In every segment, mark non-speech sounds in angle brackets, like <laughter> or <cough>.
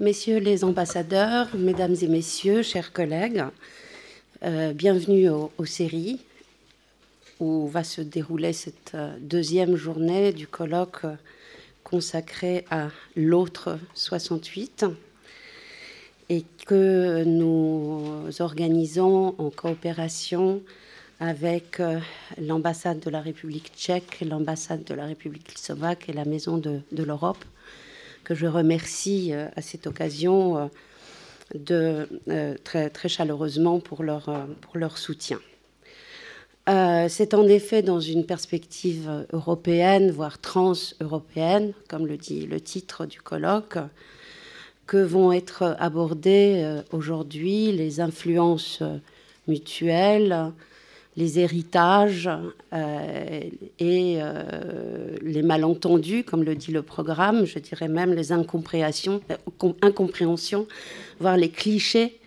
Messieurs les ambassadeurs, mesdames et messieurs, chers collègues, euh, bienvenue aux séries où va se dérouler cette euh, deuxième journée du colloque consacré à l'autre 68 et que nous organisons en coopération avec euh, l'ambassade de la République tchèque, l'ambassade de la République slovaque et la Maison de, l'Europe, que je remercie euh, à cette occasion de, très, très chaleureusement pour leur, soutien. Euh, c'est en effet dans une perspective européenne, voire trans-européenne, comme le dit le titre du colloque, que vont être abordées euh, aujourd'hui les influences mutuelles, les héritages euh, et les malentendus, comme le dit le programme, je dirais même les incompréhensions, incompréhensions voire les clichés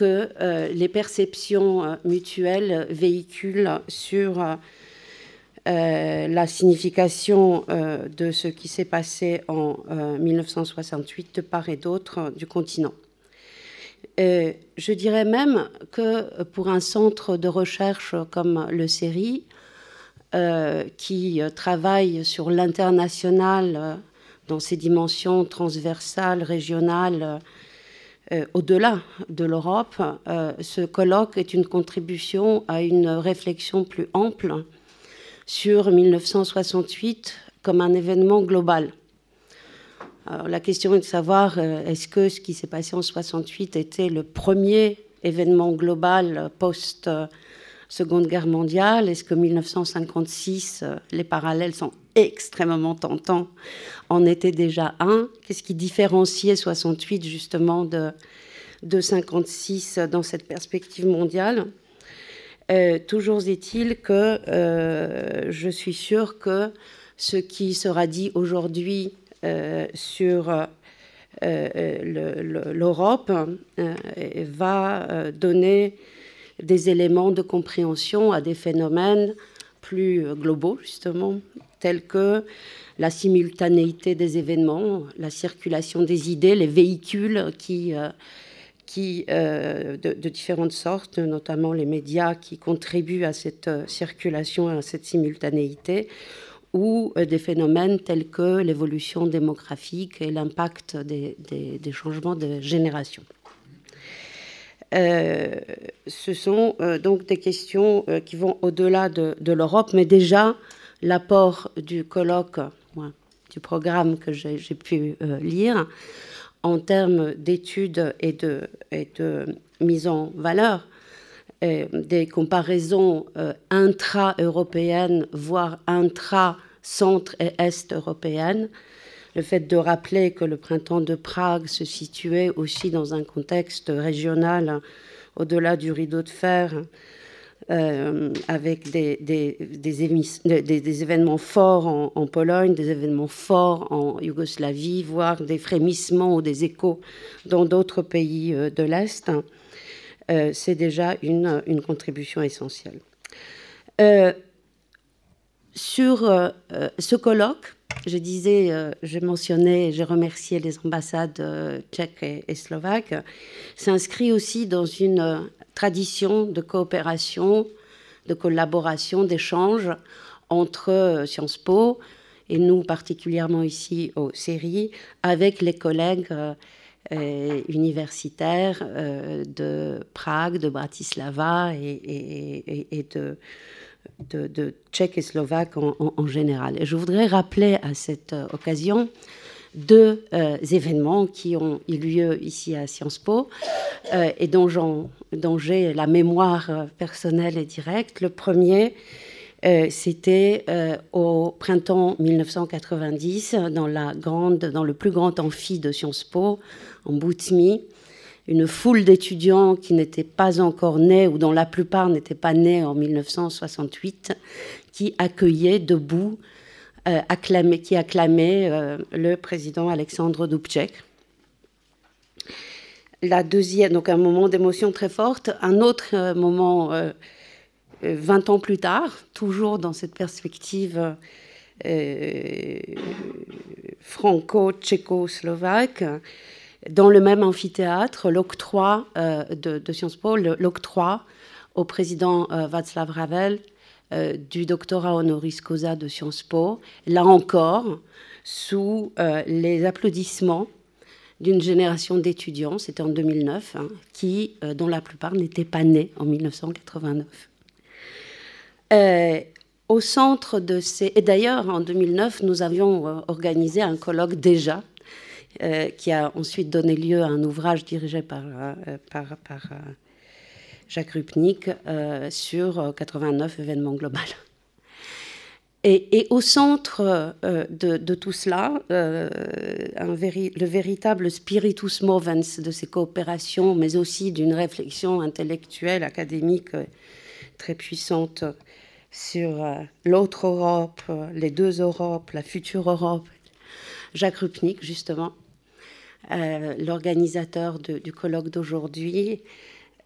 que euh, les perceptions euh, mutuelles véhiculent sur euh, la signification de ce qui s'est passé en 1968 de part et d'autre du continent. Je dirais même que pour un centre de recherche comme le CERI, qui travaille sur l'international dans ses dimensions transversales, régionales, euh, au-delà de l'Europe, euh, ce colloque est une contribution à une réflexion plus ample sur 1968 comme un événement global. La question est de savoir euh, est-ce que ce qui s'est passé en 68 était le premier événement global post Seconde Guerre mondiale? Est-ce que 1956, les parallèles sont extrêmement tentants en était déjà un? Qu'est-ce qui différenciait 68 justement de, de 56 dans cette perspective mondiale? Euh, Toujours est-il que euh, je suis sûre que ce qui sera dit aujourd'hui euh, sur l'Europe va donner des éléments de compréhension à des phénomènes plus globaux, justement, tels que la simultanéité des événements, la circulation des idées, les véhicules qui, euh, qui euh, de, différentes sortes, notamment les médias qui contribuent à cette euh, circulation, à cette simultanéité, ou des phénomènes tels que l'évolution démographique et l'impact des, changements de génération. ce sont donc des questions qui vont au-delà de, l'Europe, mais déjà l'apport du colloque, du programme que j'ai pu euh, lire, en termes d'études et de, et de, mise en valeur, des comparaisons euh, intra-européennes, voire intra-centre et est européennes, le fait de rappeler que le printemps de Prague se situait aussi dans un contexte régional au-delà du rideau de fer, euh, avec des, événements forts en, Pologne, des événements forts en Yougoslavie, voire des frémissements ou des échos dans d'autres pays euh, de l'Est, euh, c'est déjà une, contribution essentielle. sur ce colloque, je disais, j'ai mentionné, j'ai remercié les ambassades tchèques et, et slovaques, s'inscrit aussi dans une tradition de coopération, de collaboration, d'échange entre euh, Sciences Po et nous particulièrement ici au CERI avec les collègues euh, euh, universitaires de Prague, de Bratislava et, de, de, et Slovaque en, général. Et je voudrais rappeler à cette occasion deux euh, événements qui ont eu lieu ici à Sciences Po euh, et dont, j'ai la mémoire euh, personnelle et directe. Le premier, c'était au printemps 1990 dans, dans le plus grand amphi de Sciences Po, en Boutmi, une foule d'étudiants qui n'étaient pas encore nés ou dont la plupart n'étaient pas nés en 1968, qui accueillaient debout euh, qui acclamait euh, le président Alexandre Dubček. La deuxième, donc un moment d'émotion très forte. Un autre euh, moment, 20 ans plus tard, toujours dans cette perspective franco-tchécoslovaque, Dans le même amphithéâtre, l'octroi de, Sciences Po, l'octroi au président Václav Ravel du doctorat honoris causa de Sciences Po, là encore, sous les applaudissements d'une génération d'étudiants, c'était en 2009, hein, qui, euh, dont la plupart n'étaient pas nés en 1989. Euh, au centre de ces... Et d'ailleurs, en 2009, nous avions euh, organisé un colloque déjà, qui a ensuite donné lieu à un ouvrage dirigé par, par, par Jacques Rupnik sur 89 événements globaux. Et, au centre euh, de, tout cela, euh, le véritable spiritus movens de ces coopérations, mais aussi d'une réflexion intellectuelle, académique euh, très puissante sur l'autre Europe, les deux Europes, la future Europe. Jacques Rupnik, justement, l'organisateur du colloque d'aujourd'hui,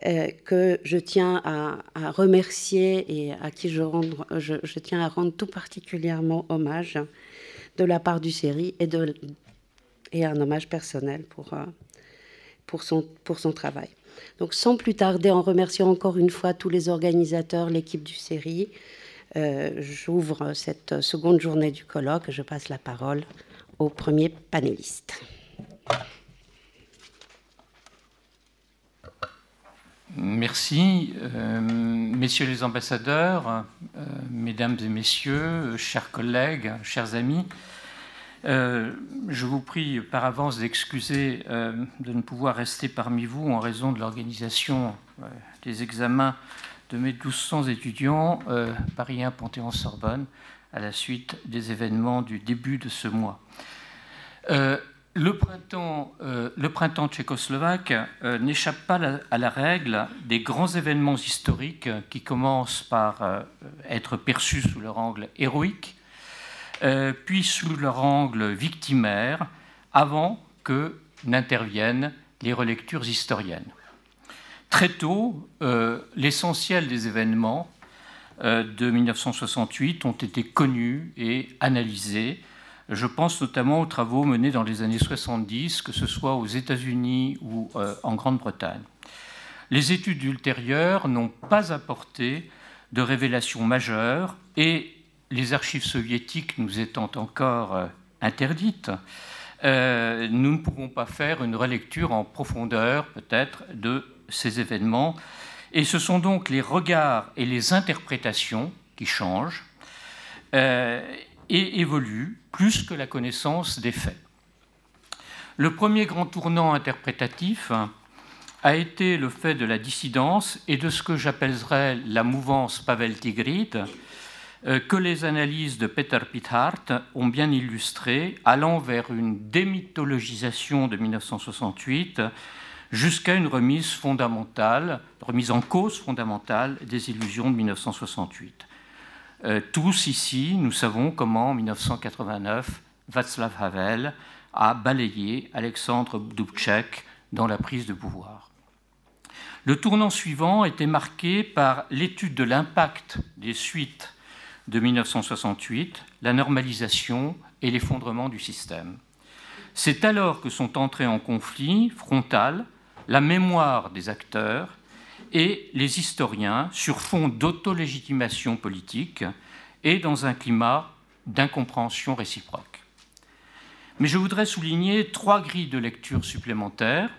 euh, que je tiens à, remercier et à qui je, tiens à rendre tout particulièrement hommage de la part du série et, un hommage personnel pour, euh, pour, son, travail. Donc sans plus tarder, en remerciant encore une fois tous les organisateurs, l'équipe du série, euh, j'ouvre cette seconde journée du colloque et je passe la parole au premier panéliste. Merci, euh, messieurs les ambassadeurs, euh, mesdames et messieurs, chers collègues, chers amis. Euh, je vous prie par avance d'excuser de ne pouvoir rester parmi vous en raison de l'organisation des examens de mes 1200 étudiants Paris 1 Panthéon-Sorbonne à la suite des événements du début de ce mois. Le printemps, euh, le printemps tchécoslovaque euh, n'échappe pas à la règle des grands événements historiques qui commencent par euh, être perçus sous leur angle héroïque, puis sous leur angle victimaire, avant que n'interviennent les relectures historiennes. Très tôt, l'essentiel des événements de 1968 ont été connus et analysés je pense notamment aux travaux menés dans les années 70, que ce soit aux États-Unis ou euh, en Grande-Bretagne. Les études ultérieures n'ont pas apporté de révélations majeures et les archives soviétiques nous étant encore euh, interdites, euh, nous ne pouvons pas faire une relecture en profondeur peut-être de ces événements. Et ce sont donc les regards et les interprétations qui changent et évolue plus que la connaissance des faits. Le premier grand tournant interprétatif a été le fait de la dissidence et de ce que j'appellerais la mouvance Pavel Tigrid, euh, que les analyses de Peter Pithart ont bien illustré, allant vers une démythologisation de 1968 jusqu'à une remise fondamentale, remise en cause fondamentale des illusions de 1968. Euh, tous ici, nous savons comment, en 1989, Václav Havel a balayé Alexandre Dubček dans la prise de pouvoir. Le tournant suivant était marqué par l'étude de l'impact des suites de 1968, la normalisation et l'effondrement du système. C'est alors que sont entrés en conflit frontal la mémoire des acteurs et les historiens sur fond d'autolégitimation politique et dans un climat d'incompréhension réciproque. Mais je voudrais souligner trois grilles de lecture supplémentaires.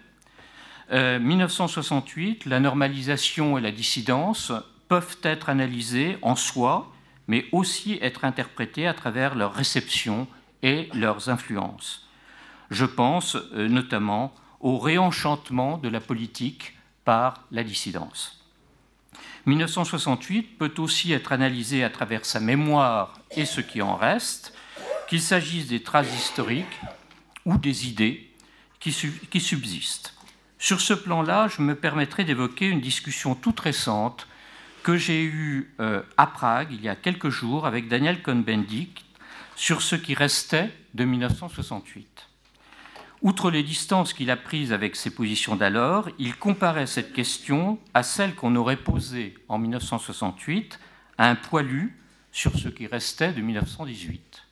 1968, euh, la normalisation et la dissidence peuvent être analysées en soi, mais aussi être interprétées à travers leur réception et leurs influences. Je pense euh, notamment au réenchantement de la politique par la dissidence. 1968 peut aussi être analysé à travers sa mémoire et ce qui en reste, qu'il s'agisse des traces historiques ou des idées qui, subsistent. Sur ce plan-là, je me permettrai d'évoquer une discussion toute récente que j'ai eue euh, à Prague il y a quelques jours avec Daniel Cohn-Bendit sur ce qui restait de 1968. Outre les distances qu'il a prises avec ses positions d'alors, il comparait cette question à celle qu'on aurait posée en 1968 à un poilu sur ce qui restait de 1918.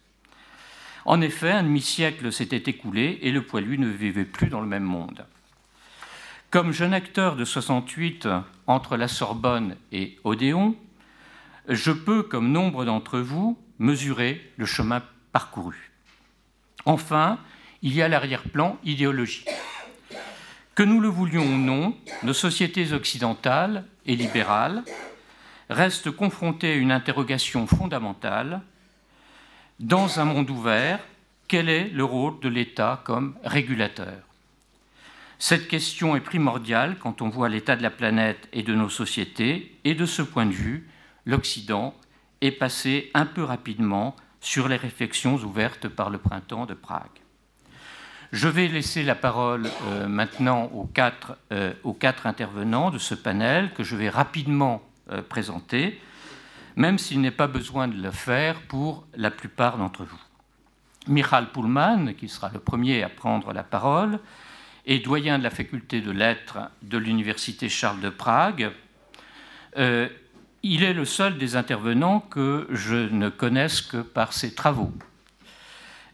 En effet, un demi-siècle s'était écoulé et le poilu ne vivait plus dans le même monde. Comme jeune acteur de 68 entre la Sorbonne et Odéon, je peux, comme nombre d'entre vous, mesurer le chemin parcouru. Enfin, il y a l'arrière-plan idéologique. Que nous le voulions ou non, nos sociétés occidentales et libérales restent confrontées à une interrogation fondamentale. Dans un monde ouvert, quel est le rôle de l'État comme régulateur? Cette question est primordiale quand on voit l'état de la planète et de nos sociétés, et de ce point de vue, l'Occident est passé un peu rapidement sur les réflexions ouvertes par le printemps de Prague. Je vais laisser la parole euh, maintenant aux quatre, euh, aux quatre, intervenants de ce panel que je vais rapidement euh, présenter, même s'il n'est pas besoin de le faire pour la plupart d'entre vous. Michal Pullman, qui sera le premier à prendre la parole, est doyen de la faculté de lettres de l'Université Charles de Prague. il est le seul des intervenants que je ne connaisse que par ses travaux.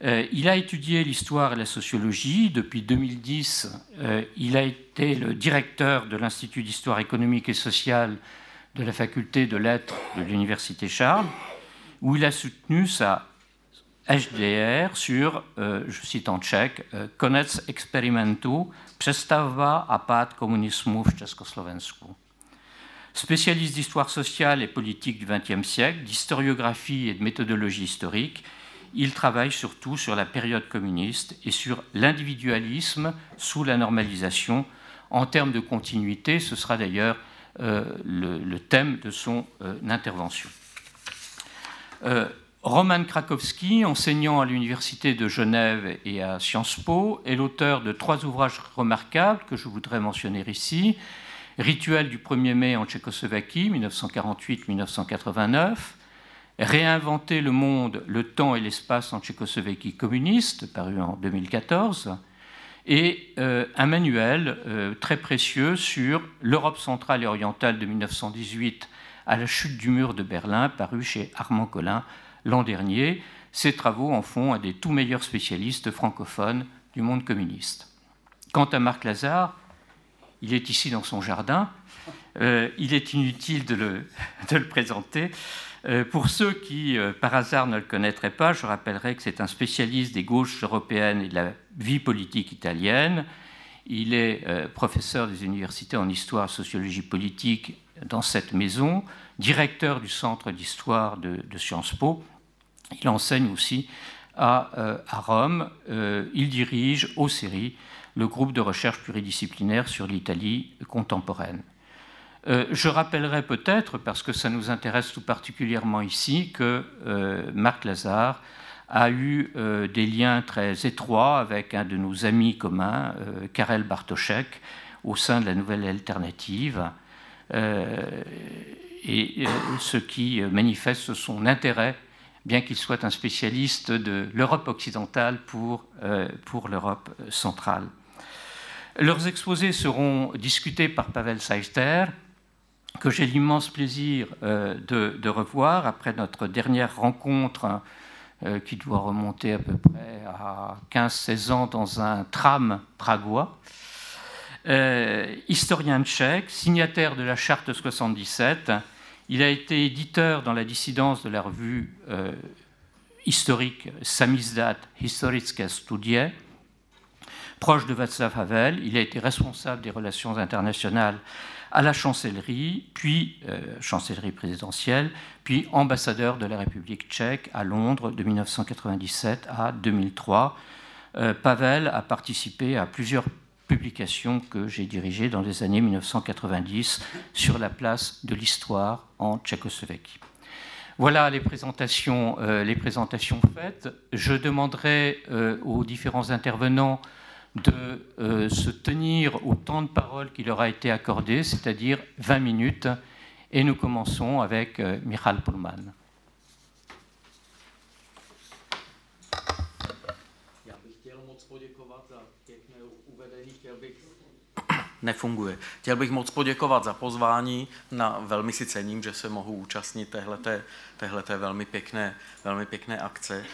Euh, il a étudié l'histoire et la sociologie. Depuis 2010, euh, il a été le directeur de l'Institut d'histoire économique et sociale de la faculté de lettres de l'Université Charles, où il a soutenu sa HDR sur, euh, je cite en tchèque, Konec experimentu přestavba a pád komunismu v Československu. Spécialiste d'histoire sociale et politique du XXe siècle, d'historiographie et de méthodologie historique, il travaille surtout sur la période communiste et sur l'individualisme sous la normalisation. En termes de continuité, ce sera d'ailleurs euh, le, thème de son euh, intervention. Euh, Roman Krakowski, enseignant à l'Université de Genève et à Sciences Po, est l'auteur de trois ouvrages remarquables que je voudrais mentionner ici. Rituel du 1er mai en Tchécoslovaquie, 1948-1989, Réinventer le monde, le temps et l'espace en Tchécoslovaquie communiste, paru en 2014, et euh, un manuel euh, très précieux sur l'Europe centrale et orientale de 1918 à la chute du mur de Berlin, paru chez Armand Collin l'an dernier. Ces travaux en font un des tout meilleurs spécialistes francophones du monde communiste. Quant à Marc Lazare, il est ici dans son jardin. Euh, il est inutile de le, <laughs> de le présenter. Euh, pour ceux qui, euh, par hasard, ne le connaîtraient pas, je rappellerai que c'est un spécialiste des gauches européennes et de la vie politique italienne. Il est euh, professeur des universités en histoire sociologie politique dans cette maison, directeur du centre d'histoire de, Sciences Po. Il enseigne aussi à, à Rome. il dirige au CERI le groupe de recherche pluridisciplinaire sur l'Italie contemporaine. Euh, je rappellerai peut-être, parce que ça nous intéresse tout particulièrement ici, que euh, Marc Lazare a eu euh, des liens très étroits avec un de nos amis communs, Karel Bartoszek, au sein de la Nouvelle Alternative, et ce qui manifeste son intérêt, bien qu'il soit un spécialiste de l'Europe occidentale pour, pour l'Europe centrale. Leurs exposés seront discutés par Pavel Seister, que j'ai l'immense plaisir euh, de, revoir après notre dernière rencontre euh, qui doit remonter à peu près à 15-16 ans dans un tram pragois. Euh, historien tchèque, signataire de la charte 77, il a été éditeur dans la dissidence de la revue historique Samizdat Historické studie, proche de Václav Havel. Il a été responsable des relations internationales à la chancellerie, puis euh, chancellerie présidentielle, puis ambassadeur de la République tchèque à Londres de 1997 à 2003. Euh, Pavel a participé à plusieurs publications que j'ai dirigées dans les années 1990 sur la place de l'histoire en Tchécoslovaquie. Voilà les euh, les présentations faites. Je demanderai aux différents intervenants de euh, se tenir au temps de parole qui leur a été accordé, c'est-à-dire 20 minutes. Et nous commençons avec euh, Michal Pullman. <coughs> nefunguje. Chtěl bych moc poděkovat za pozvání. Na, velmi si cením, že se mohu účastnit téhleté, téhleté velmi, pěkné, velmi pěkné akce.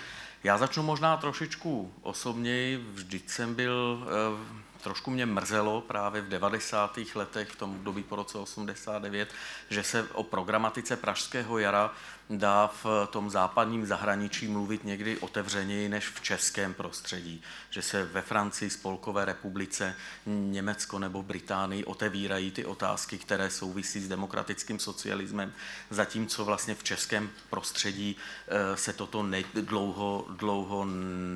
Já začnu možná trošičku osobněji. Vždyť jsem byl trošku mě mrzelo právě v 90. letech, v tom období po roce 89, že se o programatice Pražského jara dá v tom západním zahraničí mluvit někdy otevřeněji než v českém prostředí. Že se ve Francii, Spolkové republice, Německo nebo Británii otevírají ty otázky, které souvisí s demokratickým socialismem, zatímco vlastně v českém prostředí eh, se toto ne, dlouho, dlouho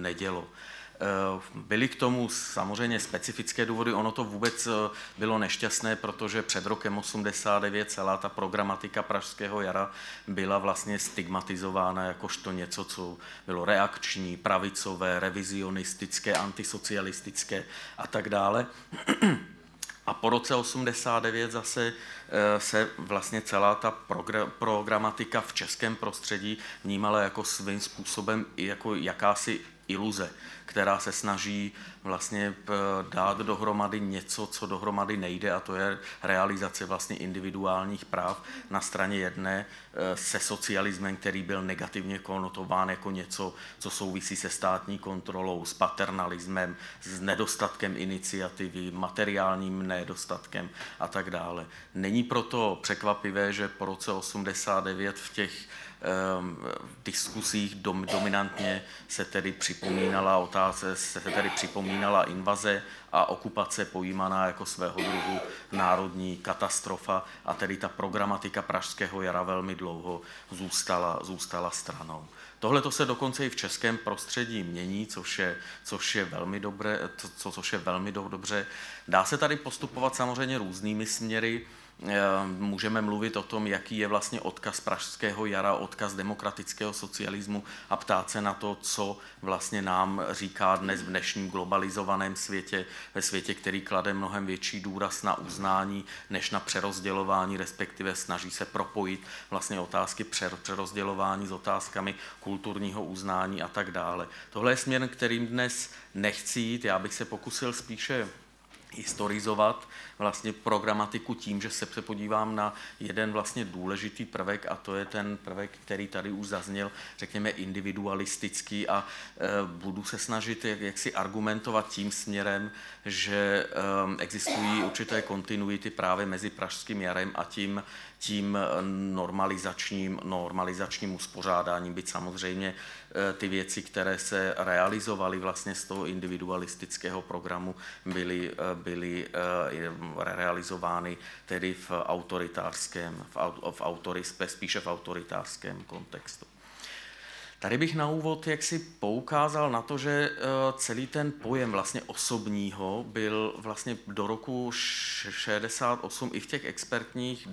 nedělo. Eh, byly k tomu samozřejmě specifické důvody, ono to vůbec eh, bylo nešťastné, protože před rokem 89 celá ta programatika Pražského jara byla vlastně stigmatizována jakožto něco, co bylo reakční, pravicové, revizionistické, antisocialistické a tak dále. A po roce 89 zase eh, se vlastně celá ta programatika v českém prostředí vnímala jako svým způsobem jako jakási iluze která se snaží vlastně eh, dát dohromady něco, co dohromady nejde, a to je realizace vlastně individuálních práv na straně jedné eh, se socialismem, který byl negativně konotován jako něco, co souvisí se státní kontrolou, s paternalismem, s nedostatkem iniciativy, materiálním nedostatkem a tak dále. Není proto překvapivé, že po roce 89 v těch v diskusích dom, dominantně se tedy připomínala otázka, se tedy připomínala invaze a okupace pojímaná jako svého druhu národní katastrofa a tedy ta programatika Pražského jara velmi dlouho zůstala, zůstala stranou. Tohle to se dokonce i v českém prostředí mění, což je, což je velmi dobré, co, což je velmi dobře. Dá se tady postupovat samozřejmě různými směry. Eh, můžeme mluvit o tom, jaký je vlastně odkaz pražského jara, odkaz demokratického socialismu a ptát se na to, co vlastně nám říká dnes v dnešním globalizovaném světě, ve světě, který klade mnohem větší důraz na uznání než na přerozdělování, respektive snaží se propojit vlastně otázky přerozdělování s otázkami kulturního uznání a tak dále. Tohle je směr, kterým dnes nechci jít, já bych se pokusil spíše historizovat vlastně programatiku tím, že se podívám na jeden vlastně důležitý prvek a to je ten prvek, který tady už zazněl, řekněme individualistický. A e, budu se snažit jak, jak si argumentovat tím směrem, že e, existují určité kontinuity právě mezi Pražským jarem a tím, tím normalizačním, normalizačním uspořádáním, byť samozřejmě ty věci, které se realizovaly vlastně z toho individualistického programu, byly, e, byly e, realizovány tedy v autoritářském, v, v autory, spíše v autoritářském kontextu. Tady bych na úvod jaksi poukázal na to, že eh, celý ten pojem vlastně osobního byl vlastně do roku 68 i v těch expertních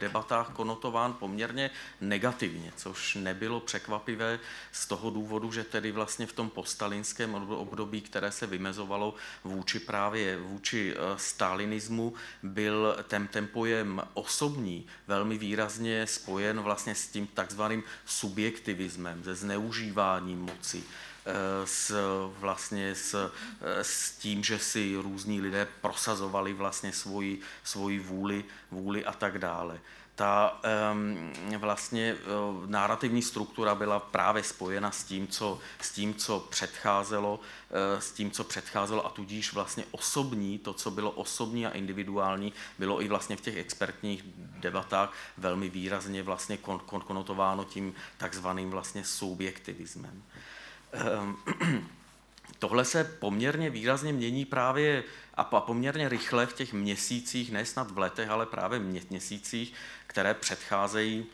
debatách konotován poměrně negativně, což nebylo překvapivé z toho důvodu, že tedy vlastně v tom postalinském období, které se vymezovalo vůči právě vůči eh, stalinismu, byl ten, ten pojem osobní velmi výrazně spojen vlastně s tím takzvaným subjektivismem, ze zneužívání moci, eh, s, vlastně s, eh, s tím, že si různí lidé prosazovali vlastně svoji, svoji vůli, vůli a tak dále. Ta um, vlastně uh, narrativní struktura byla právě spojena s tím, co, s tím, co předcházelo, uh, s tím, co předcházelo a tudíž vlastně osobní, to, co bylo osobní a individuální, bylo i vlastně v těch expertních debatách velmi výrazně vlastně kon, kon, konotováno tím takzvaným vlastně subjektivismem. Um, <clears throat> tohle se poměrně výrazně mění právě a poměrně rychle v těch měsících, ne snad v letech, ale právě měsících, které předcházejí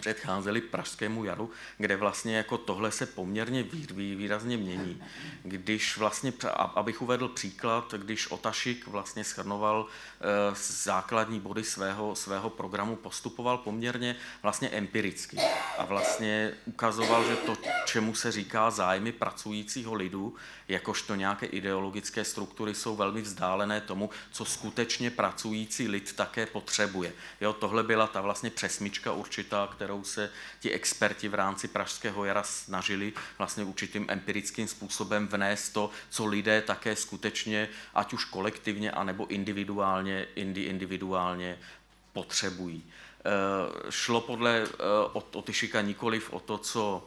předcházeli Pražskému jaru, kde vlastně jako tohle se poměrně výrazně mění. Když vlastně, abych uvedl příklad, když Otašik vlastně schrnoval eh, základní body svého, svého programu, postupoval poměrně vlastně empiricky a vlastně ukazoval, že to, čemu se říká zájmy pracujícího lidu, jakožto nějaké ideologické struktury jsou velmi vzdálené tomu, co skutečně pracující lid také potřebuje. Jo, tohle byla ta vlastně přesmička určitá, kterou se ti experti v rámci Pražského jara snažili vlastně určitým empirickým způsobem vnést to, co lidé také skutečně, ať už kolektivně, anebo individuálně, indi, individuálně potřebují. E, šlo podle e, o, o nikoliv o to, co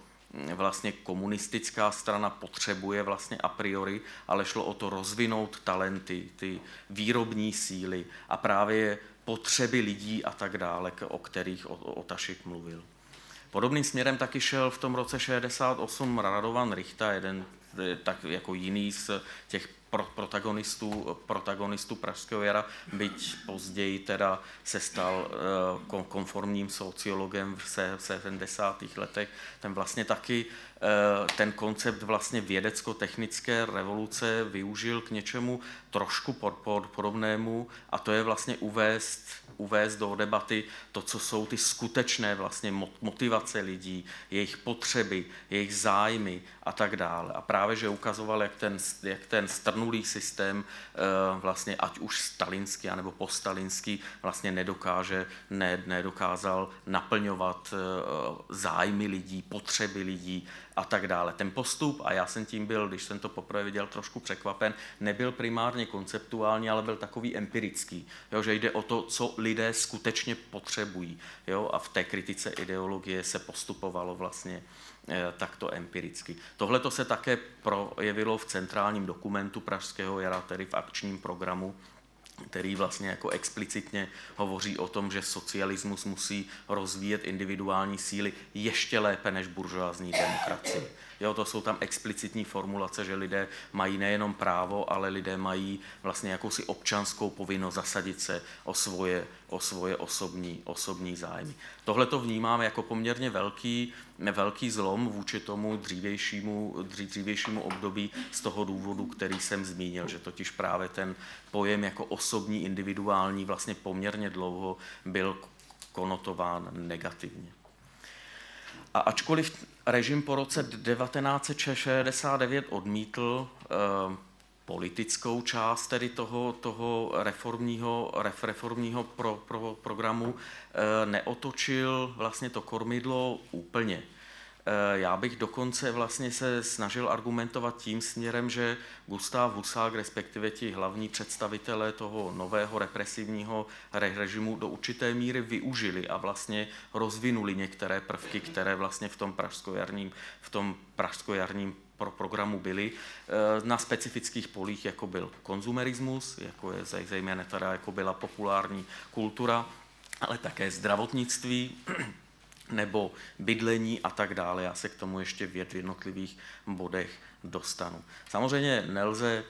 vlastně komunistická strana potřebuje vlastně a priori, ale šlo o to rozvinout talenty, ty výrobní síly a právě potřeby lidí a tak dále, o kterých Otašik mluvil. Podobným směrem taky šel v tom roce 68 Radovan Richta, jeden tak jako jiný z těch pro, protagonistů, protagonistů Pražského jara, byť později teda se stal uh, konformním sociologem v 70. letech. Ten vlastně taky uh, ten koncept vlastně vědecko-technické revoluce využil k něčemu trošku pod, pod, podobnému a to je vlastně uvést uvést do debaty to, co jsou ty skutečné vlastně motivace lidí, jejich potřeby, jejich zájmy a tak dále. A právě, že ukazoval, jak ten, jak ten strnulý systém, eh, vlastně ať už stalinský, anebo postalinský, vlastně nedokáže, ne, nedokázal naplňovat eh, zájmy lidí, potřeby lidí a tak dále. Ten postup, a já jsem tím byl, když jsem to poprvé viděl, trošku překvapen, nebyl primárně konceptuální, ale byl takový empirický, jo, že jde o to, co lidé skutečně potřebují. Jo, a v té kritice ideologie se postupovalo vlastně eh, takto empiricky. Tohle to se také projevilo v centrálním dokumentu Pražského jara, tedy v akčním programu který vlastně jako explicitně hovoří o tom, že socialismus musí rozvíjet individuální síly ještě lépe než buržoázní demokracie. Jo, to jsou tam explicitní formulace, že lidé mají nejenom právo, ale lidé mají vlastně jakousi občanskou povinnost zasadit se o svoje, o svoje osobní, osobní zájmy. Tohle to vnímám jako poměrně velký, velký zlom vůči tomu dřívějšímu, dřívějšímu období z toho důvodu, který jsem zmínil, že totiž právě ten pojem jako osobní, individuální vlastně poměrně dlouho byl konotován negativně. A ačkoliv režim po roce 1969 odmítl eh, politickou část tedy toho, toho reformního, reformního pro, pro, programu, eh, neotočil vlastně to kormidlo úplně. Eh, já bych dokonce vlastně se snažil argumentovat tím směrem, že Gustav Husák, respektive ti hlavní představitelé toho nového represivního režimu do určité míry využili a vlastně rozvinuli některé prvky, které vlastně v tom pražskojarním, v tom pražskojarním pro programu byly eh, na specifických polích, jako byl konzumerismus, jako je zejména teda jako byla populární kultura, ale také zdravotnictví, nebo bydlení a tak dále. Já se k tomu ještě v jednotlivých bodech dostanu. Samozřejmě nelze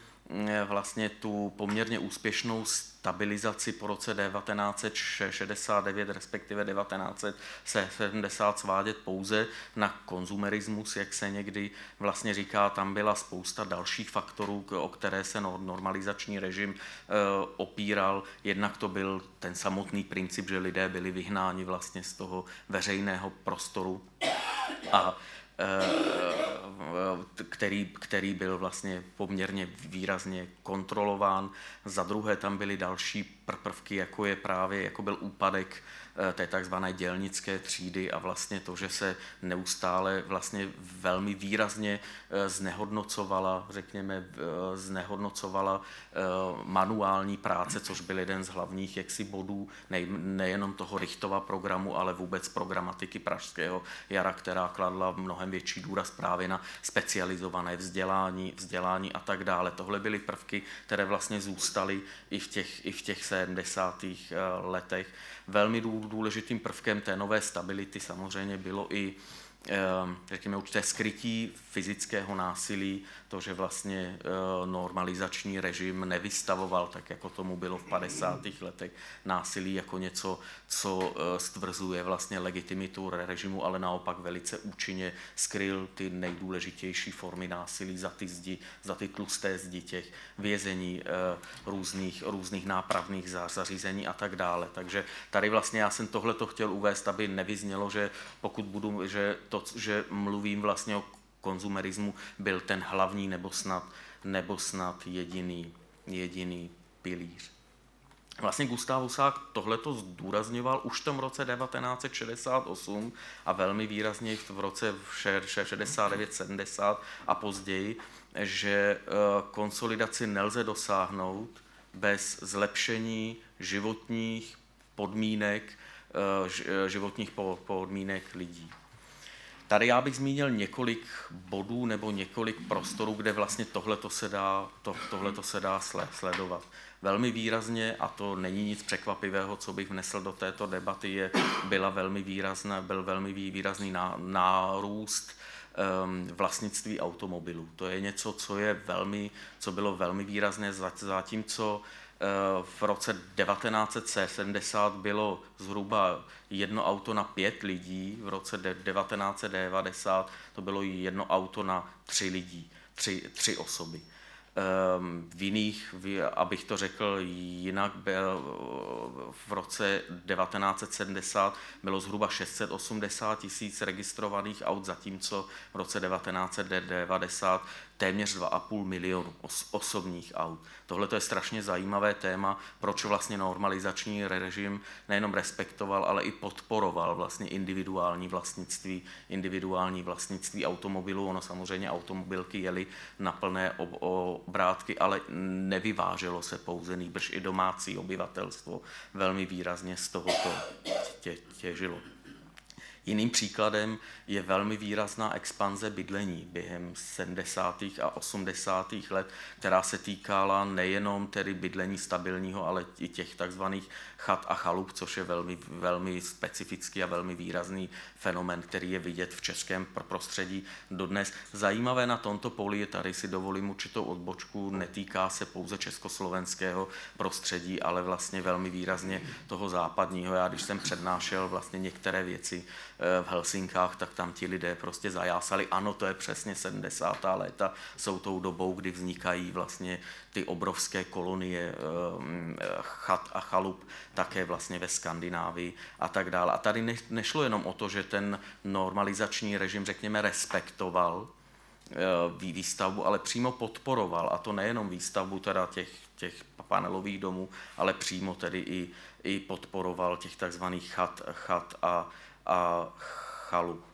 vlastně tu poměrně úspěšnou stabilizaci po roce 1969, respektive 1970 svádět pouze na konzumerismus, jak se někdy vlastně říká, tam byla spousta dalších faktorů, o které se normalizační režim eh, opíral. Jednak to byl ten samotný princip, že lidé byli vyhnáni vlastně z toho veřejného prostoru a Eh, který, který byl vlastně poměrně výrazně kontrolován. Za druhé tam byly další prvky, jako je právě, jako byl úpadek Eh, té takzvané dělnické třídy a vlastně to, že se neustále vlastně velmi výrazně eh, znehodnocovala, řekněme, eh, znehodnocovala manuální práce, což byl jeden z hlavních jaksi bodů nejenom toho Richtova programu, ale vůbec programatiky Pražského jara, která kladla mnohem větší důraz právě na specializované vzdělání, vzdělání a tak dále. Tohle byly prvky, které vlastně zůstaly i v těch, i v těch 70. letech. Velmi důležitým prvkem té nové stability samozřejmě bylo i řekněme, určité skrytí fyzického násilí, to, že vlastně eh, normalizační režim nevystavoval, tak jako tomu bylo v 50. letech, násilí jako něco, co eh, stvrzuje vlastně legitimitu režimu, ale naopak velice účinně skryl ty nejdůležitější formy násilí za ty zdi, za ty tlusté zdi těch vězení, eh, různých, různých nápravných zařízení a tak dále. Takže tady vlastně já jsem tohle to chtěl uvést, aby nevyznělo, že pokud budu, že to, že mluvím vlastně o konzumerismu, byl ten hlavní nebo snad, nebo snad jediný, jediný pilíř. Vlastně Gustav Husák tohleto zdůrazňoval už v tom roce 1968 a velmi výrazně v roce 69-70 a později, že eh, konsolidaci nelze dosáhnout bez zlepšení životních podmínek, eh, životních podmínek lidí. Tady já bych zmínil několik bodů nebo několik prostorů, kde vlastně tohleto se dá, to, tohleto se dá sledovat. Velmi výrazně, a to není nic překvapivého, co bych vnesl do této debaty, je, byla velmi výrazná, byl velmi výrazný nárůst um, vlastnictví automobilů. To je něco, co je velmi, co bylo velmi výrazné, zatímco v roce 1970 bylo zhruba jedno auto na pět lidí, v roce 1990 to bylo jedno auto na tři lidí, tři, tři osoby. Ehm, v jiných, abych to řekl jinak, byl v roce 1970 bylo zhruba 680 tisíc registrovaných aut, zatímco v roce 1990 téměř 2,5 milionu osobních aut. Tohle je strašně zajímavé téma, proč vlastně normalizační režim nejenom respektoval, ale i podporoval vlastně individuální vlastnictví, individuální vlastnictví automobilů. Ono samozřejmě automobilky jeli na plné obrátky, ale nevyváželo se pouze nýbrž i domácí obyvatelstvo velmi výrazně z tohoto tě, těžilo. Jiným příkladem je velmi výrazná expanze bydlení během 70. a 80. let, která se týkala nejenom tedy bydlení stabilního, ale i těch takzvaných chat a chalup, což je velmi, velmi specifický a velmi výrazný fenomen, který je vidět v českém prostředí dodnes. Zajímavé na tomto poli je, tady si dovolím určitou odbočku, netýká se pouze československého prostředí, ale vlastně velmi výrazně toho západního. Já když jsem přednášel vlastně některé věci eh, v Helsinkách, tak tam ti lidé prostě zajásali, ano, to je přesně 70. léta, jsou tou dobou, kdy vznikají vlastně ty obrovské kolonie ehm, chat a chalup také vlastně ve Skandinávii a tak dále. A tady nešlo jenom o to, že ten normalizační režim, řekněme, respektoval eh, výstavbu, ale přímo podporoval, a to nejenom výstavbu teda těch, těch panelových domů, ale přímo tedy i, i podporoval těch takzvaných chat, chat a, a chalup.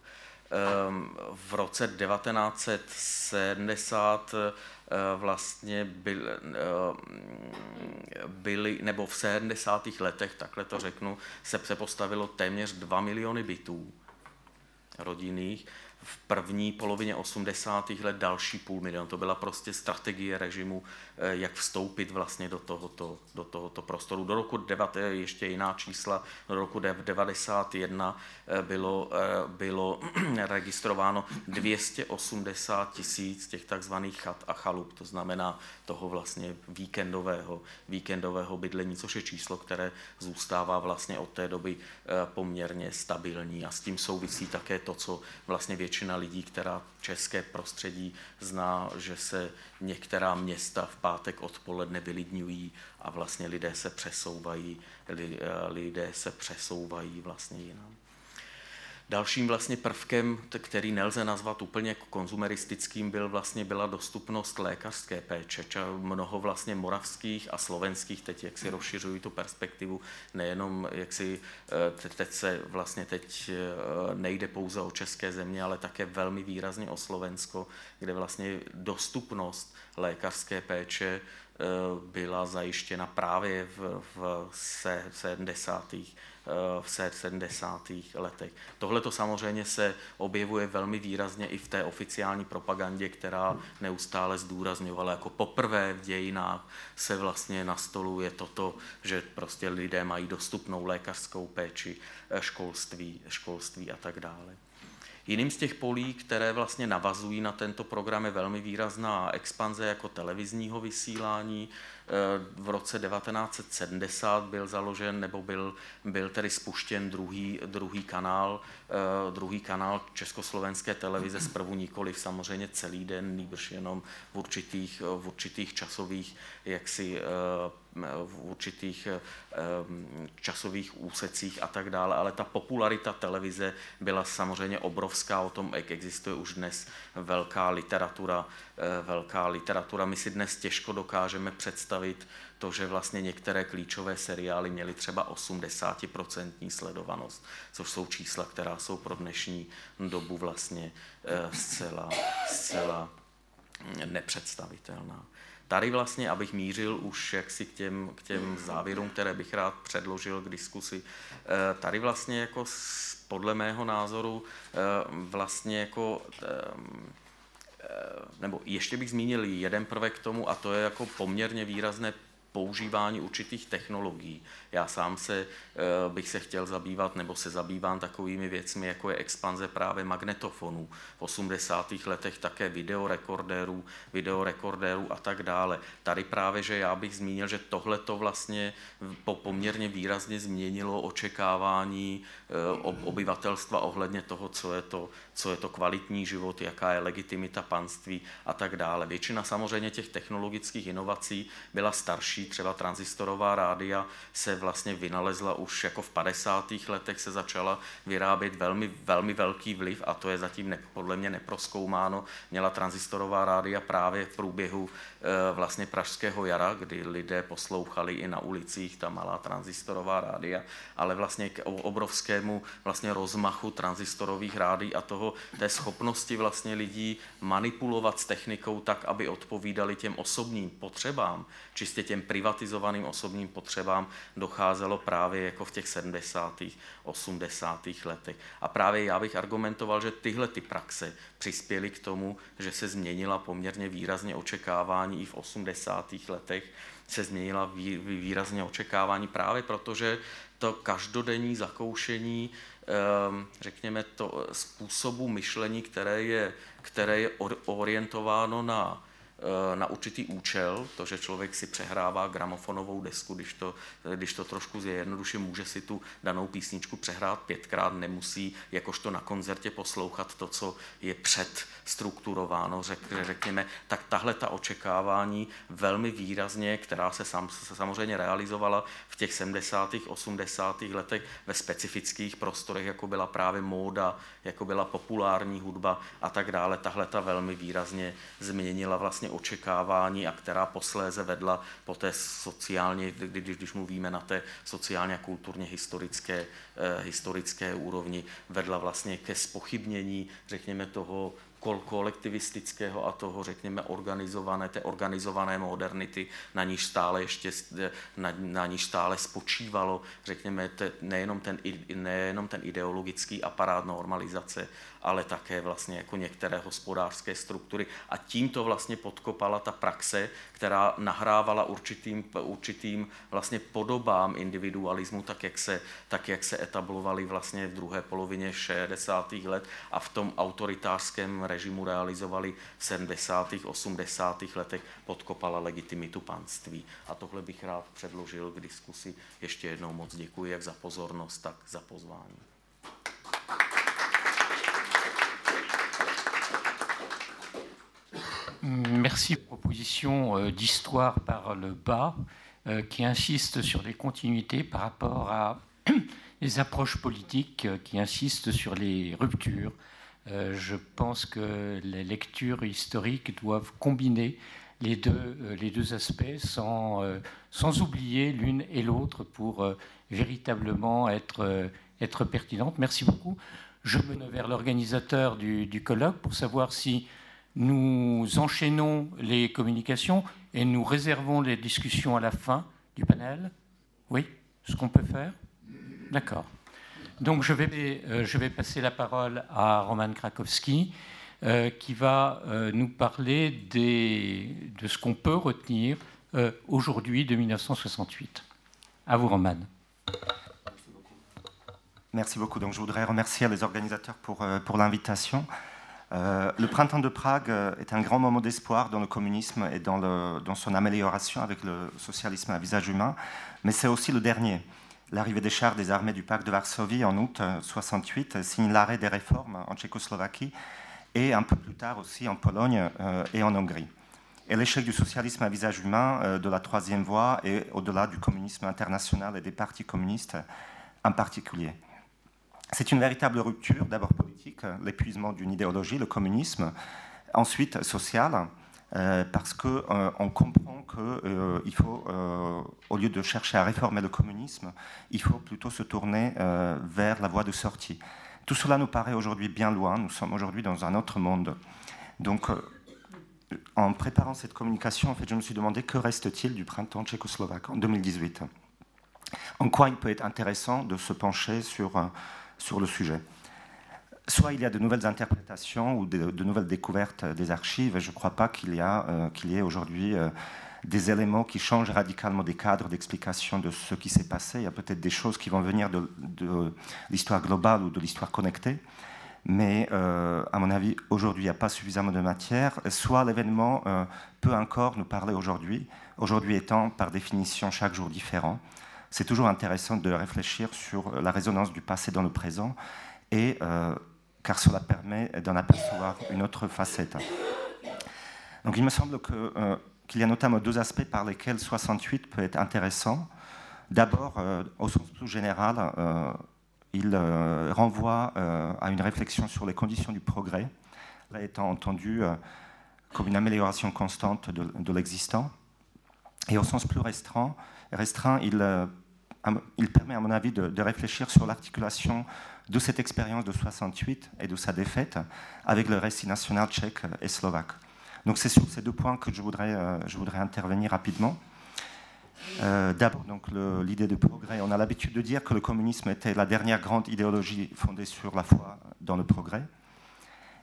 Ehm, v roce 1970 eh, vlastně byly, eh, byly, nebo v 70. letech, takhle to řeknu, se, se postavilo téměř 2 miliony bytů rodinných v první polovině 80. let další půl milion. To byla prostě strategie režimu, eh, jak vstoupit vlastně do tohoto, do tohoto prostoru. Do roku 9, ještě jiná čísla, do roku 91 eh, bylo, eh, bylo <clears throat> registrováno 280 tisíc těch takzvaných chat a chalup, to znamená toho vlastně víkendového, víkendového bydlení, což je číslo, které zůstává vlastně od té doby poměrně stabilní a s tím souvisí také to, co vlastně většina lidí, která české prostředí zná, že se některá města v pátek odpoledne vylidňují a vlastně lidé se přesouvají, lidé se přesouvají vlastně jinam. Dalším vlastně prvkem, který nelze nazvat úplně konzumeristickým, byl vlastně byla dostupnost lékařské péče. Mnoho vlastně moravských a slovenských, teď jak si rozšiřují tu perspektivu, nejenom jak si eh, teď se vlastně teď eh, nejde pouze o české země, ale také velmi výrazně o Slovensko, kde vlastně dostupnost lékařské péče eh, byla zajištěna právě v, v 70 v 70. letech. Tohle to samozřejmě se objevuje velmi výrazně i v té oficiální propagandě, která neustále zdůrazňovala, jako poprvé v dějinách se vlastně nastoluje toto, že prostě lidé mají dostupnou lékařskou péči, školství, školství a tak dále. Jiným z těch polí, které vlastně navazují na tento program, je velmi výrazná expanze jako televizního vysílání. V roce 1970 byl založen nebo byl, byl tedy spuštěn druhý, druhý kanál, eh, druhý kanál Československé televize, zprvu nikoli samozřejmě celý den, nýbrž jenom v určitých, v určitých časových jaksi eh, v určitých eh, časových úsecích a tak dále, ale ta popularita televize byla samozřejmě obrovská, o tom existuje už dnes velká literatura, eh, velká literatura. My si dnes těžko dokážeme představit to, že vlastně některé klíčové seriály měly třeba 80% sledovanost, což jsou čísla, která jsou pro dnešní dobu vlastně eh, zcela, zcela nepředstavitelná. Tady vlastně, abych mířil už jaksi k těm, k těm závěrům, které bych rád předložil k diskusi, tady vlastně jako podle mého názoru vlastně jako nebo ještě bych zmínil jeden prvek k tomu, a to je jako poměrně výrazné používání určitých technologií. Já sám se eh, bych se chtěl zabývat nebo se zabývám takovými věcmi, jako je expanze právě magnetofonů. V 80. letech také videorekordérů, videorekordérů a tak dále. Tady právě, že já bych zmínil, že tohle to vlastně po poměrně výrazně změnilo očekávání eh, obyvatelstva ohledně toho, co je to, co je to kvalitní život, jaká je legitimita panství a tak dále. Většina samozřejmě těch technologických inovací byla starší, třeba transistorová rádia se vlastně vynalezla už jako v 50. letech se začala vyrábět velmi, velmi velký vliv a to je zatím ne, podle mě neproskoumáno. Měla transistorová rádia právě v průběhu e, vlastně Pražského jara, kdy lidé poslouchali i na ulicích ta malá transistorová rádia, ale vlastně k obrovskému vlastně rozmachu transistorových rádií a toho té schopnosti vlastně lidí manipulovat s technikou tak, aby odpovídali těm osobním potřebám, čistě těm privatizovaným osobním potřebám, docházelo právě jako v těch 70. 80. letech. A právě já bych argumentoval, že tyhle ty praxe přispěly k tomu, že se změnila poměrně výrazně očekávání i v 80. letech, se změnila výrazně očekávání právě protože to každodenní zakoušení Ehm, řekněme, to způsobu myšlení, které je, které je orientováno na na určitý účel, to, že člověk si přehrává gramofonovou desku, když to, když to trošku zjednoduše, může si tu danou písničku přehrát pětkrát, nemusí jakožto na koncertě poslouchat to, co je předstrukturováno, řek, řekněme, tak tahle ta očekávání velmi výrazně, která se, sam, se samozřejmě realizovala v těch 70. 80. letech ve specifických prostorech, jako byla právě móda, jako byla populární hudba a tak dále, tahle ta velmi výrazně změnila vlastně očekávání a která posléze vedla po té sociálně, když, když mluvíme na té sociálně a kulturně historické, eh, historické úrovni, vedla vlastně ke spochybnění, řekněme, toho kolektivistického a toho, řekněme, organizované, té organizované modernity, na níž stále ještě, na, na níž stále spočívalo, řekněme, te, nejenom, ten, nejenom ten ideologický aparát normalizace, ale také vlastně jako některé hospodářské struktury. A tím to vlastně podkopala ta praxe, která nahrávala určitým, určitým vlastně podobám individualismu, tak jak se, tak jak se etablovali vlastně v druhé polovině 60. let a v tom autoritářském režimu realizovali v 70. 80. letech, podkopala legitimitu panství. A tohle bych rád předložil k diskusi. Ještě jednou moc děkuji jak za pozornost, tak za pozvání. Merci proposition euh, d'histoire par le bas euh, qui insiste sur les continuités par rapport à <clears throat> les approches politiques euh, qui insistent sur les ruptures. Je pense que les lectures historiques doivent combiner les deux, les deux aspects sans, sans oublier l'une et l'autre pour véritablement être, être pertinentes. Merci beaucoup. Je me vers l'organisateur du, du colloque pour savoir si nous enchaînons les communications et nous réservons les discussions à la fin du panel. Oui, ce qu'on peut faire? D'accord. Donc je vais, euh, je vais passer la parole à Roman Krakowski, euh, qui va euh, nous parler de ce qu'on peut retenir aujourd'hui de 1968. À vous, Roman. Merci beaucoup. Donc je voudrais remercier les organisateurs pour, pour l'invitation. Le printemps de Prague est un grand moment d'espoir dans le communisme et dans, son amélioration avec le socialisme à visage humain, mais c'est aussi le dernier. L'arrivée des chars des armées du pacte de Varsovie en août 68 euh, signe l'arrêt des réformes en Tchécoslovaquie et un peu plus tard aussi en Pologne et en Hongrie. Et l'échec du socialisme à visage humain, de la troisième voie et au-delà du communisme international et des partis communistes en particulier. C'est une véritable rupture, d'abord politique, l'épuisement d'une idéologie, le communisme, ensuite sociale, euh, parce qu'on euh, comprend qu'il euh, faut, au lieu de chercher à réformer le communisme, il faut plutôt se tourner vers la voie de sortie. Tout cela nous paraît aujourd'hui bien loin, nous sommes aujourd'hui dans un autre monde. Donc, en préparant cette communication, en fait, je me suis demandé que reste-t-il du printemps tchécoslovaque en 2018 En quoi il peut être intéressant de se pencher sur, euh, sur le sujet? Soit il y a de nouvelles interprétations ou de, nouvelles découvertes des archives, et je ne crois pas qu'il y, euh, ait aujourd'hui euh, des éléments qui changent radicalement des cadres d'explication de ce qui s'est passé. Il y a peut-être des choses qui vont venir de, l'histoire globale ou de l'histoire connectée mais euh, à mon avis, aujourd'hui, il n'y a pas suffisamment de matière. Soit l'événement peut encore nous parler aujourd'hui, aujourd'hui étant par définition chaque jour différent. C'est toujours intéressant de réfléchir sur la résonance du passé dans le présent, et, car cela permet d'en apercevoir une autre facette. Donc il me semble qu'il y a notamment deux aspects par lesquels 68 peut être intéressant. D'abord, au sens plus général, il euh, renvoie euh, à une réflexion sur les conditions du progrès, étant entendu euh, comme une amélioration constante de, l'existant. Et au sens plus restreint, il, il, permet, à mon avis, de, réfléchir sur l'articulation de cette expérience de 68 et de sa défaite avec le récit national tchèque et slovaque. Donc c'est sur ces deux points que je voudrais, voudrais intervenir rapidement. Euh, d'abord, donc l'idée de progrès. On a l'habitude de dire que le communisme était la dernière grande idéologie fondée sur la foi dans le progrès,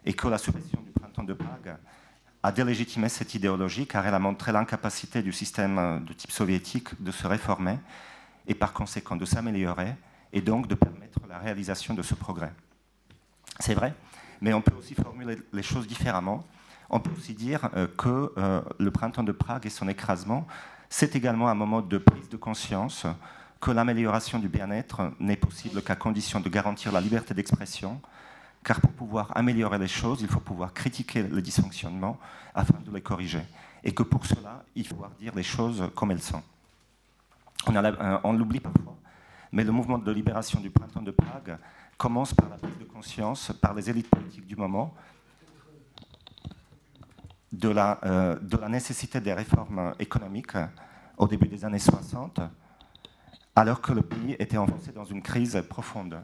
et que la suppression du printemps de Prague a délégitimé cette idéologie, car elle a montré l'incapacité du système de type soviétique de se réformer et par conséquent de s'améliorer, et donc de permettre la réalisation de ce progrès. C'est vrai, mais on peut aussi formuler les choses différemment. On peut aussi dire euh, que euh, le printemps de Prague et son écrasement c'est également un moment de prise de conscience que l'amélioration du bien-être n'est possible qu'à condition de garantir la liberté d'expression, car pour pouvoir améliorer les choses, il faut pouvoir critiquer les dysfonctionnements afin de les corriger. Et que pour cela, il faut pouvoir dire les choses comme elles sont. On, euh, on l'oublie parfois, mais le mouvement de libération du printemps de Prague commence par la prise de conscience par les élites politiques du moment de la, euh, nécessité des réformes économiques au début des années 60, alors que le pays était enfoncé dans une crise profonde.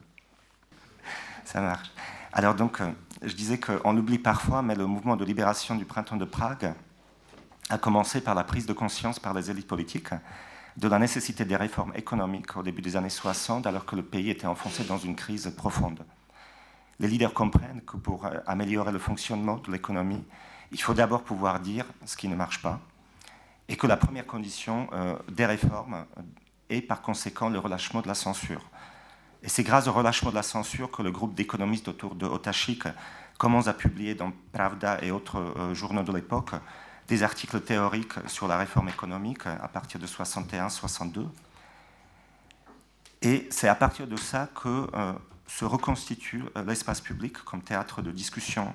Ça marche. Alors donc, euh, je disais qu'on oublie parfois, mais le mouvement de libération du printemps de Prague a commencé par la prise de conscience par les élites politiques de la nécessité des réformes économiques au début des années 60, alors que le pays était enfoncé dans une crise profonde. Les leaders comprennent que pour euh, améliorer le fonctionnement de l'économie, il faut d'abord pouvoir dire ce qui ne marche pas, et que la première condition euh, des réformes est par conséquent le relâchement de la censure. Et c'est grâce au relâchement de la censure que le groupe d'économistes autour de Otachik commence à publier dans Pravda et autres euh, journaux de l'époque des articles théoriques sur la réforme économique à partir de 61-62. Et c'est à partir de ça que euh, se reconstitue l'espace public comme théâtre de discussion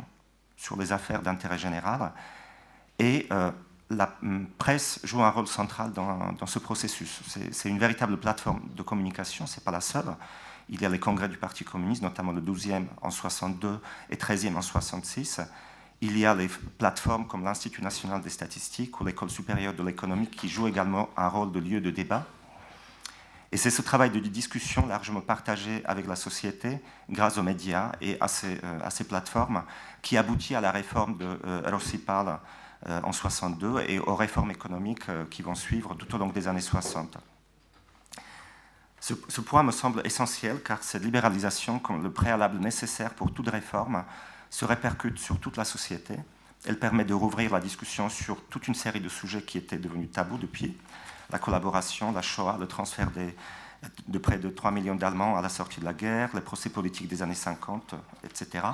sur les affaires d'intérêt général. Et euh, la hum, presse joue un rôle central dans, ce processus. C'est une véritable plateforme de communication, ce n'est pas la seule. Il y a les congrès du Parti communiste, notamment le 12e en 62 et 13e en 66. Il y a les plateformes comme l'Institut national des statistiques ou l'École supérieure de l'économie qui jouent également un rôle de lieu de débat. Et c'est ce travail de discussion largement partagé avec la société grâce aux médias et à ces, euh, plateformes qui aboutit à la réforme de euh, Rossipal euh, en 62 et aux réformes économiques qui vont suivre tout au long des années 60. Ce, ce, point me semble essentiel car cette libéralisation, comme le préalable nécessaire pour toute réforme, se répercute sur toute la société. Elle permet de rouvrir la discussion sur toute une série de sujets qui étaient devenus tabous depuis la collaboration, la Shoah, le transfert de près de 3 millions d'Allemands à la sortie de la guerre, les procès politiques des années 50, etc.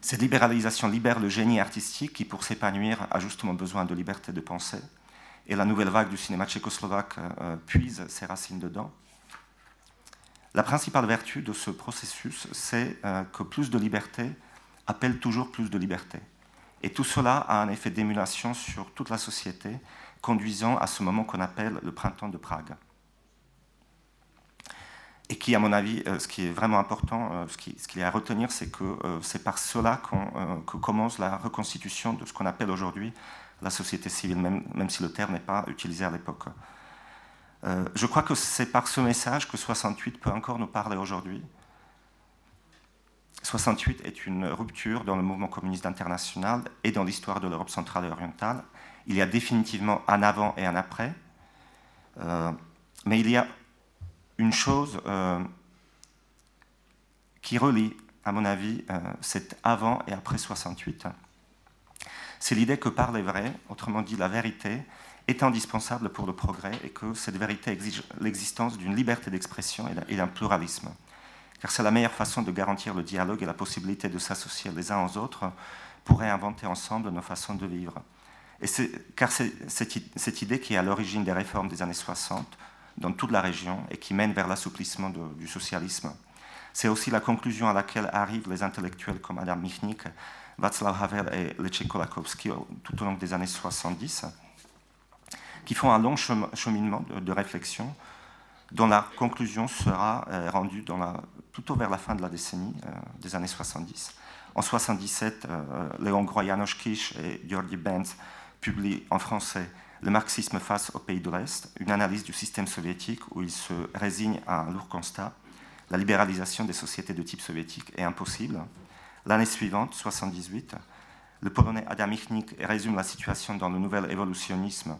Cette libéralisation libère le génie artistique qui, pour s'épanouir, a justement besoin de liberté de pensée. Et la nouvelle vague du cinéma tchécoslovaque euh, puise ses racines dedans. La principale vertu de ce processus, c'est euh, que plus de liberté appelle toujours plus de liberté. Et tout cela a un effet d'émulation sur toute la société conduisant à ce moment qu'on appelle le printemps de Prague. Et qui, à mon avis, euh, ce qui est vraiment important, euh, ce qu'il y a à retenir, c'est que c'est par cela que commence la reconstitution de ce qu'on appelle aujourd'hui la société civile, même si le terme n'est pas utilisé à l'époque. Je crois que c'est par ce message que 68 peut encore nous parler aujourd'hui. 68 est une rupture dans le mouvement communiste international et dans l'histoire de l'Europe centrale et orientale. Il y a définitivement un avant et un après, euh, mais il y a une chose euh, qui relie, à mon avis, euh, cet avant et après 68. C'est l'idée que parler vrai, autrement dit la vérité, est indispensable pour le progrès et que cette vérité exige l'existence d'une liberté d'expression et d'un pluralisme car c'est la meilleure façon de garantir le dialogue et la possibilité de s'associer les uns aux autres pour réinventer ensemble nos façons de vivre. Et car c'est cette, idée qui est à l'origine des réformes des années 60 dans toute la région et qui mène vers l'assouplissement du socialisme. C'est aussi la conclusion à laquelle arrivent les intellectuels comme Adam Michnik, Václav Havel et Lech Kolakowski tout au long des années 70, qui font un long cheminement de réflexion dont la conclusion sera euh, rendue plutôt vers la fin de la décennie euh, des années 70. En 77, euh, les Hongrois Janos et György Benz publient en français Le marxisme face aux pays de l'Est, une analyse du système soviétique où ils se résignent à un lourd constat. La libéralisation des sociétés de type soviétique est impossible. L'année suivante, 78, le Polonais Adam Michnik résume la situation dans le nouvel évolutionnisme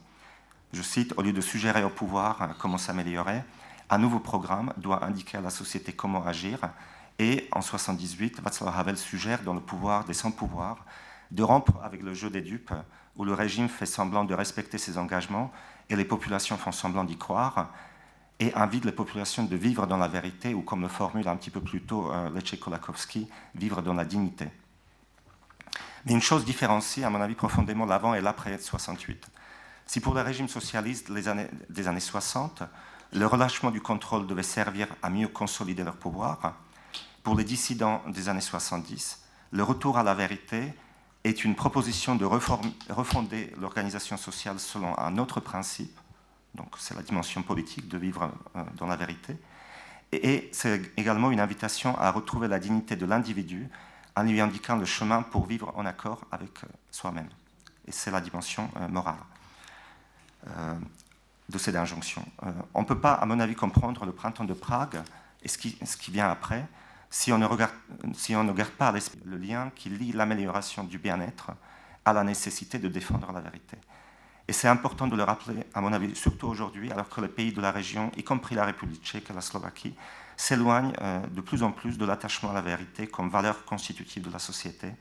je cite, au lieu de suggérer au pouvoir euh, comment s'améliorer, un nouveau programme doit indiquer à la société comment agir. Et en 78, Václav Havel suggère dans le pouvoir des sans-pouvoirs de rompre avec le jeu des dupes, où le régime fait semblant de respecter ses engagements et les populations font semblant d'y croire, et invite les populations de vivre dans la vérité, ou comme le formule un petit peu plus tôt euh, Kolakowski, vivre dans la dignité. Mais une chose différencie, à mon avis, profondément l'avant et l'après 68. Si pour le régime socialiste des années 60, le relâchement du contrôle devait servir à mieux consolider leur pouvoir, pour les dissidents des années 70, le retour à la vérité est une proposition de refonder l'organisation sociale selon un autre principe, donc c'est la dimension politique de vivre euh, dans la vérité, et c'est également une invitation à retrouver la dignité de l'individu en lui indiquant le chemin pour vivre en accord avec euh, soi-même. Et c'est la dimension euh, morale. Euh, de cette injonction. Euh, on ne peut pas, à mon avis, comprendre le printemps de Prague et ce qui, vient après si on ne regarde, si on ne pas le lien qui lie l'amélioration du bien-être à la nécessité de défendre la vérité. Et c'est important de le rappeler, à mon avis, surtout aujourd'hui, alors que les pays de la région, y compris la République tchèque et la Slovaquie, s'éloignent euh, de plus en plus de l'attachement à la vérité comme valeur constitutive de la société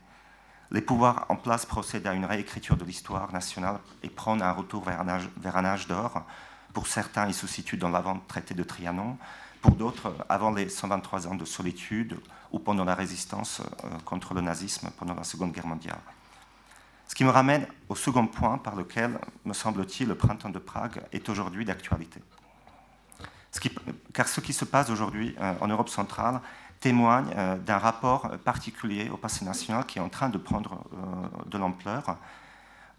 les pouvoirs en place procèdent à une réécriture de l'histoire nationale et prennent un retour vers un âge, d'or. Pour certains, ils se situent dans l'avant-traité de Trianon. Pour d'autres, avant les 123 ans de solitude ou pendant la résistance euh, contre le nazisme pendant la Seconde Guerre mondiale. Ce qui me ramène au second point par lequel, me semble-t-il, le printemps de Prague est aujourd'hui d'actualité. car ce qui se passe aujourd'hui euh, en Europe centrale témoigne euh, d'un rapport particulier au passé national qui est en train de prendre euh, de l'ampleur,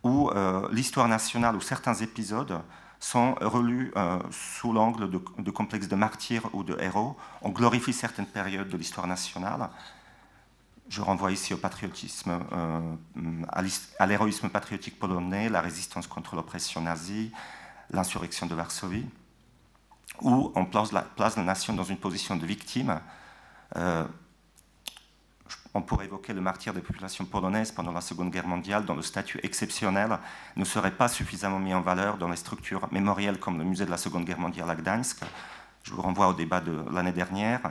où euh, l'histoire nationale ou certains épisodes sont relus sous l'angle de, complexes de martyrs ou de héros. On glorifie certaines périodes de l'histoire nationale. Je renvoie ici au patriotisme, à l'héroïsme patriotique polonais, la résistance contre l'oppression nazie, l'insurrection de Varsovie, où on place la, nation dans une position de victime on pourrait évoquer le martyr des populations polonaises pendant la Seconde Guerre mondiale, dont le statut exceptionnel ne serait pas suffisamment mis en valeur dans les structures mémorielles comme le musée de la Seconde Guerre mondiale à Gdańsk. Je vous renvoie au débat de l'année dernière,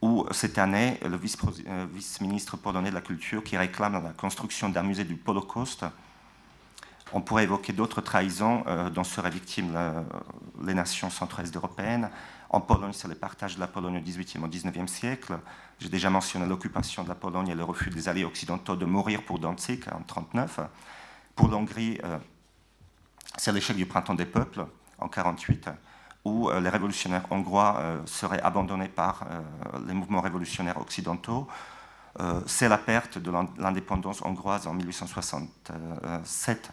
où cette année, le euh, vice-ministre polonais de la Culture qui réclame la construction d'un musée du Holocauste. On pourrait évoquer d'autres trahisons euh, dont seraient victimes les nations centro-est européennes, en Pologne, c'est le partage de la Pologne au XVIIIe au XIXe siècle. J'ai déjà mentionné l'occupation de la Pologne et le refus des alliés occidentaux de mourir pour Danzig en 1939. Pour l'Hongrie, euh, c'est l'échec du printemps des peuples en 1948, où euh, les révolutionnaires hongrois euh, seraient abandonnés par les mouvements révolutionnaires occidentaux. c'est la perte de l'indépendance hongroise en 1867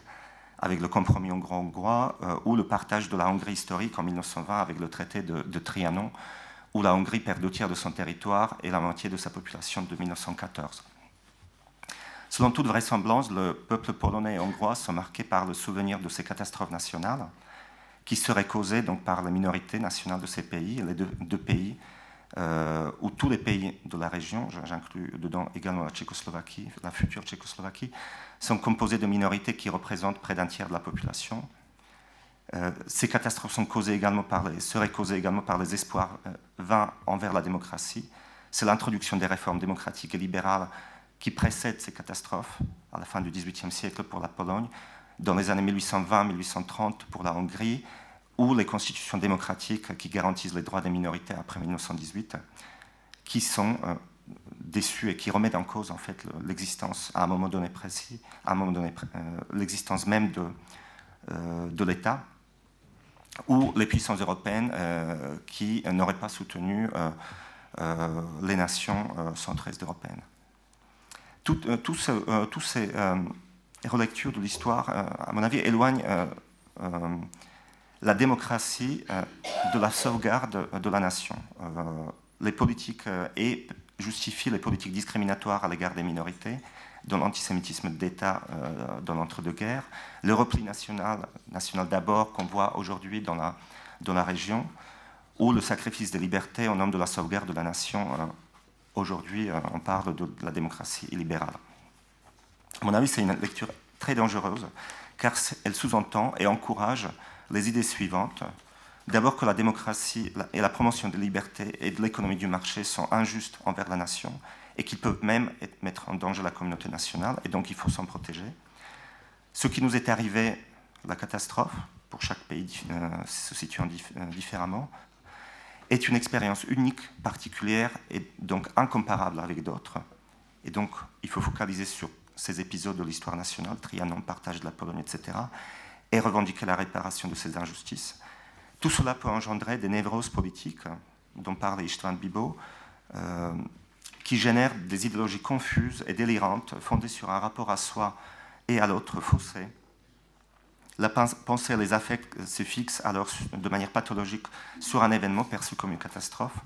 avec le compromis hongrois euh, ou le partage de la Hongrie historique en 1920 avec le traité de, Trianon, où la Hongrie perd deux tiers de son territoire et la moitié de sa population de 1914. Selon toute vraisemblance, le peuple polonais et hongrois sont marqués par le souvenir de ces catastrophes nationales qui seraient causées donc par la minorité nationale de ces pays. Les deux, pays où tous les pays de la région, j'inclus dedans également la Tchécoslovaquie, la future Tchécoslovaquie, sont composés de minorités qui représentent près d'un tiers de la population. ces catastrophes sont causées également par seraient causées également par les espoirs vains envers la démocratie. C'est l'introduction des réformes démocratiques et libérales qui précèdent ces catastrophes à la fin du XVIIIe siècle pour la Pologne, dans les années 1820-1830 pour la Hongrie, ou les constitutions démocratiques qui garantissent les droits des minorités après 1918, qui sont euh, déçus et qui remettent en cause en fait l'existence à un moment donné précis, euh, l'existence même de, euh, de l'État, ou les puissances européennes qui n'auraient pas soutenu les nations centre-est européennes. Tous ces relectures de l'histoire, à mon avis, éloignent la démocratie euh, de la sauvegarde de la nation. Euh, les politiques euh, et justifient les politiques discriminatoires à l'égard des minorités, dans l'antisémitisme d'État dans l'entre-deux-guerres, le repli national, national d'abord qu'on voit aujourd'hui dans la, dans la région, ou le sacrifice des libertés au nom de la sauvegarde de la nation. aujourd'hui, on parle de, de la démocratie libérale. À mon avis, c'est une lecture très dangereuse, car elle sous-entend et encourage les idées suivantes. D'abord que la démocratie et la promotion des libertés et de l'économie du marché sont injustes envers la nation et qu'ils peuvent même mettre en danger la communauté nationale et donc il faut s'en protéger. Ce qui nous est arrivé, la catastrophe, pour chaque pays euh, se situant euh, différemment, est une expérience unique, particulière et donc incomparable avec d'autres. Et donc il faut focaliser sur ces épisodes de l'histoire nationale, Trianon, partage de la Pologne, etc et revendiquer la réparation de ces injustices. Tout cela peut engendrer des névroses politiques, dont parle Istvan Bibo, euh, qui génèrent des idéologies confuses et délirantes, fondées sur un rapport à soi et à l'autre faussé. La pensée et les affects se fixent alors de manière pathologique sur un événement perçu comme une catastrophe.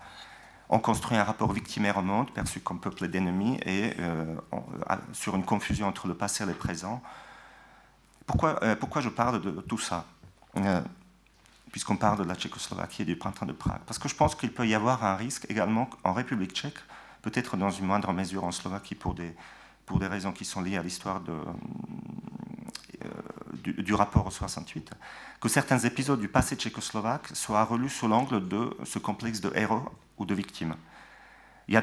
On construit un rapport victimaire au monde, perçu comme peuple d'ennemis, et euh, sur une confusion entre le passé et le présent, pourquoi, euh, je parle de tout ça? Puisqu'on parle de la Tchécoslovaquie et du printemps de Prague. Parce que je pense qu'il peut y avoir un risque également en République tchèque, peut-être dans une moindre mesure en Slovaquie pour des, pour des raisons qui sont liées à l'histoire euh, du, du, rapport au 68, que certains épisodes du passé tchécoslovaque soient relus sous l'angle de ce complexe de héros ou de victimes. Il y,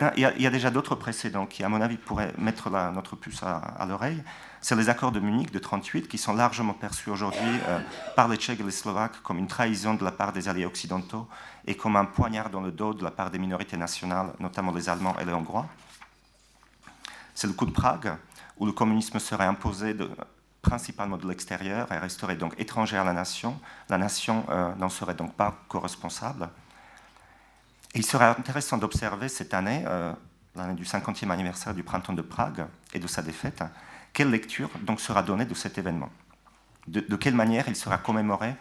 a, déjà d'autres précédents qui, à mon avis, pourraient mettre notre puce à, l'oreille. C'est les accords de Munich de 1938 qui sont largement perçus aujourd'hui euh, par les Tchèques et les Slovaques comme une trahison de la part des alliés occidentaux et comme un poignard dans le dos de la part des minorités nationales, notamment les Allemands et les Hongrois. C'est le coup de Prague, où le communisme serait imposé principalement de l'extérieur et resterait donc étranger à la nation. La nation euh, n'en serait donc pas co-responsable il serait intéressant d'observer cette année, euh, l'année du 50e anniversaire du printemps de Prague et de sa défaite, quelle lecture donc sera donnée de cet événement? De, quelle manière il sera commémoré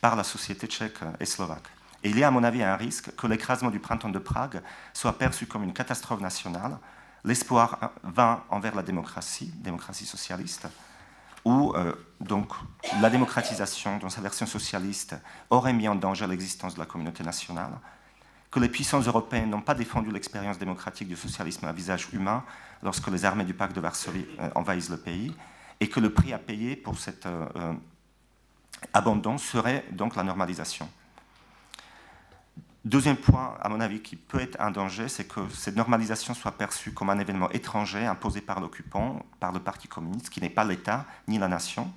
par la société tchèque et slovaque? Il y a à mon avis un risque que l'écrasement du printemps de Prague soit perçu comme une catastrophe nationale, l'espoir vain envers la démocratie, démocratie socialiste, où euh, donc la démocratisation dans sa version socialiste aurait mis en danger l'existence de la communauté nationale, que les puissances européennes n'ont pas défendu l'expérience démocratique du socialisme à visage humain lorsque les armées du pacte de Varsovie euh, envahissent le pays, et que le prix à payer pour cet euh, euh, abandon serait donc la normalisation. Deuxième point, à mon avis, qui peut être un danger, c'est que cette normalisation soit perçue comme un événement étranger imposé par l'occupant, par le Parti communiste, qui n'est pas l'État ni la nation,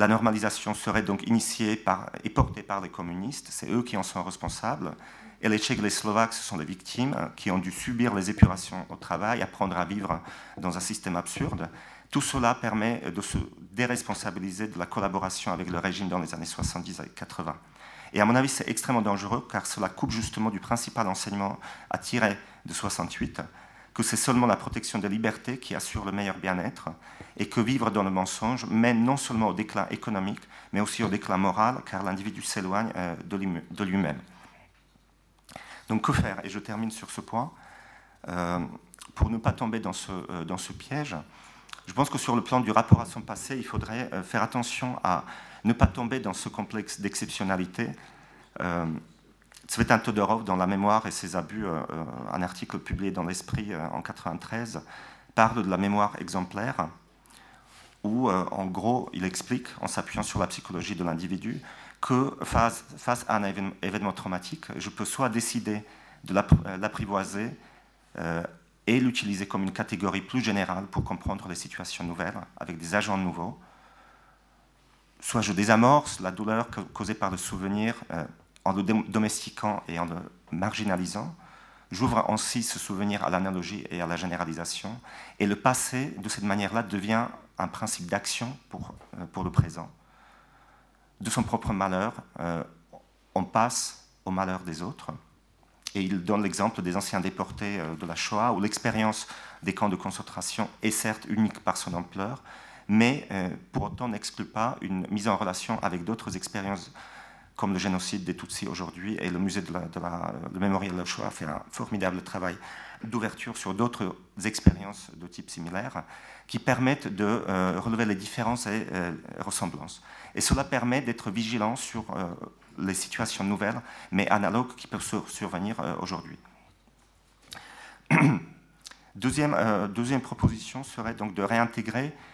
la normalisation serait donc initiée par, et portée par les communistes, c'est eux qui en sont responsables. Et les Tchèques et les Slovaques, ce sont les victimes qui ont dû subir les épurations au travail, apprendre à vivre dans un système absurde. Tout cela permet de se déresponsabiliser de la collaboration avec le régime dans les années 70 et 80. Et à mon avis, c'est extrêmement dangereux car cela coupe justement du principal enseignement à tirer de 68, c'est seulement la protection des libertés qui assure le meilleur bien-être et que vivre dans le mensonge mène non seulement au déclin économique, mais aussi au déclin moral, car l'individu s'éloigne euh, de lui-même. Donc que faire? Et je termine sur ce point. Euh, pour ne pas tomber euh, dans ce piège, je pense que sur le plan du rapport à son passé, il faudrait faire attention à ne pas tomber dans ce complexe d'exceptionnalité Tsvetan Todorov, dans La mémoire et ses abus, un article publié dans l'Esprit en 1993, parle de la mémoire exemplaire, où en gros il explique, en s'appuyant sur la psychologie de l'individu, que face, face, à un événement traumatique, je peux soit décider de l'apprivoiser et l'utiliser comme une catégorie plus générale pour comprendre les situations nouvelles avec des agents nouveaux. Soit je désamorce la douleur causée par le souvenir euh, en le domestiquant et en le marginalisant. J'ouvre ainsi ce souvenir à l'analogie et à la généralisation. Et le passé, de cette manière-là, devient un principe d'action pour, euh, le présent. De son propre malheur, euh, on passe au malheur des autres. Et il donne l'exemple des anciens déportés euh, de la Shoah, où l'expérience des camps de concentration est certes unique par son ampleur, mais pour autant n'exclut pas une mise en relation avec d'autres expériences comme le génocide des Tutsis aujourd'hui, et le musée de la, le mémorial de la Shoah fait un formidable travail d'ouverture sur d'autres expériences de type similaire qui permettent de euh, relever les différences et ressemblances. Et cela permet d'être vigilant sur les situations nouvelles, mais analogues qui peuvent survenir euh, aujourd'hui. <clears throat> Deuxième, euh, proposition serait donc de réintégrer euh,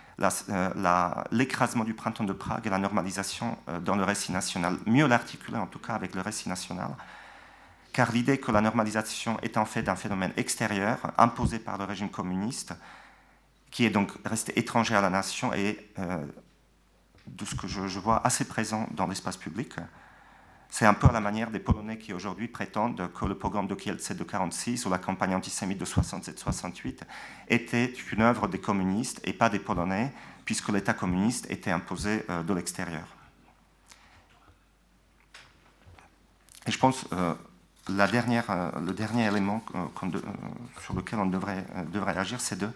l'écrasement du printemps de Prague et la normalisation dans le récit national, mieux l'articuler en tout cas avec le récit national, car l'idée que la normalisation est en fait un phénomène extérieur imposé par le régime communiste, qui est donc resté étranger à la nation et de ce que je vois assez présent dans l'espace public. C'est un peu à la manière des Polonais qui aujourd'hui prétendent que le programme de Kielce de 1946 ou la campagne antisémite de 67-68 était une œuvre des communistes et pas des Polonais, puisque l'État communiste était imposé euh, de l'extérieur. Et je pense euh, euh, le dernier élément sur lequel on devrait, agir, c'est de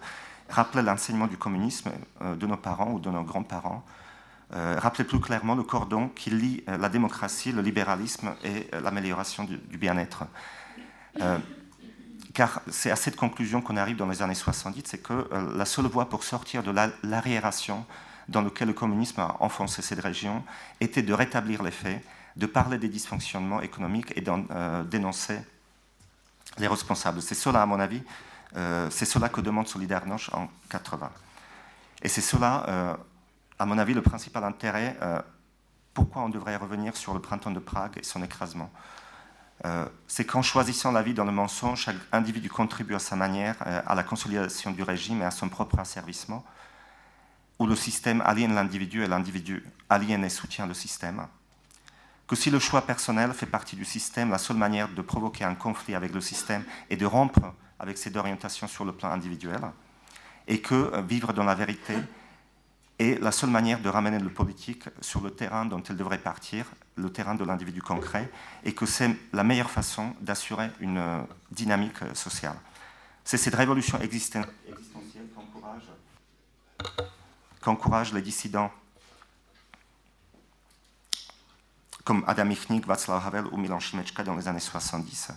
rappeler l'enseignement du communisme de nos parents ou de nos grands-parents euh, rappeler plus clairement le cordon qui lie euh, la démocratie, le libéralisme et euh, l'amélioration du, bien-être. car c'est à cette conclusion qu'on arrive dans les années 70, c'est que la seule voie pour sortir de l'arriération dans laquelle le communisme a enfoncé cette région était de rétablir les faits, de parler des dysfonctionnements économiques et d'en dénoncer les responsables. C'est cela, à mon avis, c'est cela que demande Solidarność en 80. Et c'est cela à mon avis, le principal intérêt, euh, pourquoi on devrait revenir sur le printemps de Prague et son écrasement. Euh, c'est qu'en choisissant la vie dans le mensonge, chaque individu contribue à sa manière euh, à la consolidation du régime et à son propre asservissement, où le système aliène l'individu et l'individu aliène et soutient le système. Que si le choix personnel fait partie du système, la seule manière de provoquer un conflit avec le système est de rompre avec ses orientations sur le plan individuel, et que vivre dans la vérité et la seule manière de ramener le politique sur le terrain dont elle devrait partir, le terrain de l'individu concret, et que c'est la meilleure façon d'assurer une euh, dynamique euh, sociale. C'est cette révolution existentielle qu'encourage les dissidents comme Adam Michnik, Václav Havel ou Milan Šimečka dans les années 70.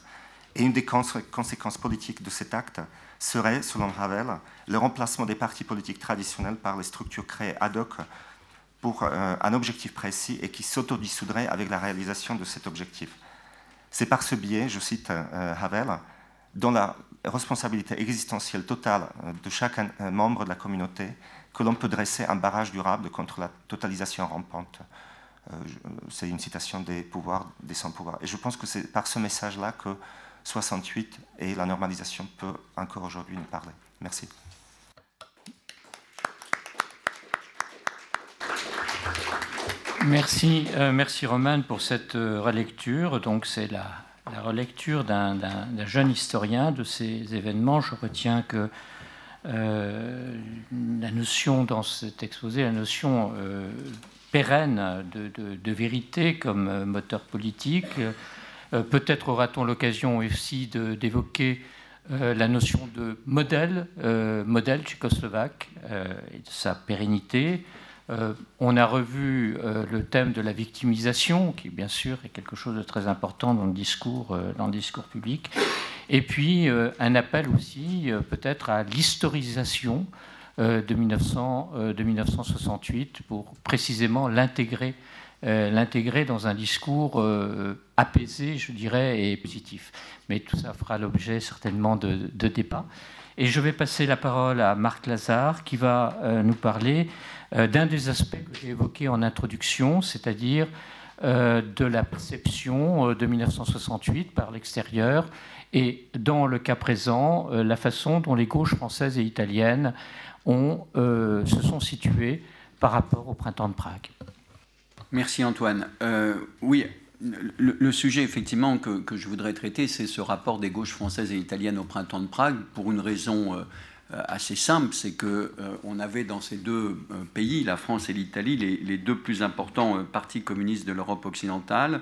Et une des conséquences politiques de cet acte serait, selon Havel, le remplacement des partis politiques traditionnels par les structures créées ad hoc pour euh, un objectif précis et qui s'autodissoudraient avec la réalisation de cet objectif. C'est par ce biais, je cite euh, Havel, dans la responsabilité existentielle totale euh, de chaque membre de la communauté que l'on peut dresser un barrage durable contre la totalisation rampante. c'est une citation des pouvoirs, des sans-pouvoirs. Et je pense que c'est par ce message-là que 68 et la normalisation peut encore aujourd'hui nous parler. Merci. Merci, euh, merci Roman pour cette euh, relecture. Donc c'est la, relecture d'un jeune historien de ces événements. Je retiens que euh, la notion dans cet exposé, la notion pérenne de, vérité comme moteur politique, euh, peut-être aura-t-on l'occasion aussi d'évoquer euh, la notion de modèle, euh, modèle tchécoslovaque et de sa pérennité. on a revu le thème de la victimisation, qui bien sûr est quelque chose de très important dans le discours, dans le discours public. Et puis un appel aussi peut-être à l'historisation de 1968 pour précisément l'intégrer l'intégrer dans un discours apaisé, je dirais, et positif. Mais tout ça fera l'objet certainement de, débats. Et je vais passer la parole à Marc Lazare qui va nous parler d'un des aspects que j'ai évoqués en introduction, c'est-à-dire de la perception de 1968 par l'extérieur et dans le cas présent, la façon dont les gauches françaises et italiennes se sont situées par rapport au printemps de Prague. Merci Antoine. Euh, oui, le, sujet effectivement que, que, je voudrais traiter, c'est ce rapport des gauches françaises et italiennes au printemps de Prague, pour une raison euh, assez simple, c'est que euh, avait dans ces deux pays, la France et l'Italie, les, deux plus importants partis communistes de l'Europe occidentale,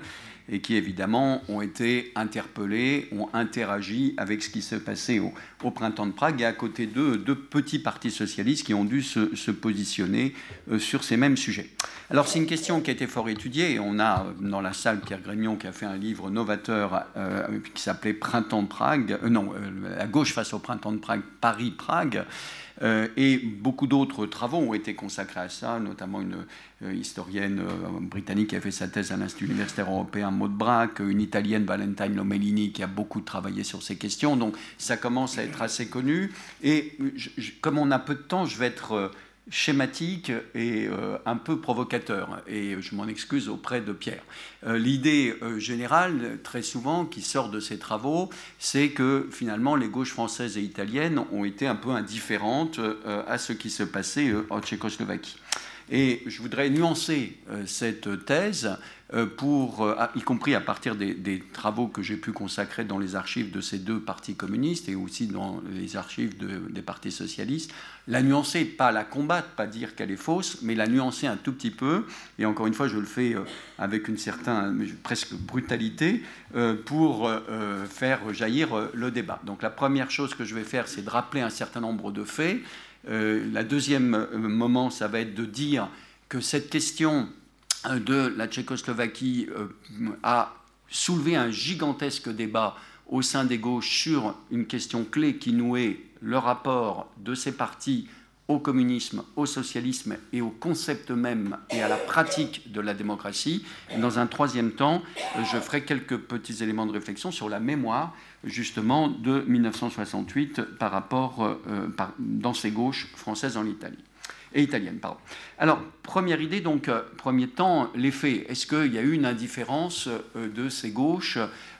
et qui évidemment ont été interpellés, ont interagi avec ce qui s'est passé au, printemps de Prague, et à côté d'eux, deux petits partis socialistes qui ont dû se, positionner euh, sur ces mêmes sujets. Alors c'est une question qui a été fort étudiée, on a dans la salle Pierre Grémion qui a fait un livre novateur euh, qui s'appelait Printemps de Prague, euh, non, La gauche face au printemps de Prague, Paris-Prague. Euh, et beaucoup d'autres travaux ont été consacrés à ça, notamment une euh, historienne euh, britannique qui a fait sa thèse à l'Institut universitaire européen, Maud Braque, une italienne, Valentine Lomellini, qui a beaucoup travaillé sur ces questions. Donc ça commence à être assez connu. Et comme on a peu de temps, je vais être schématique et euh, un peu provocateur, et je m'en excuse auprès de Pierre. Euh, l'idée euh, générale, très souvent, qui sort de ces travaux, c'est que finalement les gauches françaises et italiennes ont été un peu indifférentes à ce qui se passait en Tchécoslovaquie. Et je voudrais nuancer cette thèse euh, pour, euh, y compris à partir des, travaux que j'ai pu consacrer dans les archives de ces deux partis communistes et aussi dans les archives des partis socialistes, la nuancer, pas la combattre, pas dire qu'elle est fausse, mais la nuancer un tout petit peu. Et encore une fois, je le fais euh, avec une certaine, presque brutalité, pour faire jaillir le débat. Donc la première chose que je vais faire, c'est de rappeler un certain nombre de faits. La deuxième moment, ça va être de dire que cette question de la Tchécoslovaquie euh, a soulevé un gigantesque débat au sein des gauches sur une question clé qui nouait le rapport de ces partis au communisme, au socialisme et au concept même et à la pratique de la démocratie. dans un troisième temps, je ferai quelques petits éléments de réflexion sur la mémoire justement de 1968 par rapport euh, dans ces gauches françaises en Italie et italienne. Pardon. Alors, première idée, donc, euh, premier temps, les faits. Est-ce qu'il y a eu une indifférence euh, de ces gauches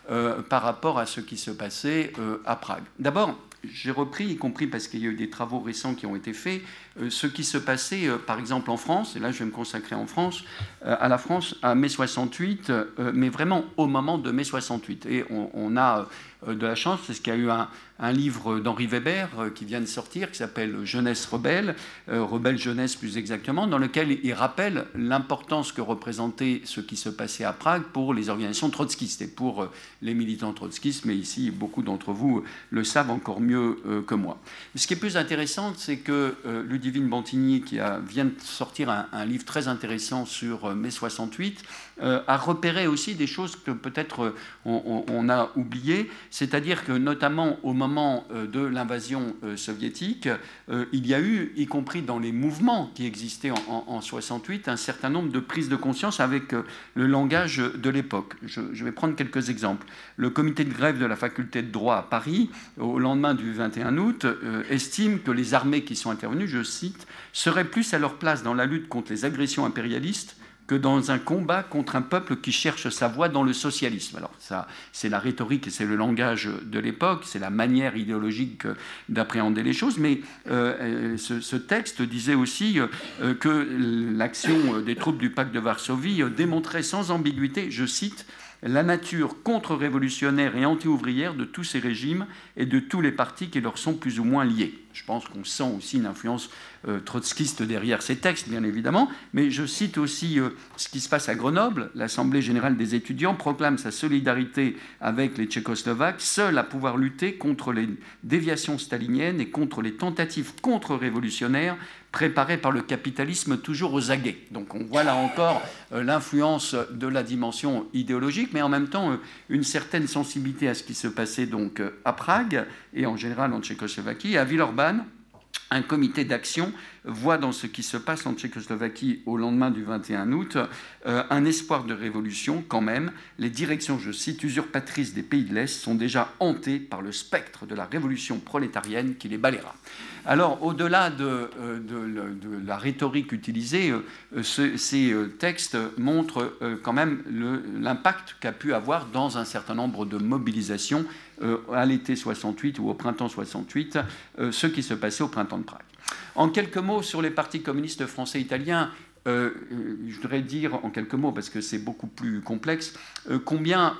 euh, par rapport à ce qui se passait à Prague? D'abord, j'ai repris, y compris parce qu'il y a eu des travaux récents qui ont été faits, ce qui se passait, par exemple, en France, et là je vais me consacrer en France, à la France à mai 68, mais vraiment au moment de mai 68. Et on, a de la chance, parce qu'il y a eu un, livre d'Henri Weber euh, qui vient de sortir, qui s'appelle Jeunesse rebelle, euh, rebelle jeunesse plus exactement, dans lequel il rappelle l'importance que représentait ce qui se passait à Prague pour les organisations trotskistes et pour euh, les militants trotskistes, mais ici beaucoup d'entre vous le savent encore mieux que moi. Ce qui est plus intéressant, c'est que Ludivine Bantigny, qui vient de sortir un, livre très intéressant sur mai 68, a repéré aussi des choses que peut-être on, on, a oubliées, c'est-à-dire que notamment au moment euh, de l'invasion euh, soviétique, euh, il y a eu, y compris dans les mouvements qui existaient en, 68, un certain nombre de prises de conscience avec le langage de l'époque. Je, vais prendre quelques exemples. Le comité de grève de la faculté de droit à Paris, au lendemain du 21 août, estime que les armées qui sont intervenues, je cite, seraient plus à leur place dans la lutte contre les agressions impérialistes dans un combat contre un peuple qui cherche sa voie dans le socialisme. Alors ça, c'est la rhétorique et c'est le langage de l'époque, c'est la manière idéologique d'appréhender les choses, mais euh, ce, texte disait aussi euh, que l'action des troupes du pacte de Varsovie démontrait sans ambiguïté, je cite, la nature contre-révolutionnaire et anti-ouvrière de tous ces régimes et de tous les partis qui leur sont plus ou moins liés. Je pense qu'on sent aussi une influence euh, trotskiste derrière ces textes, bien évidemment, mais je cite aussi euh, ce qui se passe à Grenoble. L'Assemblée générale des étudiants proclame sa solidarité avec les Tchécoslovaques, seule à pouvoir lutter contre les déviations staliniennes et contre les tentatives contre-révolutionnaires préparées par le capitalisme toujours aux aguets. Donc on voit là encore euh, l'influence de la dimension idéologique, mais en même temps une certaine sensibilité à ce qui se passait donc à Prague et en général en Tchécoslovaquie, à Villeurbanne un comité d'action voit dans ce qui se passe en Tchécoslovaquie au lendemain du 21 août un espoir de révolution quand même. Les directions, je cite, usurpatrices des pays de l'Est sont déjà hantées par le spectre de la révolution prolétarienne qui les balayera. Alors, au-delà de, la rhétorique utilisée, ces textes montrent quand même l'impact qu'a pu avoir dans un certain nombre de mobilisations euh, à l'été 68 ou au printemps 68 euh, ce qui se passait au printemps de Prague. En quelques mots sur les partis communistes français et italiens, euh, je voudrais dire en quelques mots, parce que c'est beaucoup plus complexe, combien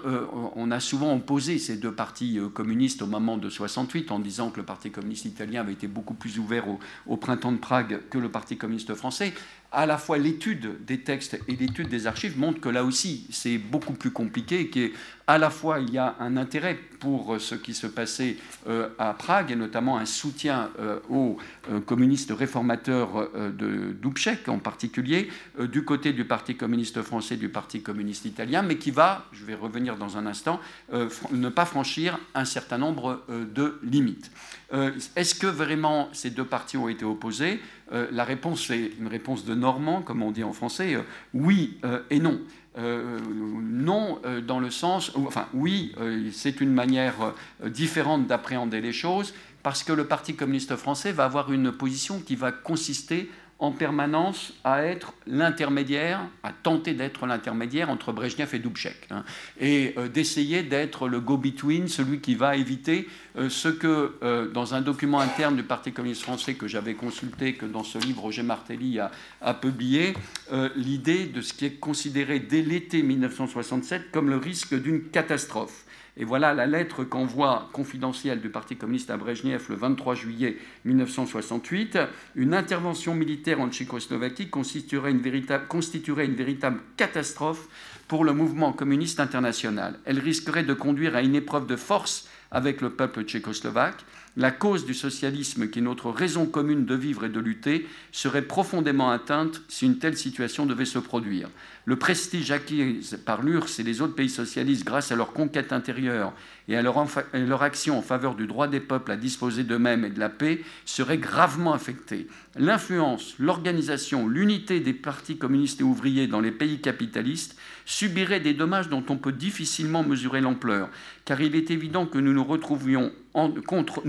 on a souvent opposé ces deux partis communistes au moment de 68 en disant que le Parti communiste italien avait été beaucoup plus ouvert au printemps de Prague que le Parti communiste français à la fois l'étude des textes et l'étude des archives montrent que là aussi c'est beaucoup plus compliqué, qu'à la fois il y a un intérêt pour ce qui se passait euh, à Prague et notamment un soutien euh, aux euh, communistes réformateurs de Dubček en particulier, du côté du Parti communiste français, du Parti communiste italien, mais qui va, je vais revenir dans un instant, ne pas franchir un certain nombre de limites. Est-ce que vraiment ces deux partis ont été opposés euh, la réponse est une réponse de Normand, comme on dit en français, euh, oui euh, et non. non dans le sens, enfin oui, c'est une manière différente d'appréhender les choses, parce que le Parti communiste français va avoir une position qui va consister en permanence à être l'intermédiaire, à tenter d'être l'intermédiaire entre Brezhnev et Dubček, hein, et euh, d'essayer d'être le go-between, celui qui va éviter euh, ce que, euh, dans un document interne du Parti communiste français que j'avais consulté, que dans ce livre Roger Martelly a, a publié, l'idée de ce qui est considéré dès l'été 1967 comme le risque d'une catastrophe. Et voilà la lettre qu'envoie confidentielle du Parti communiste à Brezhnev le 23 juillet 1968. Une intervention militaire en Tchécoslovaquie constituerait une véritable, constituerait une véritable catastrophe pour le mouvement communiste international. Elle risquerait de conduire à une épreuve de force avec le peuple tchécoslovaque la cause du socialisme, qui est notre raison commune de vivre et de lutter, serait profondément atteinte si une telle situation devait se produire. Le prestige acquis par l'URSS et les autres pays socialistes grâce à leur conquête intérieure et à leur, action en faveur du droit des peuples à disposer d'eux-mêmes et de la paix serait gravement affecté. L'influence, l'organisation, l'unité des partis communistes et ouvriers dans les pays capitalistes subiraient des dommages dont on peut difficilement mesurer l'ampleur, car il est évident que nous retrouverions contre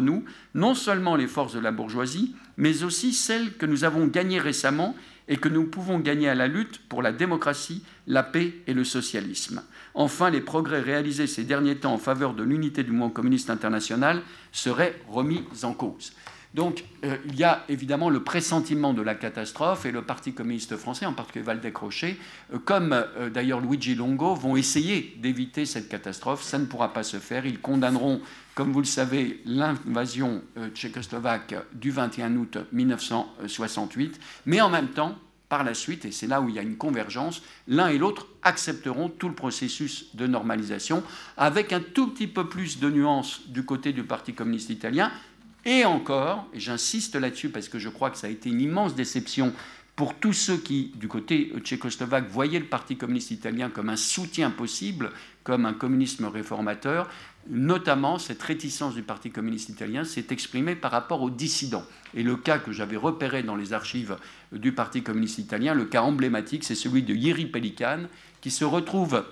nous non seulement les forces de la bourgeoisie, mais aussi celles que nous avons gagnées récemment et que nous pouvons gagner à la lutte pour la démocratie, la paix et le socialisme. Enfin, les progrès réalisés ces derniers temps en faveur de l'unité du mouvement communiste international seraient remis en cause. Donc euh, il y a évidemment le pressentiment de la catastrophe et le Parti communiste français, en particulier Valdec Rocher, euh, comme euh, d'ailleurs Luigi Longo, vont essayer d'éviter cette catastrophe. Ça ne pourra pas se faire. Ils condamneront, comme vous le savez, l'invasion tchécoslovaque du 21 août 1968, mais en même temps, par la suite, et c'est là où il y a une convergence, l'un et l'autre accepteront tout le processus de normalisation, avec un tout petit peu plus de nuances du côté du Parti communiste italien, et encore, et j'insiste là-dessus parce que je crois que ça a été une immense déception pour tous ceux qui, du côté tchécoslovaque, voyaient le Parti communiste italien comme un soutien possible, comme un communisme réformateur, notamment cette réticence du Parti communiste italien s'est exprimée par rapport aux dissidents. Et le cas que j'avais repéré dans les archives du Parti communiste italien, le cas emblématique, c'est celui de Yeri Pelikan, qui se retrouve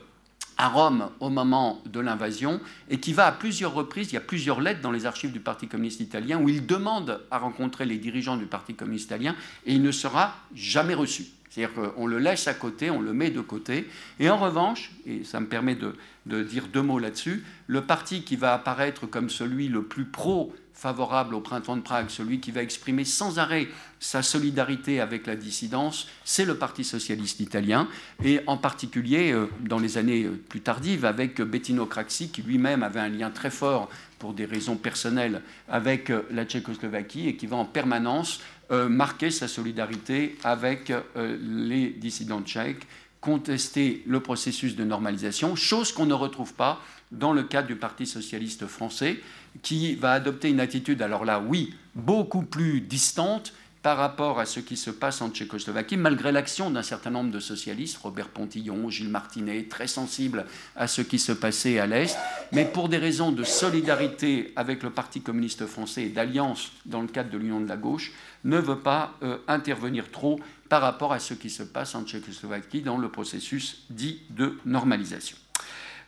à Rome au moment de l'invasion et qui va à plusieurs reprises, il y a plusieurs lettres dans les archives du Parti communiste italien où il demande à rencontrer les dirigeants du Parti communiste italien et il ne sera jamais reçu. C'est-à-dire qu'on le laisse à côté, on le met de côté. Et en revanche, et ça me permet de, dire deux mots là-dessus, le parti qui va apparaître comme celui le plus pro favorable au printemps de Prague, celui qui va exprimer sans arrêt sa solidarité avec la dissidence, c'est le Parti socialiste italien, et en particulier euh, dans les années euh, plus tardives avec Bettino Craxi, qui lui-même avait un lien très fort pour des raisons personnelles avec euh, la Tchécoslovaquie et qui va en permanence marquer sa solidarité avec les dissidents tchèques, contester le processus de normalisation, chose qu'on ne retrouve pas dans le cadre du Parti socialiste français, qui va adopter une attitude, alors là, oui, beaucoup plus distante, par rapport à ce qui se passe en Tchécoslovaquie, malgré l'action d'un certain nombre de socialistes, Robert Pontillon, Gilles Martinet, très sensibles à ce qui se passait à l'Est, mais pour des raisons de solidarité avec le Parti communiste français et d'alliance dans le cadre de l'Union de la gauche, ne veut pas euh, intervenir trop par rapport à ce qui se passe en Tchécoslovaquie dans le processus dit de normalisation.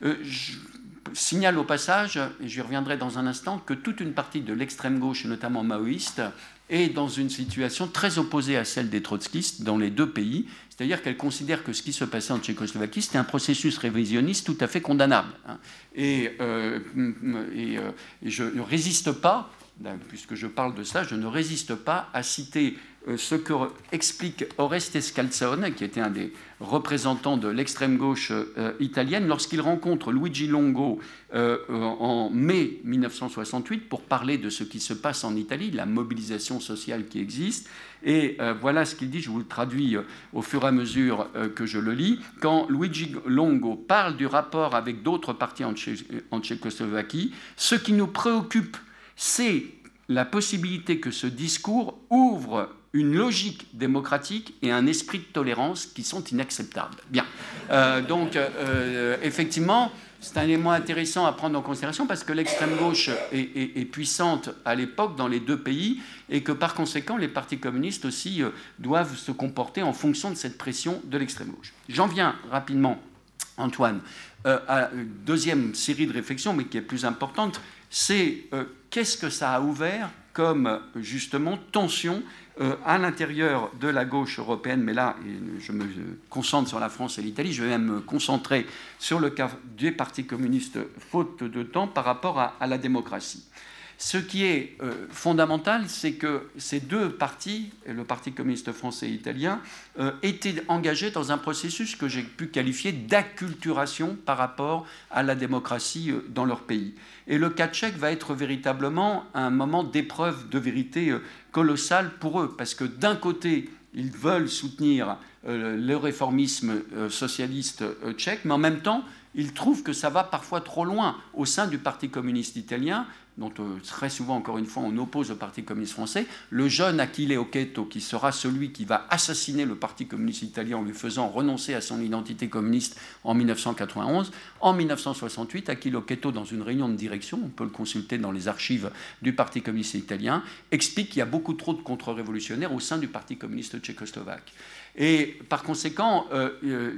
Euh, je signale au passage, et j'y reviendrai dans un instant, que toute une partie de l'extrême gauche, notamment maoïste, est dans une situation très opposée à celle des trotskistes dans les deux pays, c'est-à-dire qu'elle considère que ce qui se passait en Tchécoslovaquie, c'était un processus révisionniste tout à fait condamnable. Hein. Euh, et, je ne résiste pas, puisque je parle de ça, je ne résiste pas à citer euh, ce que explique Oreste Scalzone, qui était un des représentants de l'extrême gauche euh, italienne, lorsqu'il rencontre Luigi Longo euh, en mai 1968 pour parler de ce qui se passe en Italie, la mobilisation sociale qui existe. Et voilà ce qu'il dit, je vous le traduis au fur et à mesure que je le lis. Quand Luigi Longo parle du rapport avec d'autres partis en Tchécoslovaquie, ce qui nous préoccupe, c'est la possibilité que ce discours ouvre une logique démocratique et un esprit de tolérance qui sont inacceptables. Bien. Euh, donc, euh, effectivement, c'est un élément intéressant à prendre en considération parce que l'extrême gauche est, puissante à l'époque dans les deux pays et que par conséquent, les partis communistes aussi euh, doivent se comporter en fonction de cette pression de l'extrême gauche. J'en viens rapidement, Antoine, à une deuxième série de réflexions, mais qui est plus importante, c'est qu'est-ce que ça a ouvert comme justement tension euh, à l'intérieur de la gauche européenne, mais là, je me concentre sur la France et l'Italie, je vais même me concentrer sur le cas des partis communistes, faute de temps, par rapport à la démocratie. Ce qui est euh, fondamental, c'est que ces deux partis, le Parti communiste français et italien, euh, étaient engagés dans un processus que j'ai pu qualifier d'acculturation par rapport à la démocratie euh, dans leur pays. Et le cas tchèque va être véritablement un moment d'épreuve de vérité colossale pour eux, parce que d'un côté, ils veulent soutenir le réformisme socialiste tchèque, mais en même temps, ils trouvent que ça va parfois trop loin au sein du Parti communiste italien dont euh, très souvent, encore une fois, on oppose au Parti communiste français, le jeune Achille Occhetto, qui sera celui qui va assassiner le Parti communiste italien en lui faisant renoncer à son identité communiste en 1991. En 1968, Achille Occhetto, dans une réunion de direction, on peut le consulter dans les archives du Parti communiste italien, explique qu'il y a beaucoup trop de contre-révolutionnaires au sein du Parti communiste tchécoslovaque. Et par conséquent, euh, euh,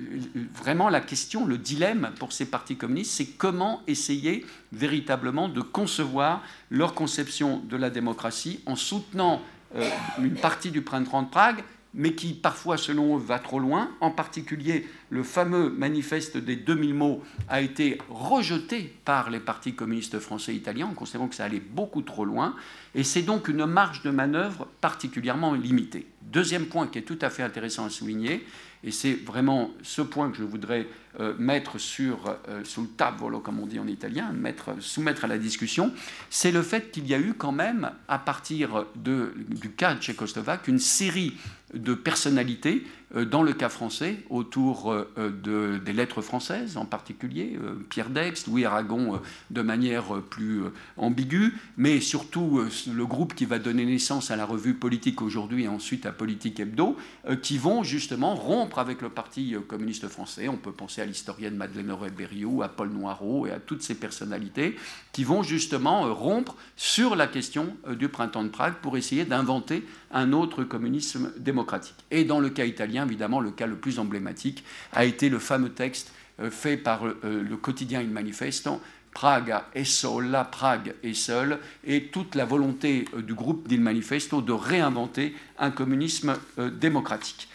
vraiment la question, le dilemme pour ces partis communistes, c'est comment essayer véritablement de concevoir leur conception de la démocratie en soutenant euh, une partie du printemps de Prague, mais qui parfois, selon eux, va trop loin. En particulier, le fameux manifeste des 2000 mots a été rejeté par les partis communistes français et italiens, en considérant que ça allait beaucoup trop loin. Et c'est donc une marge de manœuvre particulièrement limitée. Deuxième point qui est tout à fait intéressant à souligner, et c'est vraiment ce point que je voudrais euh, mettre sur, euh, sous le tavolo, comme on dit en italien, mettre, soumettre à la discussion, c'est le fait qu'il y a eu quand même, à partir du cas tchécoslovaque, une série de personnalités euh, dans le cas français, autour euh, de, des lettres françaises en particulier, euh, Pierre Dex, Louis Aragon de manière plus ambiguë, mais surtout le groupe qui va donner naissance à la revue Politique aujourd'hui et ensuite à Politique Hebdo, qui vont justement rompre avec le Parti communiste français. On peut penser à l'historienne Madeleine Auré-Berriot, à Paul Noireau et à toutes ces personnalités qui vont justement rompre sur la question du printemps de Prague pour essayer d'inventer un autre communisme démocratique. Et dans le cas italien, évidemment, le cas le plus emblématique a été le fameux texte euh, fait par euh, le quotidien Il Manifesto, Prague est sola, Prague est seule, et toute la volonté euh, du groupe d'Il Manifesto de réinventer un communisme démocratique.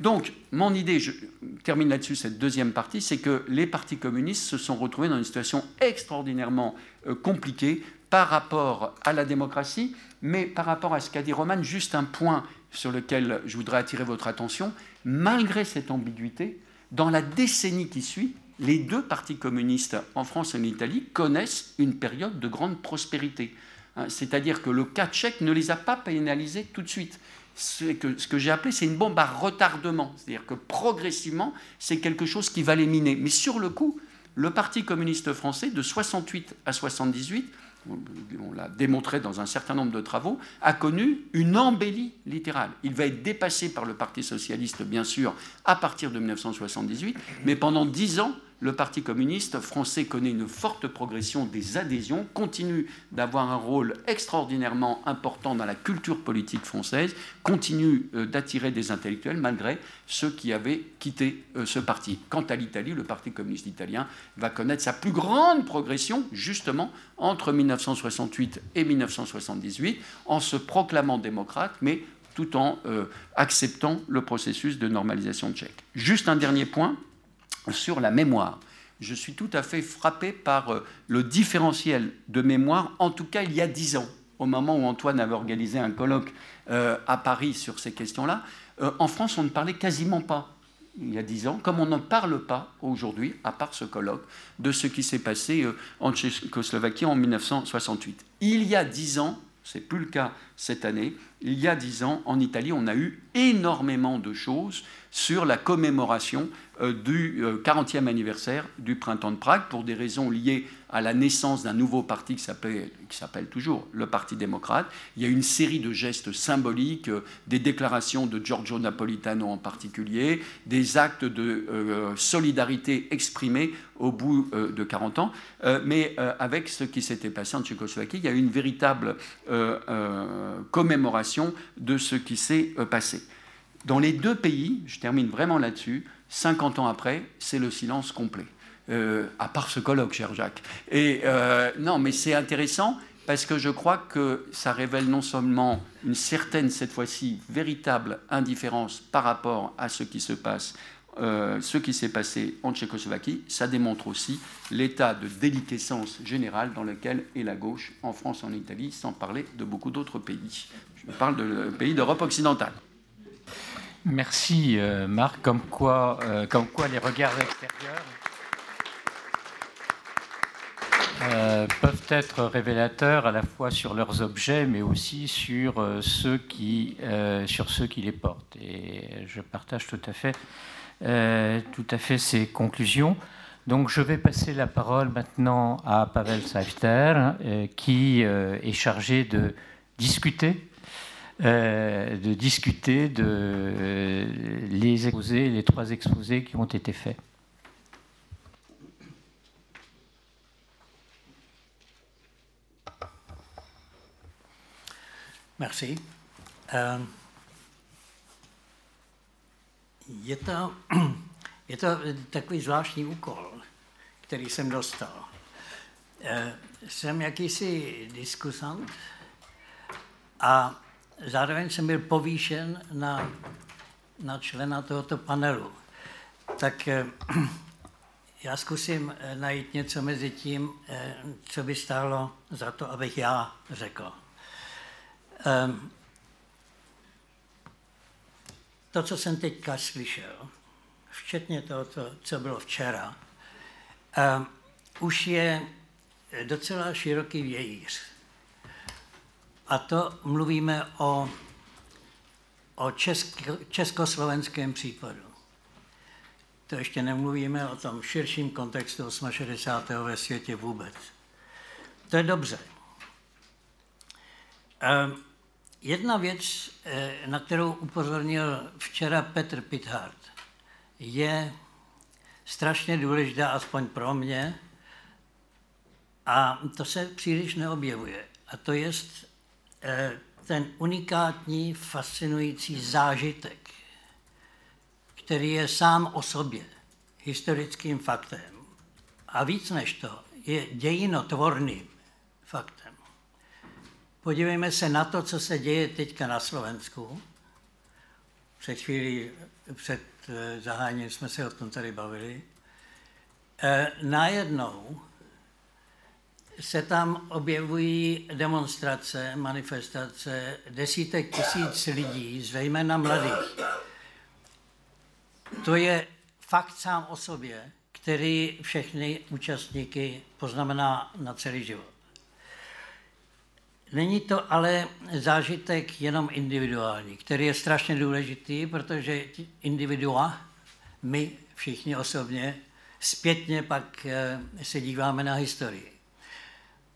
Donc, mon idée, je termine là-dessus cette deuxième partie, c'est que les partis communistes se sont retrouvés dans une situation extraordinairement compliquée par rapport à la démocratie, mais par rapport à ce qu'a dit Roman, juste un point sur lequel je voudrais attirer votre attention, malgré cette ambiguïté, dans la décennie qui suit, les deux partis communistes en France et en Italie connaissent une période de grande prospérité. Hein, c'est-à-dire que le cas tchèque ne les a pas pénalisés tout de suite. Ce que, ce que j'ai appelé, c'est une bombe à retardement. C'est-à-dire que progressivement, c'est quelque chose qui va les miner. Mais sur le coup, le Parti communiste français, de 68 à 78, on l'a démontré dans un certain nombre de travaux, a connu une embellie littérale. Il va être dépassé par le Parti socialiste, bien sûr, à partir de 1978, mais pendant dix ans, le Parti communiste français connaît une forte progression des adhésions, continue d'avoir un rôle extraordinairement important dans la culture politique française, continue euh, d'attirer des intellectuels malgré ceux qui avaient quitté euh, ce parti. Quant à l'Italie, le Parti communiste italien va connaître sa plus grande progression justement entre 1968 et 1978 en se proclamant démocrate, mais tout en euh, acceptant le processus de normalisation tchèque. Juste un dernier point sur la mémoire. Je suis tout à fait frappé par euh, le différentiel de mémoire, en tout cas il y a dix ans, au moment où Antoine avait organisé un colloque euh, à Paris sur ces questions-là. Euh, en France, on ne parlait quasiment pas il y a dix ans, comme on ne parle pas aujourd'hui, à part ce colloque, de ce qui s'est passé en Tchécoslovaquie en 1968. Il y a dix ans, c'est plus le cas cette année, il y a dix ans, en Italie, on a eu énormément de choses sur la commémoration euh, du 40e euh, anniversaire du printemps de Prague pour des raisons liées à la naissance d'un nouveau parti qui s'appelle toujours le Parti démocrate. Il y a une série de gestes symboliques, euh, des déclarations de Giorgio Napolitano en particulier, des actes de solidarité exprimés au bout de 40 ans. mais avec ce qui s'était passé en Tchécoslovaquie, il y a une véritable commémoration de ce qui s'est passé. Dans les deux pays, je termine vraiment là-dessus, 50 ans après, c'est le silence complet. Euh, à part ce colloque, cher Jacques. Et euh, non, mais c'est intéressant parce que je crois que ça révèle non seulement une certaine, cette fois-ci, véritable indifférence par rapport à ce qui se passe, euh, ce qui s'est passé en Tchécoslovaquie, ça démontre aussi l'état de déliquescence générale dans lequel est la gauche en France, en Italie, sans parler de beaucoup d'autres pays. Je parle de pays d'Europe occidentale. Merci euh, Marc, comme quoi, euh, comme quoi les regards extérieurs euh, peuvent être révélateurs à la fois sur leurs objets, mais aussi sur, ceux qui, sur ceux qui les portent. Et je partage tout à fait, tout à fait ces conclusions. Donc je vais passer la parole maintenant à Pavel Saifter, qui est chargé de discuter euh, de discuter de euh, les exposés, les trois exposés qui ont été faits. Merci. Euh, je <clears throat> je to takový zvláštní úkol, který diskusant a zároveň jsem byl povýšen na, na člena tohoto panelu. Tak eh, <clears throat> já zkusím eh, najít něco mezi tím, eh, co by stálo za to, abych já řekl. Ehm, to, co jsem teďka slyšel, včetně toho, co bylo včera, ehm, už je docela široký vějíř. A to mluvíme o, o česko, československém případu. To ještě nemluvíme o tom širším kontextu 68. ve světě vůbec. To je dobře. Ehm, jedna věc, eh, na kterou upozornil včera Petr Pithard, je strašně důležitá, aspoň pro mě, a to se příliš neobjevuje. A to je ten unikátní, fascinující zážitek, který je sám o sobě historickým faktem a víc než to, je dějinotvorným faktem. Podívejme se na to, co se děje teďka na Slovensku. Před chvílí, před eh, zahájením jsme se o tom tady bavili. E, najednou se tam objevují demonstrace, manifestace desítek tisíc lidí, zejména mladých. To je fakt sám o sobě, který všechny účastníky poznamená na celý život. Není to ale zážitek jenom individuální, který je strašně důležitý, protože individua, my všichni osobně, zpětně pak eh, se díváme na historii.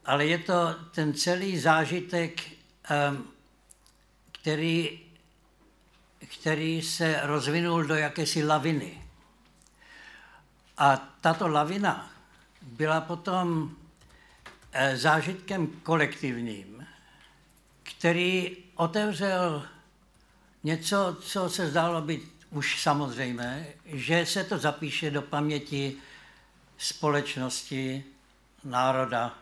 Ale je to ten celý zážitek, který, který se rozvinul do jakési laviny. A tato lavina byla potom eh, zážitkem kolektivním, který otevřel něco, co se zdálo být už samozřejmé, že se to zapíše do paměti společnosti, národa,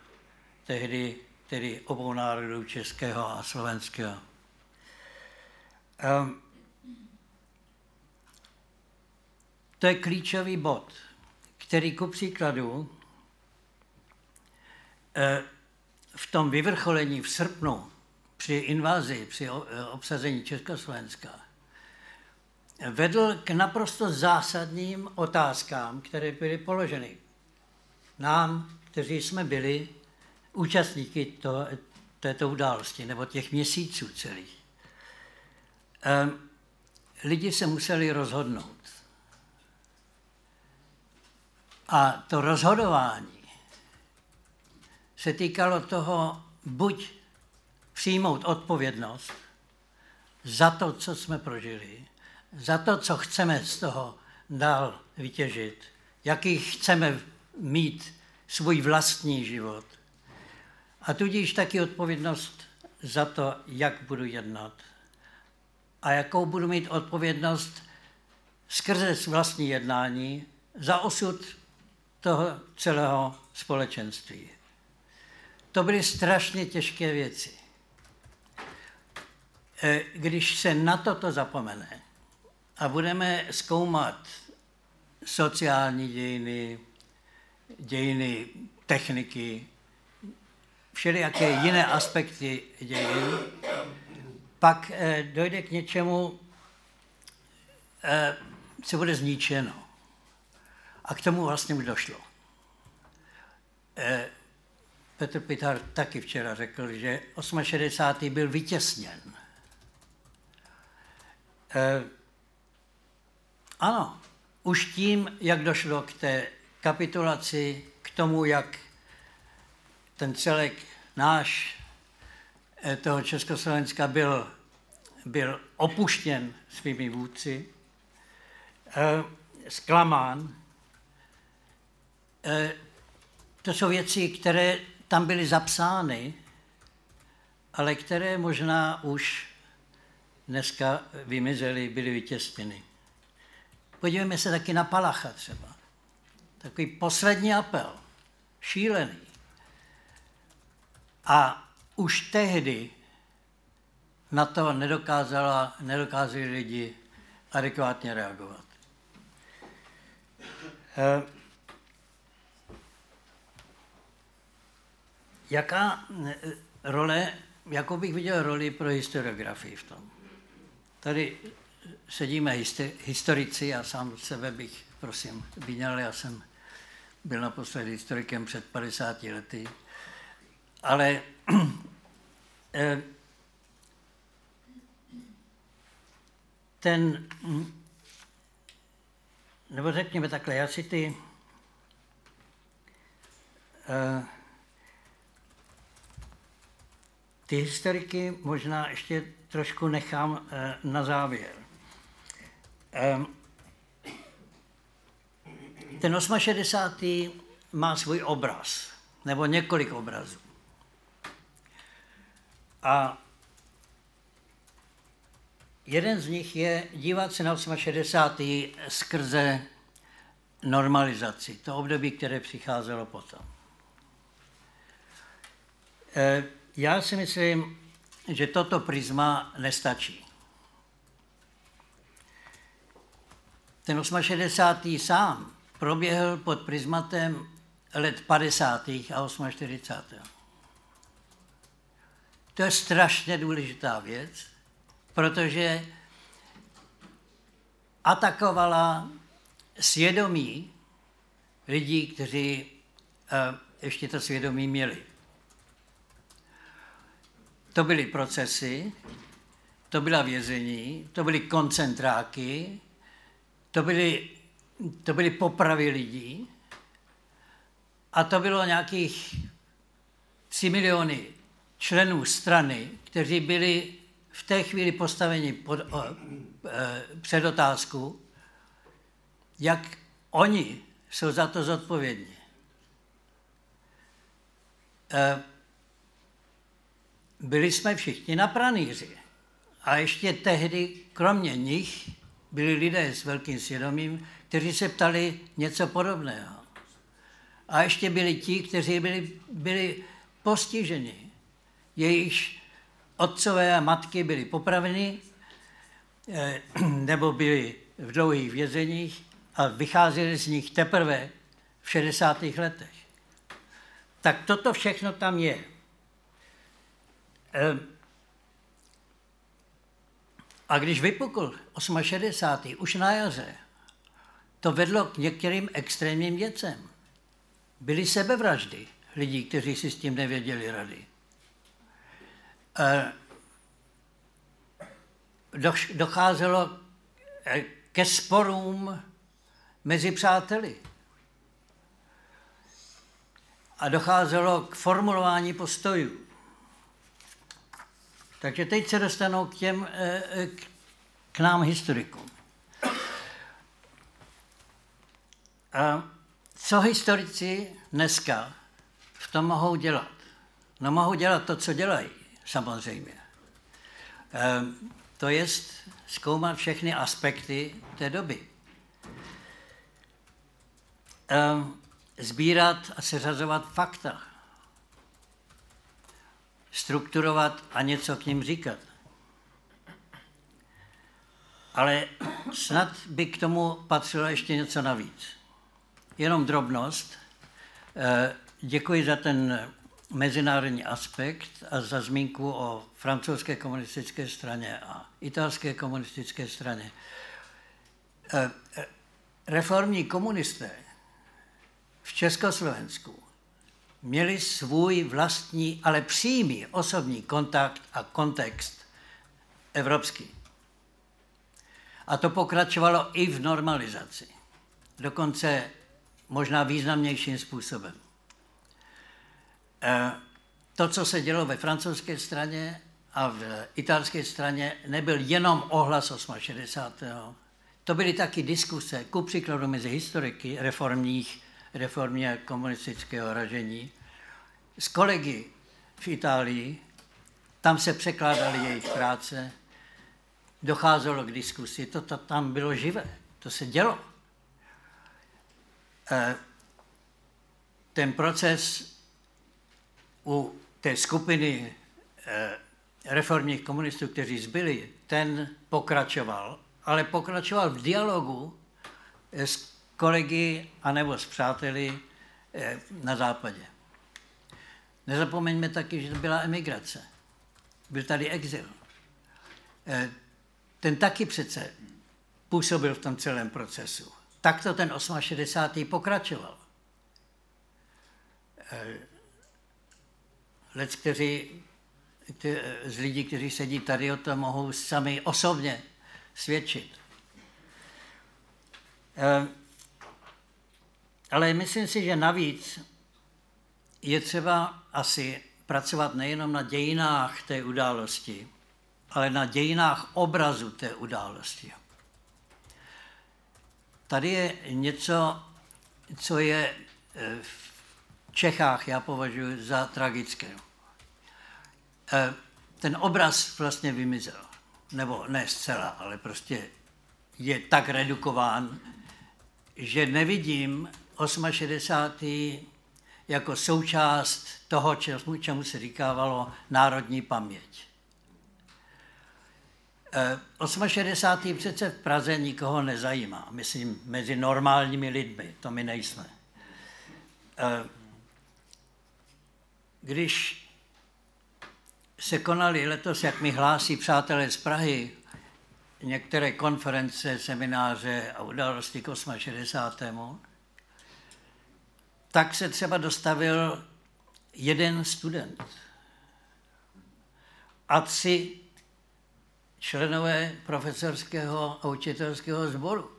tehdy tedy obou národů českého a slovenského. Um, to je klíčový bod, který ku příkladu eh, v tom vyvrcholení v srpnu při invazi, při obsazení Československa, vedl k naprosto zásadním otázkám, které byly položeny nám, kteří jsme byli účastníky to, této události, nebo těch měsíců celých. Ehm, lidi se museli rozhodnout. A to rozhodování se týkalo toho buď přijmout odpovědnost za to, co jsme prožili, za to, co chceme z toho dál vytěžit, jaký chceme mít svůj vlastní život. A tudíž taky odpovědnost za to, jak budu jednat. A jakou budu mít odpovědnost skrze vlastní jednání za osud toho celého společenství. To byly strašně těžké věci. E, když se na toto zapomene a budeme zkoumat sociální dějiny, dějiny techniky, všelijaké jiné aspekty dějin, pak e, dojde k něčemu, e, co bude zničeno. A k tomu vlastně už došlo. Eh, Petr Pitar taky včera řekl, že 68. byl vytěsněn. Eh, ano, už tím, jak došlo k té kapitulaci, k tomu, jak ten celek náš eh, toho Československa byl, byl opuštěn svými vůdci, zklamán, Eh, to jsou věci, které tam byly zapsány, ale které možná už dneska vymizely, byly vytěsněny. Podívejme se taky na Palacha třeba. Takový poslední apel, šílený. A už tehdy na to nedokázala, nedokázali lidi adekvátně reagovat. Eh, jaká eh, role, jakou bych viděl roli pro historiografii v tom? Tady sedíme historici, já sám sebe bych, prosím, vyněl, já jsem byl naposledy historikem před 50 lety, ale <clears throat> eh, ten, nebo řekněme takhle, já si ty uh, Ty historiky možná ještě trošku nechám eh, na závěr. Ten 68. má svůj obraz, nebo několik obrazů. A jeden z nich je dívat se na 68. skrze normalizaci, to období, které přicházelo potom. E, já si myslím, že toto prisma nestačí. Ten 68. sám proběhl pod prismatem let 50. a 48. To je strašně důležitá věc, protože atakovala svědomí lidí, kteří uh, ještě to svědomí měli. To byly procesy, to byla vězení, to byly koncentráky, to byly, to byly popravy lidí a to bylo nějakých 3 miliony členů strany, kteří byli v té chvíli postaveni pod, o, e, před otázku, jak oni jsou za to zodpovědní. E, byli jsme všichni na pranýři. A ještě tehdy, kromě nich, byli lidé s velkým svědomím, kteří se ptali něco podobného. A ještě byli ti, kteří byli, byli postiženi. Jejichž otcové a matky byly popraveny eh, <clears throat> nebo byli v dlouhých vězeních a vycházeli z nich teprve v 60. letech. Tak toto všechno tam je. Eh, a když vypukl 68. už na jaře, to vedlo k některým extrémním věcem. Byly sebevraždy lidí, kteří si s tím nevěděli rady. Eh, docházelo eh, ke sporům mezi přáteli. A docházelo k formulování postojů. Takže teď se dostanou k, těm, eh, k nám historikům. A co historici dneska v tom mohou dělat? No mohou dělat to, co dělají, samozřejmě. E, to je zkoumat všechny aspekty té doby. E, sbírat a seřazovat fakta. Strukturovat a něco k ním říkat. Ale snad by k tomu patřilo ještě něco navíc. Jenom drobnost. Eh, děkuji za ten mezinárodní aspekt a za zmínku o francouzské komunistické straně a italské komunistické straně. Eh, reformní komunisté v Československu měli svůj vlastní, ale přímý osobní kontakt a kontext evropský. A to pokračovalo i v normalizaci. Dokonce možná významnějším způsobem. E, to, co se dělo ve francouzské straně a v italské straně, nebyl jenom ohlas 68. To byly taky diskuse, ku příkladu mezi historiky reformních, reformně a komunistického ražení, s kolegy v Itálii, tam se překládaly jejich práce, docházelo k diskusi, to, to tam bylo živé, to se dělo. Eh, ten proces u té skupiny eh, reformních komunistů, kteří zbyli, ten pokračoval, ale pokračoval v dialogu eh, s kolegy anebo s přáteli na západě. Nezapomeňme taky, že to byla emigrace. Byl tady exil. Ten taky přece působil v tom celém procesu takto ten 68. pokračoval. Eh, lec, kteří, kte, z lidí, kteří sedí tady, o tom mohou sami osobně svědčit. Eh, ale myslím si, že navíc je třeba asi pracovat nejenom na dějinách té události, ale na dějinách obrazu té události. Tady je něco, co je eh, v Čechách, já považuji za tragické. Eh, ten obraz vlastně vymizel. Nebo ne zcela, ale prostě je tak redukován, že nevidím 68. jako součást toho, čemu, čemu se říkávalo národní paměť. 68. Eh, přece v Praze nikoho nezajímá, myslím, mezi normálními lidmi, to my nejsme. Eh, když se konaly letos, jak mi hlásí přátelé z Prahy, některé konference, semináře a události k 68. tak se třeba dostavil jeden student a tři členové profesorského a učitelského sboru.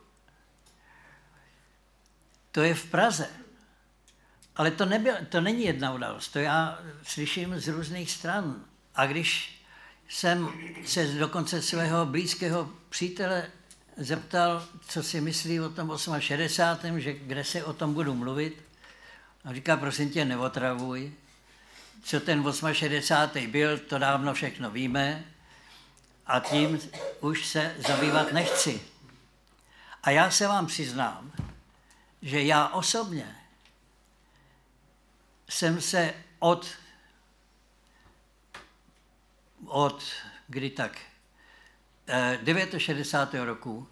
To je v Praze. Ale to, nebyl, to není jedna událost, to já slyším z různých stran. A když jsem se dokonce svého blízkého přítele zeptal, co si myslí o tom 68., že kde se o tom budu mluvit, a říká, prosím tě, neotravuj. Co ten 68. byl, to dávno všechno víme a tím už se zabývat nechci. A já se vám přiznám, že já osobně jsem se od, od kdy tak, 69. Eh, roku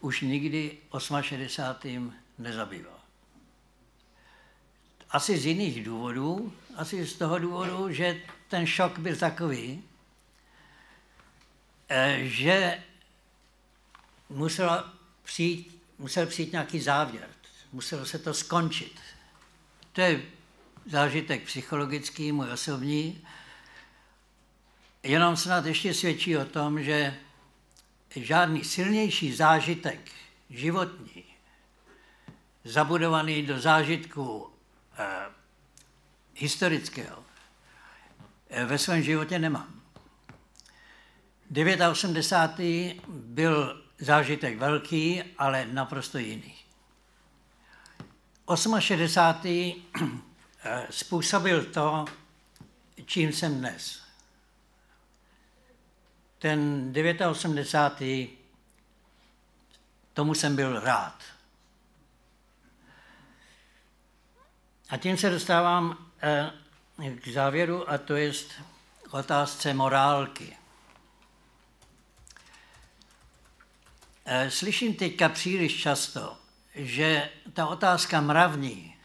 už nikdy 68. nezabýval. Asi z jiných důvodů, asi z toho důvodu, že ten šok byl takový, eh, že musel přijít, musel přijít nějaký závěr, muselo se to skončit. To je zážitek psychologický, můj osobní, jenom snad ještě svědčí o tom, že žádný silnější zážitek životní, zabudovaný do zážitku eh, historického, eh, ve svém životě nemám. 89. byl zážitek velký, ale naprosto jiný. 68. Eh, způsobil to, čím jsem dnes. Ten 89. tomu jsem byl rád. A tím se dostávám eh, k závěru, a to je otázce morálky. Eh, slyším teďka příliš často, že ta otázka mravní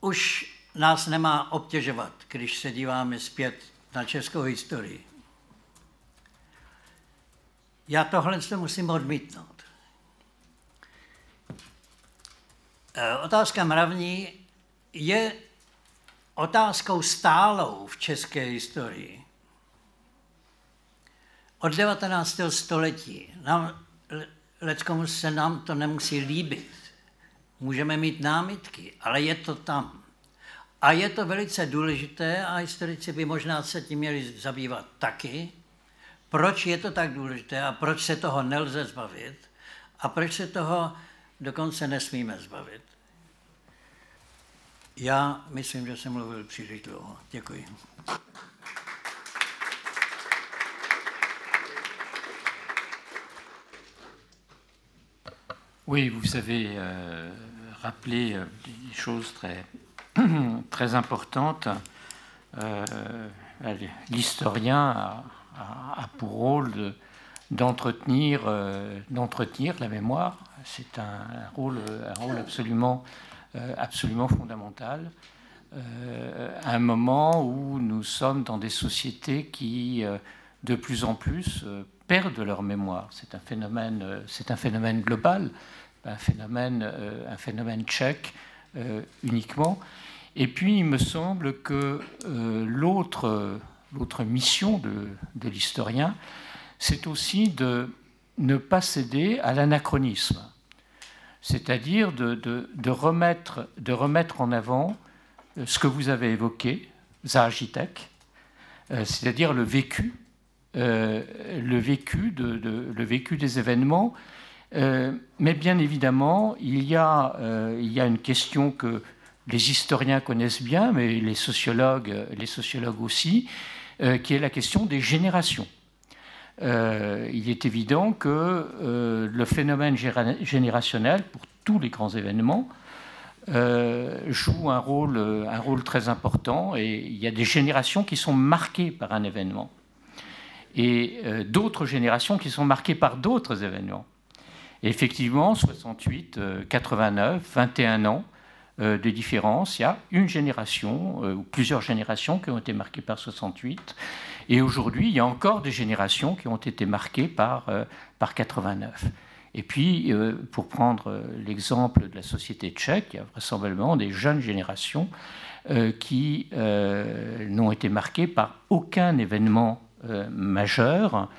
už nás nemá obtěžovat, když se díváme zpět na českou historii. Já tohle to musím odmítnout. Eh, otázka mravní je otázkou stálou v české historii. Od 19. století nám, leckomu se nám to nemusí líbit. Můžeme mít námitky, ale je to tam. A je to velice důležité a historici by možná se tím měli zabývat taky, proč je to tak důležité a proč se toho nelze zbavit a proč se toho dokonce nesmíme zbavit. Já myslím, že jsem mluvil příliš dlouho. Děkuji. Oui, vous avez euh, rappelé euh, des choses très, <clears throat> très importantes. Euh, L'historien a, pour rôle d'entretenir euh, d'entretenir la mémoire. C'est un, rôle, un rôle absolument, euh, absolument fondamental. À un moment où nous sommes dans des sociétés qui, de plus en plus, perdent leur mémoire. C'est un phénomène, c'est un phénomène global, un phénomène, un phénomène tchèque uniquement. Et puis, il me semble que l'autre l'autre mission de, l'historien, c'est aussi de ne pas céder à l'anachronisme, c'est-à-dire de, remettre, en avant euh, ce que vous avez évoqué, Zahagitek, euh, c'est-à-dire le vécu, euh, le vécu des événements. mais bien évidemment, il y, a, il y a une question que les historiens connaissent bien, mais les sociologues, les sociologues aussi, euh, qui est la question des générations. Euh, il est évident que euh, le phénomène générationnel, pour tous les grands événements, joue un rôle, très important et il y a des générations qui sont marquées par un événement et d'autres générations qui sont marquées par d'autres événements. effectivement, 68, 89, 21 ans, euh, de différence. Il y a une génération euh, ou plusieurs générations qui ont été marquées par 68. Et aujourd'hui, il y a encore des générations qui ont été marquées par, euh, par 89. Et puis, pour prendre l'exemple de la société tchèque, il y a vraisemblablement des jeunes générations qui n'ont été marquées par aucun événement majeur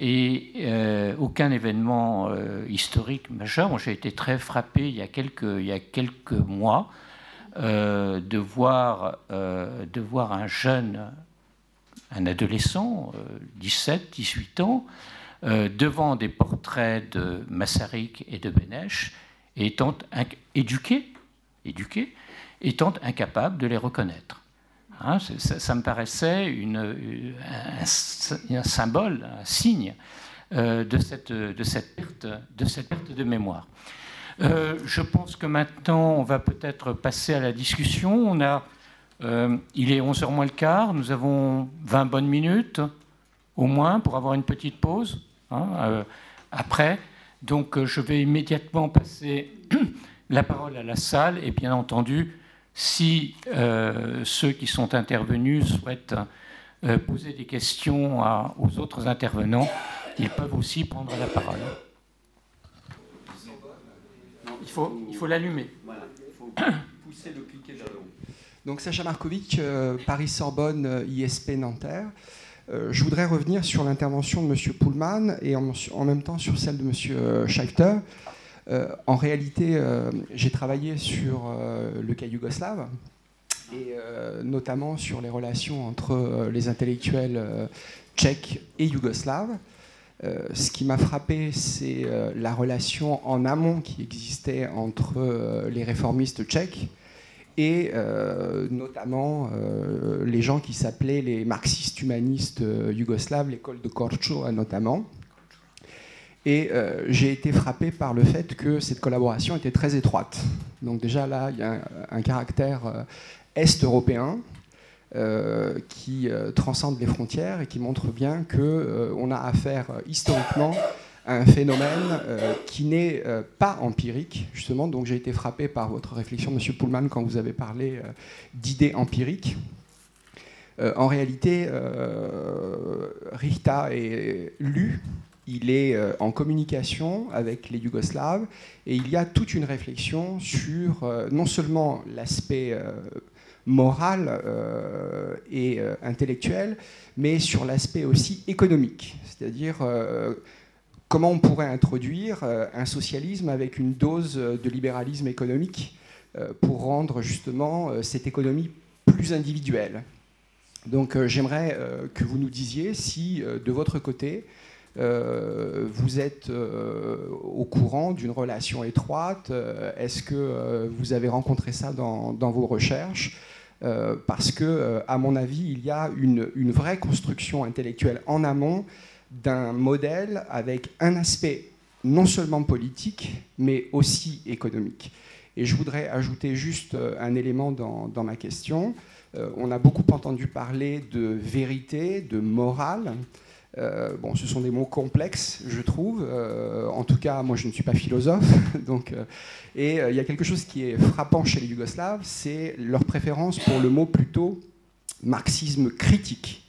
et euh, aucun événement euh, historique majeur. J'ai été très frappé il y a quelques, mois euh, de, voir, un jeune, un adolescent, 17, 18 ans, devant des portraits de Massarik et de Benesch, étant éduqué, éduqué, étant incapable de les reconnaître. Hein, ça, me paraissait une, un, symbole, un signe euh, de, cette, perte, de mémoire. Euh, je pense que maintenant, on va peut-être passer à la discussion. Euh, il est 11h moins le quart, nous avons 20 bonnes minutes au moins pour avoir une petite pause hein, après. Donc je vais immédiatement passer <clears throat> la parole à la salle et bien entendu, si euh, ceux qui sont intervenus souhaitent euh, poser des questions aux autres intervenants, ils peuvent aussi prendre la parole. Il faut, il faut l'allumer. Voilà, il faut <coughs> pousser le cliquet vers le haut. Donc Sacha Markovic, euh, Paris-Sorbonne, ISP Nanterre. je voudrais revenir sur l'intervention de M. Pullman et en, en, même temps sur celle de M. Schechter. Euh, en réalité, euh, j'ai travaillé sur euh, le cas yougoslave et notamment sur les relations entre les intellectuels tchèques et yougoslaves. ce qui m'a frappé, c'est la relation en amont qui existait entre les réformistes tchèques et notamment les gens qui s'appelaient les marxistes humanistes yougoslaves, l'école de Korčula notamment. Et euh, j'ai été frappé par le fait que cette collaboration était très étroite. Donc déjà là, il y a un, caractère euh, est-européen euh, qui transcende les frontières et qui montre bien qu'on a affaire historiquement à un phénomène qui n'est pas empirique, justement. Donc j'ai été frappé par votre réflexion, Monsieur Pullman, quand vous avez parlé d'idées empiriques. en réalité, Richta est lu il est euh, en communication avec les Yougoslaves et il y a toute une réflexion sur euh, non seulement l'aspect euh, moral et intellectuel, mais sur l'aspect aussi économique, c'est-à-dire comment on pourrait introduire un socialisme avec une dose de libéralisme économique pour rendre justement cette économie plus individuelle. Donc j'aimerais que vous nous disiez si de votre côté, vous êtes euh, au courant d'une relation étroite euh, Est-ce que vous avez rencontré ça dans, vos recherches? Parce que, à mon avis, il y a une, vraie construction intellectuelle en amont d'un modèle avec un aspect non seulement politique, mais aussi économique. Et je voudrais ajouter juste un élément dans ma question. on a beaucoup entendu parler de vérité, de morale. Euh, bon, ce sont des mots complexes, je trouve. Euh, en tout cas, moi, je ne suis pas philosophe. <laughs> donc, euh, et il y a quelque chose qui est frappant chez les Yougoslaves, c'est leur préférence pour le mot plutôt marxisme critique.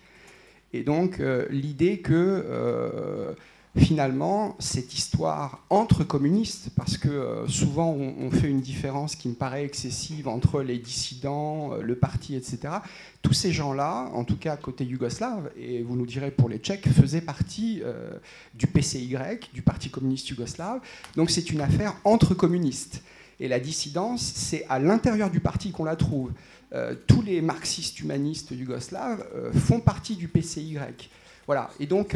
Et donc, l'idée que finalement, cette histoire entre communistes, parce que euh, souvent on, fait une différence qui me paraît excessive entre les dissidents, euh, le parti, etc. Tous ces gens-là, en tout cas côté yougoslave, et vous nous direz pour les Tchèques, faisaient partie euh, du PCY, du Parti communiste yougoslave. Donc c'est une affaire entre communistes. Et la dissidence, c'est à l'intérieur du parti qu'on la trouve. tous les marxistes humanistes yougoslaves font partie du PCY. Voilà. Et donc,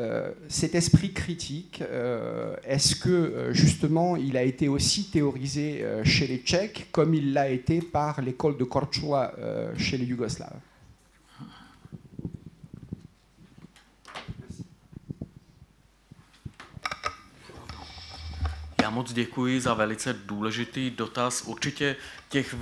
euh, cet esprit critique, euh, est-ce que euh, justement il a été aussi théorisé chez les Tchèques comme il l'a été par l'école de Korčula chez les Yougoslaves? Já moc děkuji za velice důležitý dotaz. Určitě těch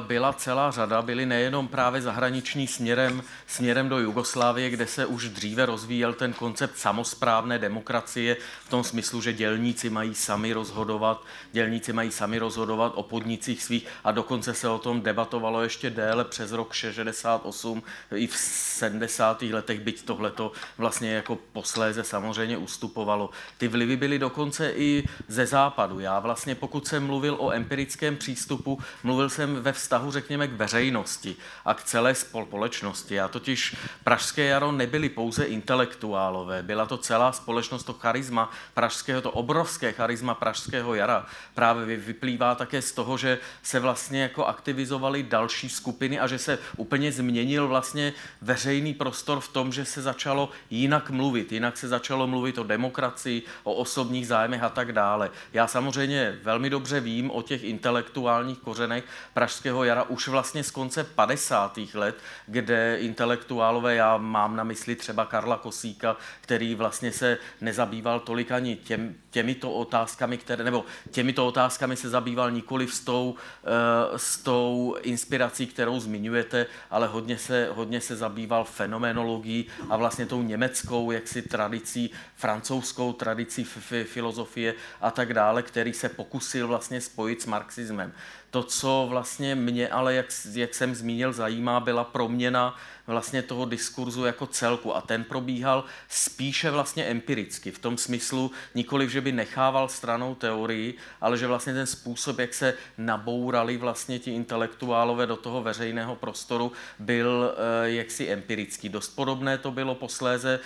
byla celá řada, byly nejenom právě zahraniční směrem, směrem do Jugoslávie, kde se už dříve rozvíjel ten koncept samozprávné demokracie v tom smyslu, že dělníci mají sami rozhodovat, dělníci mají sami rozhodovat o podnicích svých a dokonce se o tom debatovalo ještě déle přes rok 68 i v 70. letech, byť tohleto vlastně jako posléze samozřejmě ustupovalo. Ty vlivy byly dokonce i ze západu. Já vlastně, pokud jsem mluvil o empirickém přístupu, mluvil jsem ve vztahu, řekněme, k veřejnosti a k celé společnosti. Já totiž Pražské jaro nebyli pouze intelektuálové, byla to celá společnost, to charisma pražského, to obrovské charisma Pražského jara právě vyplývá také z toho, že se vlastně jako aktivizovaly další skupiny a že se úplně změnil vlastně veřejný prostor v tom, že se začalo jinak mluvit, jinak se začalo mluvit o demokracii, o osobních zájmech a tak dále. Já samozřejmě velmi dobře vím o těch intelektuálních kořenech Pražského jara už vlastně z konce 50. let, kde intelektuálové, já mám na mysli třeba Karla Kosíka, který vlastně se nezabýval tolik ani těm, těmito otázkami, které, nebo těmito otázkami se zabýval nikoli s tou, eh, s tou inspirací, kterou zmiňujete, ale hodně se, hodně se zabýval fenomenologií a vlastně tou německou jaksi tradicí, francouzskou tradicí filozofie a tak dále, který se pokusil vlastně spojit s marxismem. To, co vlastně mě ale, jak, jak jsem zmínil, zajímá, byla proměna vlastně toho diskurzu jako celku a ten probíhal spíše vlastně empiricky, v tom smyslu nikoli, že by nechával stranou teorii, ale že vlastně ten způsob, jak se nabourali vlastně ti intelektuálové do toho veřejného prostoru, byl eh, jaksi empirický. Dost podobné to bylo posléze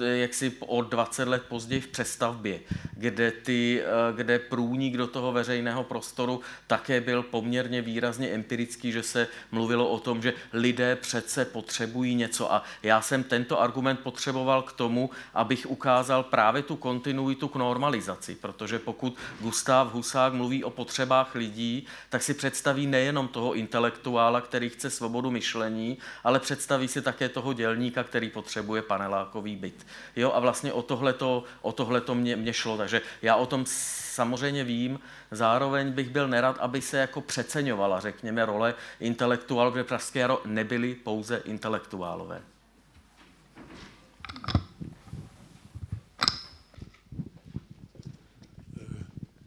jaksi o 20 let později v přestavbě, kde, ty, eh, kde průnik do toho veřejného prostoru také byl poměrně výrazně empirický, že se mluvilo o tom, že lidé přece potřebují něco a já jsem tento argument potřeboval k tomu, abych ukázal právě tu kontinuitu k normalizaci, protože pokud Gustav Husák mluví o potřebách lidí, tak si představí nejenom toho intelektuála, který chce svobodu myšlení, ale představí si také toho dělníka, který potřebuje panelákový byt. Jo, a vlastně o tohleto, o tohleto mě, mě šlo, takže já o tom samozřejmě vím, zároveň bych byl nerad, aby se jako přeceňovala, řekněme, role intelektuálů, kde Pražské jaro nebyli pouze intelektuálové.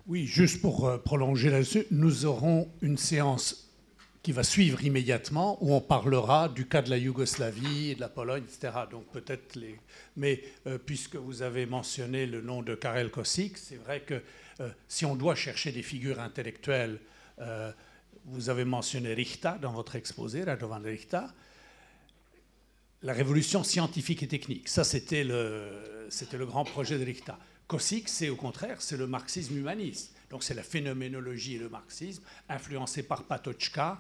Oui, juste pour euh, prolonger là-dessus, nous aurons une séance qui va suivre immédiatement, où on parlera du cas de la Yougoslavie de la Pologne, etc. Donc peut-être les... Mais euh, puisque vous avez mentionné le nom de Karel Kosik, c'est vrai que euh, si on doit chercher des figures intellectuelles, euh, vous avez mentionné Richta dans votre exposé, Radovan Richta, la révolution scientifique et technique. Ça, c'était le, c'était le grand projet de Richta. Kosik, c'est au contraire, c'est le marxisme humaniste. Donc c'est la phénoménologie et le marxisme, influencé par Patochka,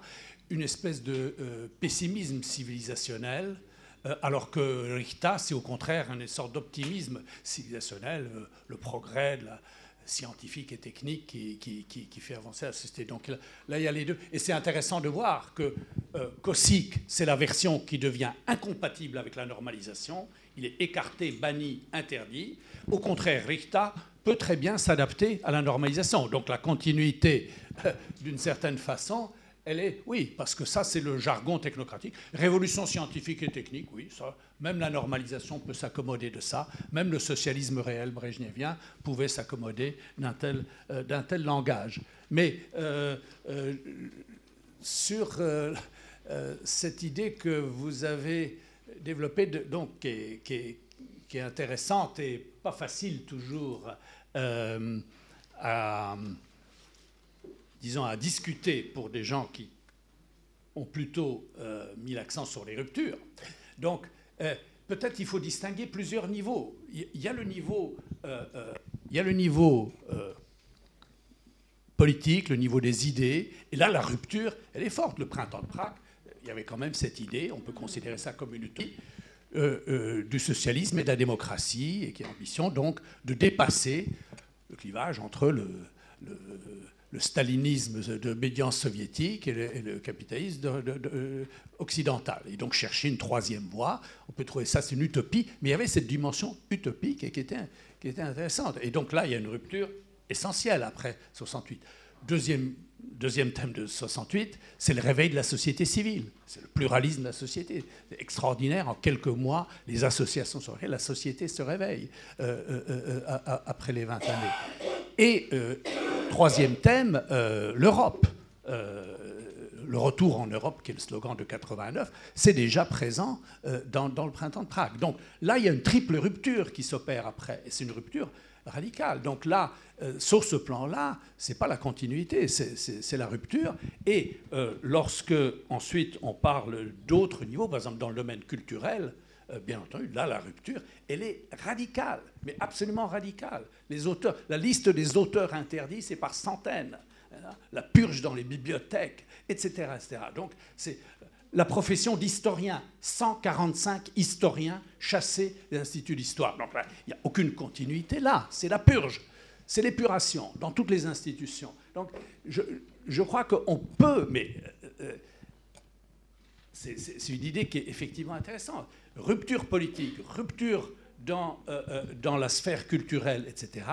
une espèce de euh, pessimisme civilisationnel, euh, alors que Richta, c'est au contraire une sorte d'optimisme civilisationnel, euh, le progrès de la, scientifique et technique qui, qui, fait avancer la société. Donc là, il y a les deux. Et c'est intéressant de voir que euh, c'est la version qui devient incompatible avec la normalisation. Il est écarté, banni, interdit. Au contraire, Richta peut très bien s'adapter à la normalisation. Donc la continuité, euh, d'une certaine façon, elle est, oui, parce que ça, c'est le jargon technocratique. Révolution scientifique et technique, oui, même la normalisation peut s'accommoder de ça. Même le socialisme réel brejnevien pouvait s'accommoder d'un tel, euh, d'un tel langage. Mais euh, sur cette idée que vous avez développée, donc, qui est, qui est intéressante et pas facile toujours euh, à, disons, à discuter pour des gens qui ont plutôt euh, mis l'accent sur les ruptures. Donc, euh, peut-être il faut distinguer plusieurs niveaux. Il y a le niveau, niveau politique, le niveau des idées, et là, la rupture, elle est forte. Le printemps de Prague, il y avait quand même cette idée, on peut considérer ça comme une utopie, euh, euh, du socialisme et de la démocratie, et qui a l'ambition donc de dépasser le clivage entre le, le, stalinisme de médiance soviétique et le, capitalisme euh, occidental. Et donc chercher une troisième voie, on peut trouver ça, c'est une utopie, mais il y avait cette dimension utopique qui était, qui était intéressante. Et donc là, il y a une rupture essentielle après 68. Deuxième deuxième thème de 68, c'est le réveil de la société civile. C'est le pluralisme de la société. C'est extraordinaire. En quelques mois, les associations sont la société se réveille euh, euh, euh, après les 20 années. Et troisième thème, l'Europe. le retour en Europe, qui est le slogan de 89, c'est déjà présent dans, dans, le printemps de Prague. Donc là, il y a une triple rupture qui s'opère après. Et c'est une rupture radical. Donc là, euh, sur ce plan-là, c'est pas la continuité, c'est la rupture. Et euh, lorsque ensuite on parle d'autres niveaux, par exemple dans le domaine culturel, euh, bien entendu, là la rupture, elle est radicale, mais absolument radicale. Les auteurs, la liste des auteurs interdits, c'est par centaines. La purge dans les bibliothèques, etc., etc. Donc la profession d'historien. 145 historiens chassés des instituts d'histoire. Donc il n'y a aucune continuité là, c'est la purge. C'est l'épuration dans toutes les institutions. Donc, je, crois qu'on peut, mais euh, euh, c'est une idée qui est effectivement intéressante. Rupture politique, rupture dans, euh, dans la sphère culturelle, etc.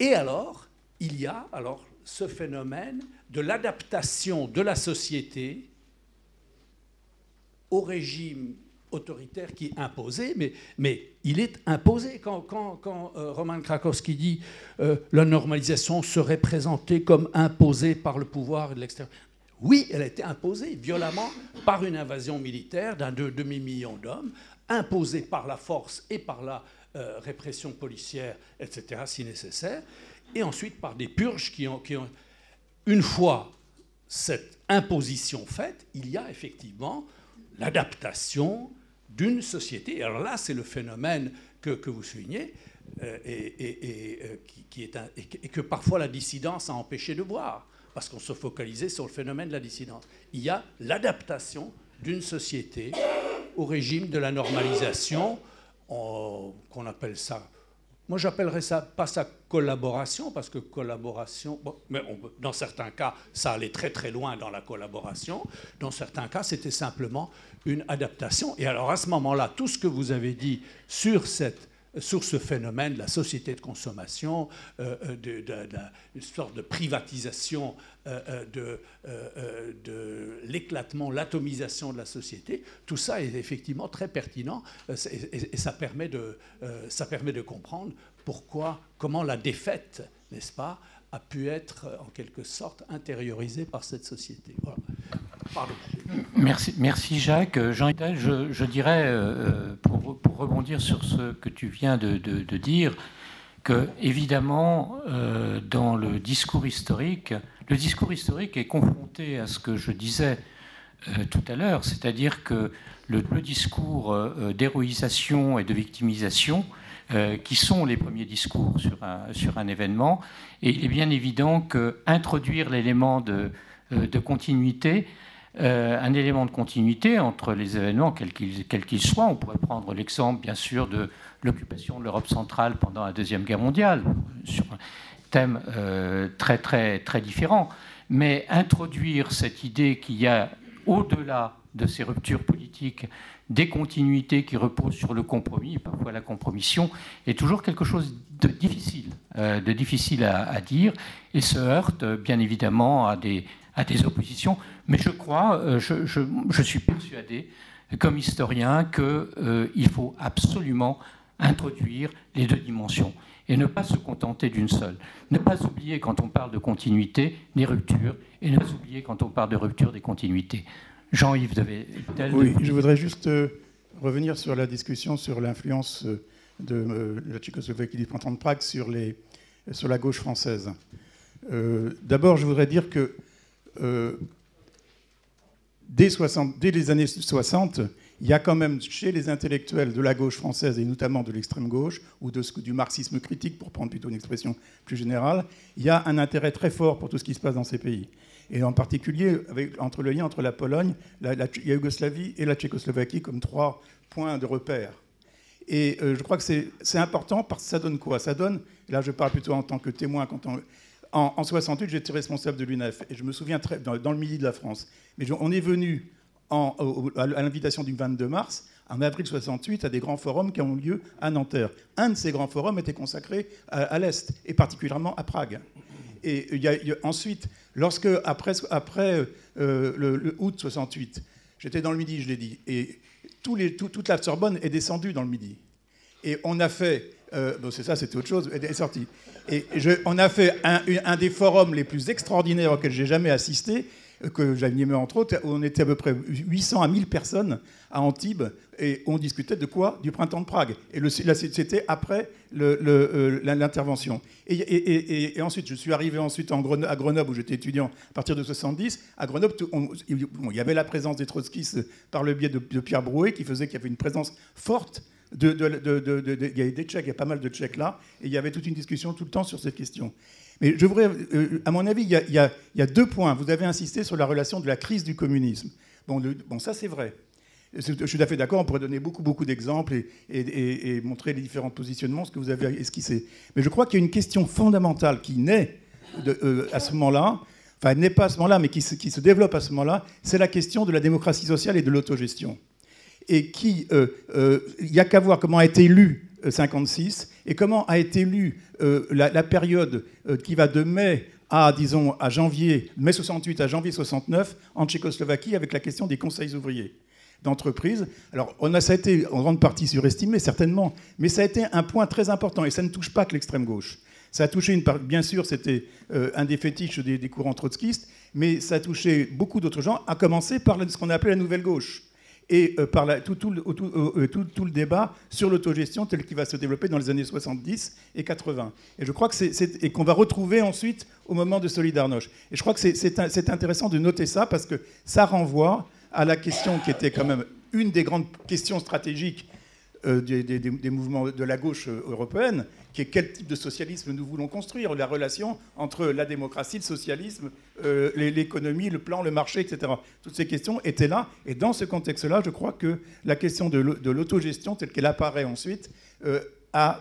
Et alors, il y a alors ce phénomène de l'adaptation de la société au régime autoritaire qui est imposé, mais, il est imposé. Quand, euh, Roman Krakowski dit euh, la normalisation serait présentée comme imposée par le pouvoir de l'extérieur, oui, elle a été imposée violemment par une invasion militaire d'un demi-million d'hommes, imposée par la force et par la euh, répression policière, etc., si nécessaire, et ensuite par des purges qui ont... Une fois cette imposition faite, il y a effectivement l'adaptation d'une société. Alors là, c'est le phénomène que, vous soulignez, et, que parfois la dissidence a empêché de voir, parce qu'on se focalisait sur le phénomène de la dissidence. Il y a l'adaptation d'une société au régime de la normalisation, qu'on appelle ça moi, j'appellerais ça pas sa collaboration, parce que collaboration, mais dans certains cas, ça allait très très loin dans la collaboration. Dans certains cas, c'était simplement une adaptation. Et alors, à ce moment-là, tout ce que vous avez dit sur cette sur ce phénomène de la société de consommation, euh, euh, d'une sorte de privatisation euh, de, de l'éclatement, l'atomisation de la société, tout ça est effectivement très pertinent et, ça, permet de, ça permet de comprendre pourquoi, comment la défaite, n'est-ce pas, a pu être en quelque sorte intériorisée par cette société. Merci, merci Jacques. Jean je, je dirais, euh, pour, rebondir sur ce que tu viens de, dire, que évidemment, euh, dans le discours historique, le discours historique est confronté à ce que je disais euh, tout à l'heure, c'est-à-dire que le, discours d'héroïsation et de victimisation, qui sont les premiers discours sur un, sur un événement, et il est bien évident qu'introduire l'élément de, de continuité, euh, un élément de continuité entre les événements, quels qu'ils soient. On pourrait prendre l'exemple, bien sûr, de l'occupation de l'Europe centrale pendant la Deuxième Guerre mondiale, sur un thème euh, très, très, très différent. Mais introduire cette idée qu'il y a, au-delà de ces ruptures politiques, des continuités qui reposent sur le compromis, parfois la compromission, est toujours quelque chose de difficile, euh, de difficile à, à, dire, et se heurte bien évidemment à des, à des oppositions. Mais je crois, euh, je, suis persuadé, comme historien, qu'il euh, faut absolument introduire les deux dimensions et ne pas se contenter d'une seule. Ne pas oublier quand on parle de continuité des ruptures et ne pas oublier quand on parle de rupture des continuités. Jean-Yves devait. Oui, je voudrais juste euh, revenir sur la discussion sur l'influence de la Tchécoslovaquie du printemps de Prague sur, les, sur la gauche française. D'abord, je voudrais dire que euh, dès, les années 60, il y a quand même chez les intellectuels de la gauche française et notamment de l'extrême gauche, ou de, du marxisme critique, pour prendre plutôt une expression plus générale, il y a un intérêt très fort pour tout ce qui se passe dans ces pays. Et en particulier entre le lien entre la Pologne, la, Yougoslavie et la Tchécoslovaquie comme trois points de repère. Et euh, je crois que c'est important parce que ça donne quoi? Ça donne, là je parle plutôt en tant que témoin, quand on, en, 68, j'étais responsable de l'UNEF et je me souviens très dans, dans, le midi de la France. Mais on est venu à l'invitation du 22 mars, en avril 68, à des grands forums qui ont eu lieu à Nanterre. Un de ces grands forums était consacré à, l'Est et particulièrement à Prague. Et ensuite, lorsque après, euh, le, août 68, j'étais dans le Midi, je l'ai dit, et toute la Sorbonne est descendue dans le Midi. Et on a fait, euh, c'est ça, c'était autre chose, elle est sortie. Et on a fait un, des forums les plus extraordinaires auxquels j'ai jamais assisté. que j'animais entre autres, on était à peu près 800 à 1000 personnes à Antibes et on discutait de quoi? Du printemps de Prague. Et c'était après euh, l'intervention. Et, ensuite, je suis arrivé ensuite en à Grenoble où j'étais étudiant à partir de 70. À Grenoble, il y avait la présence des trotskistes par le biais de, Pierre Brouet qui faisait qu'il y avait une présence forte de, il y avait des Tchèques, il y a pas mal de Tchèques là, et il y avait toute une discussion tout le temps sur cette question. Mais je voudrais, euh, à mon avis, il y, a, deux points. Vous avez insisté sur la relation de la crise du communisme. Bon, ça c'est vrai. Je suis tout à fait d'accord, on pourrait donner beaucoup, beaucoup d'exemples et, montrer les différents positionnements, ce que vous avez esquissé. Mais je crois qu'il y a une question fondamentale qui naît euh, à ce moment-là, enfin, n'est pas à ce moment-là, mais qui se, développe à ce moment-là, c'est la question de la démocratie sociale et de l'autogestion. Et qui, euh, il n'y a qu'à voir comment a été lu 56 et comment a été euh, la, période euh, qui va de mai à, disons, à janvier, mai 68 à janvier 69 en Tchécoslovaquie avec la question des conseils ouvriers d'entreprise. Alors, on a, ça a été en grande partie surestimé, certainement, mais ça a été un point très important et ça ne touche pas que l'extrême gauche. Ça a touché, une part, bien sûr, c'était euh, un des fétiches des, des, courants trotskistes, mais ça a touché beaucoup d'autres gens, à commencer par ce qu'on a appelé la nouvelle gauche et euh, par tout, euh, tout, tout, le débat sur l'autogestion tel qu'il va se développer dans les années 70 et 80. Et je crois que c'est, et qu'on va retrouver ensuite au moment de Solidarność. Et je crois que c'est, intéressant de noter ça parce que ça renvoie à la question qui était quand même une des grandes questions stratégiques des, des, mouvements de la gauche européenne, qui est quel type de socialisme nous voulons construire, la relation entre la démocratie, le socialisme, euh, l'économie, le plan, le marché, etc. Toutes ces questions étaient là. Et dans ce contexte-là, je crois que la question de l'autogestion, telle qu'elle apparaît ensuite, euh, a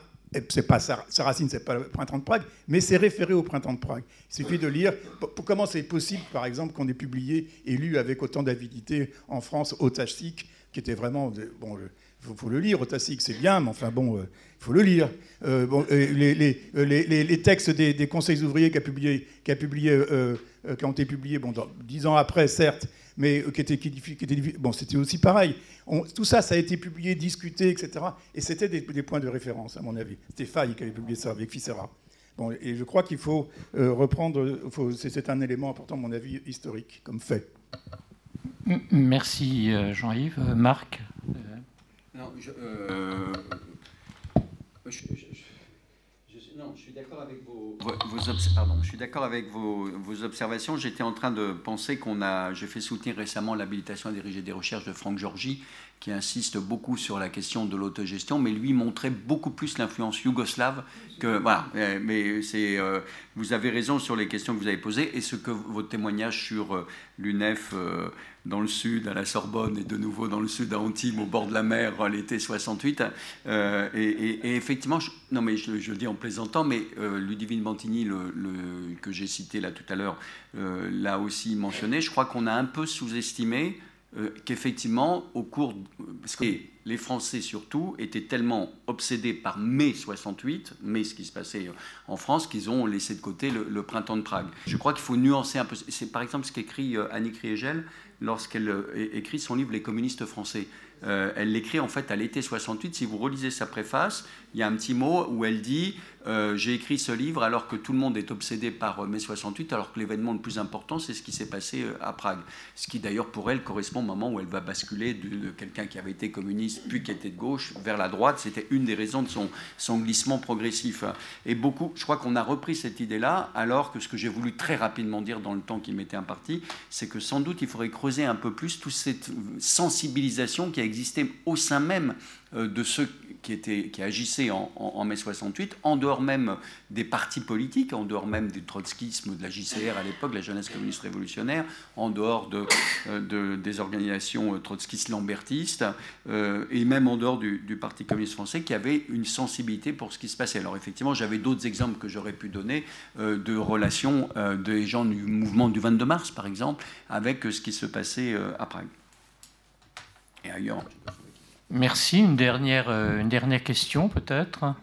c'est pas sa, racine, c'est pas le printemps de Prague, mais c'est référé au printemps de Prague. Il suffit de lire pour, comment c'est possible, par exemple, qu'on ait publié et lu avec autant d'avidité en France Otachik, qui était vraiment bon, il faut, le lire, Otacic, c'est bien, mais enfin bon, il euh, faut le lire. Euh, bon, les, textes des, conseils ouvriers euh, qui ont été publiés bon, dix ans après, certes, mais qui étaient, qui, bon, c'était aussi pareil. tout ça, ça a été publié, discuté, etc. Et c'était des, points de référence, à mon avis. C'était Faye qui avait publié ça avec Ficera. Bon, et je crois qu'il faut reprendre, c'est un élément important, à mon avis, historique, comme fait. Merci Jean-Yves. Marc non, je, euh, non, je suis d'accord avec vos, pardon, je suis d'accord avec vos, vos observations. J'étais en train de penser qu'on a, j'ai fait soutenir récemment l'habilitation à diriger des recherches de Franck Georgi, qui insiste beaucoup sur la question de l'autogestion, mais lui montrait beaucoup plus l'influence yougoslave que voilà. Mais c'est, euh, vous avez raison sur les questions que vous avez posées et ce que votre témoignage sur euh, l'UNEF euh, dans le sud, à la Sorbonne, et de nouveau dans le sud, à Antibes, au bord de la mer, l'été 68. Et, effectivement, non mais je, le dis en plaisantant, mais Ludivine Bantigny, le, que j'ai cité là tout à l'heure, l'a aussi mentionné. Je crois qu'on a un peu sous-estimé euh, qu'effectivement, au cours. Parce que les Français, surtout, étaient tellement obsédés par mai 68, mai ce qui se passait en France, qu'ils ont laissé de côté le, printemps de Prague. Je crois qu'il faut nuancer un peu. C'est par exemple ce qu'écrit euh, Annie Kriegel lorsqu'elle euh, écrit son livre Les communistes français. elle l'écrit en fait à l'été 68. Si vous relisez sa préface, il y a un petit mot où elle dit euh, J'ai écrit ce livre alors que tout le monde est obsédé par euh, mai 68, alors que l'événement le plus important, c'est ce qui s'est passé euh, à Prague. Ce qui d'ailleurs pour elle correspond au moment où elle va basculer de, quelqu'un qui avait été communiste puis qui était de gauche vers la droite. C'était une des raisons de son, son glissement progressif. Et beaucoup, je crois qu'on a repris cette idée-là, alors que ce que j'ai voulu très rapidement dire dans le temps qui m'était imparti, c'est que sans doute il faudrait creuser un peu plus toute cette sensibilisation qui a existé au sein même de ceux qui, agissaient en, mai 68, en dehors même des partis politiques, en dehors même du trotskisme, de la JCR à l'époque, la jeunesse communiste révolutionnaire, en dehors de, euh, des organisations euh, trotskistes lambertistes, et même en dehors du, Parti communiste français, qui avait une sensibilité pour ce qui se passait. Alors effectivement, j'avais d'autres exemples que j'aurais pu donner de relations des gens du mouvement du 22 mars, par exemple, avec ce qui se passait à Prague. Et ailleurs. Merci. Une dernière, euh, une dernière question, peut-être?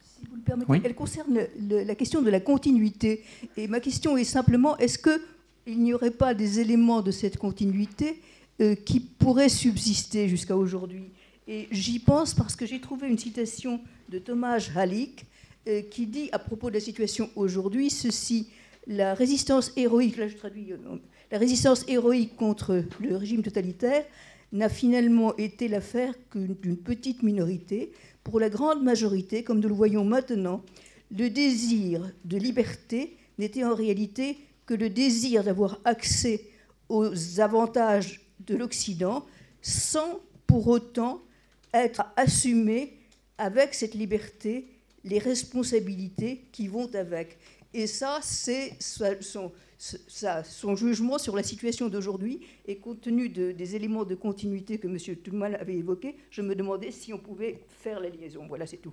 Si vous le permettez, elle concerne la question de la continuité. Et ma question est simplement est-ce qu'il n'y aurait pas des éléments de cette continuité euh, qui pourraient subsister jusqu'à aujourd'hui? Et j'y pense parce que j'ai trouvé une citation de Thomas Halik euh, qui dit à propos de la situation aujourd'hui ceci la résistance héroïque, là je traduis, la résistance héroïque contre le régime totalitaire n'a finalement été l'affaire d'une petite minorité. Pour la grande majorité, comme nous le voyons maintenant, le désir de liberté n'était en réalité que le désir d'avoir accès aux avantages de l'Occident sans pour autant être assumé avec cette liberté les responsabilités qui vont avec. Et ça, c'est son, jugement sur la situation d'aujourd'hui. Et compte tenu des éléments de continuité que M. Toulman avait évoqués, je me demandais si on pouvait faire la liaison. Voilà, c'est tout.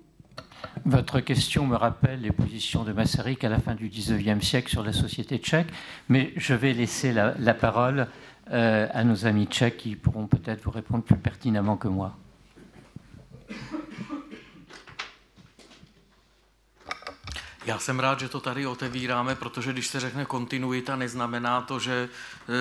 Votre question me rappelle les positions de Masaryk à la fin du XIXe siècle sur la société tchèque, mais je vais laisser la, parole euh, à nos amis tchèques qui pourront peut-être vous répondre plus pertinemment que moi. Já jsem rád, že to tady otevíráme, protože když se řekne kontinuita, neznamená to, že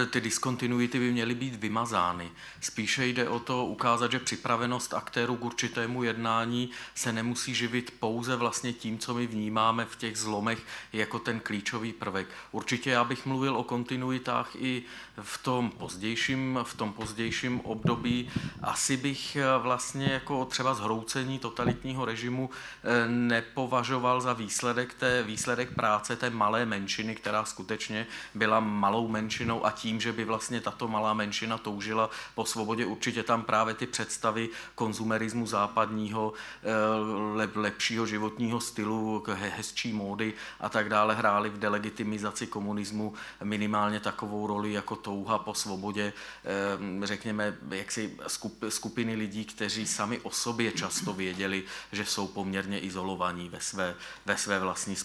e, ty diskontinuity by měly být vymazány. Spíše jde o to ukázat, že připravenost aktérů k určitému jednání se nemusí živit pouze vlastně tím, co my vnímáme v těch zlomech jako ten klíčový prvek. Určitě já bych mluvil o kontinuitách i v tom pozdějším, v tom pozdějším období. Asi bych e, vlastně jako třeba zhroucení totalitního režimu e, nepovažoval za výsledek té výsledek práce té malé menšiny, která skutečně byla malou menšinou a tím, že by vlastně tato malá menšina toužila po svobodě, určitě tam právě ty představy konzumerismu západního, eh, lepšího životního stylu, hezčí módy a tak dále hrály v delegitimizaci komunismu minimálně takovou roli jako touha po svobodě, eh, řekněme, jaksi skupiny lidí, kteří sami o sobě často věděli, že jsou poměrně izolovaní ve své, ve své vlastní vlastní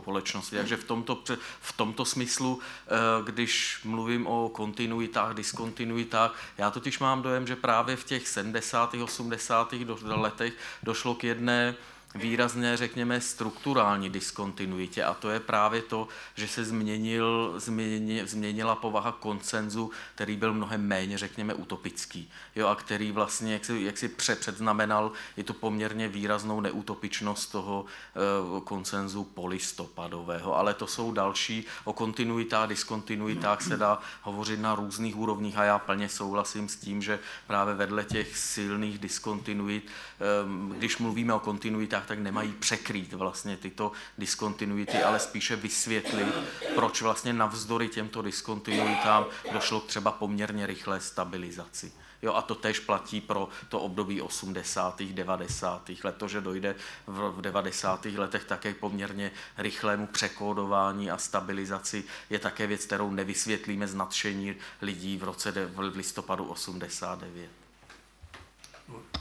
společnosti. Takže v tomto, v tomto smyslu, eh, když mluvím o kontinuitách, diskontinuitách, já totiž mám dojem, že právě v těch 70. 80. letech došlo k jedné výrazně, řekněme, strukturální diskontinuitě. A to je právě to, že se změnil, změnil, změnila povaha koncenzu, který byl mnohem méně, řekněme, utopický. Jo, a který vlastně, jak si, jak si předznamenal, je to poměrně výraznou neutopičnost toho e, koncenzu polistopadového, ale to jsou další, o kontinuitách, diskontinuitách se dá hovořit na různých úrovních a já plně souhlasím s tím, že právě vedle těch silných diskontinuit, e, když mluvíme o kontinuitách, médiách, tak nemají překrýt vlastně tyto diskontinuity, ale spíše vysvětlit, proč vlastně navzdory těmto diskontinuitám došlo k třeba poměrně rychlé stabilizaci. Jo, a to tež platí pro to období 80. 90. let, to, že dojde v, v 90. letech také poměrně rychlému překódování a stabilizaci, je také věc, kterou nevysvětlíme z nadšení lidí v roce v listopadu 89.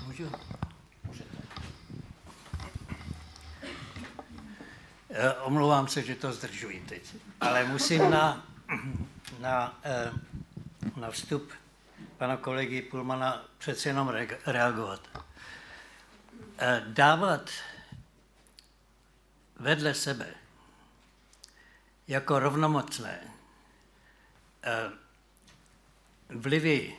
Můžu? Omlouvám se, že to zdržuji teď, ale musím na, <clears throat> na, eh, na vstup pana kolegy Pulmana přece jenom reagovat. Eh, dávat vedle sebe jako rovnomocné vlivy,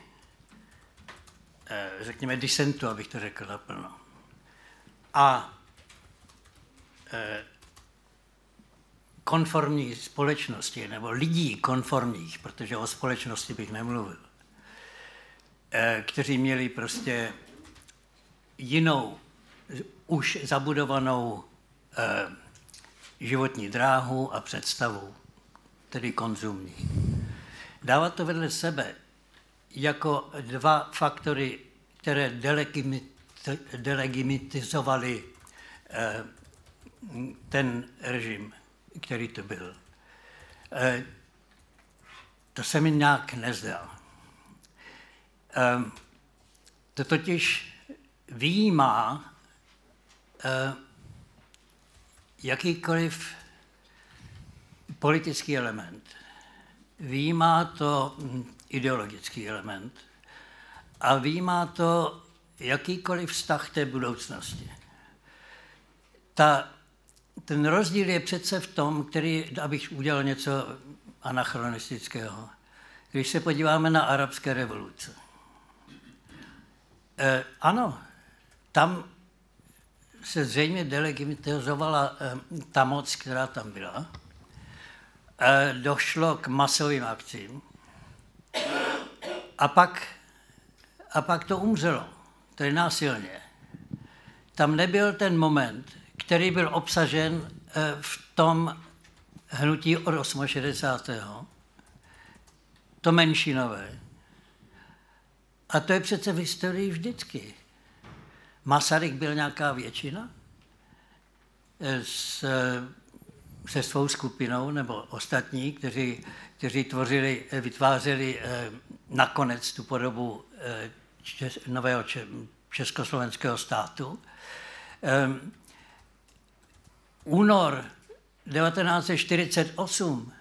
řekněme, disentu, abych to řekl naplno, a konformní společnosti, nebo lidí konformních, protože o společnosti bych nemluvil, eh, kteří měli prostě jinou, už zabudovanou eh, životní dráhu a představu, tedy konzumní. Dávat to vedle sebe jako dva faktory, které delegimitizovaly eh, ten režim který to byl. E, to se mi nějak nezdá. E, to totiž výjímá e, jakýkoliv politický element. Výjímá to ideologický element a výjímá to jakýkoliv vztah té budoucnosti. Ta ten rozdíl je přece v tom, který, abych udělal něco anachronistického. Když se podíváme na arabské revoluce. E, ano, tam se zřejmě delegitimizovala e, ta moc, která tam byla. eh, došlo k masovým akcím a pak, a pak to umřelo, to je násilně. Tam nebyl ten moment, který byl obsažen eh, v tom hnutí od 68. To menšinové. A to je přece v historii vždycky. Masaryk byl nějaká většina s, se svou skupinou nebo ostatní, kteří, kteří tvořili, vytvářeli eh, nakonec tu podobu eh, nového československého státu. Únor 1948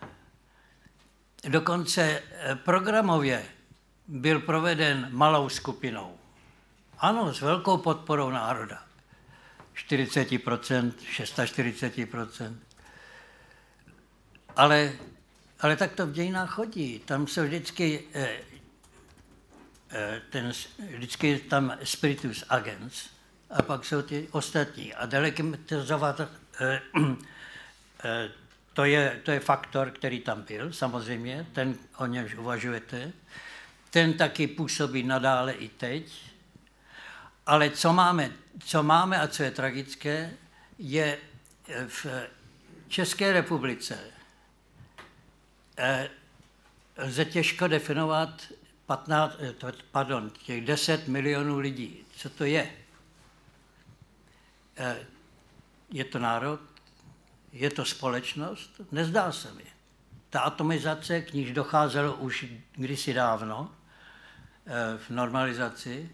dokonce eh, programově byl proveden malou skupinou. Ano, s velkou podporou národa. 40%, 640%. Ale, ale tak to v dějinách chodí. Tam se vždycky eh, eh, ten, vždycky tam spiritus agens a pak jsou ty ostatní. A delegitimizovat eh, to je, to je faktor, který tam byl, samozřejmě, ten o němž uvažujete. Ten taky působí nadále i teď. Ale co máme, co máme a co je tragické, je v České republice eh, lze těžko definovat 15, eh, pardon, těch 10 milionů lidí. Co to je? Je to národ? Je to společnost? Nezdá se mi. Ta atomizace, k níž docházelo už kdysi dávno, Eh, v normalizaci,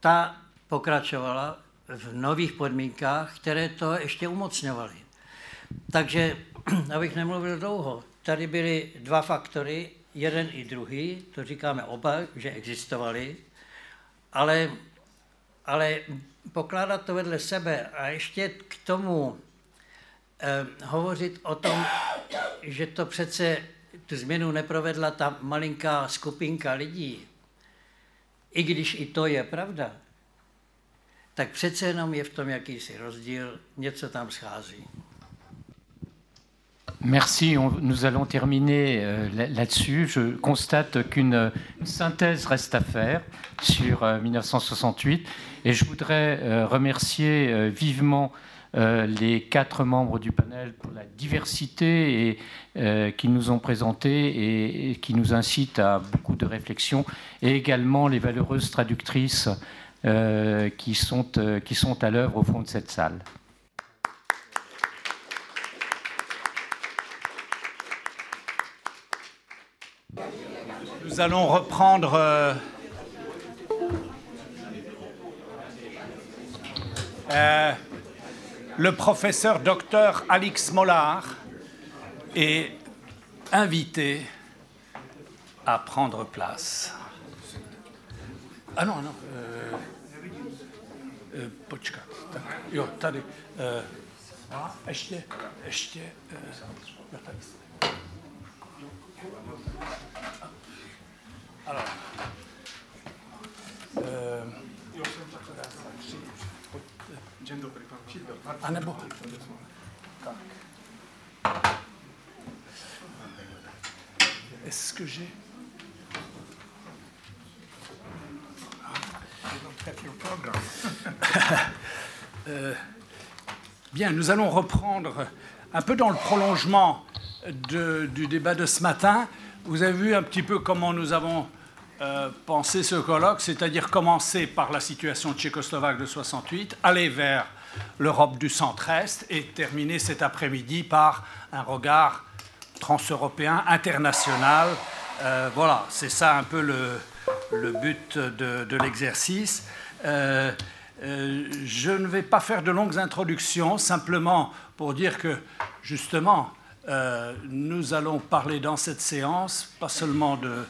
ta pokračovala v nových podmínkách, které to ještě umocňovaly. Takže, <clears throat> abych nemluvil dlouho, tady byly dva faktory, jeden i druhý, to říkáme oba, že existovali, ale, ale pokládat to vedle sebe a ještě k tomu eh, hovořit o tom, že to přece tu změnu neprovedla ta malinká skupinka lidí, i když i to je pravda, tak přece jenom je v tom jakýsi rozdíl, něco tam schází. Merci. On, nous allons terminer euh, là-dessus. Je constate qu'une synthèse reste à faire sur euh, 1968 et je voudrais euh, remercier euh, vivement euh, les quatre membres du panel pour la diversité et, qu'ils nous ont présentée et, qui nous incite à beaucoup de réflexion, et également les valeureuses traductrices qui, sont, qui sont à l'œuvre au fond de cette salle. Nous allons reprendre euh, le professeur docteur Alix Mollard est invité à prendre place. Ah non, non. Jo, tady. Ještě, ještě. Alors. Euh, a nebo... Tak. Est-ce que j'ai... euh, bien, nous allons reprendre un peu dans le prolongement de, du débat de ce matin. Vous avez vu un petit peu comment nous avons euh, penser ce colloque, c'est-à-dire commencer par la situation tchécoslovaque de 68, aller vers l'Europe du centre-est et terminer cet après-midi par un regard transeuropéen, international. Euh, voilà, c'est ça un peu le, but de, l'exercice. Euh, je ne vais pas faire de longues introductions, simplement pour dire que justement, nous allons parler dans cette séance, pas seulement de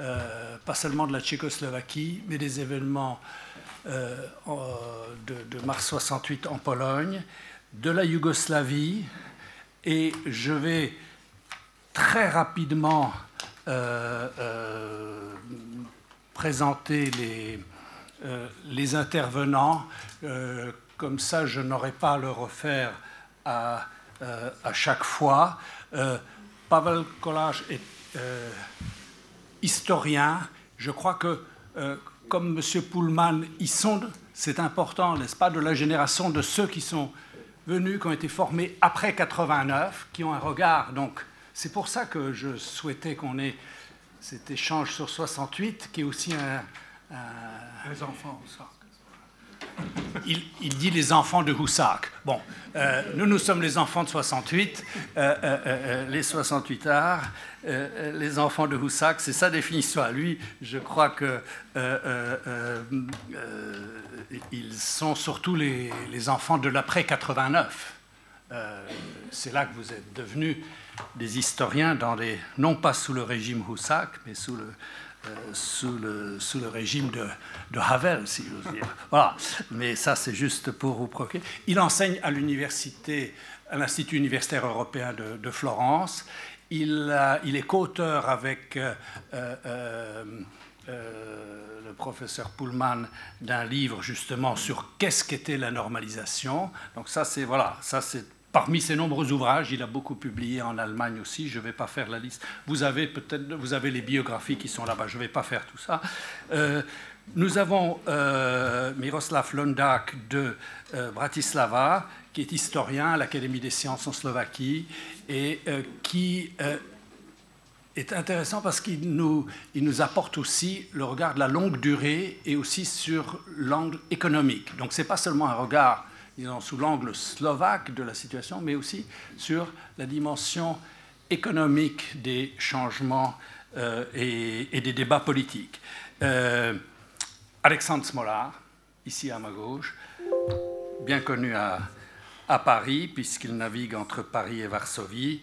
euh, pas seulement de la Tchécoslovaquie, mais des événements euh, de, mars 68 en Pologne, de la Yougoslavie, et je vais très rapidement euh, présenter les, intervenants, comme ça je n'aurai pas à le refaire à, à chaque fois. Pavel Kolář est historien. Je crois que, comme M. Pullman, ils sont, c'est important, n'est-ce pas, de la génération de ceux qui sont venus, qui ont été formés après 89, qui ont un regard. Donc, c'est pour ça que je souhaitais qu'on ait cet échange sur 68, qui est aussi un. Les enfants, ça. Il, dit les enfants de Houssac. Bon, euh, nous, nous sommes les enfants de 68, euh, euh, euh, les 68 arts, les enfants de Houssac, c'est sa définition à lui. Je crois que ils sont surtout les, enfants de l'après 89. c'est là que vous êtes devenus des historiens, dans les, non pas sous le régime Houssac, mais sous le, sous, le, sous le régime de, de Havel, si j'ose dire. Voilà. Mais ça, c'est juste pour vous provoquer. Il enseigne à l'université, à l'Institut universitaire européen de, de Florence. Il, il est co-auteur avec euh, euh, euh, le professeur Pullman d'un livre justement sur qu'est-ce qu'était la normalisation. Donc ça, c'est voilà, ça c'est Parmi ses nombreux ouvrages, il a beaucoup publié en Allemagne aussi. Je ne vais pas faire la liste. Vous avez peut-être, vous avez les biographies qui sont là-bas. Je ne vais pas faire tout ça. Euh, nous avons euh, Miroslav Londak de euh, Bratislava, qui est historien à l'Académie des sciences en Slovaquie et qui est intéressant parce qu'il nous, il nous apporte aussi le regard de la longue durée et aussi sur l'angle économique. Donc ce n'est pas seulement un regard disons, sous l'angle slovaque de la situation, mais aussi sur la dimension économique des changements euh, et, des débats politiques. Euh, Alexandre Smolar, ici à ma gauche, bien connu à, Paris, puisqu'il navigue entre Paris et Varsovie,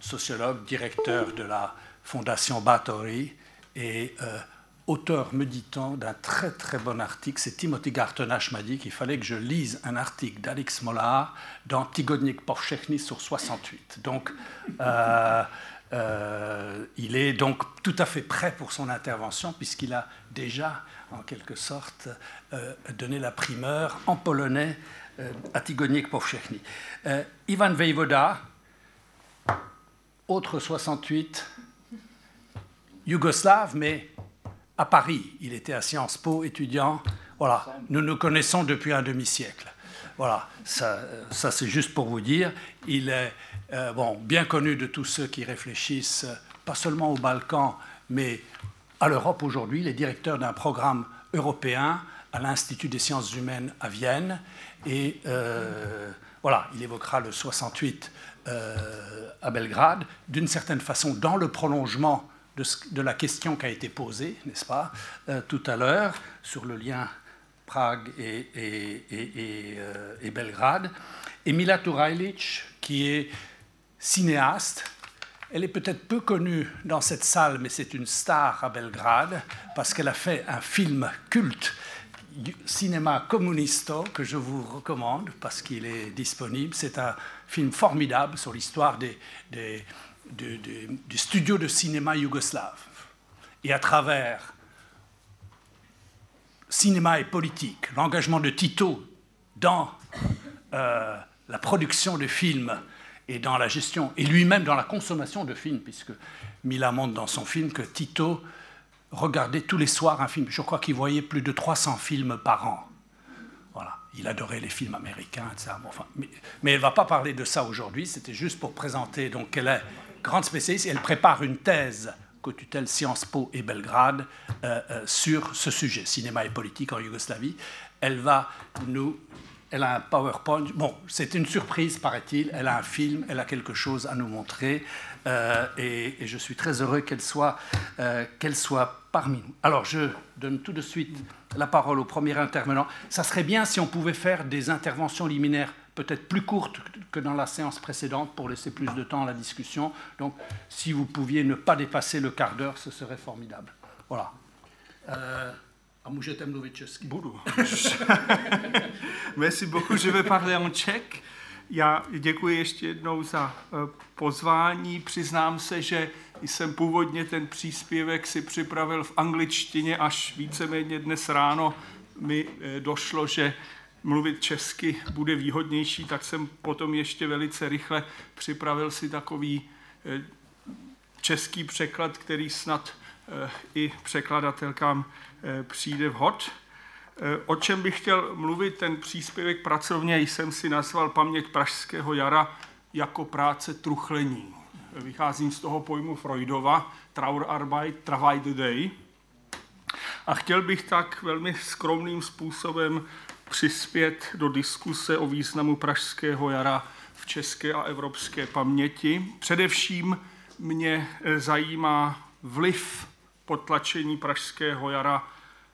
sociologue, directeur de la Fondation Batory et euh, auteur méditant d'un très très bon article. C'est Timothy Gartenache m'a dit qu'il fallait que je lise un article d'Alex Mollard dans Tigodnik Povchechny sur 68. Donc, euh, euh, il est donc tout à fait prêt pour son intervention puisqu'il a déjà, en quelque sorte, euh, donné la primeur en polonais à Tigodnik Povchechny. Euh, Ivan Vejvoda, autre 68, yougoslave, mais à Paris. Il était à Sciences Po, étudiant. Voilà, nous nous connaissons depuis un demi-siècle. Voilà, ça, ça c'est juste pour vous dire. Il est euh, bon, bien connu de tous ceux qui réfléchissent, pas seulement aux Balkans, mais à l'Europe aujourd'hui. Il est directeur d'un programme européen à l'Institut des sciences humaines à Vienne. Et euh, voilà, il évoquera le 68 euh, à Belgrade, d'une certaine façon dans le prolongement de, la question qui a été posée, n'est-ce pas, euh, tout à l'heure, sur le lien Prague et, euh, Belgrade. Et Mila qui est cinéaste, elle est peut-être peu connue dans cette salle, mais c'est une star à Belgrade, parce qu'elle a fait un film culte, Cinéma Comunisto, que je vous recommande, parce qu'il est disponible. C'est un film formidable sur l'histoire des du, du, du, studio de cinéma yougoslave. Et à travers cinéma et politique, l'engagement de Tito dans euh, la production de films et dans la gestion, et lui-même dans la consommation de films, puisque Mila montre dans son film que Tito regardait tous les soirs un film. Je crois qu'il voyait plus de 300 films par an. Voilà. Il adorait les films américains, etc. Mais, mais, elle ne va pas parler de ça aujourd'hui. C'était juste pour présenter donc quelle est grande spécialiste, elle prépare une thèse co-tutelle Sciences Po et Belgrade euh, euh, sur ce sujet, cinéma et politique en Yougoslavie. Elle va nous... Elle a un PowerPoint. Bon, c'est une surprise, paraît-il. Elle a un film, elle a quelque chose à nous montrer. Euh, et, et, je suis très heureux qu'elle soit, qu'elle soit parmi nous. Alors, je donne tout de suite la parole au premier intervenant. Ça serait bien si on pouvait faire des interventions liminaires peut-être plus courte que dans la séance précédente pour laisser plus de temps à la discussion. Donc, si vous pouviez ne pas dépasser le quart d'heure, ce serait formidable. Voilà. Euh. <laughs> Merci beaucoup, je vais parler en tchèque. Já děkuji ještě jednou za pozvání. Přiznám se, že jsem původně ten příspěvek si připravil v angličtině, až víceméně dnes ráno mi došlo, že mluvit česky bude výhodnější, tak jsem potom ještě velice rychle připravil si takový český překlad, který snad i překladatelkám přijde vhod. O čem bych chtěl mluvit, ten příspěvek pracovně jsem si nazval Paměť Pražského jara jako práce truchlení. Vycházím z toho pojmu Freudova, Trauerarbeit, Travail Day. A chtěl bych tak velmi skromným způsobem přispět do diskuse o významu Pražského jara v české a evropské paměti. Především mě zajímá vliv potlačení Pražského jara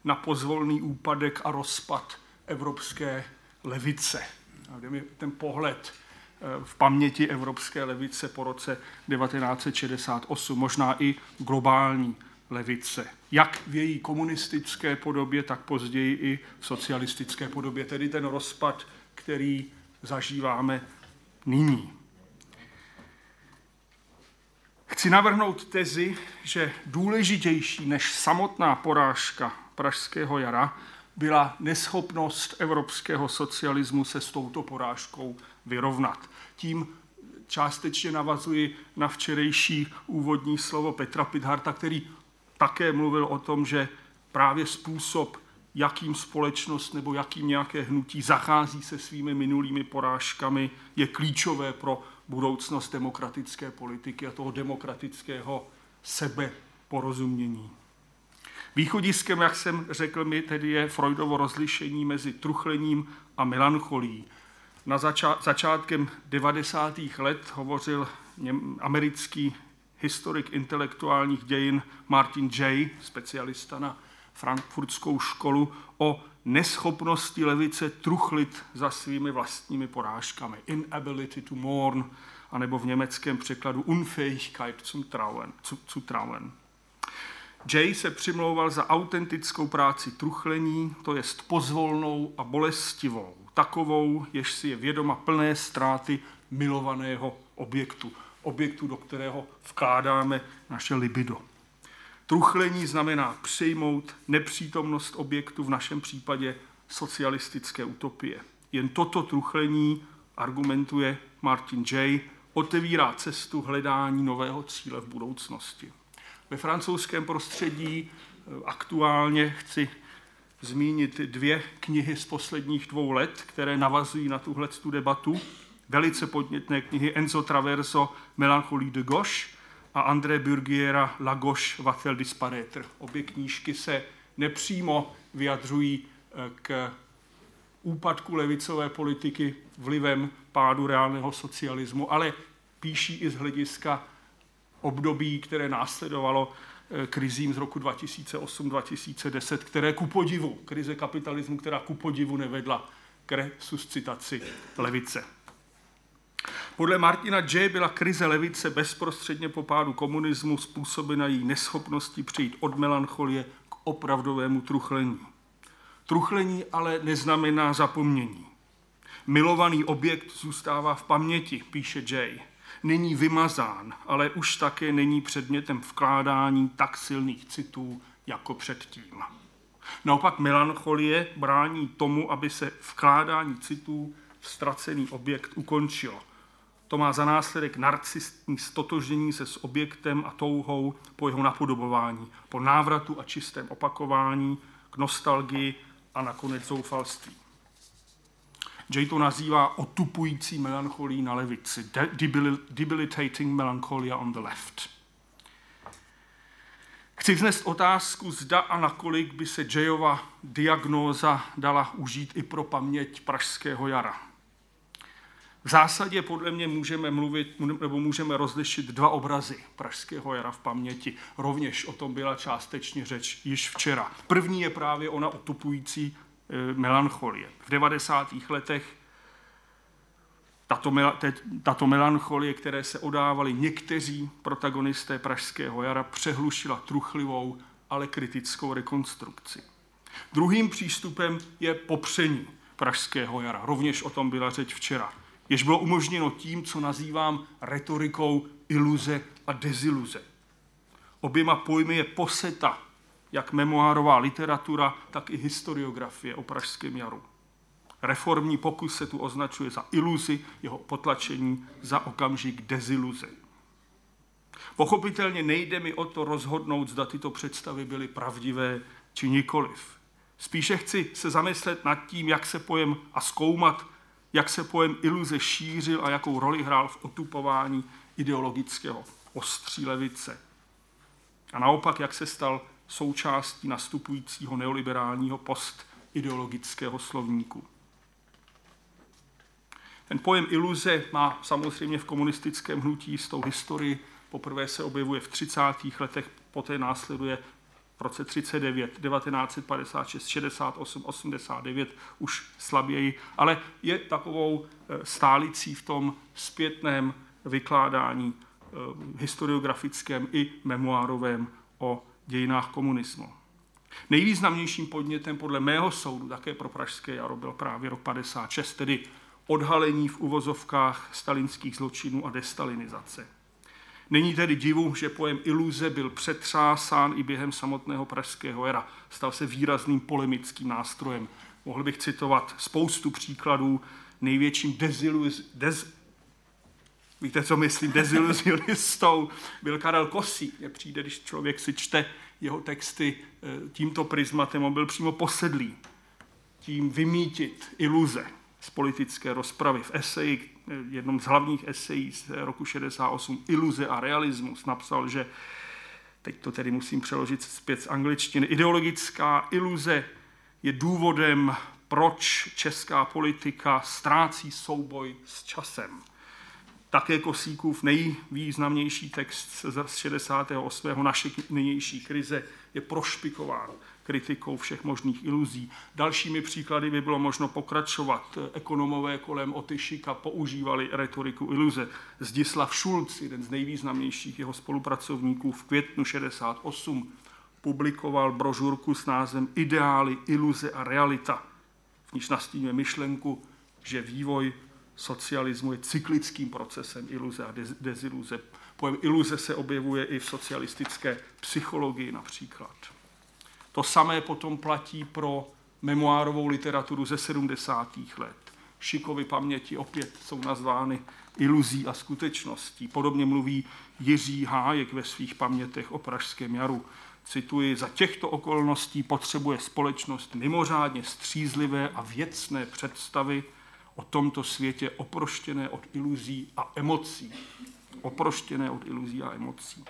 na pozvolný úpadek a rozpad evropské levice. Kde mi ten pohled eh, v paměti evropské levice po roce 1968, možná i globální levice. Jak v její komunistické podobě, tak později i v socialistické podobě. Tedy ten rozpad, který zažíváme nyní. Chci navrhnout tezi, že důležitější než samotná porážka Pražského jara byla neschopnost evropského socialismu se s touto porážkou vyrovnat. Tím částečně navazuji na včerejší úvodní slovo Petra Pidharta, který také mluvil o tom, že právě způsob, jakým společnost nebo jakým nějaké hnutí zachází se svými minulými porážkami, je klíčové pro budoucnost demokratické politiky a toho demokratického sebeporozumění. Východiskem, jak jsem řekl mi, tedy je Freudovo rozlišení mezi truchlením a melancholí. Na začátkem 90. let hovořil americký historik intelektuálních dějin Martin Jay, specialista na frankfurtskou školu, o neschopnosti levice truchlit za svými vlastními porážkami. Inability to mourn, anebo v německém překladu Unfähigkeit zum Trauen. Zu trauen. Jay se přimlouval za autentickou práci truchlení, to jest pozvolnou a bolestivou, takovou, jež si je vědoma plné ztráty milovaného objektu, objektu, do kterého vkládáme naše libido. Truchlení znamená přijmout nepřítomnost objektu, v našem případě socialistické utopie. Jen toto truchlení, argumentuje Martin Jay, otevírá cestu hledání nového cíle v budoucnosti. Ve francouzském prostředí eh, aktuálně chci zmínit dvě knihy z posledních dvou let, které navazují na tuhle debatu. Velice podnětné knihy Enzo Traverso Melancholie de Gauche a André Burgiera La Gauche va disparaître. Obě knížky se nepřímo vyjadřují eh, k úpadku levicové politiky vlivem pádu reálného socialismu, ale píší i z hlediska období, které následovalo eh, krizím z roku 2008-2010, které ku podivu, krize kapitalismu, která ku podivu nevedla k resuscitaci levice. Podle Martina J. byla krize levice bezprostředně po pádu komunismu způsobena její neschopností přejít od melancholie k opravdovému truchlení. Truchlení ale neznamená zapomnění. Milovaný objekt zůstává v paměti, píše Jay není vymazán, ale už také není předmětem vkládání tak silných citů jako předtím. Naopak melancholie brání tomu, aby se vkládání citů v ztracený objekt ukončilo. To má za následek narcistní stotožnění se s objektem a touhou po jeho napodobování, po návratu a čistém opakování, k nostalgii a nakonec zoufalství. Jay to nazývá otupující melancholii na levici, debilitating melancholia on the left. Chci vznést otázku, zda a nakolik by se Jayova diagnóza dala užít i pro paměť Pražského jara. V zásadě podle mě můžeme mluvit, nebo můžeme rozlišit dva obrazy Pražského jara v paměti. Rovněž o tom byla částečně řeč již včera. První je právě ona otupující Eh, melancholie. V 90. letech tato, tato melancholie, které se odávali někteří protagonisté Pražského jara, přehlušila truchlivou, ale kritickou rekonstrukci. Druhým přístupem je popření Pražského jara. Rovněž o tom byla řeč včera. Jež bylo umožněno tím, co nazývám retorikou iluze a deziluze. Oběma pojmy je poseta jak memoárová literatura, tak i historiografie o Pražském jaru. Reformní pokus se tu označuje za iluzi, jeho potlačení za okamžik deziluze. Pochopitelně nejde mi o to rozhodnout, zda tyto představy byly pravdivé či nikoliv. Spíše chci se zamyslet nad tím, jak se pojem a zkoumat, jak se pojem iluze šířil a jakou roli hrál v otupování ideologického ostří levice. A naopak, jak se stal součástí nastupujícího neoliberálního postideologického slovníku. Ten pojem iluze má samozřejmě v komunistickém hnutí tou historii. Poprvé se objevuje v 30. letech, poté následuje v roce 39, 1956, 68, 89 už slaběji, ale je takovou eh, stálicí v tom zpětném vykládání eh, historiografickém i memoárovém o dějinách komunismu. Nejvýznamnějším podnětem podle mého soudu také pro Pražské jaro byl právě rok 56, tedy odhalení v uvozovkách stalinských zločinů a destalinizace. Není tedy divu, že pojem iluze byl přetřásán i během samotného pražského era. Stal se výrazným polemickým nástrojem. Mohl bych citovat spoustu příkladů. Největším deziluz, dez, víte, co myslím, deziluzionistou byl Karel Kosí. Mně přijde, když člověk si čte jeho texty eh, tímto prismatem, on byl přímo posedlý tím vymítit iluze z politické rozpravy. V eseji, jednom z hlavních esejí z roku 68, Iluze a realismus, napsal, že, teď to tedy musím přeložit zpět z angličtiny, ideologická iluze je důvodem, proč česká politika ztrácí souboj s časem. Také Kosíkův nejvýznamnější text z 68. naše nynější krize je prošpikován kritikou všech možných iluzí. Dalšími příklady by bylo možno pokračovat. Ekonomové kolem Otyšika používali retoriku iluze. Zdislav Schulz, jeden z nejvýznamnějších jeho spolupracovníků, v květnu 68 publikoval brožurku s názvem Ideály, iluze a realita, v níž nastínuje myšlenku, že vývoj socialismu je cyklickým procesem iluze a deziluze. Pojem iluze se objevuje i v socialistické psychologii například. To samé potom platí pro memoárovou literaturu ze 70. let. Šikovy paměti opět jsou nazvány iluzí a skutečností. Podobně mluví Jiří Hájek ve svých pamětech o Pražském jaru. Cituji, za těchto okolností potřebuje společnost mimořádně střízlivé a věcné představy o tomto světě oproštěné od iluzí a emocí. Oproštěné od iluzí a emocí.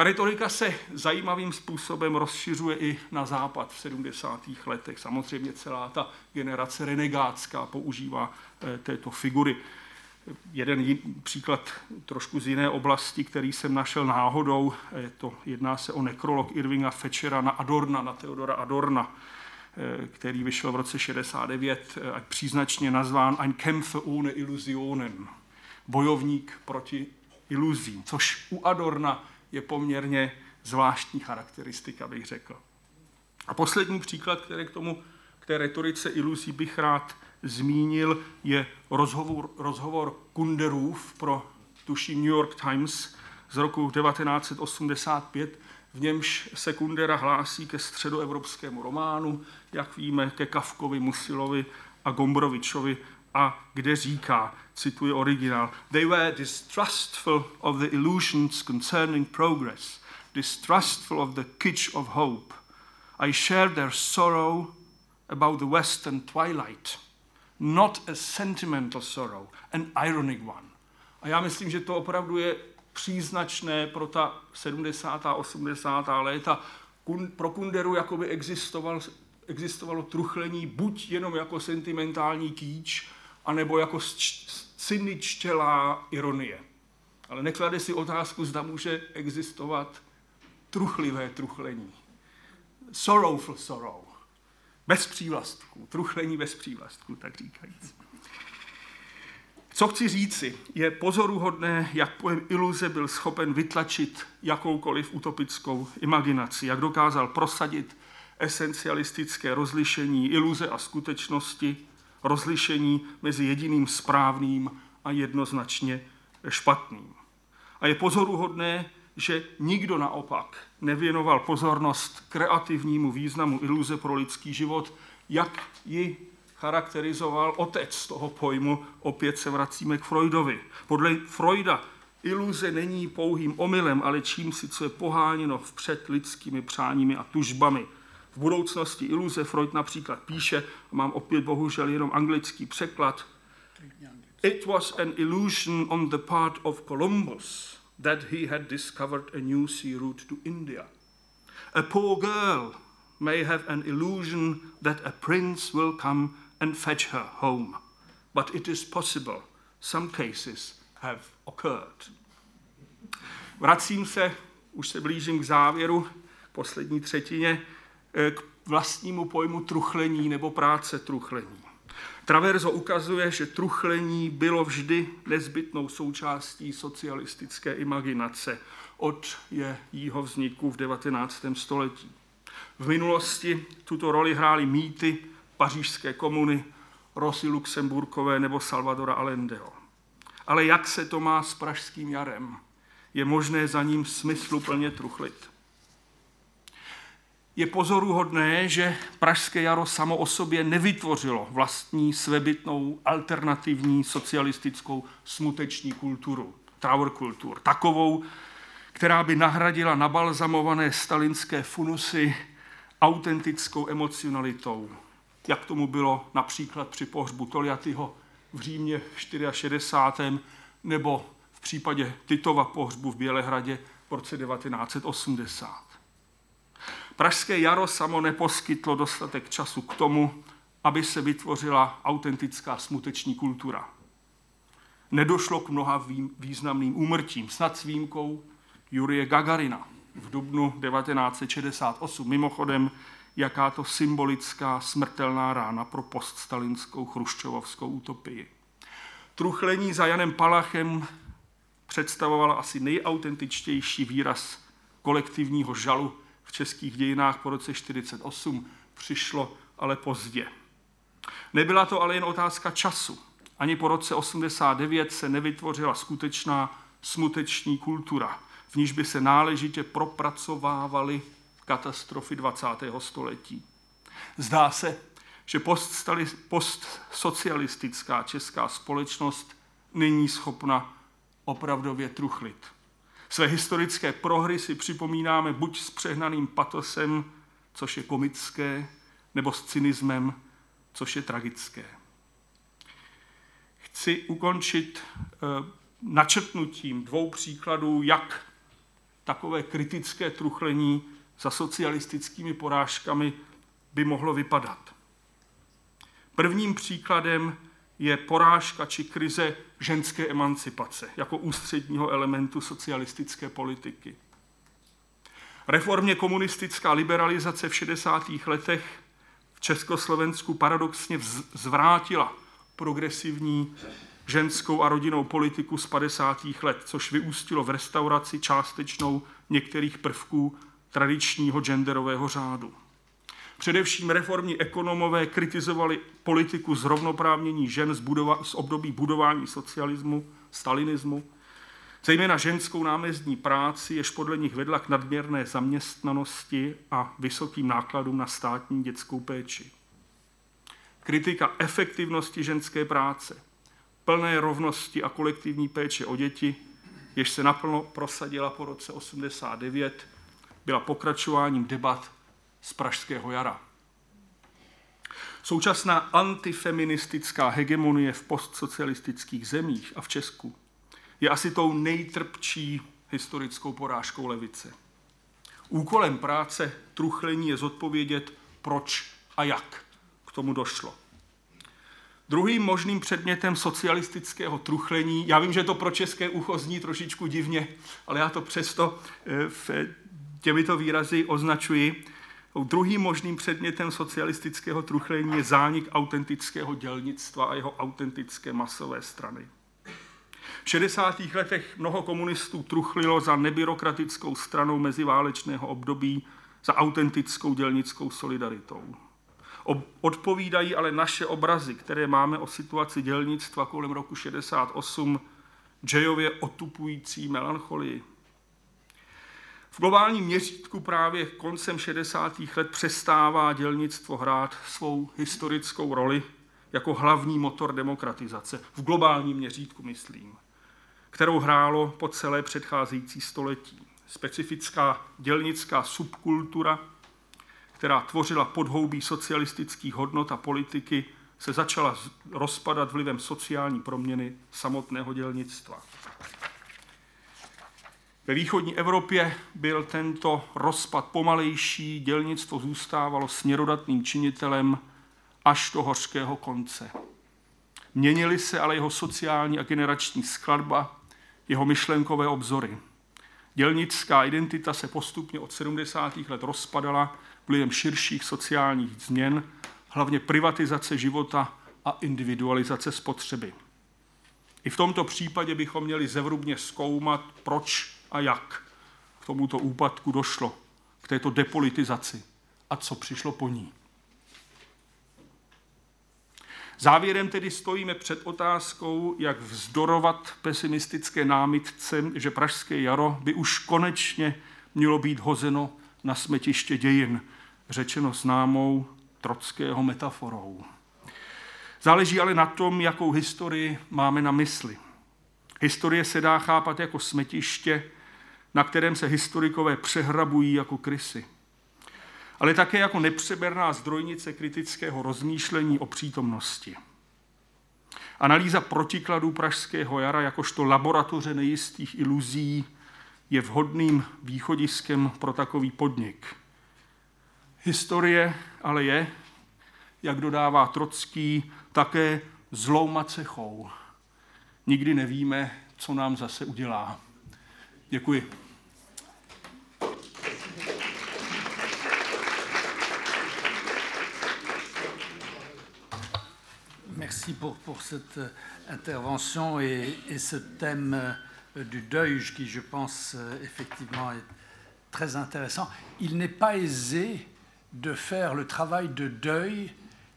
Ta retorika se zajímavým způsobem rozšiřuje i na západ v 70. letech. Samozřejmě celá ta generace renegátská používá eh, této figury. Jeden příklad trošku z jiné oblasti, který jsem našel náhodou, je to, jedná se o nekrolog Irvinga Fetchera na Adorna, na Theodora Adorna, eh, který vyšel v roce 69 eh, a příznačně nazván Ein Kämpfer ohne Illusionen, bojovník proti iluzím, což u Adorna je poměrně zvláštní charakteristika, bych řekl. A poslední příklad, který k tomu, k té retorice iluzí bych rád zmínil, je rozhovor, rozhovor Kunderův pro tuším New York Times z roku 1985, v němž se Kundera hlásí ke středoevropskému románu, jak víme, ke Kavkovi, Musilovi a Gombrovičovi a kde říká, cituji originál, they were distrustful of the illusions concerning progress, distrustful of the kitsch of hope. I shared their sorrow about the western twilight, not a sentimental sorrow, an ironic one. A já myslím, že to opravdu je příznačné pro ta 70. a 80. léta. Pro Kunderu jakoby existoval, existovalo truchlení buď jenom jako sentimentální kýč, anebo jako cyničtělá ironie. Ale neklade si otázku, zda může existovat truchlivé truchlení. Sorrowful sorrow. Bez přívlastků. Truchlení bez přívlastků, tak říkajíc. Co chci říci, je pozoruhodné, jak pojem iluze byl schopen vytlačit jakoukoliv utopickou imaginaci, jak dokázal prosadit esencialistické rozlišení iluze a skutečnosti, rozlišení mezi jediným správným a jednoznačně špatným. A je pozoruhodné, že nikdo naopak nevěnoval pozornost kreativnímu významu iluze pro lidský život, jak ji charakterizoval otec toho pojmu, opět se vracíme k Freudovi. Podle Freuda Iluze není pouhým omylem, ale čím si, co je poháněno vpřed lidskými přáními a tužbami. Budoucnosti iluze Freud například píše, mám opět bohužel jenom anglický překlad, It was an illusion on the part of Columbus that he had discovered a new sea route to India. A poor girl may have an illusion that a prince will come and fetch her home, but it is possible some cases have occurred. Vracím se, už se blížím k závěru, poslední třetině, k vlastnímu pojmu truchlení nebo práce truchlení. Traverzo ukazuje, že truchlení bylo vždy nezbytnou součástí socialistické imaginace od jejího vzniku v 19. století. V minulosti tuto roli hrály mýty pařížské komuny, Rosy Luxemburkové nebo Salvadora Allendeho. Ale jak se to má s pražským jarem? Je možné za ním smysluplně truchlit? Je pozoruhodné, že Pražské jaro samo o sobě nevytvořilo vlastní svébytnou alternativní socialistickou smuteční kulturu, tower kultur, takovou, která by nahradila nabalzamované stalinské funusy autentickou emocionalitou, jak tomu bylo například při pohřbu Toliatyho v Římě v 64. nebo v případě Titova pohřbu v Bělehradě v roce 1980. Pražské jaro samo neposkytlo dostatek času k tomu, aby se vytvořila autentická smuteční kultura. Nedošlo k mnoha významným úmrtím, snad s výjimkou Jurie Gagarina v dubnu 1968. Mimochodem, jaká to symbolická smrtelná rána pro poststalinskou chruščovovskou utopii. Truchlení za Janem Palachem představovala asi nejautentičtější výraz kolektivního žalu v českých dějinách po roce 1948. Přišlo ale pozdě. Nebyla to ale jen otázka času. Ani po roce 89 se nevytvořila skutečná smuteční kultura, v níž by se náležitě propracovávaly katastrofy 20. století. Zdá se, že postsocialistická česká společnost není schopna opravdově truchlit. Své historické prohry si připomínáme buď s přehnaným patosem, což je komické, nebo s cynismem, což je tragické. Chci ukončit eh, načrtnutím dvou příkladů, jak takové kritické truchlení za socialistickými porážkami by mohlo vypadat. Prvním příkladem je porážka či krize ženské emancipace jako ústředního elementu socialistické politiky. Reformně komunistická liberalizace v 60. letech v Československu paradoxně zvrátila progresivní ženskou a rodinnou politiku z 50. let, což vyústilo v restauraci částečnou některých prvků tradičního genderového řádu. Především reformní ekonomové kritizovali politiku zrovnoprávnění žen z, budova- z období budování socialismu, stalinismu, zejména ženskou námezdní práci, jež podle nich vedla k nadměrné zaměstnanosti a vysokým nákladům na státní dětskou péči. Kritika efektivnosti ženské práce, plné rovnosti a kolektivní péče o děti, jež se naplno prosadila po roce 89, byla pokračováním debat z Pražského jara. Současná antifeministická hegemonie v postsocialistických zemích a v Česku je asi tou nejtrpčí historickou porážkou levice. Úkolem práce truchlení je zodpovědět, proč a jak k tomu došlo. Druhým možným předmětem socialistického truchlení, já vím, že to pro české ucho zní trošičku divně, ale já to přesto eh, v těmito výrazy označuji, Druhým možným předmětem socialistického truchlení je zánik autentického dělnictva a jeho autentické masové strany. V 60. letech mnoho komunistů truchlilo za nebyrokratickou stranou meziválečného období, za autentickou dělnickou solidaritou. Odpovídají ale naše obrazy, které máme o situaci dělnictva kolem roku 68, Jayově otupující melancholii. V globálním měřítku právě koncem 60. let přestává dělnictvo hrát svou historickou roli jako hlavní motor demokratizace. V globálním měřítku myslím. kterou hrálo po celé předcházející století. Specifická dělnická subkultura, která tvořila podhoubí socialistických hodnot a politiky, se začala rozpadat vlivem sociální proměny samotného dělnictva. Ve východní Evropě byl tento rozpad pomalejší, dělnictvo zůstávalo směrodatným činitelem až do hořkého konce. Měnily se ale jeho sociální a generační skladba, jeho myšlenkové obzory. Dělnická identita se postupně od 70. let rozpadala vlivem širších sociálních změn, hlavně privatizace života a individualizace spotřeby. I v tomto případě bychom měli zevrubně zkoumat, proč a jak k tomuto úpadku došlo, k této depolitizaci a co přišlo po ní. Závěrem tedy stojíme před otázkou, jak vzdorovat pesimistické námitce, že Pražské jaro by už konečně mělo být hozeno na smetiště dějin, řečeno známou trockého metaforou. Záleží ale na tom, jakou historii máme na mysli. Historie se dá chápat jako smetiště, na kterém se historikové přehrabují jako krysy. Ale také jako nepřeberná zdrojnice kritického rozmýšlení o přítomnosti. Analýza protikladů Pražského jara jakožto laboratoře nejistých iluzí je vhodným východiskem pro takový podnik. Historie ale je, jak dodává Trocký, také zlou macechou. Nikdy nevíme, co nám zase udělá. Děkuji. Merci pour, pour cette euh, intervention et, et ce thème euh, du deuil qui, je pense, euh, effectivement est très intéressant. Il n'est pas aisé de faire le travail de deuil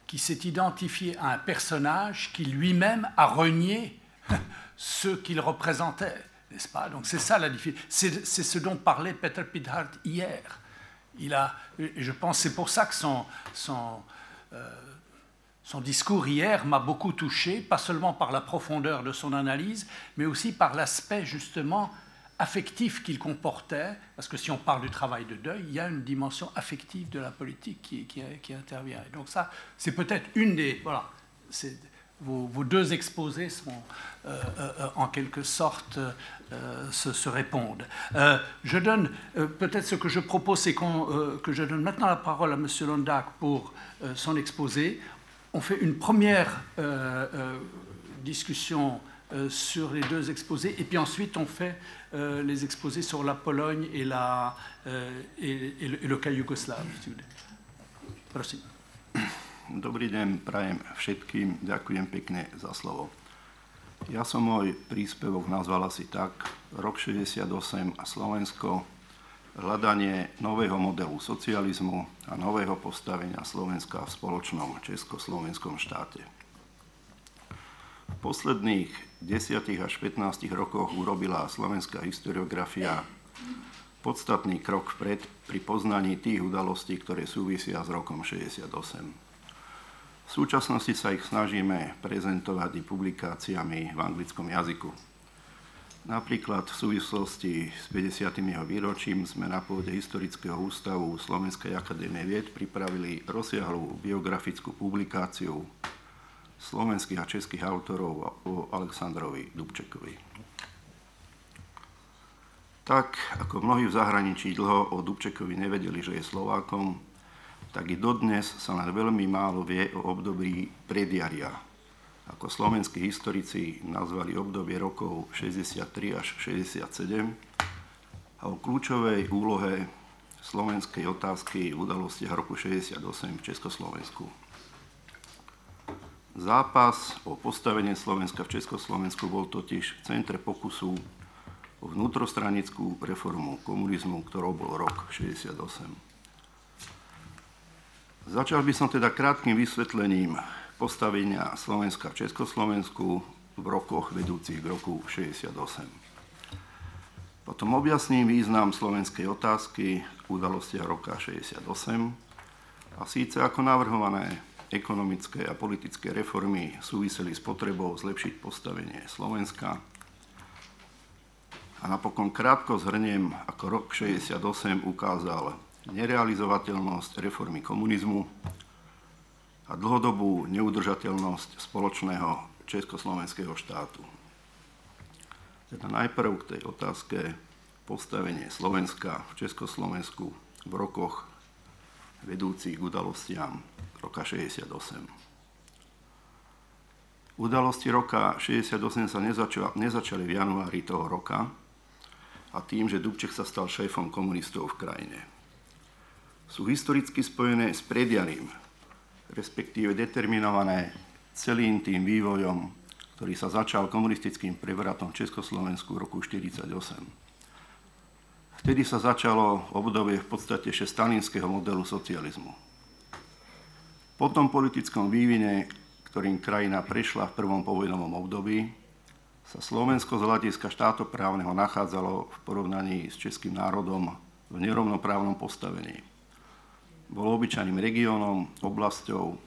qui s'est identifié à un personnage qui lui-même a renié <laughs> ce qu'il représentait n'est-ce pas? Donc c'est ça la difficulté. C'est, ce dont parlait Peter Pidhart hier. Il a, je pense c'est pour ça que son, son, son discours hier m'a beaucoup touché, pas seulement par la profondeur de son analyse, mais aussi par l'aspect justement affectif qu'il comportait, parce que si on parle du travail de deuil, il y a une dimension affective de la politique qui, qui, intervient. Donc ça, c'est peut-être une des... Voilà, c'est, vos, deux exposés sont euh, euh, en quelque sorte euh, se, répondent. je donne peut-être ce que je propose, c'est que je donne maintenant la parole à M. Londac pour son exposé. On fait une première discussion sur les deux exposés, et puis ensuite on fait les exposés sur la Pologne et, la, et, le, le, cas yougoslave. Merci. Dobrý deň, prajem všetkým. Ďakujem pekne za slovo. Ja som môj príspevok nazval asi tak, rok 68 a Slovensko, hľadanie nového modelu socializmu a nového postavenia Slovenska v spoločnom československom štáte. V posledných 10 až 15 rokoch urobila slovenská historiografia podstatný krok vpred pri poznaní tých udalostí, ktoré súvisia s rokom 68. V súčasnosti sa ich snažíme prezentovať i publikáciami v anglickom jazyku. Napríklad v súvislosti s 50. jeho výročím sme na pôde Historického ústavu Slovenskej akadémie vied pripravili rozsiahlú biografickú publikáciu slovenských a českých autorov o Aleksandrovi Dubčekovi. Tak, ako mnohí v zahraničí dlho o Dubčekovi nevedeli, že je Slovákom, tak i dodnes sa len veľmi málo vie o období predjaria. Ako slovenskí historici nazvali obdobie rokov 63 až 67 a o kľúčovej úlohe slovenskej otázky v udalostiach roku 68 v Československu. Zápas o postavenie Slovenska v Československu bol totiž v centre pokusu o vnútrostranickú reformu komunizmu, ktorou bol rok 68. Začal by som teda krátkým vysvetlením postavenia Slovenska v Československu v rokoch vedúcich k roku 68. Potom objasním význam slovenskej otázky v udalostiach roka 68 a síce ako navrhované ekonomické a politické reformy súviseli s potrebou zlepšiť postavenie Slovenska A napokon krátko zhrniem, ako rok 68 ukázal nerealizovateľnosť reformy komunizmu a dlhodobú neudržateľnosť spoločného československého štátu. Teda najprv k tej otázke postavenie Slovenska v Československu v rokoch vedúcich k udalostiam roka 68. Udalosti roka 68 sa nezačali, nezačali v januári toho roka a tým, že Dubček sa stal šéfom komunistov v krajine. Sú historicky spojené s predianím, respektíve determinované celým tým vývojom, ktorý sa začal komunistickým prevratom v Československu v roku 1948 Vtedy sa začalo obdobie v podstate ešte stalinského modelu socializmu. Po tom politickom vývine, ktorým krajina prešla v prvom povojnovom období, sa Slovensko z hľadiska štátoprávneho nachádzalo v porovnaní s českým národom v nerovnoprávnom postavení. Bolo obyčajným regiónom, oblasťou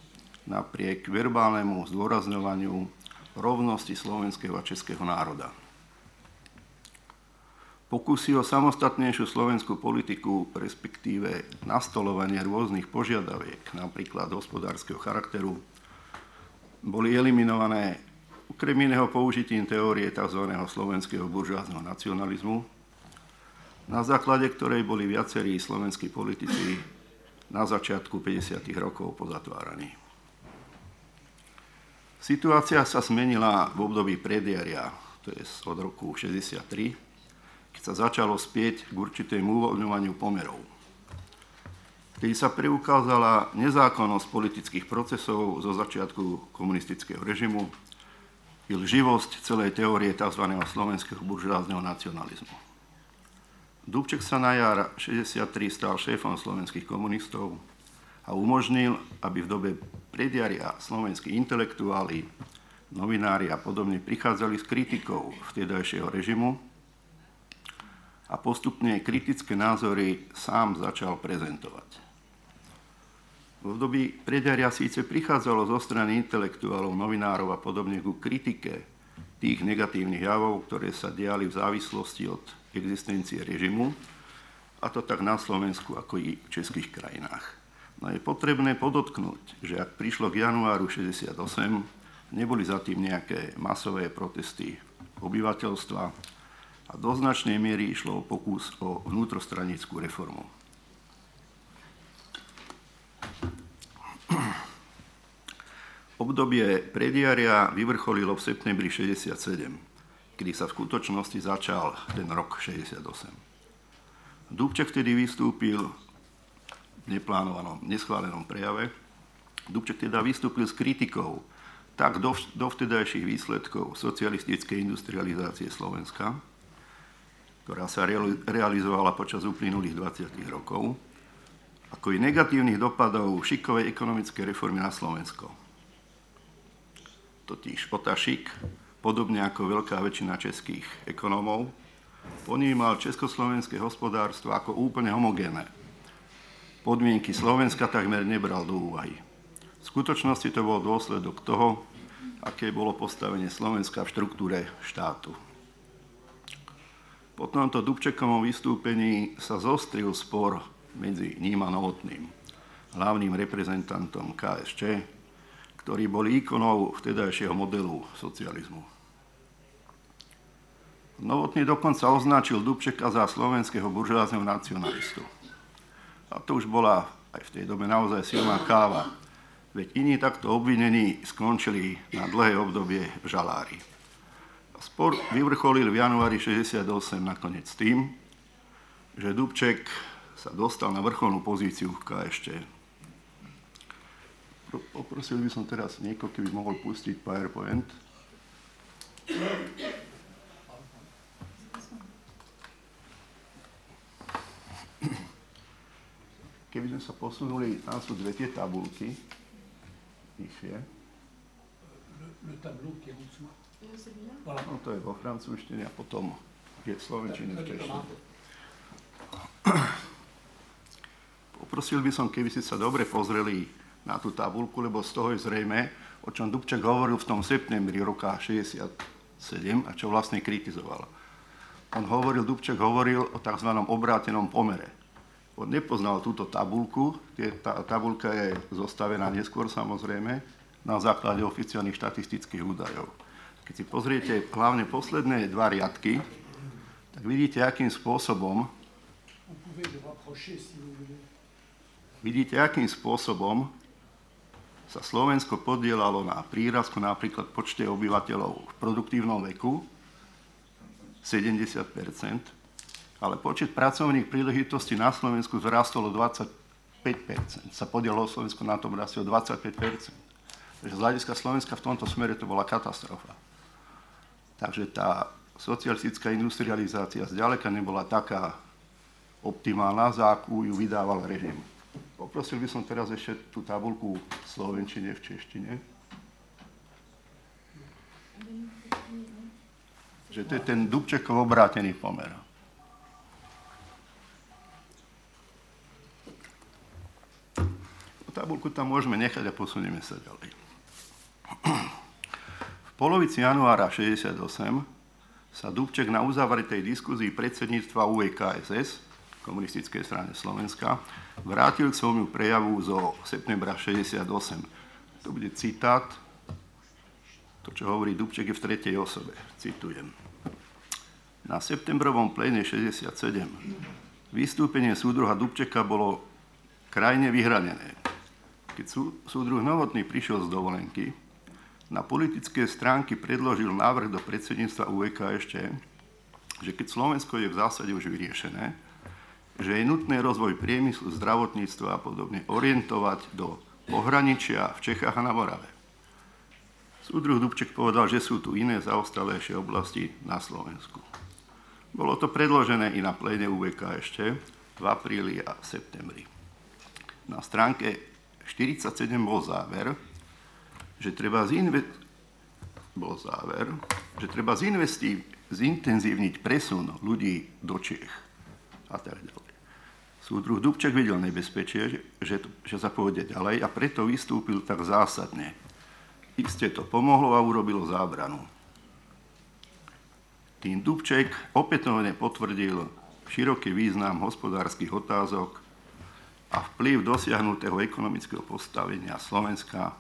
napriek verbálnemu zdôrazňovaniu rovnosti slovenského a českého národa. Pokusy o samostatnejšiu slovenskú politiku, respektíve nastolovanie rôznych požiadaviek, napríklad hospodárskeho charakteru, boli eliminované okrem iného použitím teórie tzv. slovenského buržázneho nacionalizmu, na základe ktorej boli viacerí slovenskí politici na začiatku 50. rokov pozatváraní. Situácia sa zmenila v období predjaria, to je od roku 63, keď sa začalo spieť k určitému uvoľňovaniu pomerov. Keď sa preukázala nezákonnosť politických procesov zo začiatku komunistického režimu i lživosť celej teórie tzv. slovenského buržázneho nacionalizmu. Dubček sa na jar 63 stal šéfom slovenských komunistov a umožnil, aby v dobe predjaria slovenskí intelektuáli, novinári a podobne prichádzali s kritikou vtedajšieho režimu a postupne kritické názory sám začal prezentovať. V období predaria síce prichádzalo zo strany intelektuálov, novinárov a podobne ku kritike tých negatívnych javov, ktoré sa diali v závislosti od existencie režimu, a to tak na Slovensku, ako i v českých krajinách. No je potrebné podotknúť, že ak prišlo k januáru 68, neboli za tým nejaké masové protesty obyvateľstva, a do značnej miery išlo o pokus o vnútrostranickú reformu. Obdobie prediaria vyvrcholilo v septembri 67, kedy sa v skutočnosti začal ten rok 68. Dubček vtedy vystúpil v neplánovanom, neschválenom prejave. Dubček teda vystúpil s kritikou tak dovtedajších výsledkov socialistickej industrializácie Slovenska, ktorá sa realizovala počas uplynulých 20 rokov, ako i negatívnych dopadov šikovej ekonomickej reformy na Slovensko. Totiž Otašik, podobne ako veľká väčšina českých ekonómov, ponímal československé hospodárstvo ako úplne homogénne. Podmienky Slovenska takmer nebral do úvahy. V skutočnosti to bol dôsledok toho, aké bolo postavenie Slovenska v štruktúre štátu. Po tomto Dubčekovom vystúpení sa zostril spor medzi ním a Novotným, hlavným reprezentantom KSČ, ktorý bol ikonou vtedajšieho modelu socializmu. Novotný dokonca označil Dubčeka za slovenského buržoázneho nacionalistu. A to už bola aj v tej dobe naozaj silná káva, veď iní takto obvinení skončili na dlhé obdobie v žalári. Spor vyvrcholil v januári 68 nakoniec tým, že Dubček sa dostal na vrcholnú pozíciu v KŠT. Poprosil by som teraz niekoho, keby mohol pustiť PowerPoint. Keby sme sa posunuli, tam sú dve tie tabulky. Vyššie. Le, le tableau qui est en dessous. No to je vo francúzštine a potom je slovenčine v češtine. Poprosil by som, keby ste sa dobre pozreli na tú tabulku, lebo z toho je zrejme, o čom Dubček hovoril v tom septembri roka 67 a čo vlastne kritizoval. on hovoril, Dubček hovoril o tzv. obrátenom pomere. On nepoznal túto tabulku, tá tabulka je zostavená neskôr samozrejme, na základe oficiálnych štatistických údajov. Keď si pozriete hlavne posledné dva riadky, tak vidíte, akým spôsobom vidíte, akým spôsobom sa Slovensko podielalo na prírazku napríklad počte obyvateľov v produktívnom veku 70 ale počet pracovných príležitostí na Slovensku zrastol o 25% sa podielalo Slovensko na tom rastie o 25% Takže z hľadiska Slovenska v tomto smere to bola katastrofa. Takže tá socialistická industrializácia zďaleka nebola taká optimálna, za akú ju vydával režim. Poprosil by som teraz ešte tú tabulku v slovenčine, v češtine. Že to je ten Dubčekov obrátený pomer. Tabulku tam môžeme nechať a posunieme sa ďalej. V polovici januára 68 sa Dubček na uzavretej diskuzii predsedníctva UEKSS komunistickej strane Slovenska, vrátil k svojmu prejavu zo septembra 68. To bude citát, to, čo hovorí Dubček, je v tretej osobe. Citujem. Na septembrovom pléne 67 vystúpenie súdruha Dubčeka bolo krajne vyhranené. Keď súdruh Novotný prišiel z dovolenky, na politické stránky predložil návrh do predsedníctva UEK ešte, že keď Slovensko je v zásade už vyriešené, že je nutné rozvoj priemyslu, zdravotníctva a podobne orientovať do pohraničia v Čechách a na Morave. Súdruh Dubček povedal, že sú tu iné zaostalejšie oblasti na Slovensku. Bolo to predložené i na pléne UVK ešte v apríli a septembri. Na stránke 47 bol záver, že treba, zinve... bol záver, že treba zintenzívniť presun ľudí do Čech a tak ďalej. Súdruh Dubček videl nebezpečie, že, že, sa pôjde ďalej a preto vystúpil tak zásadne. Isté to pomohlo a urobilo zábranu. Tým Dubček opätovne potvrdil široký význam hospodárskych otázok a vplyv dosiahnutého ekonomického postavenia Slovenska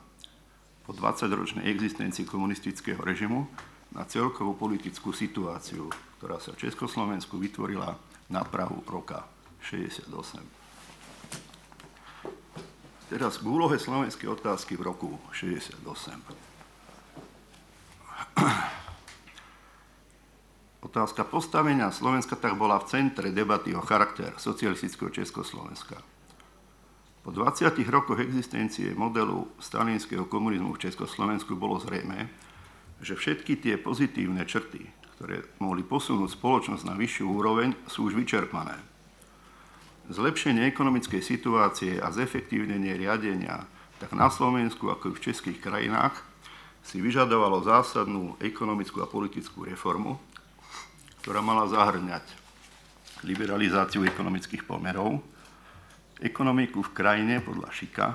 po 20-ročnej existencii komunistického režimu na celkovú politickú situáciu, ktorá sa v Československu vytvorila na prahu roka 68. Teraz k úlohe slovenskej otázky v roku 68. Otázka postavenia Slovenska tak bola v centre debaty o charakter socialistického Československa. Po 20 rokoch existencie modelu stalinského komunizmu v Československu bolo zrejme, že všetky tie pozitívne črty, ktoré mohli posunúť spoločnosť na vyššiu úroveň, sú už vyčerpané. Zlepšenie ekonomickej situácie a zefektívnenie riadenia tak na Slovensku, ako i v českých krajinách si vyžadovalo zásadnú ekonomickú a politickú reformu, ktorá mala zahrňať liberalizáciu ekonomických pomerov, ekonomiku v krajine podľa Šika,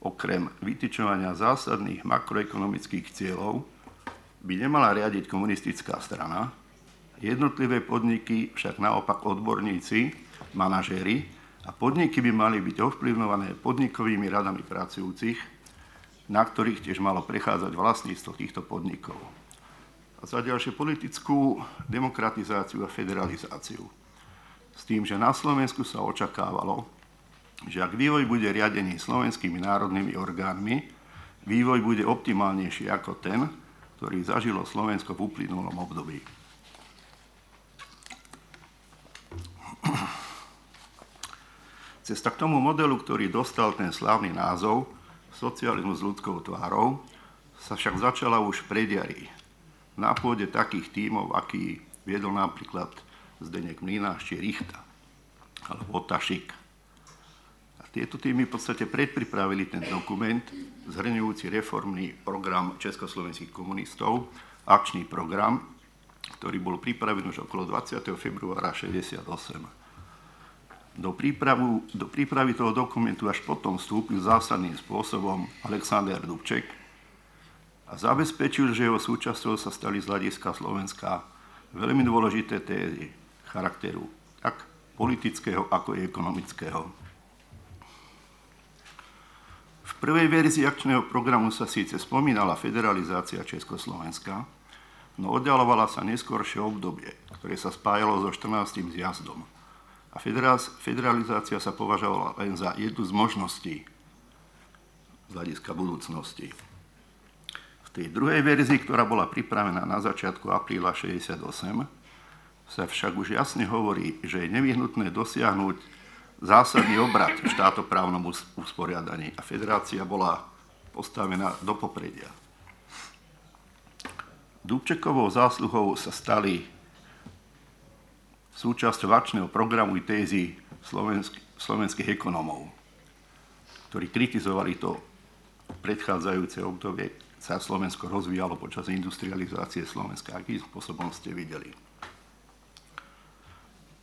okrem vytyčovania zásadných makroekonomických cieľov, by nemala riadiť komunistická strana, jednotlivé podniky však naopak odborníci manažéri a podniky by mali byť ovplyvňované podnikovými radami pracujúcich, na ktorých tiež malo prechádzať vlastníctvo týchto podnikov. A za ďalšie politickú demokratizáciu a federalizáciu. S tým, že na Slovensku sa očakávalo, že ak vývoj bude riadený slovenskými národnými orgánmi, vývoj bude optimálnejší ako ten, ktorý zažilo Slovensko v uplynulom období. Cesta k tomu modelu, ktorý dostal ten slávny názov socializmus s ľudskou tvárou, sa však začala už v prediari. Na pôde takých tímov, aký viedol napríklad Zdenek Mlináš či Richta, alebo Otašik. Tieto týmy v podstate predpripravili ten dokument, zhrňujúci reformný program československých komunistov, akčný program, ktorý bol pripravený už okolo 20. februára 1968. Do, prípravu, do prípravy toho dokumentu až potom vstúpil zásadným spôsobom Alexander Dubček a zabezpečil, že jeho súčasťou sa stali z hľadiska Slovenska veľmi dôležité tézy charakteru tak politického, ako i ekonomického. Prvej verzii akčného programu sa síce spomínala federalizácia Československa, no oddalovala sa neskôršie obdobie, ktoré sa spájalo so 14. zjazdom. A federalizácia sa považovala len za jednu z možností z hľadiska budúcnosti. V tej druhej verzii, ktorá bola pripravená na začiatku apríla 68, sa však už jasne hovorí, že je nevyhnutné dosiahnuť zásadný obrad v štátoprávnom usporiadaní a federácia bola postavená do popredia. Dubčekovou zásluhou sa stali súčasťou akčného programu i tézy slovensk- slovenských ekonomov, ktorí kritizovali to predchádzajúce obdobie, sa Slovensko rozvíjalo počas industrializácie Slovenska. Akým spôsobom ste videli?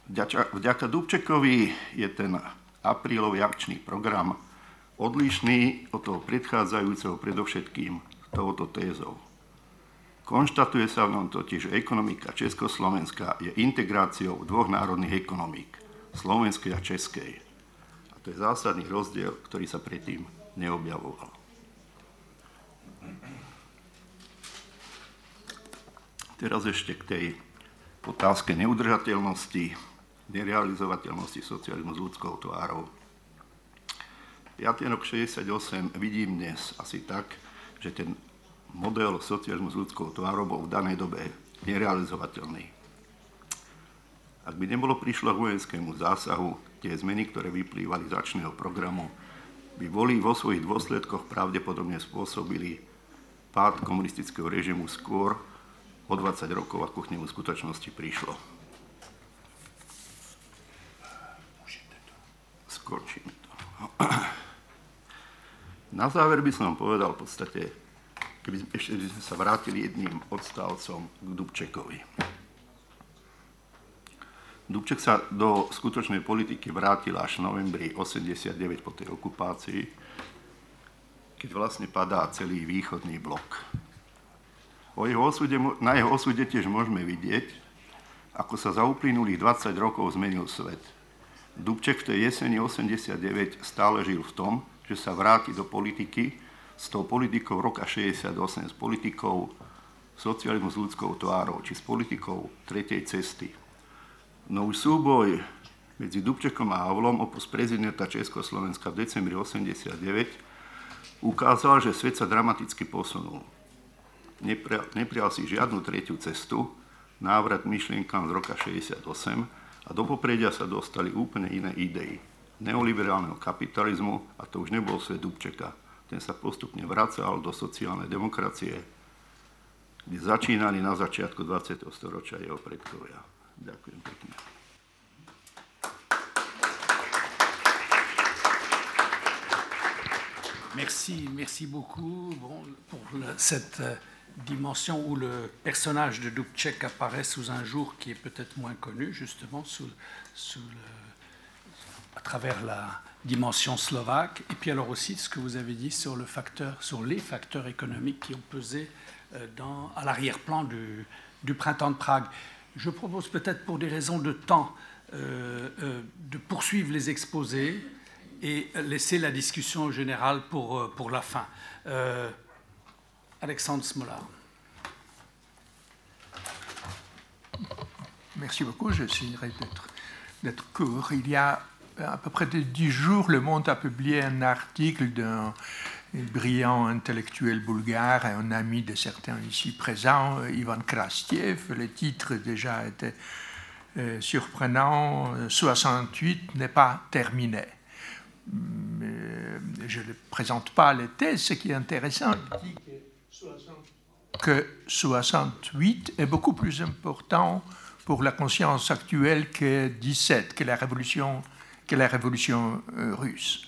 Vďaka, Dubčekovi je ten aprílový akčný program odlišný od toho predchádzajúceho predovšetkým touto tézou. Konštatuje sa v ňom totiž, že ekonomika Československa je integráciou dvoch národných ekonomík, slovenskej a českej. A to je zásadný rozdiel, ktorý sa predtým neobjavoval. Teraz ešte k tej otázke neudržateľnosti, nerealizovateľnosti socializmu s ľudskou tvárou. 5. rok 68 vidím dnes asi tak, že ten model socializmu s ľudskou tvárou bol v danej dobe nerealizovateľný. Ak by nebolo prišlo k vojenskému zásahu, tie zmeny, ktoré vyplývali z akčného programu, by boli vo svojich dôsledkoch pravdepodobne spôsobili pád komunistického režimu skôr o 20 rokov, ako k nemu v skutočnosti prišlo. Skorčíme to. <clears throat> Na záver by som povedal v podstate keby ešte by sme sa vrátili jedným odstavcom k Dubčekovi. Dubček sa do skutočnej politiky vrátil až v novembri 89 po tej okupácii, keď vlastne padá celý východný blok. O jeho osude, na jeho osude tiež môžeme vidieť, ako sa za uplynulých 20 rokov zmenil svet. Dubček v tej jeseni 89 stále žil v tom, že sa vráti do politiky, s tou politikou roka 68, s politikou socializmu s ľudskou tvárou, či s politikou tretej cesty. No už súboj medzi Dubčekom a Havlom opus prezidenta Československa v decembri 89 ukázal, že svet sa dramaticky posunul. Nepria, neprial si žiadnu tretiu cestu, návrat myšlienkám z roka 68 a do popredia sa dostali úplne iné idei neoliberálneho kapitalizmu a to už nebol svet Dubčeka ten sa postupne vracal do sociálnej demokracie, kde začínali na začiatku 20. storočia jeho predkovia. Ďakujem pekne. Merci, merci beaucoup bon, pour cette euh, dimension où le personnage de Dubček apparaît sous un jour qui est peut-être moins connu, justement, sous, sous à travers la, dimension slovaque, et puis alors aussi ce que vous avez dit sur, le facteur, sur les facteurs économiques qui ont pesé euh, dans, à l'arrière-plan du, du, printemps de Prague. Je propose peut-être pour des raisons de temps euh, euh, de poursuivre les exposés et laisser la discussion générale pour, pour la fin. Alexandre Smolar. Merci beaucoup, j'essaierai d'être court. Il y a à peu près dix jours, Le Monde a publié un article d'un brillant intellectuel bulgare et un ami de certains ici présents, Ivan Krastiev. Le titre déjà était euh, surprenant 68 n'est pas terminé. je ne présente pas les thèses. Ce qui est intéressant, que 68 est beaucoup plus important pour la conscience actuelle que 17, que la révolution que la révolution euh, russe.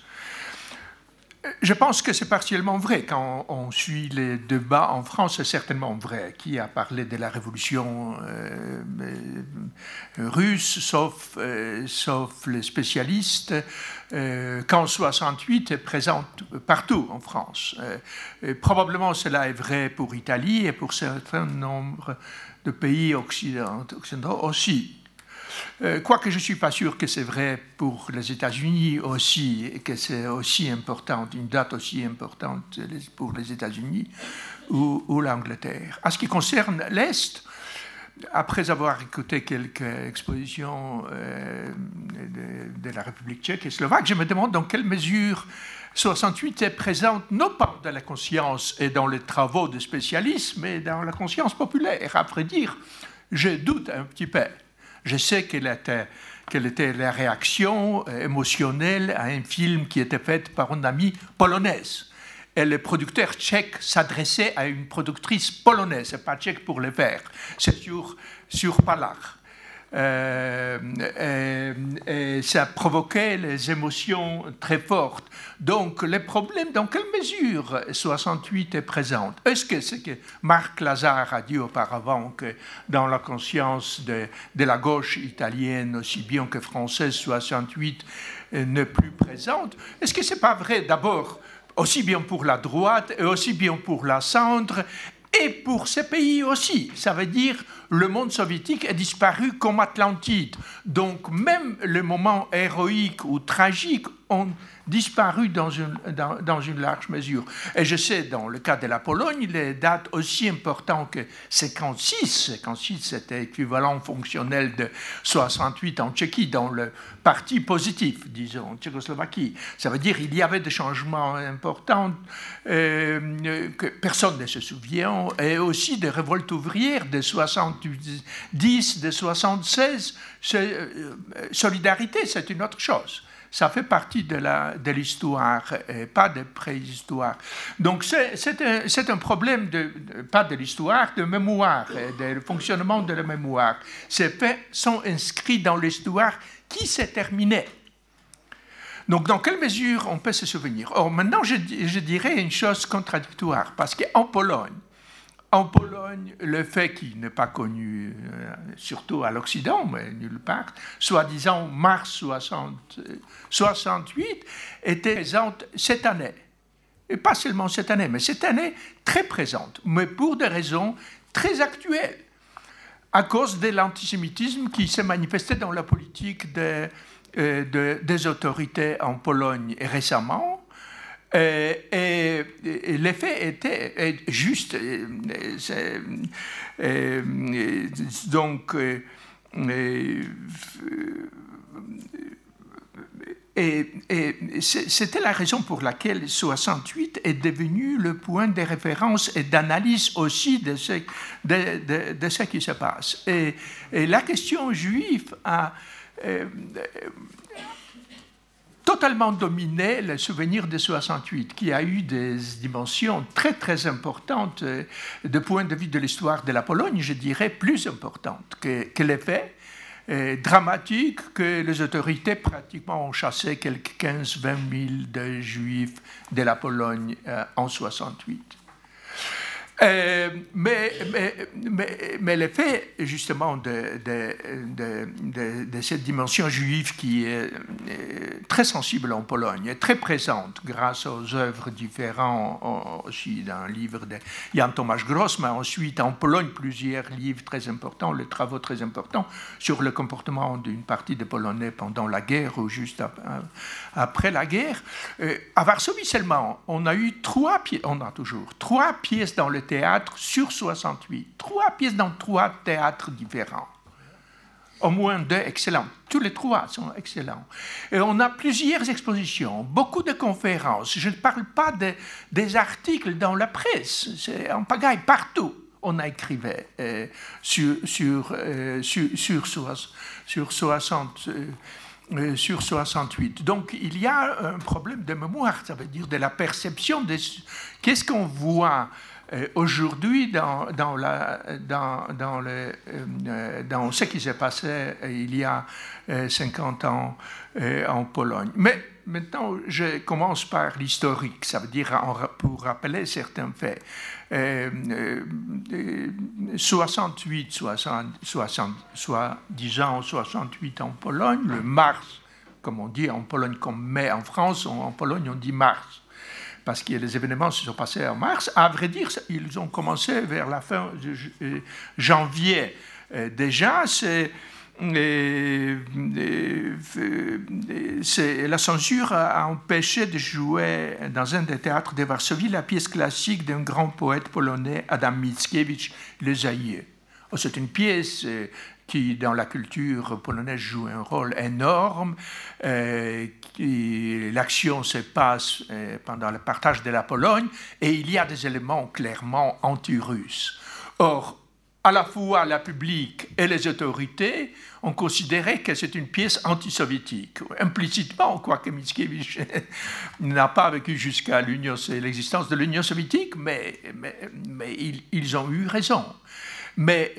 Je pense que c'est partiellement vrai. Quand on suit les débats en France, c'est certainement vrai. Qui a parlé de la révolution euh, euh, russe, sauf, euh, sauf les spécialistes Quand 68 est présente partout en France. probablement cela est vrai pour l'Italie et pour un certain nombre de pays occidentaux aussi. Euh, quoique je ne suis pas sûr que c'est vrai pour les États-Unis aussi, et que c'est aussi important, une date aussi importante pour les États-Unis ou, l'Angleterre. À ce qui concerne l'Est, après avoir écouté quelques expositions euh, de, la République tchèque et slovaque, je me demande dans quelle mesure 68 est présente non pas dans la conscience et dans les travaux de spécialistes, mais dans la conscience populaire. Après dire, je doute un petit peu. Je sais quelle était, la réaction euh, émotionnelle à un film qui était fait par une amie polonaise. Et le producteur tchèque s'adressait à une productrice polonaise, c'est pas tchèque pour le faire, c'est sur, sur. Euh, et, ça provoquait les émotions très fortes. Donc, les problèmes, dans quelle mesure 68 est présent Est-ce que ce que Marc Lazare a dit auparavant, que dans la conscience de, la gauche italienne, aussi bien que française, 68 n'est plus présente? Est-ce que c'est pas vrai d'abord aussi bien pour la droite et aussi bien pour la centre et pour ces pays aussi? Ça veut dire le monde soviétique est disparu comme Atlantide. Donc même les moments héroïques ou tragiques ont disparu dans une, dans, une large mesure. Et je sais, dans le cas de la Pologne, les dates aussi importantes que 56, 56 c'était équivalent fonctionnel de 68 en Tchéquie, dans le parti positif, disons, en Tchécoslovaquie. Ça veut dire qu'il y avait des changements importants euh, que personne ne se souvient, et aussi des révoltes ouvrières de 70, de 76. Euh, solidarité, c'est une autre chose ça fait partie de l'histoire, et pas de préhistoire. Donc c'est un, un, problème, de, pas de l'histoire, de mémoire, de fonctionnement de la mémoire. Ces faits sont inscrits dans l'histoire qui s'est terminée. Donc, dans quelle mesure on peut se souvenir? Or, maintenant, je, je dirais une chose contradictoire, parce qu'en Pologne, en Pologne, le fait qu'il n'est pas connu, euh, surtout à l'Occident, mais nulle part, soi-disant mars 60, 68, était présente cette année. Et pas seulement cette année, mais cette année très présente, mais pour des raisons très actuelles, à cause de l'antisémitisme qui s'est manifesté dans la politique euh, des autorités en Pologne récemment, euh, et, l'effet était juste. donc, et, c'était la raison pour laquelle 68 est devenu le point de référence et d'analyse aussi de ce, qui se passe. Et, la question juive a, euh, totalement dominé le souvenir de 68, qui a eu des dimensions très très importantes euh, de point de vue de l'histoire de la Pologne, je dirais plus importantes que, que les faits euh, dramatiques que les autorités pratiquement ont chassé quelques 15-20 000 de juifs de la Pologne euh, en 68. Euh, mais, mais, mais, l'effet justement de, de, cette dimension juive qui est très sensible en Pologne, est très présente grâce aux œuvres différentes, aussi dans le livre de Jan Tomasz Gross, mais ensuite en Pologne plusieurs livres très importants, les travaux très importants sur le comportement d'une partie des Polonais pendant la guerre ou juste après la guerre. Euh, à Varsovie seulement, on a eu trois pièces, on a toujours trois pièces dans le théâtre sur 68. Trois pièces dans trois théâtres différents. Au moins deux excellents. Tous les trois sont excellents. Et on a plusieurs expositions, beaucoup de conférences. Je ne parle pas de, des articles dans la presse. C'est en pagaille partout. On a écrit euh, sur, sur, euh, sur, sur, sur, 60 euh, sur 68. Donc il y a un problème de mémoire, ça veut dire de la perception de qu'est-ce qu'on voit Aujourd'hui, dans, dans, la, dans, dans, ce qui s'est passé il y a 50 ans en Pologne. Mais maintenant, je commence par l'historique, ça veut dire pour rappeler certains faits. 68, 60, 60, soit disant 68 en Pologne, le mars, comme on dit en Pologne comme mai en France, en Pologne on dit mars parce que les événements se sont passés en mars. À vrai dire, ils ont commencé vers la fin de euh, janvier. Euh, déjà, c'est la censure a empêché de jouer dans un des théâtres de Varsovie la pièce classique d'un grand poète polonais, Adam Mickiewicz, Les Aïeux. Oh, c'est une pièce euh, qui, dans la culture polonaise, joue un rôle énorme. Euh, L'action se passe euh, pendant le partage de la Pologne et il y a des éléments clairement anti-russes. Or, à la fois la public et les autorités ont considéré que c'est une pièce anti-soviétique. Implicitement, quoique Mickiewicz <laughs> n'a pas vécu jusqu'à l'existence de l'Union soviétique, mais, ils, ont eu raison. Mais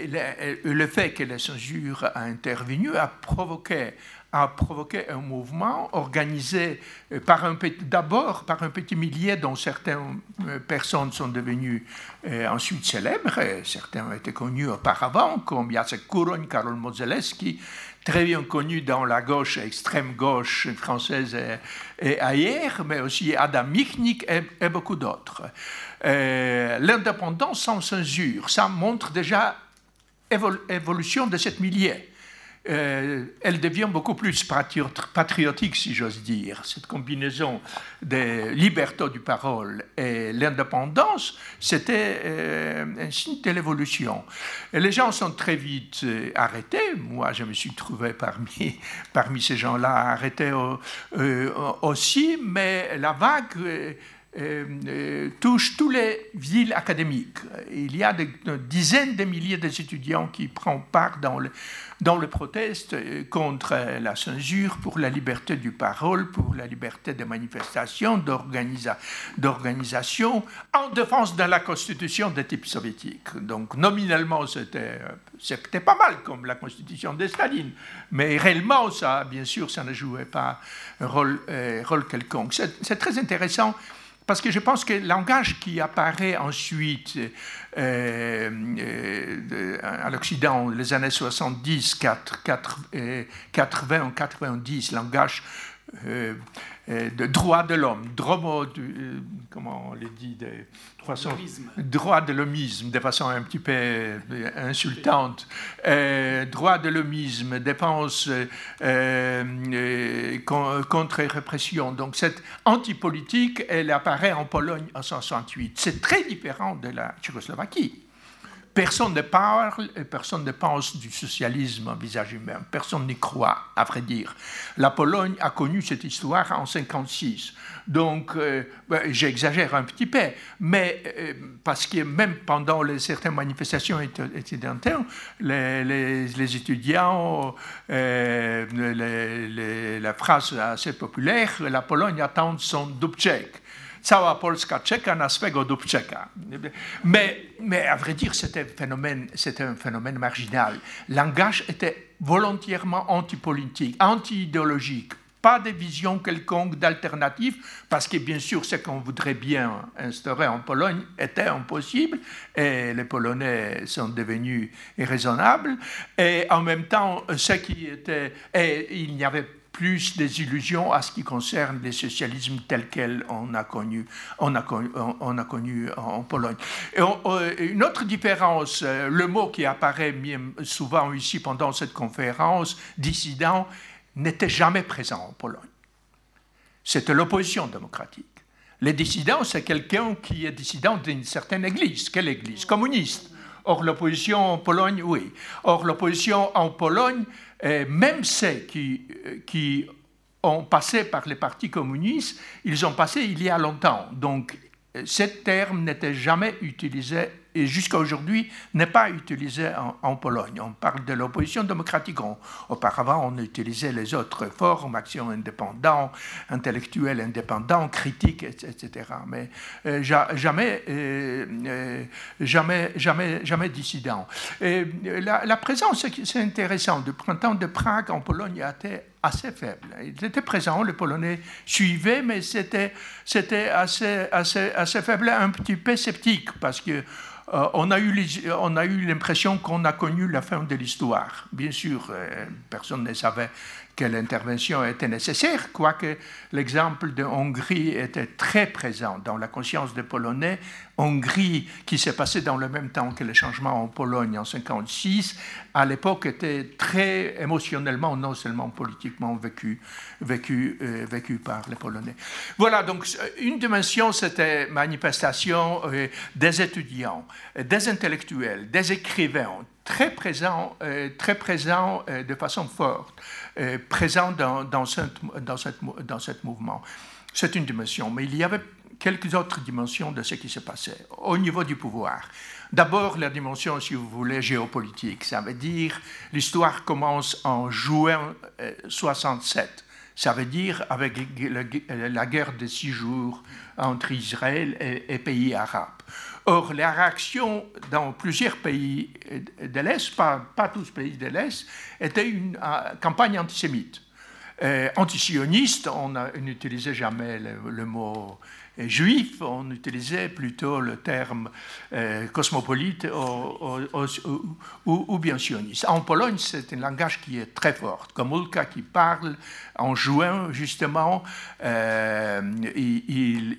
le, fait que la censure a intervenu a provoqué un mouvement organisé euh, d'abord par un petit millier dont certaines euh, personnes sont devenues euh, ensuite célèbres, certains ont été connus auparavant, comme Jacek Kuroń, Karol Modzelewski, très bien connus dans la gauche, extrême gauche française et, ailleurs, mais aussi Adam Michnik et, beaucoup d'autres. L'indépendance sans censure, ça montre déjà l'évolution de cette millier. Euh, elle devient beaucoup plus patriotique, si j'ose dire. Cette combinaison de liberté du parole et l'indépendance, c'était euh, un signe de l'évolution. Les gens sont très vite euh, arrêtés. Moi, je me suis trouvé parmi, <laughs> parmi ces gens-là arrêtés aussi, mais la vague euh, euh, touche toutes les villes académiques. Il y a des, dizaines de milliers d'étudiants qui prennent part dans le, dans le proteste euh, contre la censure, pour la liberté du parole, pour la liberté de manifestation, d'organisation, en défense de la constitution de type soviétique. Donc nominalement, c'était pas mal comme la constitution de Staline, mais réellement, ça, bien sûr, ça ne jouait pas un rôle, rôle quelconque. C'est très intéressant parce que je pense que le langage qui apparaît ensuite euh, euh, à l'Occident, les années 70, 80, 90, langage euh, de droit de l'homme, comment on le dit, de, droit de l'homisme, de façon un petit peu insultante, droit de l'homisme, défense contre répression. Donc cette antipolitique, elle apparaît en Pologne en 1968. C'est très différent de la Tchécoslovaquie. Personne ne parle et personne ne pense du socialisme en visage humain. Personne n'y croit, à vrai dire. La Pologne a connu cette histoire en 1956. Donc, euh, ben, j'exagère un petit peu, mais euh, parce que même pendant certaines manifestations étudiantes, les, étudiants, euh, la phrase assez populaire, la Pologne attend son Dubček cała Polska czeka na swego Dubčeka. Mais, à vrai dire, c'était un phénomène, marginal. Langage était volontairement antipolitique, anti-idéologique, pas de vision quelconque d'alternative, parce que bien sûr, ce qu'on voudrait bien instaurer en Pologne était impossible, et les Polonais sont devenus irraisonnables, et en même temps, ce qui était, il n'y avait plus des illusions à ce qui concerne le socialisme tel qu'on a connu, on a connu, en Pologne. Une autre différence, euh, le mot qui apparaît souvent ici pendant cette conférence, dissident, n'était jamais présent en Pologne. C'était l'opposition démocratique. Les dissidents, c'est quelqu'un qui est dissident d'une certaine église. Quelle église Communiste? Or, l'opposition en Pologne, oui. Or, l'opposition en Pologne, même ceux qui, qui ont passé par les partis communistes, ils ont passé il y a longtemps. Donc, ce terme n'était jamais utilisé jusqu'à aujourd'hui n'est pas utilisé en, Pologne. On parle de l'opposition démocratique. auparavant, on utilisait les autres formes, action indépendante, intellectuel indépendant, critique, etc. Mais euh, jamais, euh, euh, jamais, jamais, jamais dissident. Et la, présence, c'est intéressant, du printemps de Prague en Pologne a été assez faible. Il était présent, les Polonais suivaient, mais c'était assez, assez faible, un petit peu sceptique, parce que euh, on a eu l'impression qu'on a connu la fin de l'histoire. Bien sûr, euh, personne ne savait quelle intervention était nécessaire, quoique l'exemple de Hongrie était très présent dans la conscience des Polonais. Hongrie, qui s'est passé dans le même temps que le changement en Pologne en 1956, à l'époque était très émotionnellement, non seulement politiquement vécu, vécu, euh, vécu par les Polonais. Voilà, donc une dimension, c'était manifestation euh, des étudiants, des intellectuels, des écrivains, très présents, euh, très présents de façon forte. Euh, présent dans, dans, dans, cette, dans ce mouvement. C'est une dimension, mais il y avait quelques autres dimensions de ce qui se passait au niveau du pouvoir. D'abord, la dimension, si vous voulez, géopolitique. Ça veut dire, l'histoire commence en juin 67. Euh, Ça veut dire avec la guerre de six jours entre Israël et pays arabes. Or, la réaction dans plusieurs pays de l'Est, pas, tous pays de l'Est, était une euh, campagne antisémite. Euh, antisioniste, on n'utilisait jamais le, mot juif, on utilisait plutôt le terme euh, cosmopolite ou, bien sioniste. En Pologne, c'est un langage qui est très fort. Komulka qui parle en juin, justement, euh, il,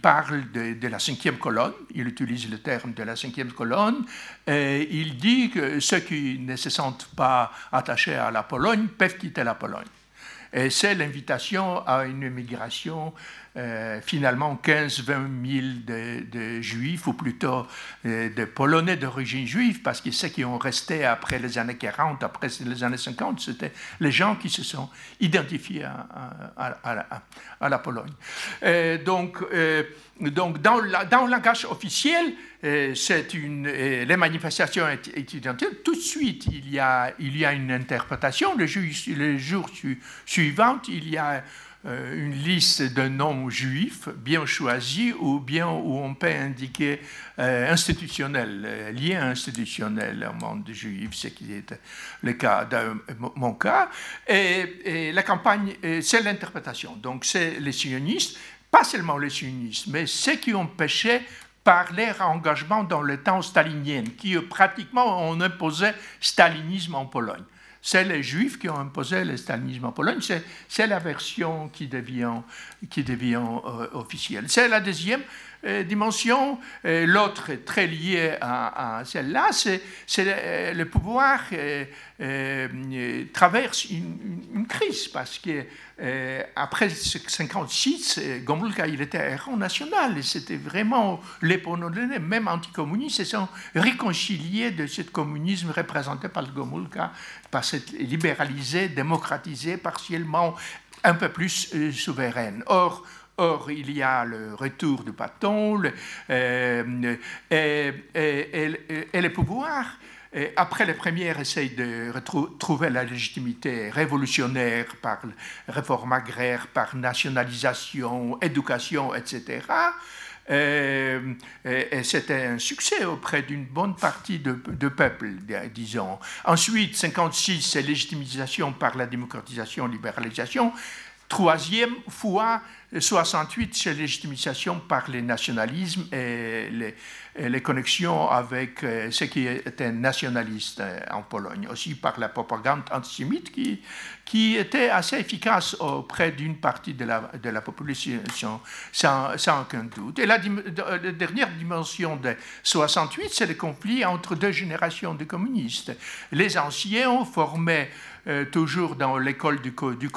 parle de, la cinquième colonne, il utilise le terme de la cinquième colonne, et il dit que ceux qui ne se sentent pas attachés à la Pologne peuvent quitter la Pologne. Et c'est l'invitation à une immigration euh, finalement 15-20 000 de, juifs, ou plutôt euh, de polonais d'origine juive, parce que ceux qui ont resté après les années 40, après les années 50, c'était les gens qui se sont identifiés à, la, Pologne. donc, euh, donc dans, dans, le langage officiel, c'est une, les manifestations étudiantes, tout de suite, il y a, il y a une interprétation. Le, jour suivant, il y a euh, une liste de noms juifs bien choisis ou bien où on peut indiquer euh, institutionnel, euh, lien institutionnel au monde juif, ce qui est le cas de mon cas. Et, la campagne, c'est l'interprétation. Donc c'est les sionistes, pas seulement les sionistes, mais ceux qui ont péché par leur engagement dans le temps stalinien, qui pratiquement ont imposé stalinisme en Pologne c'est les Juifs qui ont imposé le stalinisme en Pologne. C'est la version qui devient, euh, officielle. C'est la deuxième dimension. Euh, l'autre est très lié à, celle-là, c'est le, pouvoir traverse une, crise parce que après 56, Gomulka il était héros national et c'était vraiment les Polonais, même anticommunistes, se sont réconciliés de ce communisme représenté par le Gomulka, par cette libéralisé, démocratisé, partiellement un peu plus souveraine. Or, Or, il y a le retour du bâton euh, et, et, le pouvoir après les premiers essais de retrouver la légitimité révolutionnaire par réforme agraire, par nationalisation, éducation, etc., euh, et, c'était un succès auprès d'une bonne partie de, de peuple, disons. Ensuite, 56, c'est légitimisation par la démocratisation, libéralisation. Troisième fois, 68, c'est légitimisation par les nationalismes et les, connexions avec euh, ce qui était nationaliste euh, en Pologne, aussi par la propagande antisémite qui, était assez efficace auprès d'une partie de la, population, sans, aucun doute. Et la, la, dernière dimension de 68, c'est le conflit entre deux générations de communistes. Les anciens ont formé euh, toujours dans l'école du, du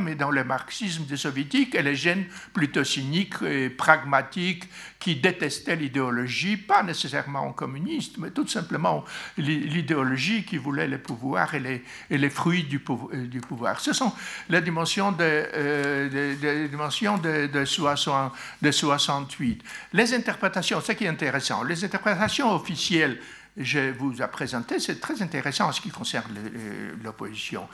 mais dans le marxisme des soviétiques, et les jeunes plutôt cyniques et pragmatiques qui détestaient l'idéologie, pas nécessairement communiste, mais tout simplement l'idéologie qui voulait le pouvoir et les, fruits du, euh, du, pouvoir. Ce sont les dimensions de, euh, dimensions de, de, 60, de 68. Les interprétations, ce qui est intéressant, les interprétations officielles je vous ai présenté, c'est très intéressant en ce qui concerne l'opposition.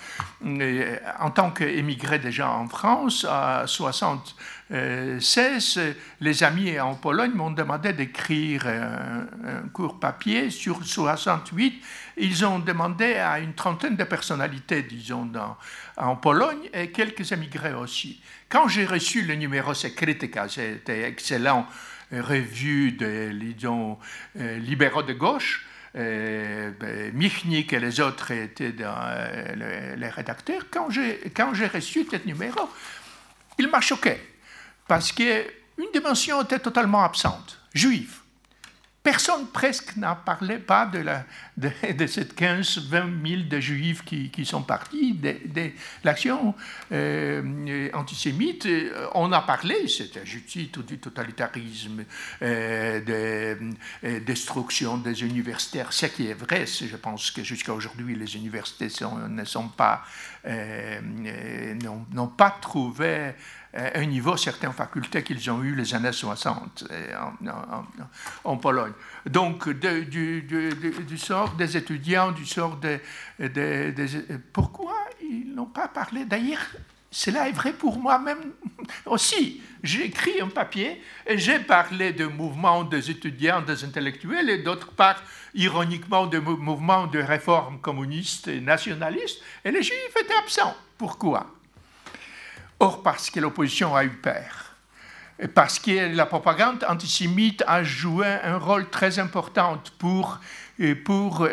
En tant qu'émigré déjà en France, à 76, les amis en Pologne m'ont demandé d'écrire un, court papier sur 68. Ils ont demandé à une trentaine de personnalités, disons, en Pologne et quelques émigrés aussi. Quand j'ai reçu le numéro Secretica, c'était excellent revue des disons, euh, libéraux de gauche, euh, ben, Michnik et les autres étaient dans, euh, les, rédacteurs. Quand j'ai, quand j'ai reçu ce numéro, il m'a choqué parce qu'une dimension était totalement absente, juive. Personne presque n'a parlé pas de, la, de, de ces 15-20 000 de juifs qui, sont partis de, de l'action euh, antisémite. On a parlé, c'était juste du totalitarisme, euh, de euh, destruction des universitaires. Ce qui est vrai, je pense que jusqu'à aujourd'hui, les universités euh, n'ont pas trouvé euh, un niveau certaines facultés qu'ils ont eues les années 60 euh, en, Pologne. Donc, du, sort des étudiants, du sort des... pourquoi ils n'ont pas parlé? D'ailleurs, cela est vrai pour moi-même <laughs> aussi. J'ai écrit un papier et j'ai parlé de mouvements des étudiants, des intellectuels et d'autre part, ironiquement, de mouvements de réforme communiste et nationaliste. Et les juifs étaient absents. Pourquoi? Or, parce que l'opposition a eu peur, parce que la propagande antisémite a joué un rôle très important pour, pour,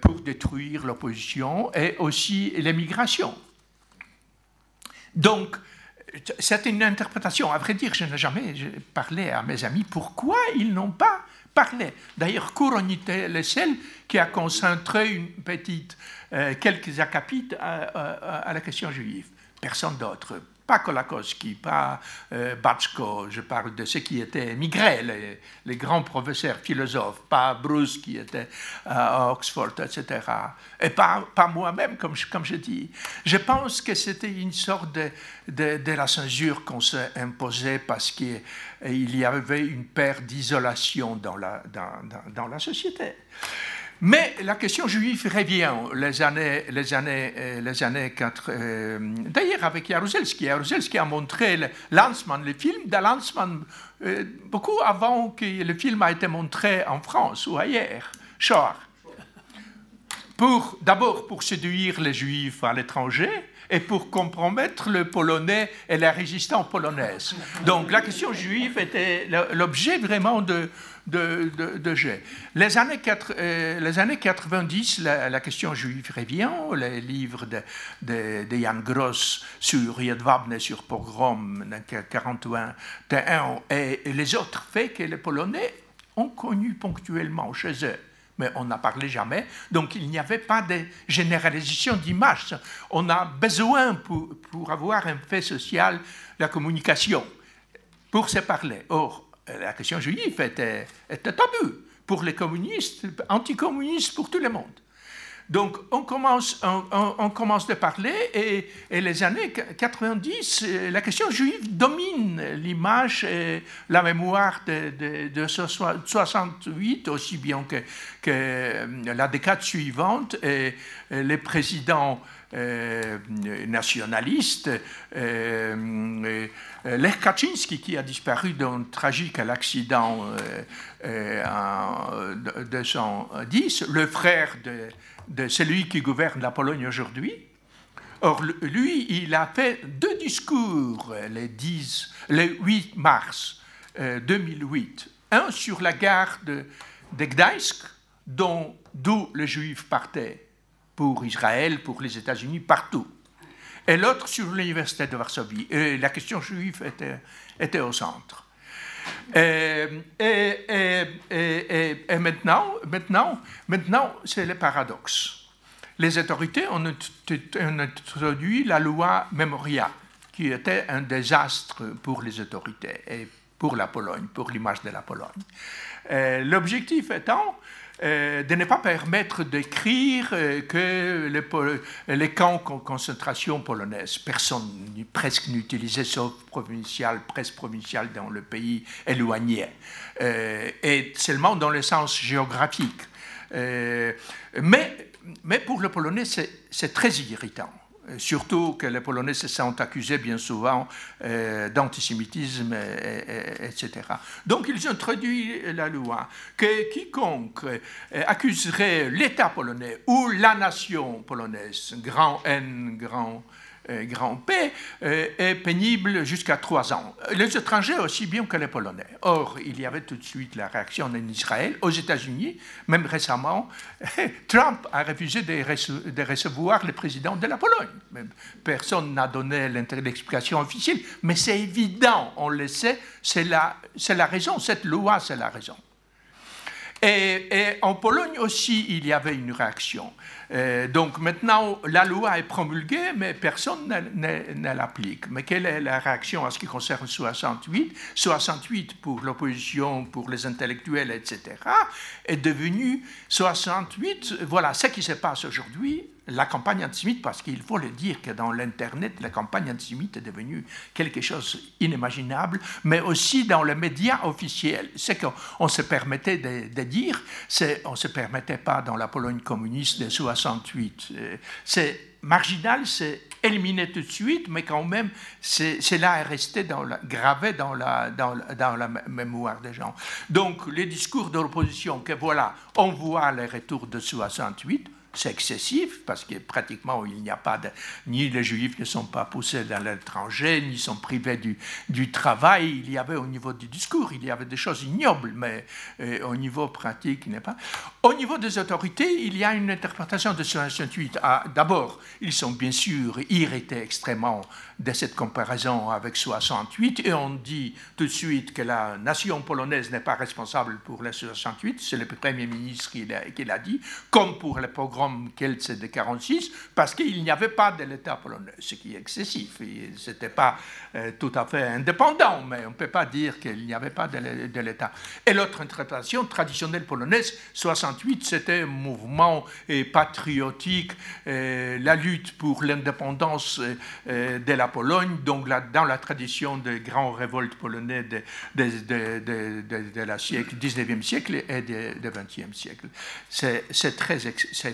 pour détruire l'opposition et aussi l'émigration. Donc, c'est une interprétation. À vrai dire, je n'ai jamais parlé à mes amis pourquoi ils n'ont pas parlé. D'ailleurs, Couronite est le qui a concentré une petite, euh, quelques acapits à, la question juive personne d'autre. Pas Kolakowski, pas euh, je parle de ceux qui étaient émigrés, les, grands professeurs philosophes, pas Bruce qui était à Oxford, etc. Et pas, moi-même, comme je, dis. Je pense que c'était une sorte de, la censure qu'on s'est imposée parce qu'il y avait une perte d'isolation dans la, dans, dans, dans la société. Mais la question juive revient les années, les années, euh, les années 4. Euh, d'ailleurs, avec Jaruzelski. Jaruzelski a montré le le film de Landsman, euh, beaucoup avant que le film a été montré en France ou ailleurs. Pour, d'abord pour séduire les juifs à l'étranger et pour compromettre le polonais et la résistance polonaise. Donc la question juive était l'objet vraiment de, de, de, Les années, euh, les années 90, la, question juive revient, les livres de, de, Jan Gross sur Jedwabne, sur Pogrom, 1941, et, et les autres faits que les Polonais ont connus ponctuellement chez eux mais on n'a parlé jamais. Donc il n'y avait pas de généralisation d'image. On a besoin pour, pour, avoir un fait social, la communication, pour se parler. Or, la question juive était, était tabou pour les communistes, anticommunistes pour tout le monde. Donc on commence, de parler et, les années 90, la question juive domine l'image et la mémoire de, de, 68, aussi bien que la décade suivante et les présidents euh, nationaliste. Euh, euh, Lech Kaczynski, qui a disparu dans un tragique accident en 210, le frère de, celui qui gouverne la Pologne aujourd'hui, Or, lui, il a fait deux discours les, 10, les 8 mars 2008. Un sur la gare de, de Gdańsk, d'où les Juifs partaient pour Israël, pour les États-Unis, partout. Et l'autre sur l'université de Varsovie. Et la question juive était, était au centre. Et, maintenant, maintenant, maintenant c'est le paradoxe. les autorités ont introduit la loi Memoria, qui était un désastre pour les autorités et pour la Pologne, pour l'image de la Pologne. L'objectif étant de ne pas permettre d'écrire euh, que les, camps de concentration polonaises, personne presque n'utilisait sauf provincial, presse provinciale dans le pays éloigné, et seulement dans le sens géographique. mais, mais pour le Polonais, c'est très irritant. Surtout que les Polonais se sont accusés bien souvent euh, d'antisémitisme, etc. Donc ils ont introduit la loi que quiconque euh, accuserait l'État polonais ou la nation polonaise, grand N, grand euh, grand P euh, est pénible jusqu'à trois ans. Les étrangers aussi bien que les Polonais. Or, il y avait tout de suite la réaction en Israël. Aux États-Unis, même récemment, <laughs> Trump a refusé de, recevoir le président de la Pologne. Personne n'a donné l'explication officielle, mais c'est évident, on le sait, c'est la, raison, cette loi, c'est la raison. Et, en Pologne aussi, il y avait une réaction. Euh, donc maintenant, la loi est promulguée, mais personne ne, l'applique. Mais quelle est la réaction en ce qui concerne 68 68 pour l'opposition, pour les intellectuels, etc., est devenu 68, voilà ce qui se passe aujourd'hui, la campagne antisémite, parce qu'il faut le dire que dans l'Internet, la campagne antisémite est devenue quelque chose d'inimaginable, mais aussi dans les médias officiels. Ce qu'on se permettait de, dire, on ne se permettait pas dans la Pologne communiste de 68. Euh, c'est marginal, c'est éliminé tout de suite, mais quand même, c'est là est resté gravé dans la, dans, la mémoire des gens. Donc, les discours de l'opposition, que voilà, on voit les retours de 68, c'est excessif parce que pratiquement il n'y a pas de, ni les juifs ne sont pas poussés dans l'étranger, ni sont privés du, travail. Il y avait au niveau du discours, il y avait des choses ignobles, mais euh, au niveau pratique, il n'est pas. Au niveau des autorités, il y a une interprétation de 68. Ah, D'abord, ils sont bien sûr irrités extrêmement de cette comparaison avec 68 et on dit tout de suite que la nation polonaise n'est pas responsable pour les 68, c'est le Premier ministre qui l'a dit, comme pour le programme Kielce de 46, parce qu'il n'y avait pas de l'État polonais, ce qui est excessif. Ce n'était pas tout à fait indépendant, mais on ne peut pas dire qu'il n'y avait pas de l'État. Et l'autre interprétation traditionnelle polonaise, 68, c'était un mouvement euh, patriotique, euh, la lutte pour l'indépendance de la Pologne, donc dans la tradition des grandes révoltes polonais de, de, la siècle, 19e siècle et du 20e siècle. C'est très,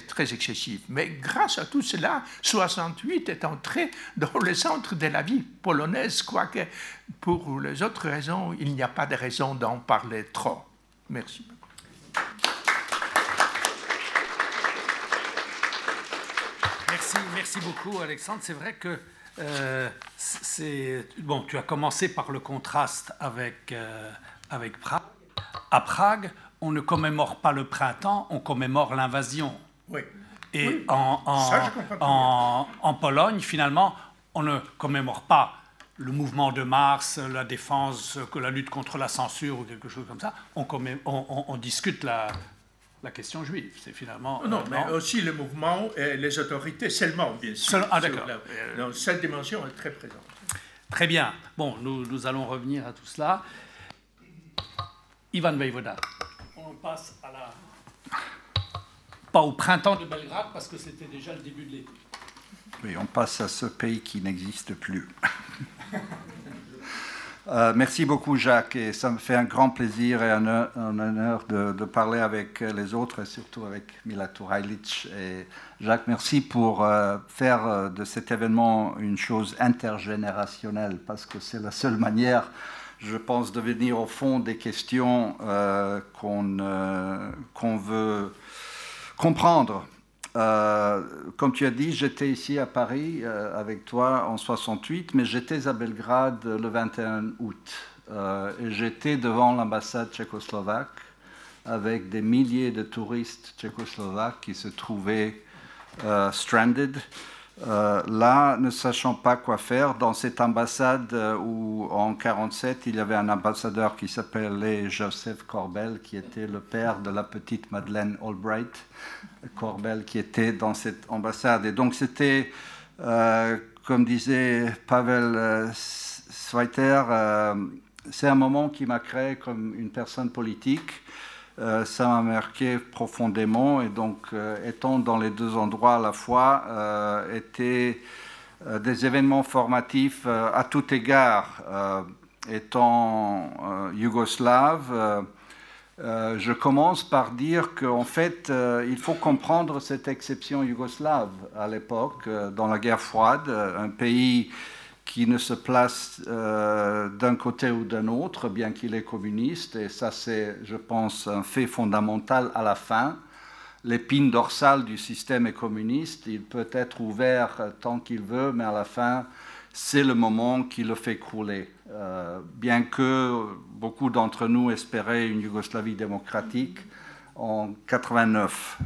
très excessif. Mais grâce à tout cela, 68 est entré dans le centre de la vie polonaise, quoique pour les autres raisons, il n'y a pas de raison d'en parler trop. Merci. Merci, merci beaucoup, Alexandre. C'est vrai que euh, c'est bon, tu as commencé par le contraste avec, euh, avec Prague. À Prague, on ne commémore pas le printemps, on commémore l'invasion. Oui. Et En, en, en, Pologne, finalement, on ne commémore pas le mouvement de mars, la défense, que la lutte contre la censure ou quelque chose comme ça. On, on, on discute la, la question juive. C'est finalement. Non, mais aussi le mouvement et les autorités seulement, bien sûr. ah, d'accord. Donc, cette dimension est très présente. Très bien. Bon, nous, nous allons revenir à tout cela. Ivan Vejvoda. On passe à la. Pas au printemps de Belgrade, parce que c'était déjà le début de l'été. On passe à ce pays qui n'existe plus. <laughs> Euh, merci beaucoup, Jacques, et ça me fait un grand plaisir et un, honneur de, parler avec les autres, et surtout avec Mila Turajlic. Et Jacques, merci pour euh, faire euh, de cet événement une chose intergénérationnelle, parce que c'est la seule manière, je pense, de venir au fond des questions qu'on veut comprendre. Euh, comme tu as dit, j'étais ici à Paris euh, avec toi en 68, mais j'étais à Belgrade le 21 août. Euh, et j'étais devant l'ambassade tchécoslovaque avec des milliers de touristes tchécoslovaques qui se trouvaient stranded là, ne sachant pas quoi faire, dans cette ambassade où en 1947, il y avait un ambassadeur qui s'appelait Joseph Corbel, qui était le père de la petite Madeleine Albright Corbel, qui était dans cette ambassade. Et donc c'était, euh, comme disait Pavel Zweiter, c'est un moment qui m'a créé comme une personne politique euh, ça m'a marqué profondément. Et donc, euh, étant dans les deux endroits à la fois, euh, étaient des événements formatifs à tout égard. étant yougoslave, je commence par dire qu'en fait, il faut comprendre cette exception yougoslave à l'époque, dans la guerre froide, un pays qui ne se place euh, d'un côté ou d'un autre, bien qu'il est communiste. Et ça, c'est, je pense, un fait fondamental à la fin. L'épine dorsale du système est communiste. Il peut être ouvert tant qu'il veut, mais à la fin, c'est le moment qui le fait crouler. Euh, bien que beaucoup d'entre nous espéraient une Yougoslavie démocratique en 89.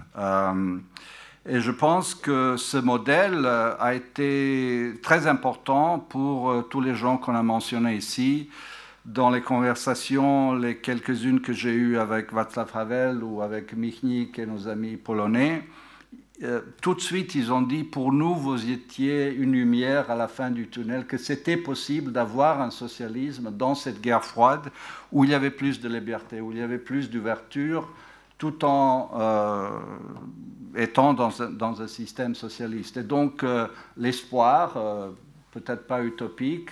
Et je pense que ce modèle euh, a été très important pour euh, tous les gens qu'on a mentionnés ici. Dans les conversations, les quelques-unes que j'ai eues avec Václav Havel ou avec Michnik et nos amis polonais, euh, tout de suite, ils ont dit, pour nous, vous étiez une lumière à la fin du tunnel, que c'était possible d'avoir un socialisme dans cette guerre froide où il y avait plus de liberté, où il y avait plus d'ouverture, tout en étant dans un, système socialiste. Et donc euh, l'espoir, euh, peut-être pas utopique,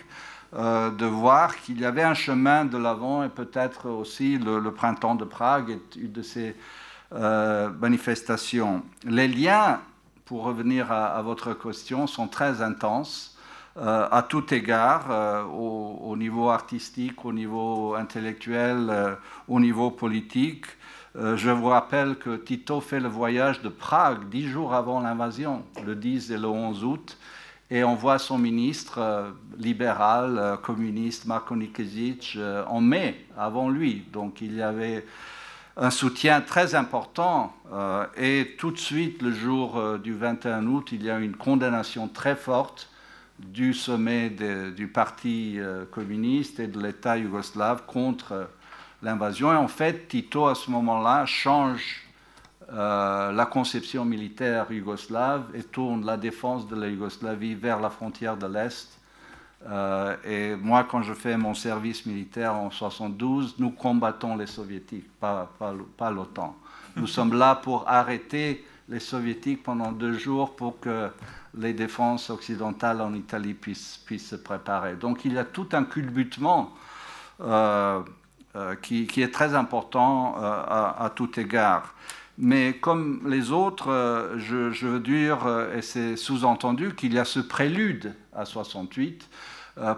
euh, de voir qu'il y avait un chemin de l'avant et peut-être aussi le, printemps de Prague est une de ces manifestations. Les liens, pour revenir à, votre question, sont très intenses. à tout égard, au, au, niveau artistique, au niveau intellectuel, au niveau politique. Euh, je vous rappelle que Tito fait le voyage de Prague dix jours avant l'invasion, le 10 et le 11 août, et on voit son ministre euh, libéral, euh, communiste, Marko Nikezic, en mai, avant lui. Donc il y avait un soutien très important. et tout de suite, le jour du 21 août, il y a une condamnation très forte du sommet du Parti communiste et de l'État yougoslave contre l'invasion. Et en fait, Tito, à ce moment-là, change euh, la conception militaire yougoslave et tourne la défense de la Yougoslavie vers la frontière de l'Est. Euh, et moi, quand je fais mon service militaire en 72, nous combattons les soviétiques, pas, pas, l'OTAN. Nous <laughs> sommes là pour arrêter les soviétiques pendant deux jours pour que les défenses occidentales en Italie puissent, puissent se préparer. Donc il y a tout un culbutement euh, euh, qui, est très important à, tout égard. Mais comme les autres, euh, je, veux dire, et c'est sous-entendu, qu'il y a ce prélude à 68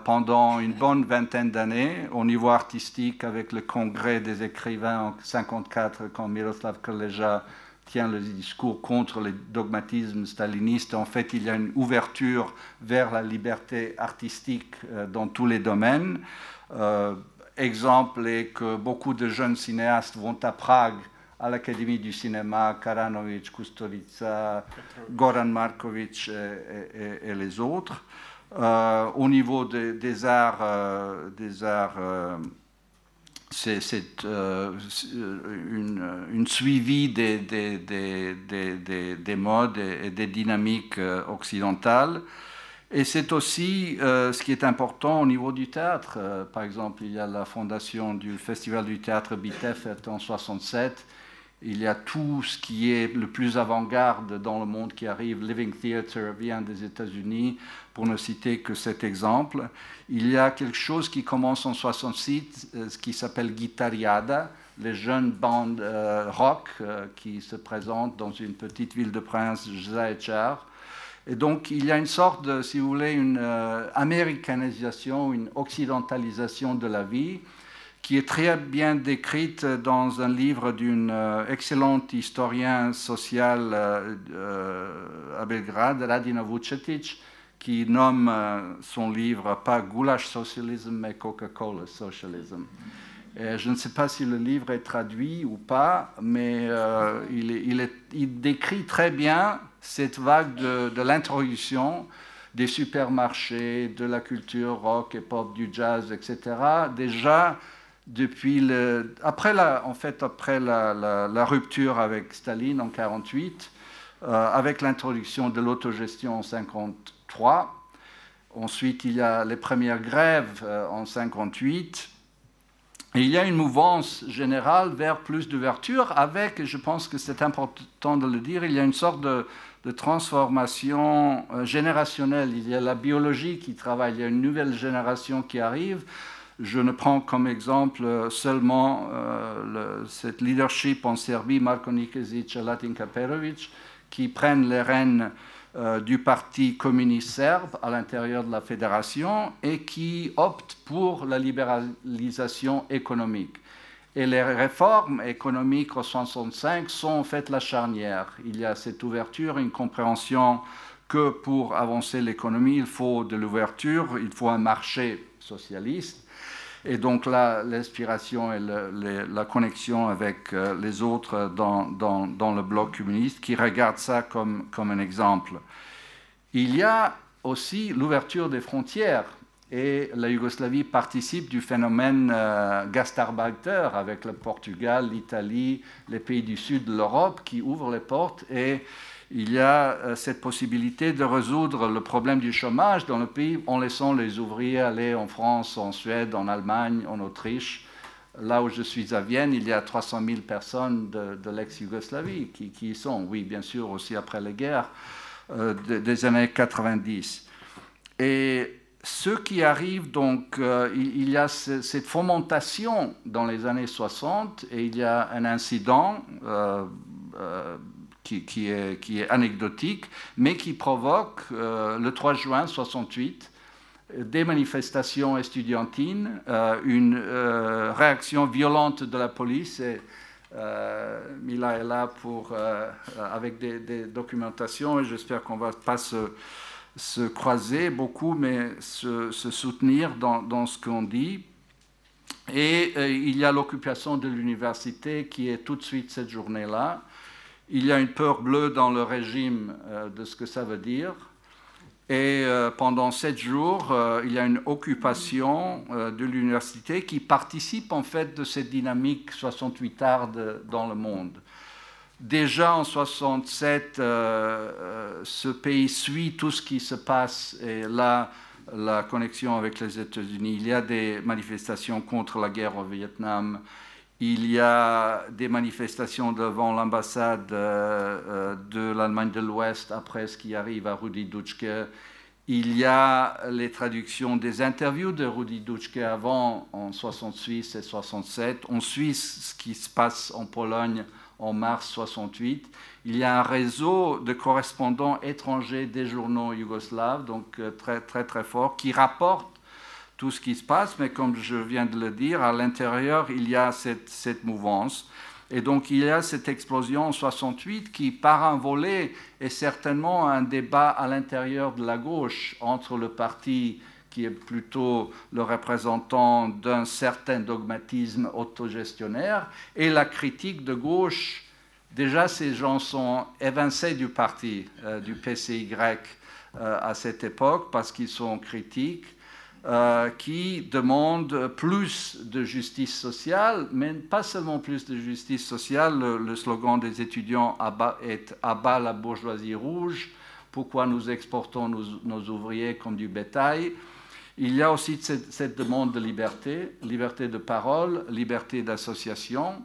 pendant une bonne vingtaine d'années au niveau artistique avec le congrès des écrivains en 54 quand Miroslav Koleja tient le discours contre le dogmatisme staliniste. En fait, il y a une ouverture vers la liberté artistique dans tous les domaines exemple est que beaucoup de jeunes cinéastes vont à Prague à l'Académie du cinéma, Karanovic, Kustovica, Goran Markovic et, les autres. Euh, au niveau des arts, euh, euh, c'est une, une, suivi des, des, des, des, modes et des dynamiques occidentales. Et c'est aussi ce qui est important au niveau du théâtre. Par exemple, il y a la fondation du Festival du théâtre Bitef en 67. Il y a tout ce qui est le plus avant-garde dans le monde qui arrive. Living Theatre vient des États-Unis, pour ne citer que cet exemple. Il y a quelque chose qui commence en 66, euh, qui s'appelle Guitariada, les jeunes bandes rock qui se présentent dans une petite ville de Prince, Zaječar et donc, il y a une sorte, de, si vous voulez, une euh, américanisation, une occidentalisation de la vie qui est très bien décrite dans un livre d'une euh, excellente historienne sociale euh, à Belgrade, Radina Vucetic, qui nomme son livre pas Goulash Socialism, mais Coca-Cola Socialism. je ne sais pas si le livre est traduit ou pas, mais il, il, décrit très bien cette vague de, l'introduction des supermarchés, de la culture rock et pop, du jazz, etc. Déjà, depuis le, après la, en fait, après la, rupture avec Staline en 48, euh, avec l'introduction de l'autogestion en 53. Ensuite, il y a les premières grèves euh, en 58. Et il y a une mouvance générale vers plus d'ouverture avec, je pense que c'est important de le dire, il y a une sorte de, transformation euh, générationnelle. Il y a la biologie qui travaille, il y a une nouvelle génération qui arrive. Je ne prends comme exemple seulement euh, cette leadership en Serbie, Marko Nikezic et Latinka Perovic, qui prennent les rênes du Parti communiste serbe à l'intérieur de la fédération et qui optent pour la libéralisation économique. Et les réformes économiques en 65 sont en fait la charnière. Il y a cette ouverture, une compréhension que pour avancer l'économie, il faut de l'ouverture, il faut un marché socialiste. Et donc là, l'inspiration et la connexion avec euh, les autres dans, le bloc communiste qui regardent ça comme, un exemple. Il y a aussi l'ouverture des frontières. Et la Yougoslavie participe du phénomène euh, avec le Portugal, l'Italie, les pays du sud de l'Europe qui ouvrent les portes et il y a euh, cette possibilité de résoudre le problème du chômage dans le pays en laissant les ouvriers aller en France, en Suède, en Allemagne, en Autriche. Là où je suis à Vienne, il y a 300 000 personnes de, l'ex-Yougoslavie qui, y sont, oui, bien sûr, aussi après les guerres euh, des années 90. Et ce qui arrive, donc, euh, il, y a cette fomentation dans les années 60 et il y a un incident qui, est, anecdotique, mais qui provoque euh, le 3 juin 68 des manifestations estudiantines, euh, une euh, réaction violente de la police. Et, Mila est là pour, avec des, documentations et j'espère qu'on ne va pas se, se, croiser beaucoup, mais se, soutenir dans ce qu'on dit. Et il y a l'occupation de l'université qui est tout de suite cette journée-là. Il y a une peur bleue dans le régime euh, de ce que ça veut dire. Et euh, pendant sept jours, euh, il y a une occupation de l'université qui participe en fait de cette dynamique 68arde dans le monde. Déjà en 67, ce pays suit tout ce qui se passe et là, la connexion avec les États-Unis. Il y a des manifestations contre la guerre au Vietnam. Il y a des manifestations devant l'ambassade euh, euh, de l'Allemagne de l'Ouest après ce qui arrive à Rudi Dutschke. Il y a les traductions des interviews de Rudi Dutschke avant, en 66 et 67. On suit ce qui se passe en Pologne en mars 68. Il y a un réseau de correspondants étrangers des journaux yougoslaves, donc euh, très très très fort, qui rapportent tout ce qui se passe, mais comme je viens de le dire, à l'intérieur, il y a cette, mouvance. Et donc, il y a cette explosion en 68 qui, par un volet, est certainement un débat à l'intérieur de la gauche entre le parti qui est plutôt le représentant d'un certain dogmatisme autogestionnaire et la critique de gauche. Déjà, ces gens sont évincés du parti, euh, du PCY euh, à cette époque parce qu'ils sont critiques euh, qui demande plus de justice sociale, mais pas seulement plus de justice sociale. Le, slogan des étudiants est Abat la bourgeoisie rouge. Pourquoi nous exportons nos, ouvriers comme du bétail? Il y a aussi cette, demande de liberté, liberté de parole, liberté d'association.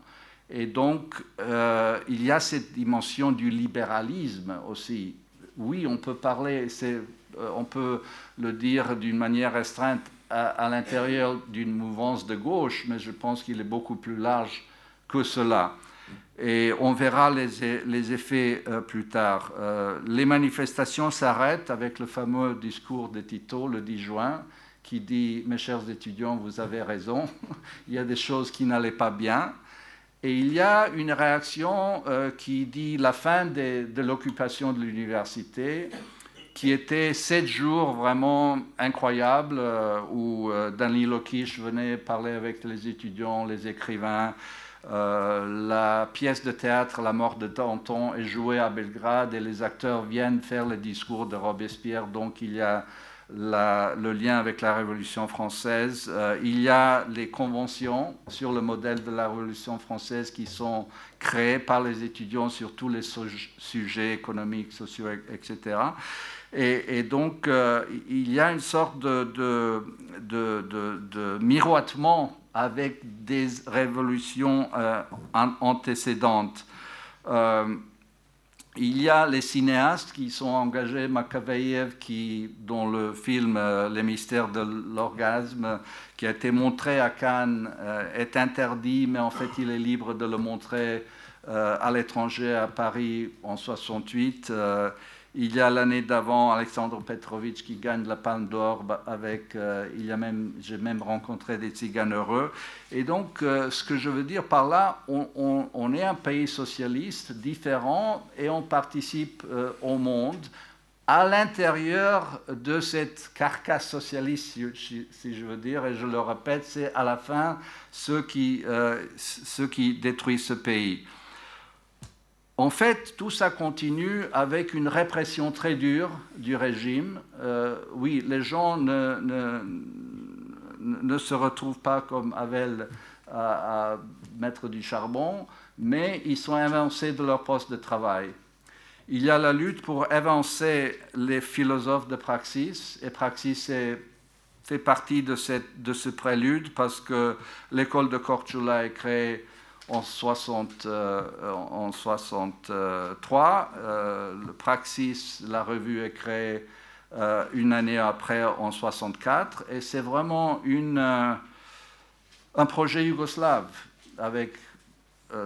Et donc, euh, il y a cette dimension du libéralisme aussi. Oui, on peut parler, euh, on peut le dire d'une manière restreinte à, l'intérieur d'une mouvance de gauche, mais je pense qu'il est beaucoup plus large que cela. Et on verra les, effets euh, plus tard. Euh, les manifestations s'arrêtent avec le fameux discours de Tito le 10 juin, qui dit Mes chers étudiants, vous avez raison, <laughs> il y a des choses qui n'allaient pas bien. Et il y a une réaction qui dit la fin de l'occupation de l'université qui était sept jours vraiment incroyables, où Danny Lokish venait parler avec les étudiants, les écrivains, euh, la pièce de théâtre La mort de Danton est jouée à Belgrade et les acteurs viennent faire le discours de Robespierre. Donc il y a le lien avec la Révolution française. Euh, il y a les conventions sur le modèle de la Révolution française qui sont créées par les étudiants sur tous les sujets économiques, sociaux, etc. Et, donc, euh, il y a une sorte de, miroitement avec des révolutions euh, antécédentes. Euh, il y a les cinéastes qui sont engagés, Makaveyev, dont le film euh, Les mystères de l'orgasme, qui a été montré à Cannes, est interdit, mais en fait il est libre de le montrer à l'étranger, à Paris, en 68. Il y a l'année d'avant Alexandre Petrovitch qui gagne la Palme d'Or avec. Euh, il y a même, j'ai même rencontré des Tziganes heureux. Et donc, euh, ce que je veux dire par là, on, est un pays socialiste différent et on participe euh, au monde à l'intérieur de cette carcasse socialiste, si, si, je veux dire, et je le répète, c'est à la fin ce qui, ce qui détruit ce pays. En fait, tout ça continue avec une répression très dure du régime. Euh, oui, les gens ne, se retrouvent pas comme Havel à, mettre du charbon, mais ils sont évincés de leur poste de travail. Il y a la lutte pour évincer les philosophes de Praxis, et Praxis fait partie de ce prélude parce que l'école de Korčula est créée en 60, euh, en 63. Euh, le Praxis, la revue est créée euh, une année après, en 64. Et c'est vraiment un projet yougoslave avec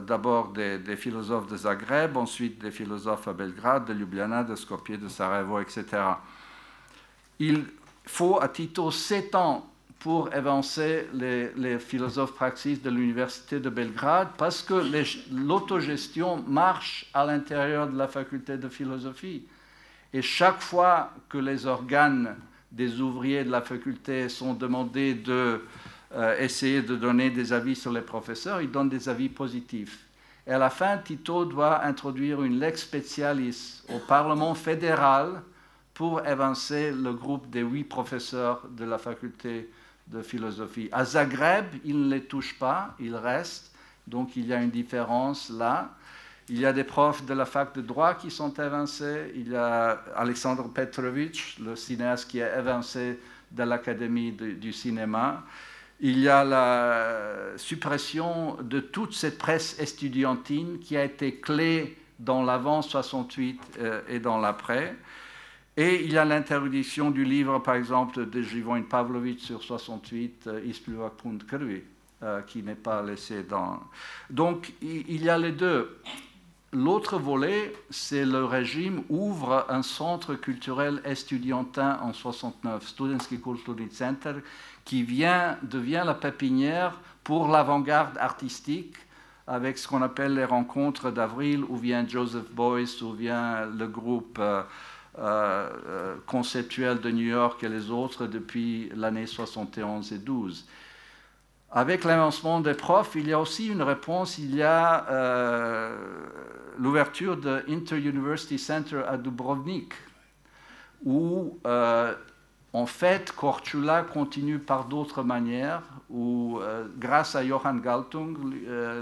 d'abord des, des, philosophes de Zagreb, ensuite des philosophes à Belgrade, de Ljubljana, de Skopje, de Sarajevo, etc. Il faut à Tito sept ans pour évancer les, philosophes praxis de l'Université de Belgrade parce que l'autogestion marche à l'intérieur de la faculté de philosophie. Et chaque fois que les organes des ouvriers de la faculté sont demandés de euh, de donner des avis sur les professeurs, ils donnent des avis positifs. Et à la fin, Tito doit introduire une lex specialis au Parlement fédéral pour évancer le groupe des huit professeurs de la faculté de philosophie. À Zagreb, il ne les touche pas, il reste. Donc il y a une différence là. Il y a des profs de la fac de droit qui sont évincés. Il y a Alexandre Petrovitch, le cinéaste qui est évincé de l'Académie du cinéma. Il y a la suppression de toute cette presse estudiantine qui a été clé dans l'avant 68 euh, et dans l'après. Et il y a l'interdiction du livre, par exemple, de Živojin Pavlovic sur 68, euh, Ispluvak Krvi, euh, qui n'est pas laissé dans. Donc, il y a les deux. L'autre volet, c'est le régime ouvre un centre culturel estudiantin en 69, Studenski Kulturni Center, qui vient, devient la pépinière pour l'avant-garde artistique avec ce qu'on appelle les rencontres d'avril, où vient Joseph Boyce, où vient le groupe. Euh, euh, euh, conceptuels de New York et les autres depuis l'année 71 et 12. Avec l'avancement des profs, il y a aussi une réponse, il y a euh, l'ouverture de Inter-University Center à Dubrovnik, où en fait Korčula continue par d'autres manières, où grâce à Johan Galtung,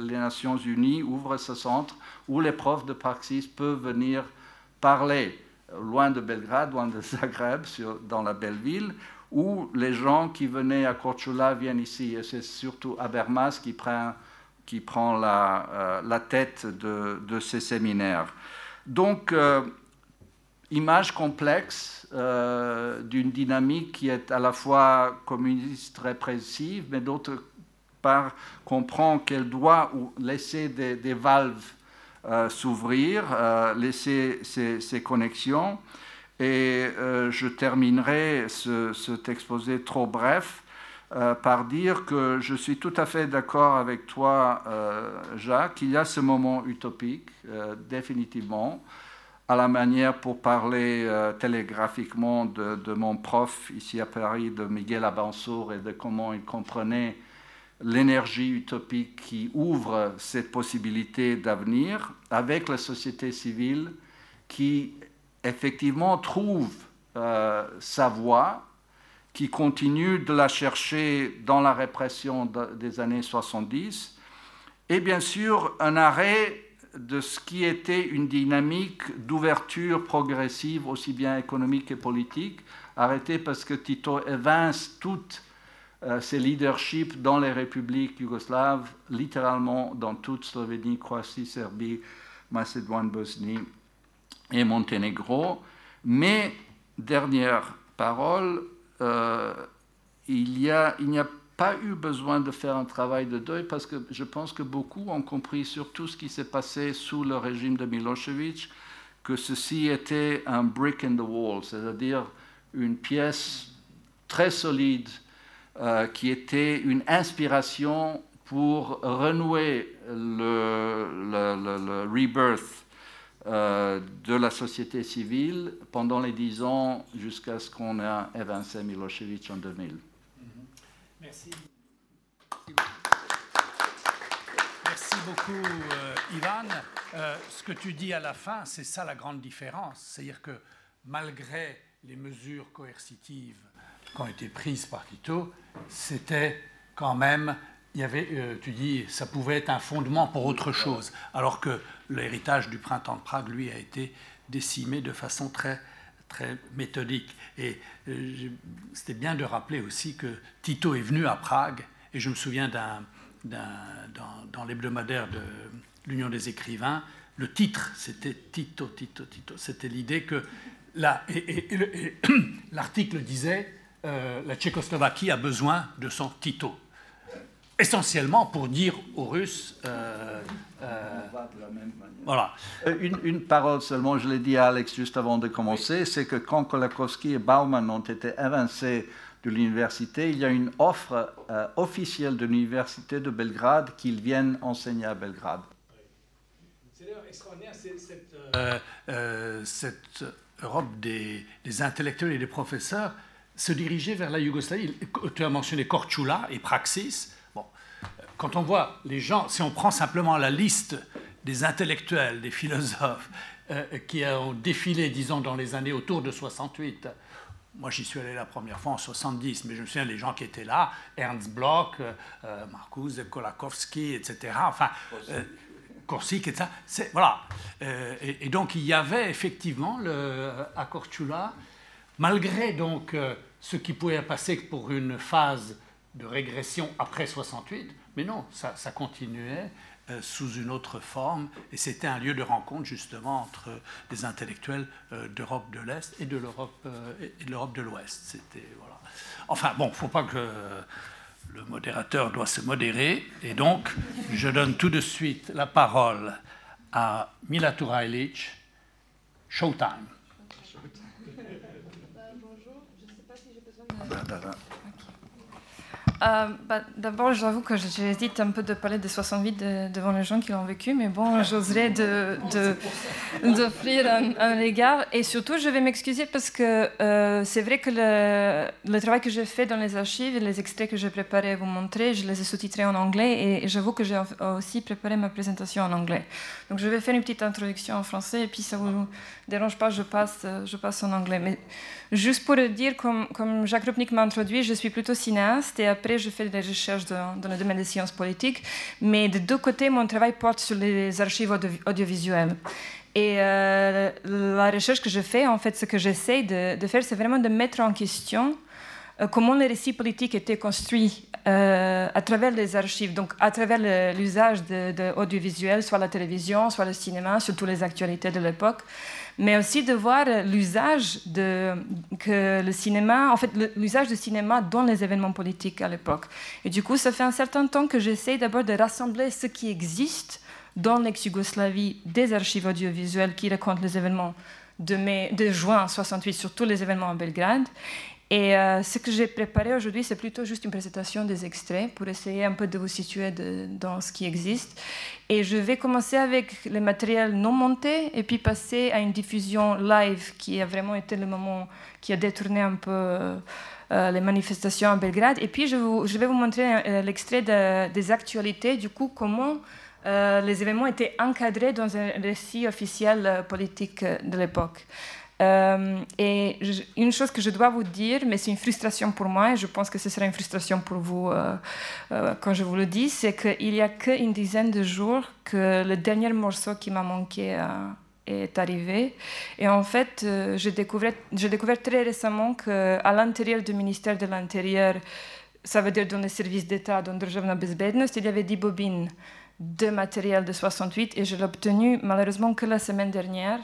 les Nations Unies ouvrent ce centre où les profs de praxis peuvent venir parler loin de Belgrade, loin de <laughs> Zagreb, dans la belle ville, où les gens qui venaient à Korčula viennent ici. Et c'est surtout Habermas qui prend, qui prend la, euh, tête de, ces séminaires. Donc, euh, image complexe euh, d'une dynamique qui est à la fois communiste répressive, mais d'autre part comprend qu'elle doit laisser des valves euh, s'ouvrir, euh, laisser ces, connexions. Et euh, je terminerai ce, cet exposé trop bref par dire que je suis tout à fait d'accord avec toi, Jacques, qu'il y a ce moment utopique, définitivement, à la manière, pour parler télégraphiquement de, mon prof ici à Paris, de Miguel Abansour, et de comment il comprenait l'énergie utopique qui ouvre cette possibilité d'avenir avec la société civile qui effectivement trouve euh, sa voie, qui continue de la chercher dans la répression des années 70, et bien sûr un arrêt de ce qui était une dynamique d'ouverture progressive, aussi bien économique que politique, arrêtée parce que Tito évince toutes euh, ses leaderships dans les républiques yougoslaves, littéralement dans toute Slovénie, Croatie, Serbie, Macédoine, Bosnie et Monténégro. Mais, dernière parole, euh, il n'y a, a pas eu besoin de faire un travail de deuil parce que je pense que beaucoup ont compris sur tout ce qui s'est passé sous le régime de Milosevic que ceci était un brick in the wall, c'est-à-dire une pièce très solide euh, qui était une inspiration pour renouer le, rebirth euh, de la société civile pendant les dix ans jusqu'à ce qu'on ait évincé Milosevic en 2000. Merci. Merci beaucoup, euh, Ivan. Ce que tu dis à la fin, c'est ça la grande différence. C'est-à-dire que malgré les mesures coercitives qui ont été prises par Tito, c'était quand même, il y avait, euh, tu dis, ça pouvait être un fondement pour autre chose. Alors que l'héritage du printemps de Prague, lui, a été décimé de façon très très méthodique. Et euh, c'était bien de rappeler aussi que Tito est venu à Prague, et je me souviens d'un, dans, dans l'hebdomadaire de l'Union des écrivains, le titre, c'était Tito, Tito, Tito. C'était l'idée que là, et, <clears throat> l'article disait euh, la Tchécoslovaquie a besoin de son Tito essentiellement pour dire aux Russes. Euh, euh, voilà. Euh, une, une, parole seulement, je l'ai dit à Alex juste avant de commencer, c'est que quand Kolakowski et Bauman ont été évincés de l'université, il y a une offre officielle de l'université de Belgrade qu'ils viennent enseigner à Belgrade. C'est extraordinaire, cette, cette, Europe des, des, intellectuels et des professeurs se dirigeait vers la Yougoslavie. Tu as mentionné Korčula et Praxis quand on voit les gens, si on prend simplement la liste des intellectuels, des philosophes euh, qui ont défilé, disons, dans les années autour de 68, moi j'y suis allé la première fois en 70, mais je me souviens des gens qui étaient là, Ernst Bloch, euh, euh Marcuse Kolakowski, etc. Enfin, euh, Korsik, etc. Voilà. Et, donc il y avait effectivement le, à Korčula, malgré donc ce qui pouvait passer pour une phase de régression après 68, mais non, ça, continuait euh, sous une autre forme, et c'était un lieu de rencontre justement entre des intellectuels euh, d'Europe de l'Est et de l'Europe euh, et de l'Europe de l'Ouest. C'était voilà. Enfin bon, faut pas que le modérateur doit se modérer, et donc je donne tout de suite la parole à Mila Turajlic, Showtime. Bonjour, je ne sais pas si j'ai besoin de... Euh, bah, D'abord, j'avoue que j'hésite un peu de parler de 68 devant les gens qui l'ont vécu, mais bon, j'oserais d'offrir de, un, un, regard. Et surtout, je vais m'excuser parce que euh, c'est vrai que le, travail que j'ai fait dans les archives, les extraits que j'ai préparés à vous montrer, je les ai sous-titrés en anglais et, j'avoue que j'ai aussi préparé ma présentation en anglais. Donc, je vais faire une petite introduction en français et puis, ça vous dérange pas, je passe, en anglais. Juste pour le dire, comme, Jacques Rupnik m'a introduit, je suis plutôt cinéaste et après, je fais des recherches dans, le domaine des sciences politiques. Mais de deux côtés, mon travail porte sur les archives audiovisuelles. Et euh, la recherche que je fais, en fait, ce que j'essaie de, faire, c'est vraiment de mettre en question euh, comment les récits politiques étaient construits euh, à travers les archives, donc à travers l'usage de, de audiovisuel, soit la télévision, soit le cinéma, surtout les actualités de l'époque mais aussi de voir l'usage que le cinéma, en fait, l'usage du cinéma dans les événements politiques à l'époque. Et du coup, ça fait un certain temps que j'essaie d'abord de rassembler ce qui existe dans l'ex-Yougoslavie des archives audiovisuelles qui racontent les événements de, mai, de juin 68, surtout les événements à Belgrade, Et euh, ce que j'ai préparé aujourd'hui, c'est plutôt juste une présentation des extraits pour essayer un peu de vous situer dans ce qui existe. Et je vais commencer avec le matériel non monté et puis passer à une diffusion live qui a vraiment été le moment qui a détourné un peu euh, les manifestations à Belgrade. Et puis je, vais vous montrer l'extrait des actualités, du coup, comment euh, les événements étaient encadrés dans un récit officiel euh, politique euh, de l'époque. Et une chose que je dois vous dire, mais c'est une frustration pour moi, et je pense que ce sera une frustration pour vous quand je vous le dis, c'est qu'il n'y a qu'une dizaine de jours que le dernier morceau qui m'a manqué est arrivé. Et en fait, j'ai découvert, très récemment qu'à l'intérieur du ministère de l'Intérieur, ça veut dire dans les services d'État, dans Državna il y avait 10 bobines de matériel de 68 et je l'ai obtenu malheureusement que la semaine dernière.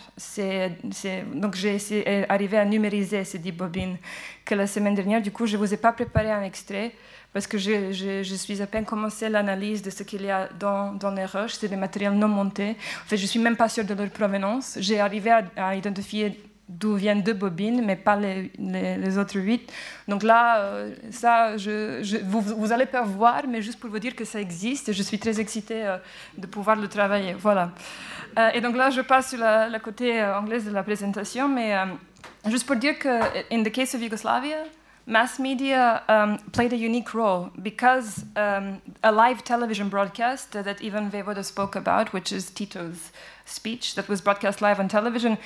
Donc j'ai arrivé à numériser ces 10 bobines que la semaine dernière. Du coup, je ne vous ai pas préparé un extrait parce que je, suis à peine commencé l'analyse de ce qu'il y a dans, les roches. C'est des matériels non montés. En fait, je ne suis même pas sûre de leur provenance. J'ai arrivé à identifier d'où viennent deux bobines, mais pas les, autres huit. Donc là, euh, ça, vous, allez pas voir, mais juste pour vous dire que ça existe, et je suis très excitée euh, de pouvoir le travailler. Voilà. Euh, et donc là, je passe sur la, la côté anglaise de la présentation, mais juste pour dire que, in the case of Yugoslavia, mass media um, played a unique role because um, a live television broadcast that Ivan Vevoda spoke about, which is Tito's speech that was broadcast live on television,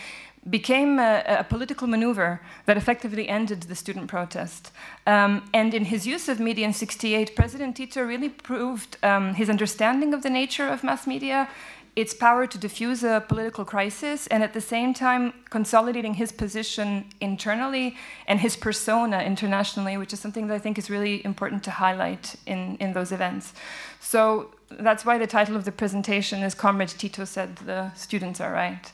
became a, a, political maneuver that effectively ended the student protest. Um, and in his use of media in 68, President Tito really proved um, his understanding of the nature of mass media, its power to diffuse a political crisis, and at the same time consolidating his position internally and his persona internationally, which is something that I think is really important to highlight in, in those events. So that's why the title of the presentation is Comrade Tito said the students are right.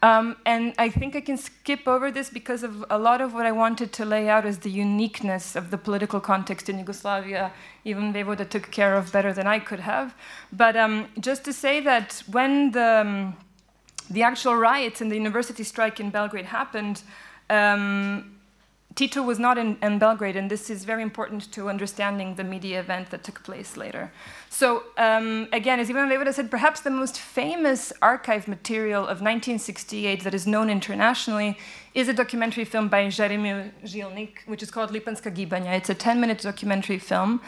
Um, and I think I can skip over this because of a lot of what I wanted to lay out is the uniqueness of the political context in Yugoslavia, even Voivoda took care of better than I could have. But um, just to say that when the, um, the actual riots and the university strike in Belgrade happened, um, Tito was not in, in, Belgrade, and this is very important to understanding the media event that took place later. So, um, again, as Ivan Voivoda said, perhaps the most famous archive material of 1968 that is known internationally is a documentary film by Jeremy Zilnik, which is called Lipanska Gibanya. It's a 10 minute documentary film.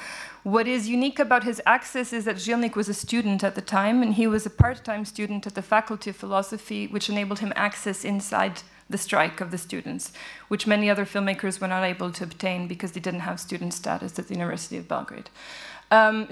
What is unique about his access is that Zilnik was a student at the time, and he was a part time student at the Faculty of Philosophy, which enabled him access inside the strike of the students, which many other filmmakers were not able to obtain because they didn't have student status at the University of Belgrade. Um,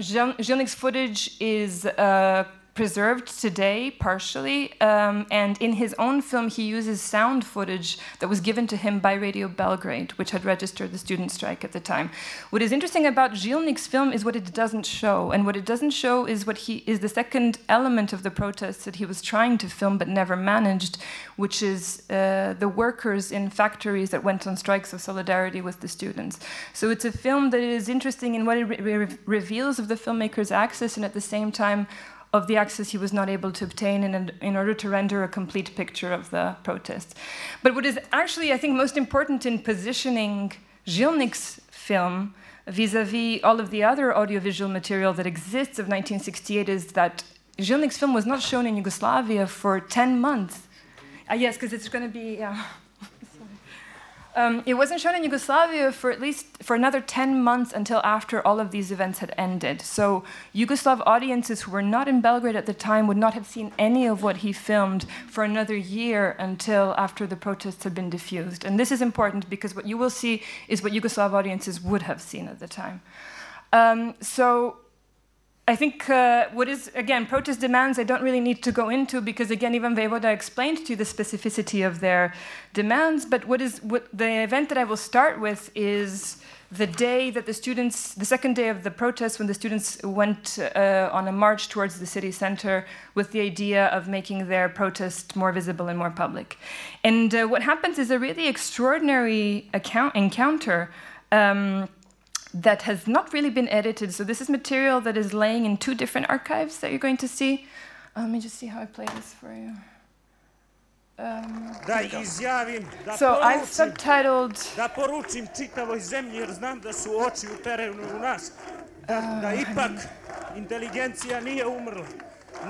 footage is uh, preserved today partially, um, and in his own film, he uses sound footage that was given to him by Radio Belgrade, which had registered the student strike at the time. What is interesting about Zilnik's film is what it doesn't show, and what it doesn't show is what he is the second element of the protests that he was trying to film but never managed, which is uh, the workers in factories that went on strikes of solidarity with the students. So it's a film that is interesting in what it re re reveals of the filmmaker's access, and at the same time of the access he was not able to obtain in, in order to render a complete picture of the protests. But what is actually, I think, most important in positioning Zilnik's film vis-a-vis all of the other audiovisual material that exists of 1968 is that Zilnik's film was not shown in Yugoslavia for 10 months. Uh, yes, because it's going to be... um, it wasn't shown in Yugoslavia for at least for another 10 months until after all of these events had ended. So Yugoslav audiences who were not in Belgrade at the time would not have seen any of what he filmed for another year until after the protests had been diffused. And this is important because what you will see is what Yugoslav audiences would have seen at the time. Um, so I think uh, what is, again, protest demands I don't really need to go into because, again, even Voivoda explained to you the specificity of their demands. But what is what the event that I will start with is the day that the students, the second day of the protest, when the students went uh, on a march towards the city center with the idea of making their protest more visible and more public. And uh, what happens is a really extraordinary account, encounter. Um, that has not really been edited. So this is material that is laying in two different archives that you're going to see. Uh, let me just see how I play this for you. Um, da izjavim, da so I've subtitled da poručim čitavoj zemlji, jer znam da su oči uperene u nas, da, da ipak inteligencija nije umrla.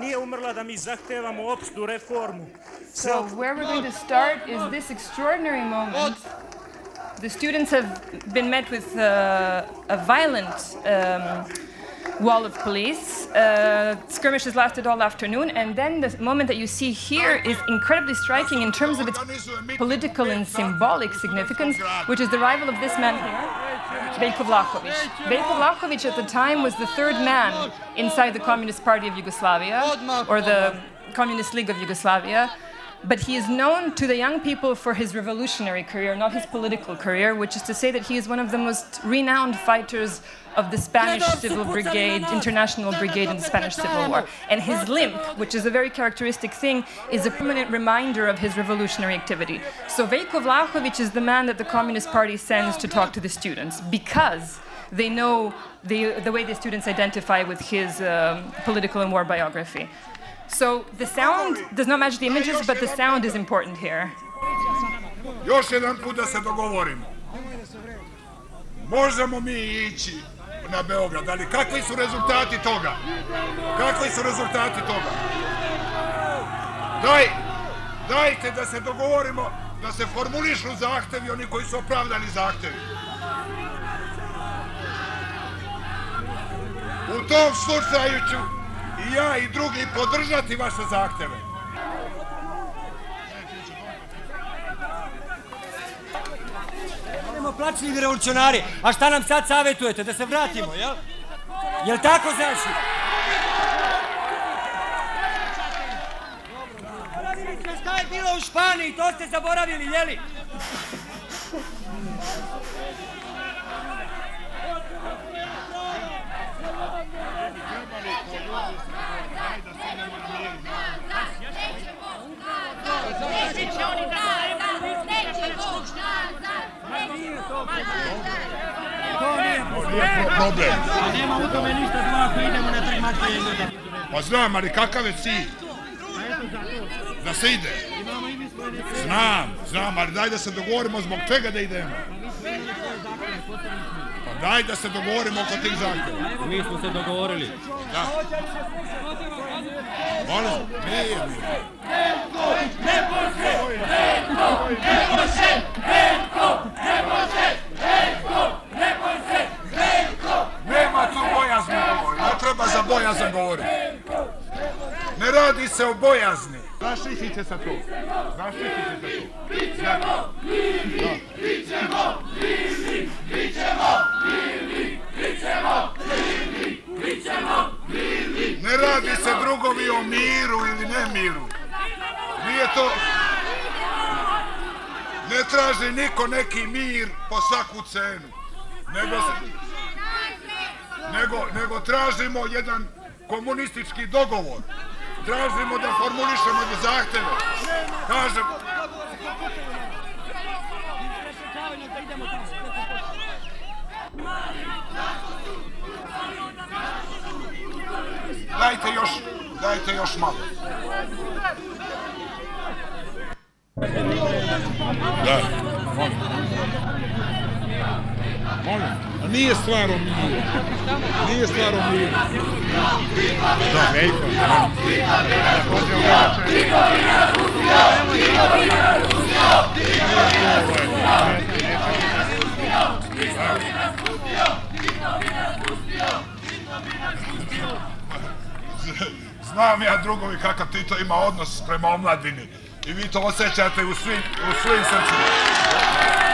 Nije umrla da mi zahtevamo opštu reformu. So where we're going to start is this extraordinary moment. The students have been met with uh, a violent um, wall of police. Uh, skirmishes lasted all afternoon, and then the moment that you see here is incredibly striking in terms of its political and symbolic significance, which is the arrival of this man here, Veljko Vlahovic. Veljko Vlahovic at the time was the third man inside the Communist Party of Yugoslavia, or the Communist League of Yugoslavia. But he is known to the young people for his revolutionary career, not his political career, which is to say that he is one of the most renowned fighters of the Spanish Civil Brigade, International Brigade in the Spanish Civil War. And his limp, which is a very characteristic thing, is a permanent reminder of his revolutionary activity. So Veljko Vlahovic is the man that the Communist Party sends to talk to the students because they know the, the way the students identify with his um, political and war biography. So the sound does not match the images, but the sound is important here. Još jedan put da se dogovorimo. Možemo mi ići na Beograd, ali kakvi su rezultati toga? Kakvi su rezultati toga? Daj, dajte da se dogovorimo da se formulišu zahtevi oni koji su opravdani zahtevi. U tom slučaju ću ja i drugi podržati vaše zahteve. Idemo plačljivi revolucionari. A šta nam sad savjetujete? Da se vratimo, jel? Jel tako znači? Šta je bilo u Španiji? To ste zaboravili, jeli? Problem. A nema u tome ništa zlo ako idemo na trg Marka Jezera. Pa znam, ali kakav je cilj? Da se ide. Znam, znam, ali daj da se dogovorimo zbog čega da idemo. Pa daj da se dogovorimo oko tih zahtjeva. Mi smo se dogovorili. Da. Molim, mir, mir. Ne može! Ne može! Ne može! Ne može! Nema tu bojazni govori, ne treba za bojazan govoriti. Ne radi se o bojazni. Zaštitite se tu. Zaštitite se tu. Znate. Ne radi se drugovi o miru ili ne miru. Nije to... Ne traži niko neki mir po svaku cenu. Nego, se- nego, nego tražimo jedan komunistički dogovor. Tražimo da formulišemo zahteve. Kažem, dajte još, dajte još malo. Da, molim. Molim, a nije stvar o miru. Nije stvar o miru. Da, Veljko, Znam ja drugovi kakav Tito ima odnos prema omladini. I vi to osjećate u svim, u svim srcima.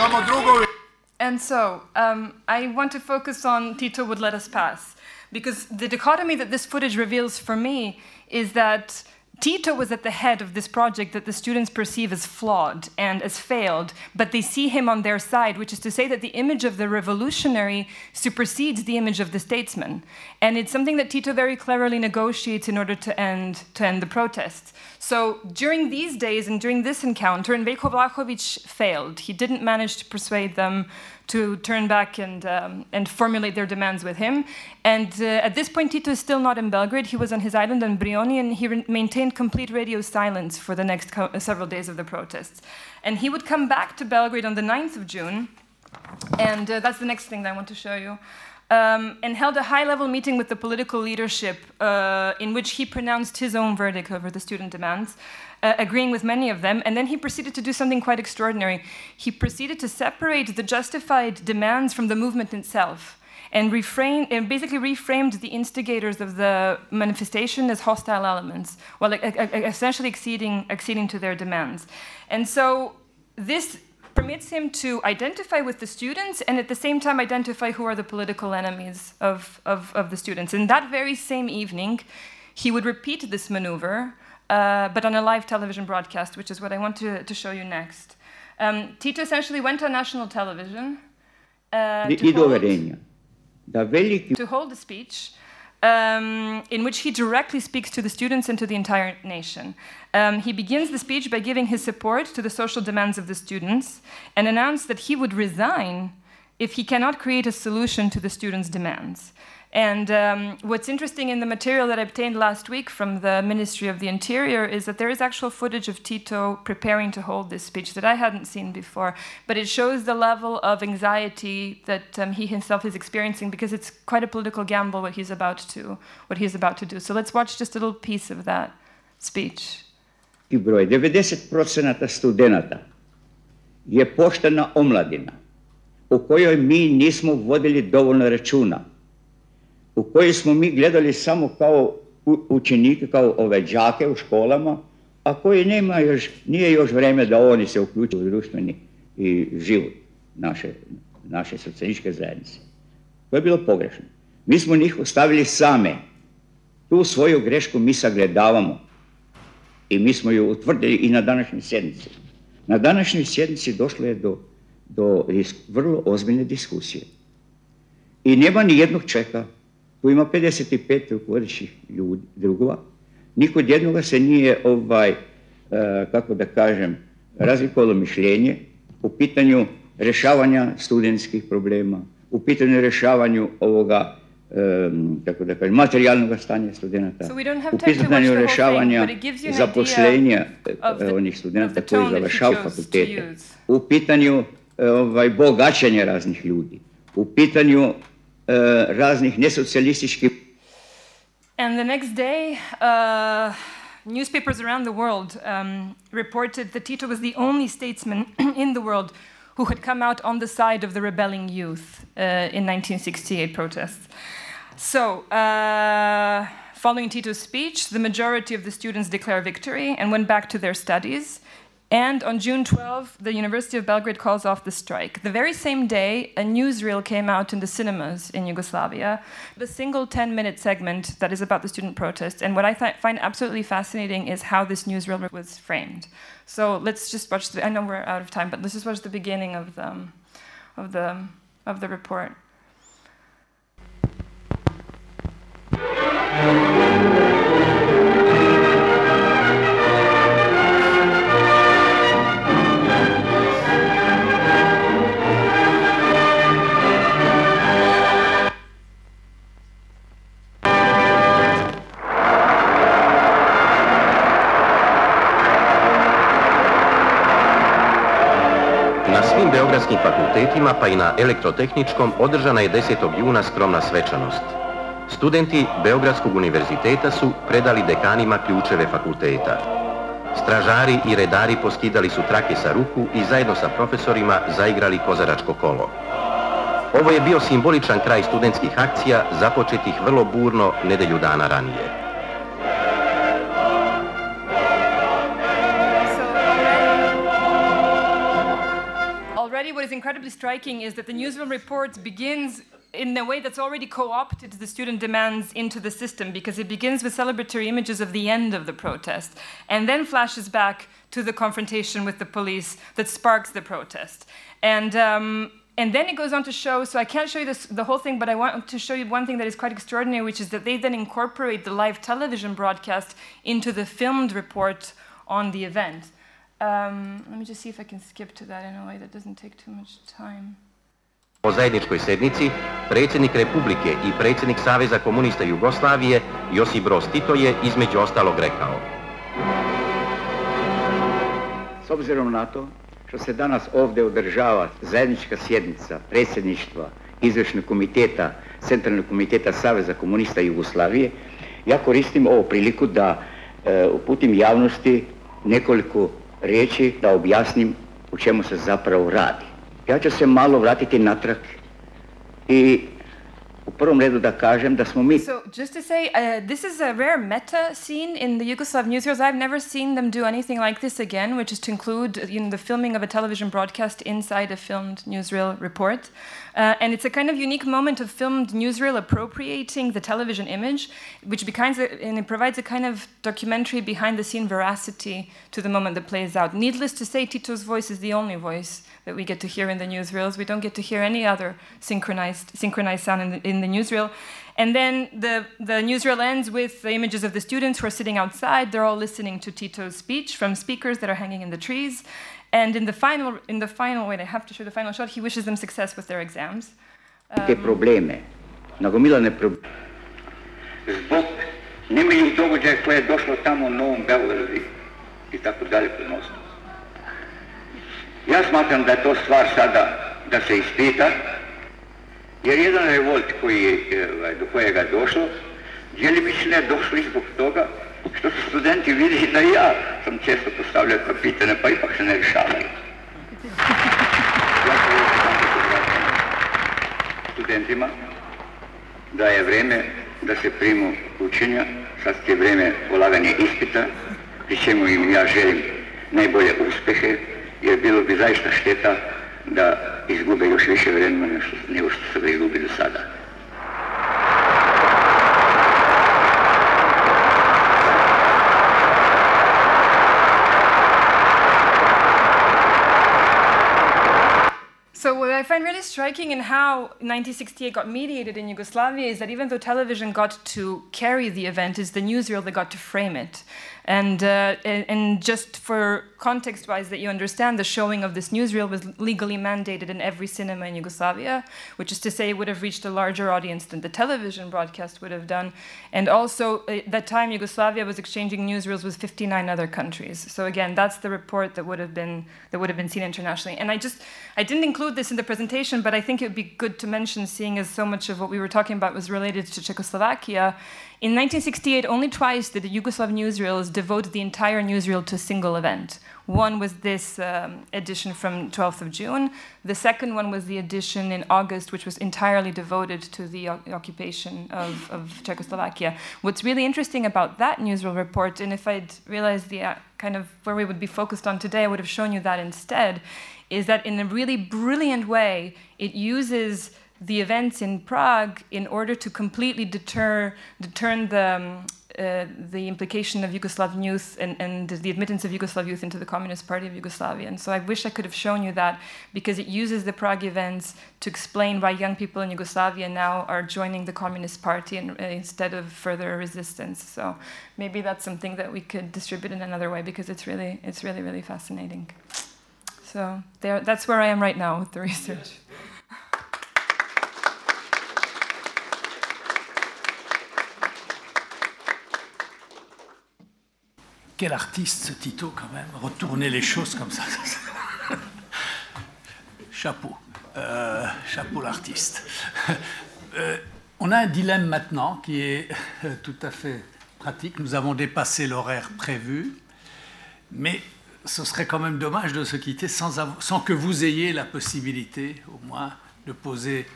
Samo drugovi And so, um, I want to focus on Tito would let us pass. Because the dichotomy that this footage reveals for me is that Tito was at the head of this project that the students perceive as flawed and as failed, but they see him on their side, which is to say that the image of the revolutionary supersedes the image of the statesman. And it's something that Tito very cleverly negotiates in order to end, to end the protests. So during these days and during this encounter, and Veljko Vlahovic failed. He didn't manage to persuade them to turn back and, um, and formulate their demands with him. And uh, at this point, Tito is still not in Belgrade. He was on his island in Brioni, and he maintained complete radio silence for the next several days of the protests. And he would come back to Belgrade on the 9th of June, and uh, that's the next thing that I want to show you. Um, and held a high level meeting with the political leadership uh, in which he pronounced his own verdict over the student demands, uh, agreeing with many of them. And then he proceeded to do something quite extraordinary. He proceeded to separate the justified demands from the movement itself. And, refrain, and basically reframed the instigators of the manifestation as hostile elements, while essentially acceding, acceding to their demands. And so this permits him to identify with the students and at the same time identify who are the political enemies of, of, of the students. And that very same evening, he would repeat this maneuver, uh, but on a live television broadcast, which is what I want to, to show you next. Um, Tito essentially went on national television uh, to, hold, to hold a speech um, in which he directly speaks to the students and to the entire nation. Um, he begins the speech by giving his support to the social demands of the students and announced that he would resign if he cannot create a solution to the students' demands. And um, what's interesting in the material that I obtained last week from the Ministry of the Interior is that there is actual footage of Tito preparing to hold this speech that I hadn't seen before. But it shows the level of anxiety that um, he himself is experiencing because it's quite a political gamble what he's about to what he's about to do. So let's watch just a little piece of that speech. Broj 90% studenata je poštena omladina u kojoj mi nismo vodili dovoljno računa u kojoj smo mi gledali samo kao učenike, kao ove đake u školama, a koji nema još, nije još vreme da oni se uključe u društveni i život naše, naše socijalističke zajednice. To je bilo pogrešno. Mi smo njih ostavili same. Tu svoju grešku mi sagledavamo i mi smo ju utvrdili i na današnjoj sjednici. Na današnjoj sjednici došlo je do, do vrlo ozbiljne diskusije. I nema ni jednog čeka tu ima 55 rukovodećih ljudi, drugova. Niko jednoga se nije, ovaj, kako da kažem, razlikovalo mišljenje u pitanju rješavanja studentskih problema, u pitanju rješavanju ovoga kako da kažem, materijalnog stanja studenta, so rješavanja zaposlenja onih studenta koji završavaju fakultete, u pitanju ovaj, raznih ljudi, u pitanju raznih nesocijalističkih. And the next day, uh, newspapers around the world um, reported that Tito was the only statesman <clears throat> in the world who had come out on the side of the rebelling youth uh, in 1968 protests. So, uh, following Tito's speech, the majority of the students declare victory and went back to their studies. And on June 12, the University of Belgrade calls off the strike. The very same day, a newsreel came out in the cinemas in Yugoslavia, a single 10 minute segment that is about the student protests. And what I find absolutely fascinating is how this newsreel was framed. So let's just watch the, I know we're out of time, but let's just watch the beginning of the, of the, of the report. Beogradskim fakultetima pa i na elektrotehničkom održana je 10. juna skromna svečanost. Studenti Beogradskog univerziteta su predali dekanima ključeve fakulteta. Stražari i redari poskidali su trake sa ruku i zajedno sa profesorima zaigrali kozaračko kolo. Ovo je bio simboličan kraj studentskih akcija započetih vrlo burno nedelju dana ranije. Already what is incredibly striking is that the newsroom report begins in a way that's already co-opted the student demands into the system because it begins with celebratory images of the end of the protest and then flashes back to the confrontation with the police that sparks the protest and um, and then it goes on to show so i can't show you this, the whole thing but i want to show you one thing that is quite extraordinary which is that they then incorporate the live television broadcast into the filmed report on the event um, let me just see if I can skip to that in a way that doesn't take too much time. O zajedničkoj sednici predsjednik Republike i predsjednik Saveza komunista Jugoslavije Josip Broz Tito je između ostalog rekao S obzirom na to što se danas ovdje održava zajednička sjednica predsjedništva izvršnog komiteta, Centralnog komiteta Saveza komunista Jugoslavije, ja koristim ovu priliku da e, uputim javnosti nekoliko riječi da objasnim u čemu se zapravo radi. Ja ću se malo vratiti natrag i u prvom redu da kažem da smo mi... So, just to say, uh, this is a rare meta scene in the Yugoslav newsreels. I've never seen them do anything like this again, which is to include you know, the filming of a television broadcast inside a filmed newsreel report. Uh, and it's a kind of unique moment of filmed newsreel appropriating the television image, which becomes a, and it provides a kind of documentary behind the scene veracity to the moment that plays out. Needless to say, Tito's voice is the only voice that we get to hear in the newsreels. We don't get to hear any other synchronized synchronized sound in the, in the newsreel. And then the, the newsreel ends with the images of the students who are sitting outside. They're all listening to Tito's speech from speakers that are hanging in the trees. And in the final, in the final, wait, I have to show the final shot. He wishes them success with their exams. Te um, probleme, nagomilane probleme. Zbog nemilih događaja koje je došlo tamo u Novom Beogradu i tako dalje po. Ja smatram da je to stvar sada da se ispita, jer jedan revolt koji je, ovaj, do kojega je došlo, djelimično je došlo i zbog toga što su studenti vidjeli da i ja sam često postavljao kao pitanje, pa ipak se ne rješavaju. Ja studentima da je vrijeme da se primu učenja, sad je vrijeme polaganja ispita, pri čemu im ja želim najbolje uspjehe, jer bilo bi zaista šteta da izgube još više vremena nego što su ga izgubili do sada. I find really striking in how 1968 got mediated in Yugoslavia is that even though television got to carry the event, it's the newsreel that got to frame it. And, uh, and just for context wise, that you understand, the showing of this newsreel was legally mandated in every cinema in Yugoslavia, which is to say, it would have reached a larger audience than the television broadcast would have done. And also, at that time, Yugoslavia was exchanging newsreels with 59 other countries. So again, that's the report that would have been that would have been seen internationally. And I just I didn't include this in the presentation, but I think it would be good to mention, seeing as so much of what we were talking about was related to Czechoslovakia. In 1968, only twice did the Yugoslav newsreels devote the entire newsreel to a single event. One was this um, edition from 12th of June. The second one was the edition in August, which was entirely devoted to the occupation of, of, Czechoslovakia. What's really interesting about that newsreel report, and if I'd realized the uh, kind of where we would be focused on today, I would have shown you that instead, is that in a really brilliant way, it uses the events in Prague in order to completely deter, deter the, um, uh, the implication of Yugoslav youth and, and the admittance of Yugoslav youth into the Communist Party of Yugoslavia. And so I wish I could have shown you that because it uses the Prague events to explain why young people in Yugoslavia now are joining the Communist Party uh, instead of further resistance. So maybe that's something that we could distribute in another way because it's really, it's really, really fascinating. So there, that's where I am right now with the research. Quel artiste ce Tito quand même, retourner les choses comme ça. <laughs> chapeau, euh, chapeau l'artiste. Euh, on a un dilemme maintenant qui est <laughs> tout à fait pratique. Nous avons dépassé l'horaire prévu, mais ce serait quand même dommage de se quitter sans, sans que vous ayez la possibilité, au moins, de poser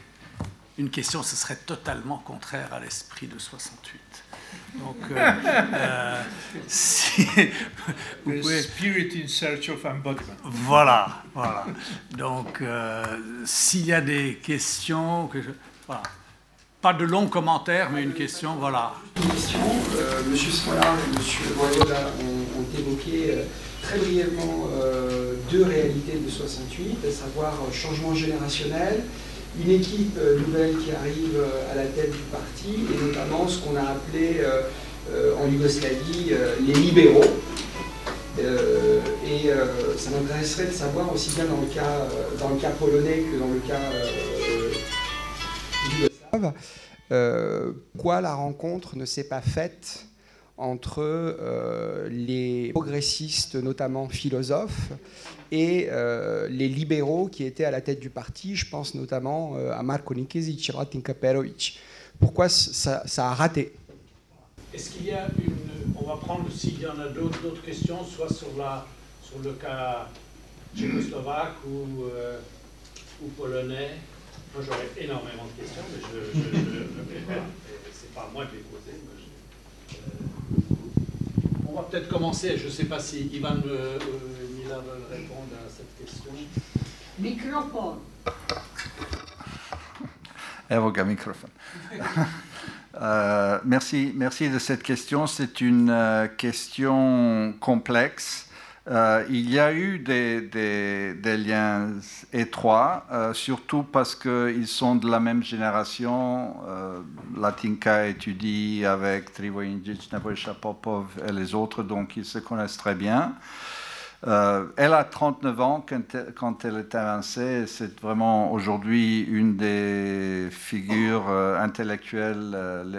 une question. Ce serait totalement contraire à l'esprit de 68. Donc, euh, euh, si vous pouvez... Spirit in search of embodiment. Voilà, voilà. Donc, euh, s'il y a des questions, que je... voilà. pas de longs commentaires, mais une question, voilà. Une question. Monsieur Smollard et Monsieur Voyoda ont, ont évoqué très brièvement deux réalités de 68, à savoir changement générationnel une équipe nouvelle qui arrive à la tête du parti, et notamment ce qu'on a appelé euh, en Yougoslavie les libéraux. Euh, et euh, ça m'intéresserait de savoir aussi bien dans le cas, dans le cas polonais que dans le cas yougoslave, quoi la rencontre ne s'est pas faite entre euh, les progressistes, notamment philosophes, et euh, les libéraux qui étaient à la tête du parti. Je pense notamment à Marko Nikesic, Ratinka Perovic. Pourquoi ça, a raté? Est-ce qu'il y a une... On va prendre, s'il y en a d'autres questions, soit sur, la, sur le cas tchécoslovaque ou, ou polonais? Moi, j'aurais énormément de questions, mais je ne le pas. C'est pas moi de les poser. Euh, on va peut-être commencer. Je ne sais pas si Ivan euh, Mila veut répondre à cette question. Microphone. <laughs> Euh, merci, merci de cette question. C'est une euh, question complexe euh, il y a eu des, liens étroits, euh, surtout parce qu'ils sont de la même génération. Euh, Latinka étudie avec Trivojic, Nebojša Popov et les autres, donc ils se connaissent très bien. Elle a 39 ans quand, elle est avancée. C'est vraiment aujourd'hui une des figures intellectuelles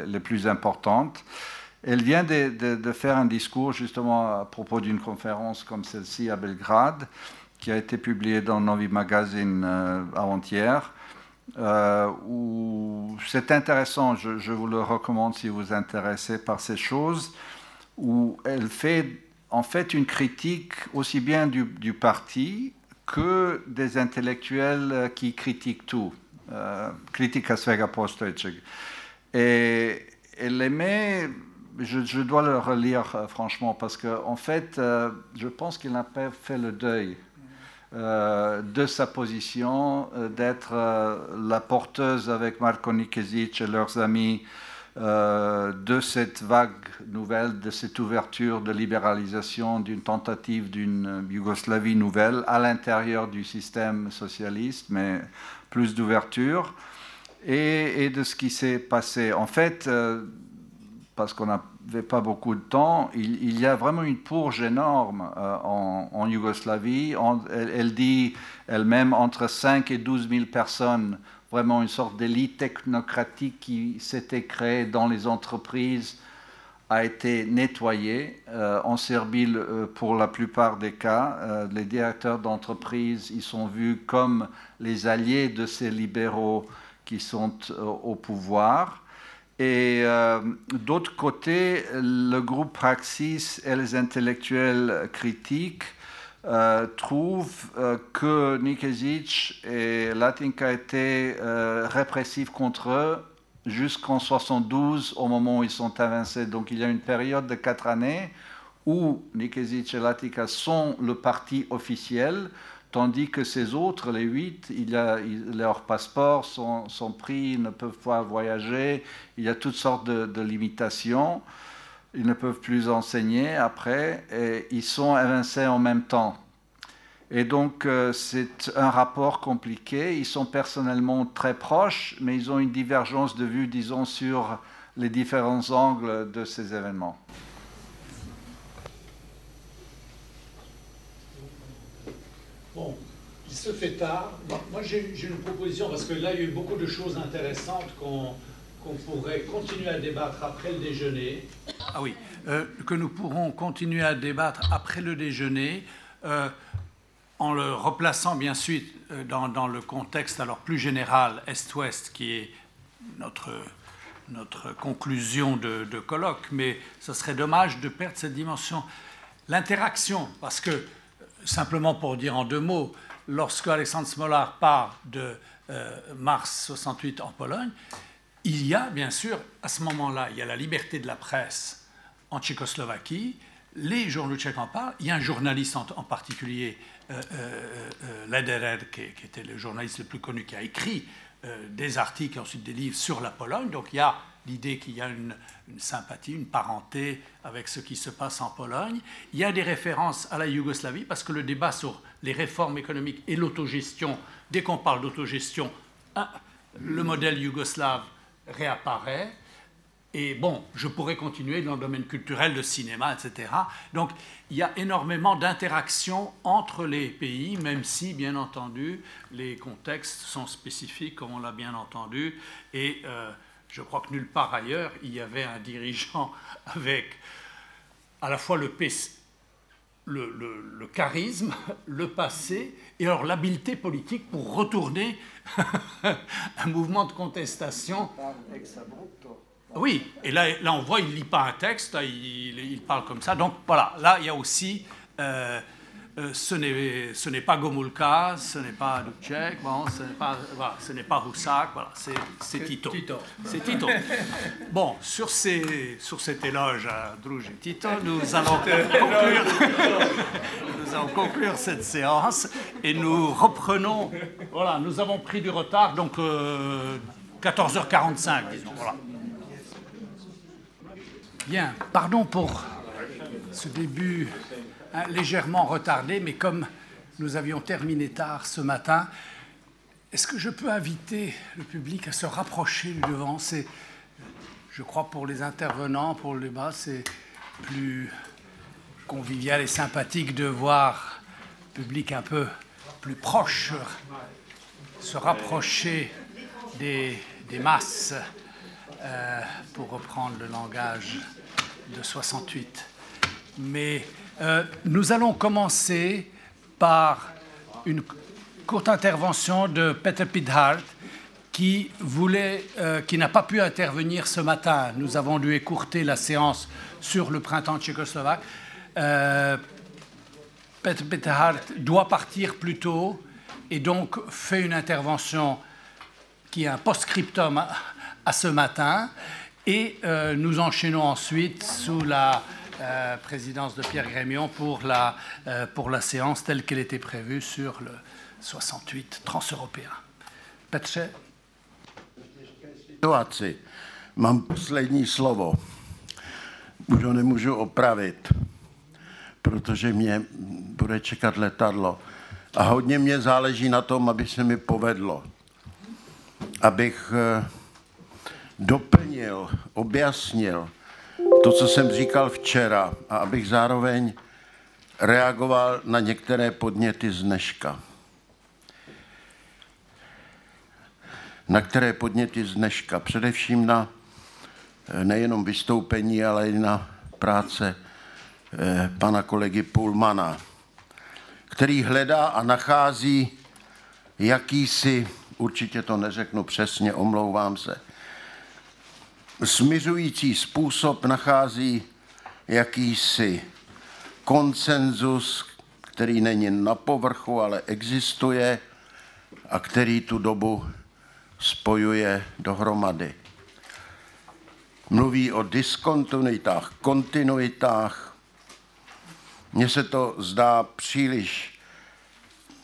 les plus importantes. Elle vient de, faire un discours justement à propos d'une conférence comme celle-ci à Belgrade, qui a été publiée dans Novi Magazine euh, avant-hier. Euh, c'est intéressant, je, vous le recommande si vous vous intéressez par ces choses, où elle fait en fait une critique aussi bien du, parti que des intellectuels qui critiquent tout. Euh, critique à svega Et elle aimait je, dois le relire euh, franchement parce qu'en en fait, euh, je pense qu'il n'a pas fait le deuil euh, de sa position, d'être la porteuse avec Marko Nikezic et leurs amis de cette vague nouvelle, de cette ouverture de libéralisation, d'une tentative d'une Yougoslavie nouvelle à l'intérieur du système socialiste, mais plus d'ouverture, et, de ce qui s'est passé. En fait, parce qu'on n'avait pas beaucoup de temps, il, y a vraiment une purge énorme euh, en, Yougoslavie. elle, dit elle-même entre 5 et 12 000 personnes, vraiment une sorte d'élite technocratique qui s'était créée dans les entreprises a été nettoyée. Euh, en Serbie, euh, pour la plupart des cas, les directeurs d'entreprise, ils sont vus comme les alliés de ces libéraux qui sont au pouvoir. Et euh, d'autre côté, le groupe Praxis et les intellectuels critiques euh, trouvent euh, que Nikezic et Latinka étaient répressifs contre eux jusqu'en 72, au moment où ils sont avancés. Donc il y a une période de quatre années où Nikezic et Latinka sont le parti officiel, tandis que ces autres, les huit, leurs passeports sont, pris, ils ne peuvent pas voyager, il y a toutes sortes de, limitations, ils ne peuvent plus enseigner après, et ils sont évincés en même temps. Et donc euh, c'est un rapport compliqué, ils sont personnellement très proches, mais ils ont une divergence de vue, disons, sur les différents angles de ces événements. Bon, il se fait tard. moi, j'ai une proposition, parce que là, il y a eu beaucoup de choses intéressantes qu'on pourrait continuer à débattre après le déjeuner. Ah oui, euh, que nous pourrons continuer à débattre après le déjeuner, euh, en le replaçant bien sûr euh, dans, le contexte alors plus général Est-Ouest, qui est notre, notre conclusion de, colloque. Mais ce serait dommage de perdre cette dimension. L'interaction, parce que simplement pour dire en deux mots, lorsque Alexandre Smolar part de mars 68 en Pologne, il y a bien sûr, à ce moment-là, il y a la liberté de la presse en Tchécoslovaquie, les journaux tchèques en parlent, il y a un journaliste en, particulier, euh, euh, euh Lederer, qui, qui, était le journaliste le plus connu, qui a écrit des articles et ensuite des livres sur la Pologne, donc il y a l'idée qu'il y a une, sympathie, une parenté avec ce qui se passe en Pologne. Il y a des références à la Yougoslavie, parce que le débat sur les réformes économiques et l'autogestion, dès qu'on parle d'autogestion, le modèle yougoslave réapparaît. Et bon, je pourrais continuer dans le domaine culturel, le cinéma, etc. Donc, il y a énormément d'interactions entre les pays, même si, bien entendu, les contextes sont spécifiques, comme on l'a bien entendu. Et euh, je crois que nulle part ailleurs, il y avait un dirigeant <laughs> avec à la fois le, le, charisme, le passé, et alors l'habileté politique pour retourner <laughs> un mouvement de contestation. Oui, et là, là on voit, il ne lit pas un texte, il, il, parle comme ça. Donc voilà, là, il y a aussi euh, euh, ce n'est pas Gomulka, ce n'est pas Dubček, bon, ce n'est pas, voilà, ce pas Roussac, voilà, c'est Tito. C'est Tito. Bon, sur, ces, sur cet éloge à Drouge et Tito, nous allons, conclure, nous allons conclure cette séance et nous reprenons. Voilà, nous avons pris du retard, donc 14h45, euh, disons. Voilà. Bien, pardon pour ce début Légèrement retardé, mais comme nous avions terminé tard ce matin, est-ce que je peux inviter le public à se rapprocher du devant? C'est, je crois, pour les intervenants, pour le débat, c'est plus convivial et sympathique de voir le public un peu plus proche se rapprocher des, masses, euh, pour reprendre le langage de 68. Mais euh, nous allons commencer par une courte intervention de Peter Pidhart qui voulait, euh, qui n'a pas pu intervenir ce matin. Nous avons dû écourter la séance sur le printemps tchécoslovaque. Euh, Peter Pidhart doit partir plus tôt et donc fait une intervention qui est un post-scriptum à, ce matin. Et nous enchaînons ensuite sous la euh, présidence de Pierre Grémion pour la, euh, pour la séance telle qu'elle était prévue sur le 68 transeuropéen. Petře? situaci mám poslední slovo. Už ho nemůžu opravit, protože mě bude čekat letadlo. A hodně mě záleží na tom, aby se mi povedlo. Abych eh, doplnil, objasnil to, co jsem říkal včera, a abych zároveň reagoval na některé podněty z dneška. Na které podněty z dneška? Především na eh, nejenom vystoupení, ale i na práce eh, pana kolegy Pulmana, který hledá a nachází jakýsi, určitě to neřeknu přesně, omlouvám se, smiřující způsob nachází jakýsi konsenzus, který není na povrchu, ale existuje a který tu dobu spojuje dohromady. Mluví o diskontinuitách, kontinuitách. Mně se to zdá příliš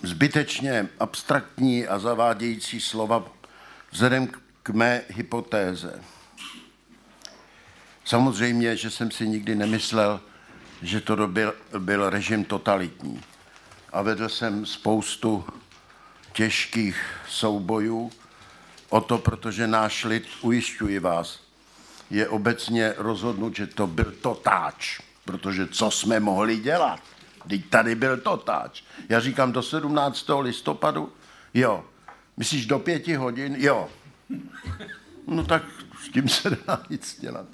zbytečně abstraktní a zavádějící slova vzhledem k mé hypotéze. Samozřejmě, že jsem si nikdy nemyslel, že to byl, byl režim totalitní. A vedl jsem spoustu těžkých soubojů o to, protože náš lid, ujišťuji vás, je obecně rozhodnut, že to byl totáč. Protože co jsme mohli dělat? Teď tady byl totáč. Já říkám do 17. listopadu, jo. Myslíš do pěti hodin? Jo. No tak s tím se dá nic dělat.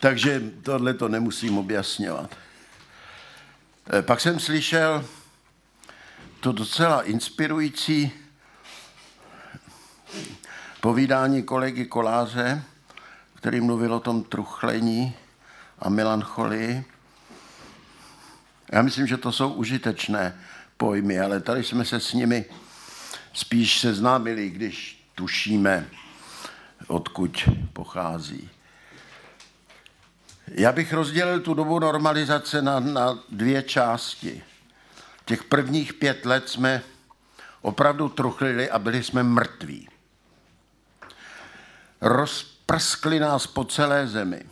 Takže tohle to nemusím objasňovat. Eh, pak jsem slyšel to docela inspirující povídání kolegy Koláře, který mluvil o tom truchlení a melancholii. Já myslím, že to jsou užitečné pojmy, ale tady jsme se s nimi spíš seznámili, když tušíme, odkud pochází. Já bych rozdělil tu dobu normalizace na, na dvě části. Těch prvních pět let jsme opravdu truchlili a byli jsme mrtví. Rozprskli nás po celé zemi.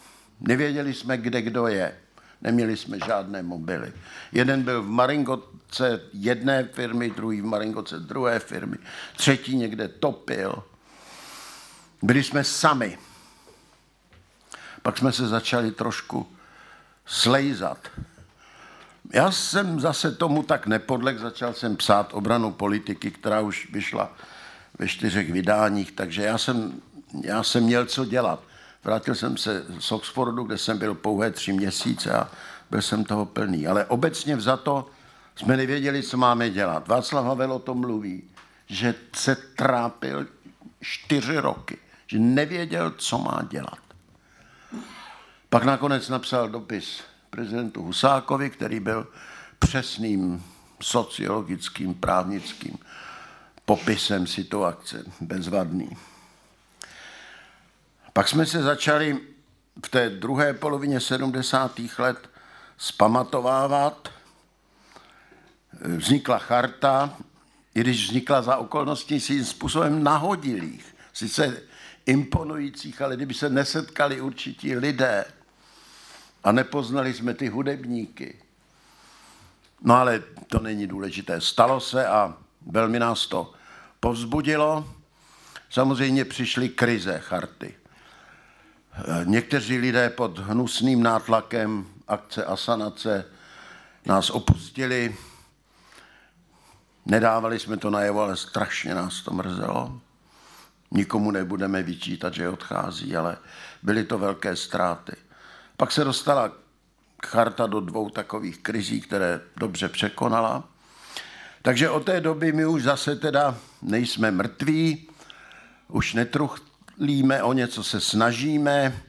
Nevěděli jsme, kde kdo je. Neměli jsme žádné mobily. Jeden byl v Maringoce jedné firmy, druhý v Maringoce druhé firmy, třetí někde topil. Byli jsme sami. Pak jsme se začali trošku slejzat. Já jsem zase tomu tak nepodlek, začal jsem psát obranu politiky, která už vyšla ve čtyřech vydáních, takže já jsem, já jsem měl co dělat. Vrátil jsem se z Oxfordu, kde jsem byl pouhé tři měsíce a byl jsem toho plný. Ale obecně vzato jsme nevěděli, co máme dělat. Václav Havel o tom mluví, že se trápil čtyři roky, že nevěděl, co má dělat. Pak nakonec napsal dopis prezidentu Husákovi, který byl přesným sociologickým, právnickým popisem situace, bezvadný. Pak jsme se začali v té druhé polovině 70. let spamatovávat. Vznikla charta, i když vznikla za okolností svým způsobem nahodilých, sice imponujících, ale kdyby se nesetkali určití lidé a nepoznali jsme ty hudebníky. No ale to není důležité. Stalo se a velmi nás to povzbudilo. Samozřejmě přišly krize charty. Někteří lidé pod hnusným nátlakem akce Asanace nás opustili. Nedávali jsme to najevo, ale strašně nás to mrzelo. Nikomu nebudeme vyčítat, že odchází, ale byly to velké ztráty. Pak se dostala charta do dvou takových krizí, které dobře překonala. Takže od té doby my už zase teda nejsme mrtví, už netruchlíme, o něco se snažíme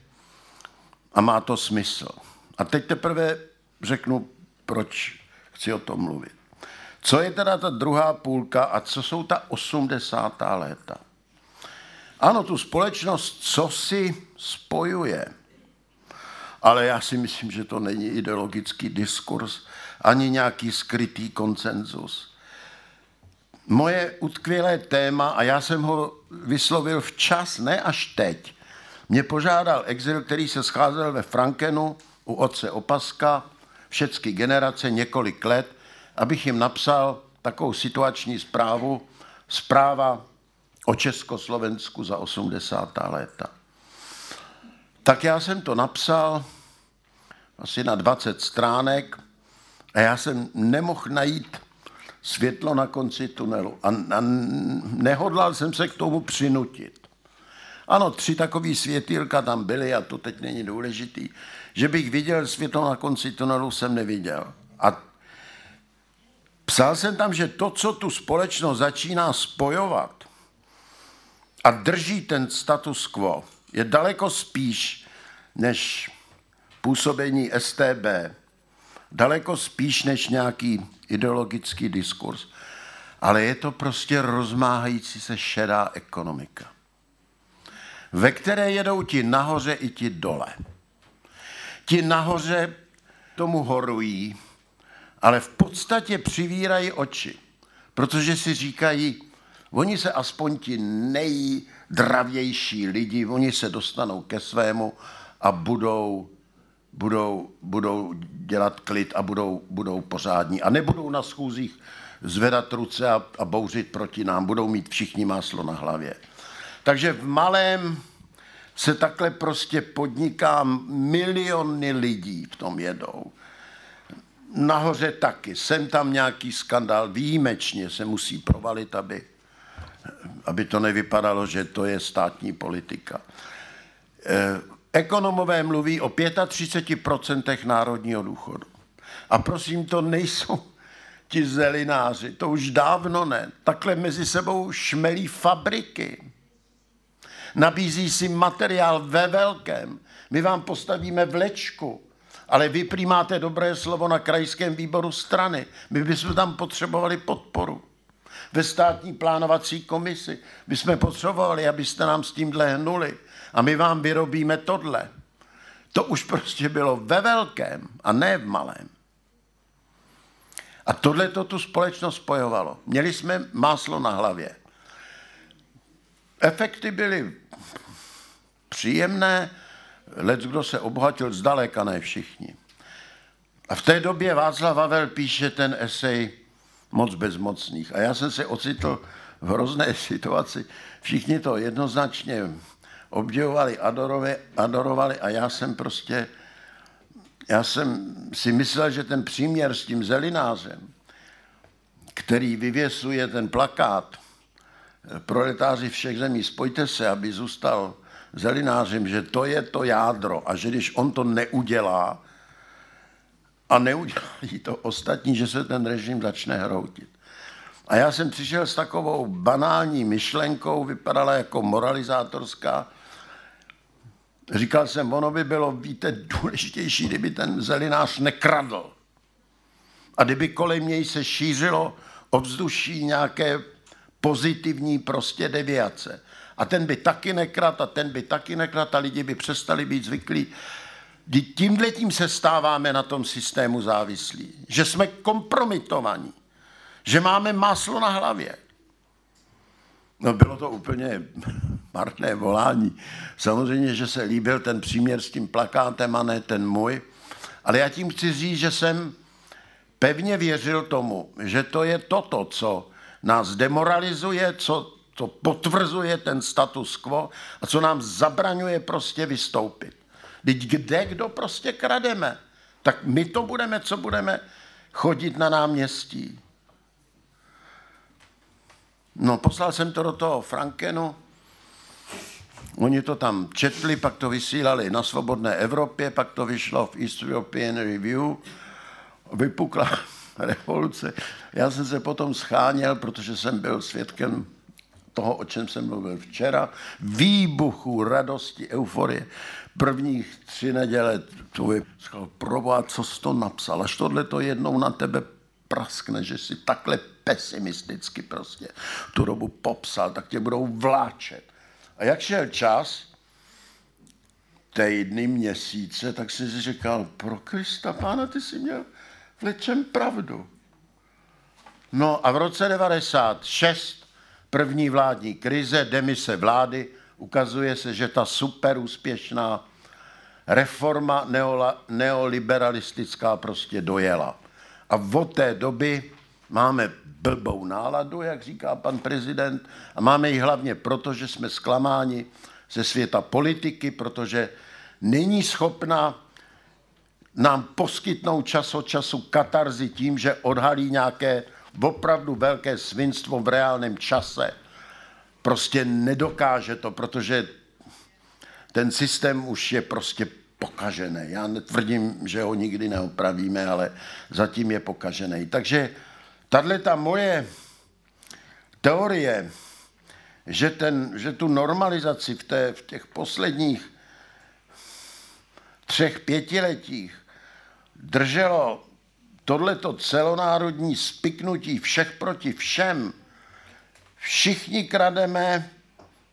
a má to smysl. A teď teprve řeknu, proč chci o tom mluvit. Co je teda ta druhá půlka a co jsou ta osmdesátá léta? Ano, tu společnost co si spojuje. Ale já si myslím, že to není ideologický diskurs, ani nějaký skrytý konsenzus. Moje utkvělé téma, a já jsem ho vyslovil včas, ne až teď, mě požádal exil, který se scházel ve Frankenu u otce Opaska, všechny generace několik let, abych jim napsal takovou situační zprávu, zpráva o Československu za 80. léta. Tak já jsem to napsal asi na 20 stránek a já jsem nemohl najít světlo na konci tunelu a, a nehodlal jsem se k tomu přinutit. Ano, tři takový světýlka tam byly a to teď není důležitý. Že bych viděl světlo na konci tunelu, jsem neviděl. A psal jsem tam, že to, co tu společnost začíná spojovat a drží ten status quo, je daleko spíš než působení STB, daleko spíš než nějaký ideologický diskurs, ale je to prostě rozmáhající se šedá ekonomika, ve které jedou ti nahoře i ti dole. Ti nahoře tomu horují, ale v podstatě přivírají oči, protože si říkají, oni se aspoň ti nejdravější lidi, oni se dostanou ke svému a budou, budou, budou dělat klid a budou, budou pořádní. A nebudou na schůzích zvedat ruce a, a bouřit proti nám, budou mít všichni máslo na hlavě. Takže v malém se takhle prostě podniká, miliony lidí v tom jedou. Nahoře taky, sem tam nějaký skandál, výjimečně se musí provalit, aby, aby to nevypadalo, že to je státní politika. Eh, ekonomové mluví o 35% národního důchodu. A prosím, to nejsou <laughs> ti zelináři, to už dávno ne. Takhle mezi sebou šmelí fabriky. Nabízí si materiál ve velkém. My vám postavíme vlečku, ale vy prý máte dobré slovo na krajském výboru strany. My bychom tam potřebovali podporu. Ve státní plánovací komisi bychom potřebovali, abyste nám s tímhle hnuli a my vám vyrobíme tohle. To už prostě bylo ve velkém a ne v malém. A tohle to tu společnost spojovalo. Měli jsme máslo na hlavě. Efekty byly příjemné, lec kdo se obohatil zdaleka, ne všichni. A v té době Václav Havel píše ten esej Moc bezmocných. A já jsem se ocitl v hrozné <laughs> situaci. Všichni to jednoznačně obdivovali, adorovali, adorovali a já jsem prostě, já jsem si myslel, že ten příměr s tím zelinářem, který vyvěsuje ten plakát, proletáři všech zemí, spojte se, aby zůstal zelinářem, že to je to jádro a že když on to neudělá, a neudělají to ostatní, že se ten režim začne hroutit. A já jsem přišel s takovou banální myšlenkou, vypadala jako moralizátorská. Říkal jsem, ono by bylo, víte, důležitější, kdyby ten zelinář nekradl. A kdyby kolem něj se šířilo ovzduší nějaké pozitivní prostě deviace. A ten by taky nekrat a ten by taky nekrat a lidi by přestali být zvyklí. Tímhle tím se stáváme na tom systému závislí. Že jsme kompromitovaní. Že máme máslo na hlavě. No bylo to úplně <laughs> marné volání. Samozřejmě, že se líbil ten příměr s tím plakátem a ne ten můj. Ale já tím chci říct, že jsem pevně věřil tomu, že to je toto, co nás demoralizuje, co to potvrzuje ten status quo a co nám zabraňuje prostě vystoupit. Teď kde kdo prostě krademe? Tak my to budeme, co budeme chodit na náměstí. No, poslal jsem to do toho Frankenu, Oni to tam četli, pak to vysílali na Svobodné Evropě, pak to vyšlo v East European Review, vypukla <laughs> revoluce. Já jsem se potom scháněl, protože jsem byl svědkem toho, o čem jsem mluvil včera, výbuchu radosti, euforie. Prvních tři neděle je proboha, co jsi to napsal, až tohle to jednou na tebe praskne, že si takhle pesimisticky prostě tu dobu popsal, tak tě budou vláčet. A jak šel čas, týdny, měsíce, tak jsem si říkal, pro Krista pána, ty jsi měl v lečem pravdu. No a v roce 96 první vládní krize, demise vlády, ukazuje se, že ta super úspěšná reforma neola, neoliberalistická prostě dojela. A od té doby máme blbou náladu, jak říká pan prezident, a máme ji hlavně proto, že jsme zklamáni ze světa politiky, protože není schopna nám poskytnout čas od času katarzy tím, že odhalí nějaké opravdu velké svinstvo v reálném čase. Prostě nedokáže to, protože ten systém už je prostě pokažený. Já netvrdím, že ho nikdy neopravíme, ale zatím je pokažený. Takže tahle ta moje teorie, že, ten, že tu normalizaci v, té, v těch posledních třech pětiletích drželo tohleto celonárodní spiknutí všech proti všem, všichni krademe,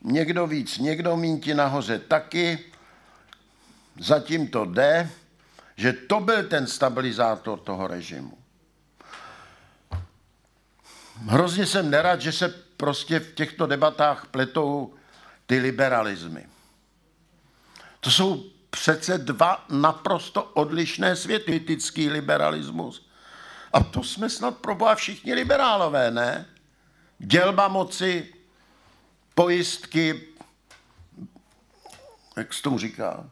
někdo víc, někdo mín ti nahoře taky, zatím to jde, že to byl ten stabilizátor toho režimu. Hrozně jsem nerad, že se prostě v těchto debatách pletou ty liberalismy. To jsou přece dva naprosto odlišné světy. Politický liberalismus. A to jsme snad proboha všichni liberálové, ne? Dělba moci, pojistky, jak se tomu říká?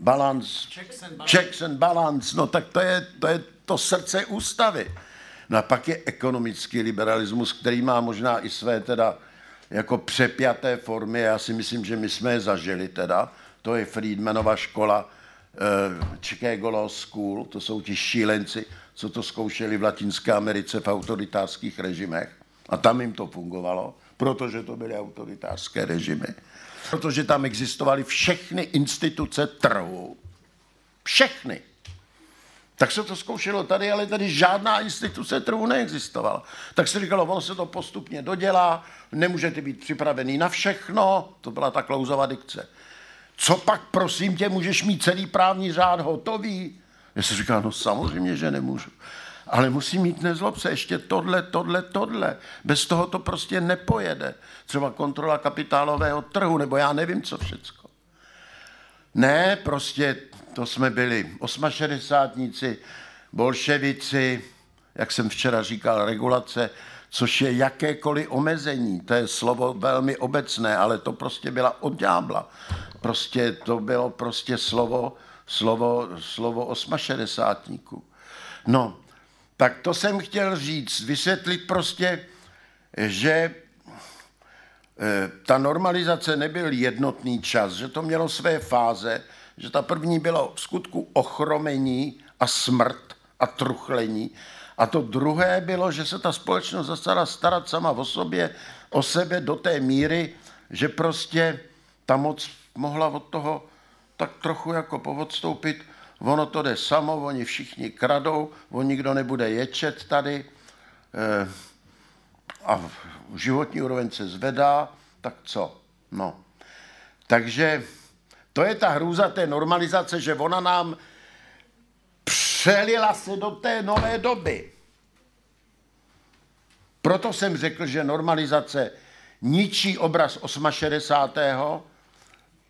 Balance, checks and balance. Checks and balance. No tak to je, to je to srdce ústavy. No a pak je ekonomický liberalismus, který má možná i své teda jako přepjaté formy. Já si myslím, že my jsme je zažili teda. To je Friedmanova škola, eh, Chicago Law School, to jsou ti šílenci, co to zkoušeli v Latinské Americe v autoritářských režimech. A tam jim to fungovalo, protože to byly autoritářské režimy. Protože tam existovaly všechny instituce trhu. Všechny. Tak se to zkoušelo tady, ale tady žádná instituce trhu neexistovala. Tak se říkalo, ono se to postupně dodělá, nemůžete být připravený na všechno, to byla ta klouzová dikce. Co pak, prosím tě, můžeš mít celý právní řád hotový? Já jsem říkal, no samozřejmě, že nemůžu. Ale musí mít nezlob se ještě tohle, tohle, tohle. Bez toho to prostě nepojede. Třeba kontrola kapitálového trhu, nebo já nevím, co všecko. Ne, prostě to jsme byli osmašedesátníci, bolševici, jak jsem včera říkal, regulace, což je jakékoliv omezení. To je slovo velmi obecné, ale to prostě byla od ďábla. Prostě to bylo prostě slovo, slovo, slovo osmašedesátníků. No, tak to jsem chtěl říct, vysvětlit prostě, že e, ta normalizace nebyl jednotný čas, že to mělo své fáze, že ta první bylo v skutku ochromení a smrt a truchlení. A to druhé bylo, že se ta společnost začala starat sama o sobě, o sebe do té míry, že prostě ta moc mohla od toho tak trochu jako povodstoupit. Ono to jde samo, oni všichni kradou, on nikdo nebude ječet tady eh, a životní úroveň se zvedá, tak co? No. Takže to je ta hrůza té normalizace, že ona nám přelila se do té nové doby. Proto jsem řekl, že normalizace ničí obraz 68.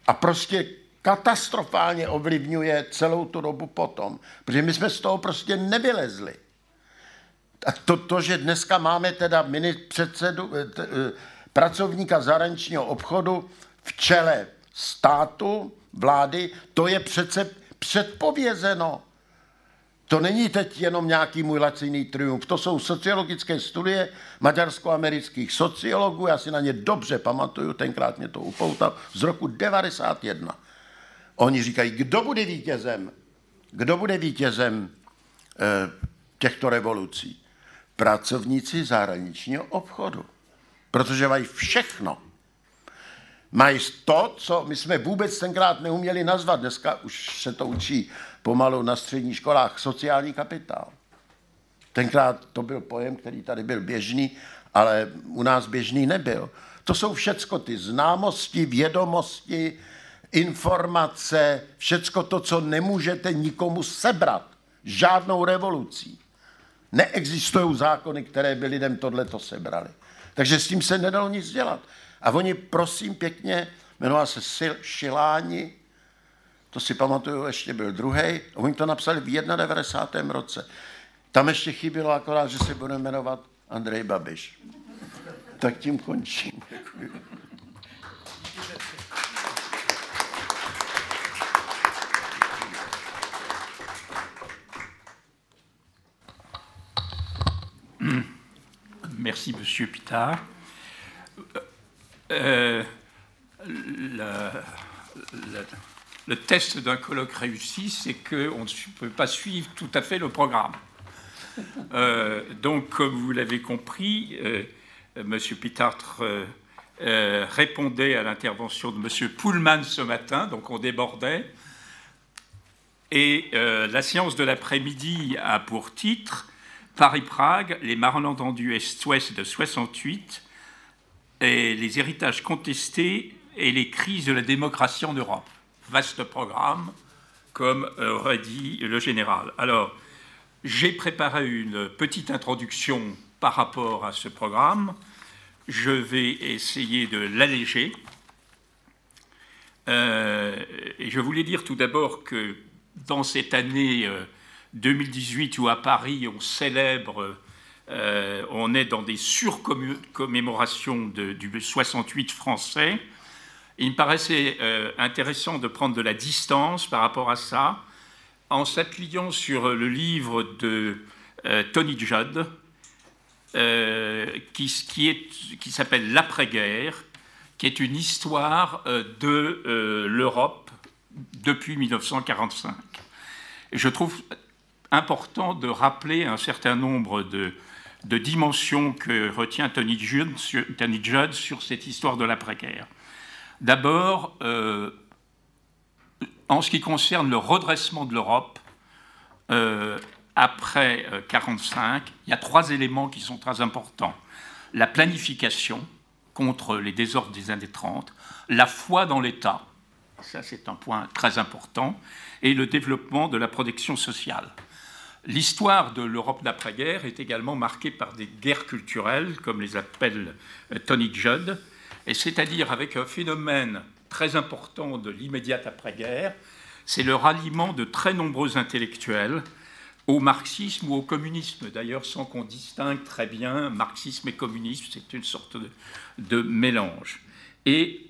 a prostě katastrofálně ovlivňuje celou tu dobu potom. Protože my jsme z toho prostě nevylezli. A to, to že dneska máme teda mini předsedu, eh, t, eh, pracovníka zahraničního obchodu v čele státu, vlády, to je přece předpovězeno. To není teď jenom nějaký můj laciný triumf, to jsou sociologické studie maďarsko-amerických sociologů, já si na ně dobře pamatuju, tenkrát mě to upoutal, z roku 91. Oni říkají, kdo bude vítězem? Kdo bude vítězem eh, těchto revolucí? Pracovníci zahraničního obchodu. Protože mají všechno. Mají to, co my jsme vůbec tenkrát neuměli nazvat. Dneska už se to učí pomalu na středních školách sociální kapitál. Tenkrát to byl pojem, který tady byl běžný, ale u nás běžný nebyl. To jsou všecko ty známosti, vědomosti, informace, všecko to, co nemůžete nikomu sebrat. Žádnou revolucí. Neexistují zákony, které by lidem tohleto sebrali. Takže s tím se nedalo nic dělat. A oni, prosím pěkně, jmenoval se Sil, Šiláni, to si pamatuju, ještě byl druhý, oni to napsali v 91. roce. Tam ještě chybělo akorát, že se bude jmenovat Andrej Babiš. Tak tím končím. Merci, Monsieur Pitard. Euh, le, test d'un colloque réussi, c'est qu'on ne peut pas suivre tout à fait le programme. Euh, donc, comme vous l'avez compris, euh, euh, euh, répondait à l'intervention de Monsieur Pullman ce matin, donc on débordait. Et la séance de l'après-midi a pour titre Paris-Prague, les malentendus Est-Ouest de 68 les héritages contestés et les crises de la démocratie en Europe. Vaste programme, comme aurait dit le général. Alors, j'ai préparé une petite introduction par rapport à ce programme. Je vais essayer de l'alléger. Euh, et je voulais dire tout d'abord que dans cette année euh, 2018 où à Paris on célèbre, euh, on est dans des surcommémorations du 68 français. Il me paraissait euh, intéressant de prendre de la distance par rapport à ça, en s'appuyant sur le livre de euh, Tony Judd, qui, s'appelle L'après-guerre, qui est une histoire de l'Europe depuis 1945. Et je trouve important de rappeler un certain nombre de, de dimensions que retient Tony Judd, sur, Tony Judd sur cette histoire de l'après-guerre. D'abord, euh, en ce qui concerne le redressement de l'Europe, euh, après 1945, euh, il y a trois éléments qui sont très importants. La planification contre les désordres des années 30, la foi dans l'État, ça c'est un point très important, et le développement de la protection sociale. L'histoire de l'Europe d'après-guerre est également marquée par des guerres culturelles, comme les appelle euh, Tony Judd, et c'est-à-dire avec un phénomène très important de l'immédiate après-guerre, c'est le ralliement de très nombreux intellectuels au marxisme ou au communisme, d'ailleurs sans qu'on distingue très bien marxisme et communisme, c'est une sorte de, mélange. Et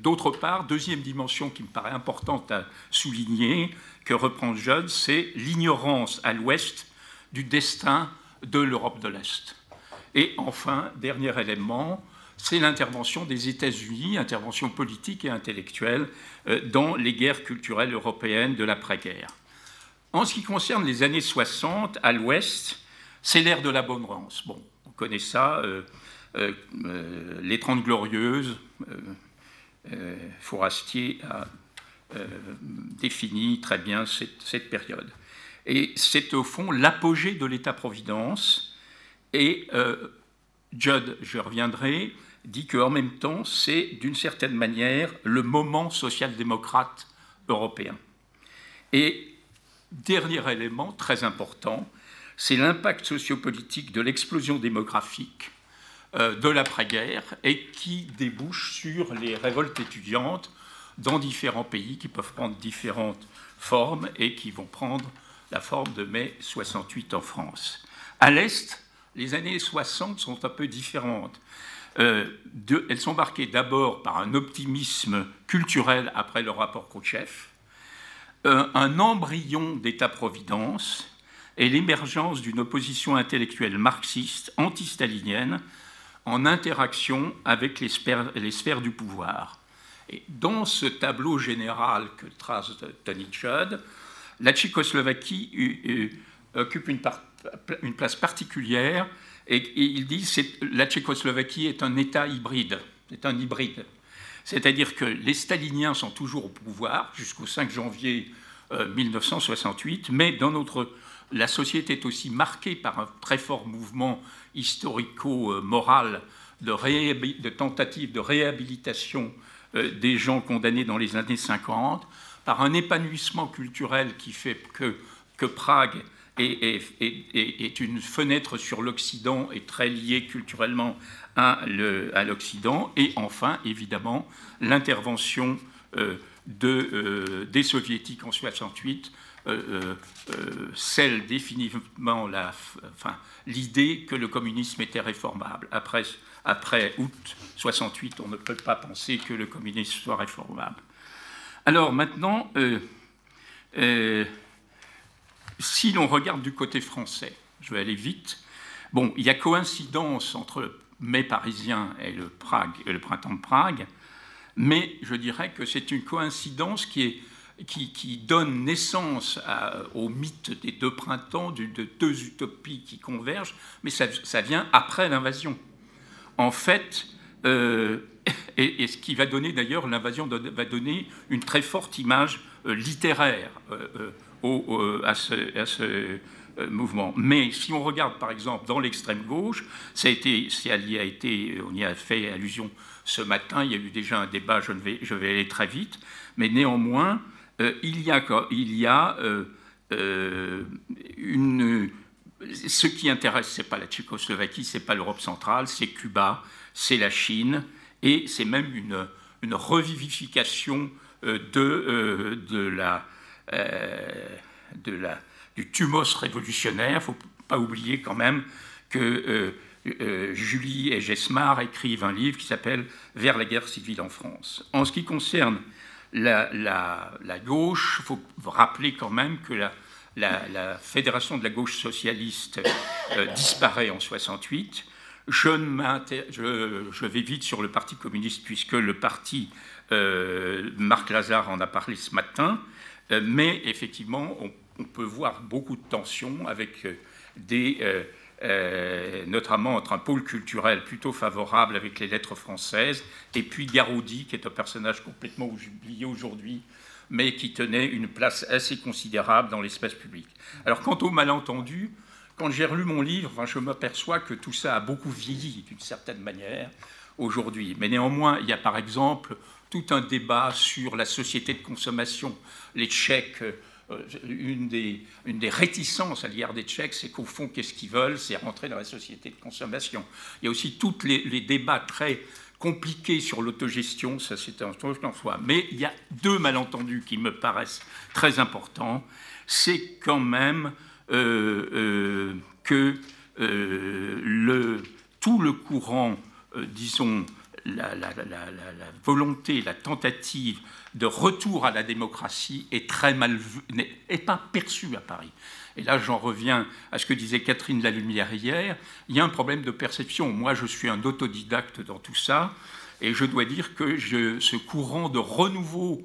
d'autre part, deuxième dimension qui me paraît importante à souligner, que reprend Judd, c'est l'ignorance à l'ouest du destin de l'Europe de l'Est. Et enfin, dernier élément, c'est l'intervention des États-Unis, intervention politique et intellectuelle, euh, dans les guerres culturelles européennes de l'après-guerre. En ce qui concerne les années 60, à l'ouest, c'est l'ère de l'abondance. Bon, on connaît ça, euh, euh, les Trente Glorieuses, Fourastier a défini très bien cette, période. Et c'est au fond l'apogée de l'État-providence. Et Judd, je reviendrai, dit qu'en même temps, c'est d'une certaine manière le moment social-démocrate européen. Et dernier élément très important, c'est l'impact sociopolitique de l'explosion démographique euh, de l'après-guerre et qui débouche sur les révoltes étudiantes dans différents pays qui peuvent prendre différentes formes et qui vont prendre la forme de mai 68 en France. À l'Est, les années 60 sont un peu différentes. Euh, elles sont marquées d'abord par un optimisme culturel après le rapport Khrouchtchev, euh, un embryon d'État-providence et l'émergence d'une opposition intellectuelle marxiste, anti-stalinienne, en interaction avec les sphères, du pouvoir. Et dans ce tableau général que trace Tony Judd, la Tchécoslovaquie occupe une, place particulière et, il dit que la Tchécoslovaquie est un État hybride, c'est un hybride. C'est-à-dire que les staliniens sont toujours au pouvoir jusqu'au 5 janvier 1968, euh, mais dans notre, la société est aussi marquée par un très fort mouvement historico-moral de, de tentative de réhabilitation des gens condamnés dans les années 50, par un épanouissement culturel qui fait que, que Prague est, une fenêtre sur l'Occident et très liée culturellement à l'Occident. Et enfin, évidemment, l'intervention euh, euh, des soviétiques en 68 euh, celle définitivement l'idée que le communisme était réformable. Après, après août 68, on ne peut pas penser que le communisme soit réformable. Alors maintenant, si l'on regarde du côté français, je vais aller vite, bon, il y a coïncidence entre mai parisien et le, le printemps de Prague, mais je dirais que c'est une coïncidence qui, donne naissance au mythe des deux printemps, de deux utopies qui convergent, mais ça, vient après l'invasion. En fait, euh, <laughs> et, ce qui va donner d'ailleurs, l'invasion va donner une très forte image euh, littéraire. Euh, à ce, mouvement. Mais si on regarde par exemple dans l'extrême gauche, ça a a été, on y a fait allusion ce matin, il y a eu déjà un débat, je vais, je vais aller très vite, mais néanmoins, il y a, il y a une... Ce qui intéresse, ce n'est pas la Tchécoslovaquie, ce n'est pas l'Europe centrale, c'est Cuba, c'est la Chine, et c'est même une, revivification de, de la euh, de du tumos révolutionnaire. Il ne faut pas oublier quand même que euh, euh, Julie et Gesmar écrivent un livre qui s'appelle Vers la guerre civile en France. En ce qui concerne la, gauche, il faut rappeler quand même que la, la, fédération de la gauche socialiste <coughs> disparaît en 68. Je, je, je, vais vite sur le Parti communiste puisque le parti, Marc Lazare en a parlé ce matin. Euh, mais effectivement, on, peut voir beaucoup de tensions avec euh, des, euh, notamment entre un pôle culturel plutôt favorable avec les lettres françaises, et puis Garoudi, qui est un personnage complètement oublié aujourd'hui, mais qui tenait une place assez considérable dans l'espace public. Alors quant au malentendu, quand j'ai relu mon livre, je m'aperçois que tout ça a beaucoup vieilli d'une certaine manière aujourd'hui. Mais néanmoins, il y a par exemple tout un débat sur la société de consommation. Les Tchèques, euh, une, des, une des réticences à l'égard des Tchèques, c'est qu'au fond, qu'est-ce qu'ils veulent? C'est rentrer dans la société de consommation. Il y a aussi tous les, débats très compliqués sur l'autogestion, ça c'est un truc en soi. Mais il y a deux malentendus qui me paraissent très importants. C'est quand même euh, euh, que le, tout le courant, disons, la, volonté, la tentative de retour à la démocratie est très n'est pas perçue à Paris. Et là, j'en reviens à ce que disait Catherine Lalumière hier. Il y a un problème de perception. Moi, je suis un autodidacte dans tout ça, et je dois dire que ce courant de renouveau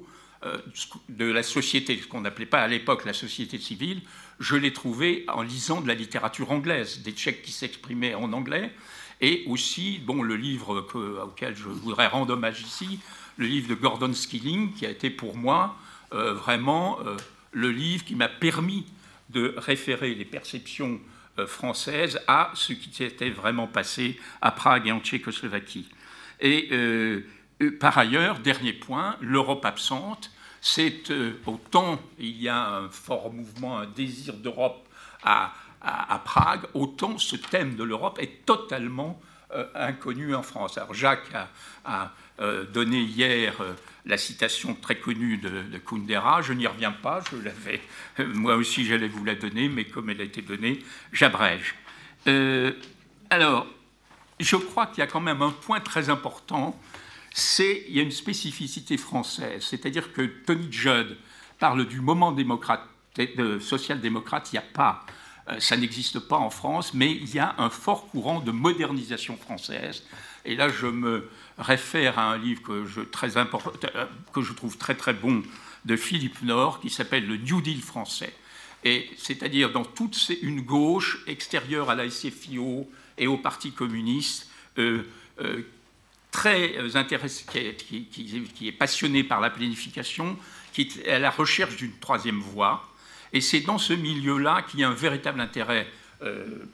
de la société, ce qu'on n'appelait pas à l'époque la société civile, je l'ai trouvé en lisant de la littérature anglaise, des Tchèques qui s'exprimaient en anglais, et aussi bon, le livre auquel je voudrais rendre hommage ici, le livre de Gordon Skilling, qui a été pour moi euh, vraiment euh, le livre qui m'a permis de référer les perceptions euh, françaises à ce qui s'était vraiment passé à Prague et en Tchécoslovaquie. Et par ailleurs, dernier point, l'Europe absente, c'est autant il y a un fort mouvement, un désir d'Europe à, à, Prague, autant ce thème de l'Europe est totalement inconnu en France. Alors Jacques a euh, donné hier euh, la citation très connue de, Kundera. Je n'y reviens pas, je l'avais, euh, moi aussi j'allais vous la donner, mais comme elle a été donnée, j'abrège. alors, je crois qu'il y a quand même un point très important, c'est il y a une spécificité française, c'est-à-dire que Tony Judd parle du moment démocrate, social-démocrate, il n'y a pas ça n'existe pas en France, mais il y a un fort courant de modernisation française. Et là, je me réfère à un livre que je, trouve très très bon de Philippe Nord qui s'appelle Le New Deal français. Et c'est-à-dire dans toute une gauche extérieure à la SFIO et au Parti communiste, euh, euh, très intéressée, qui, est passionnée par la planification, qui est à la recherche d'une troisième voie. Et c'est dans ce milieu-là qu'il y a un véritable intérêt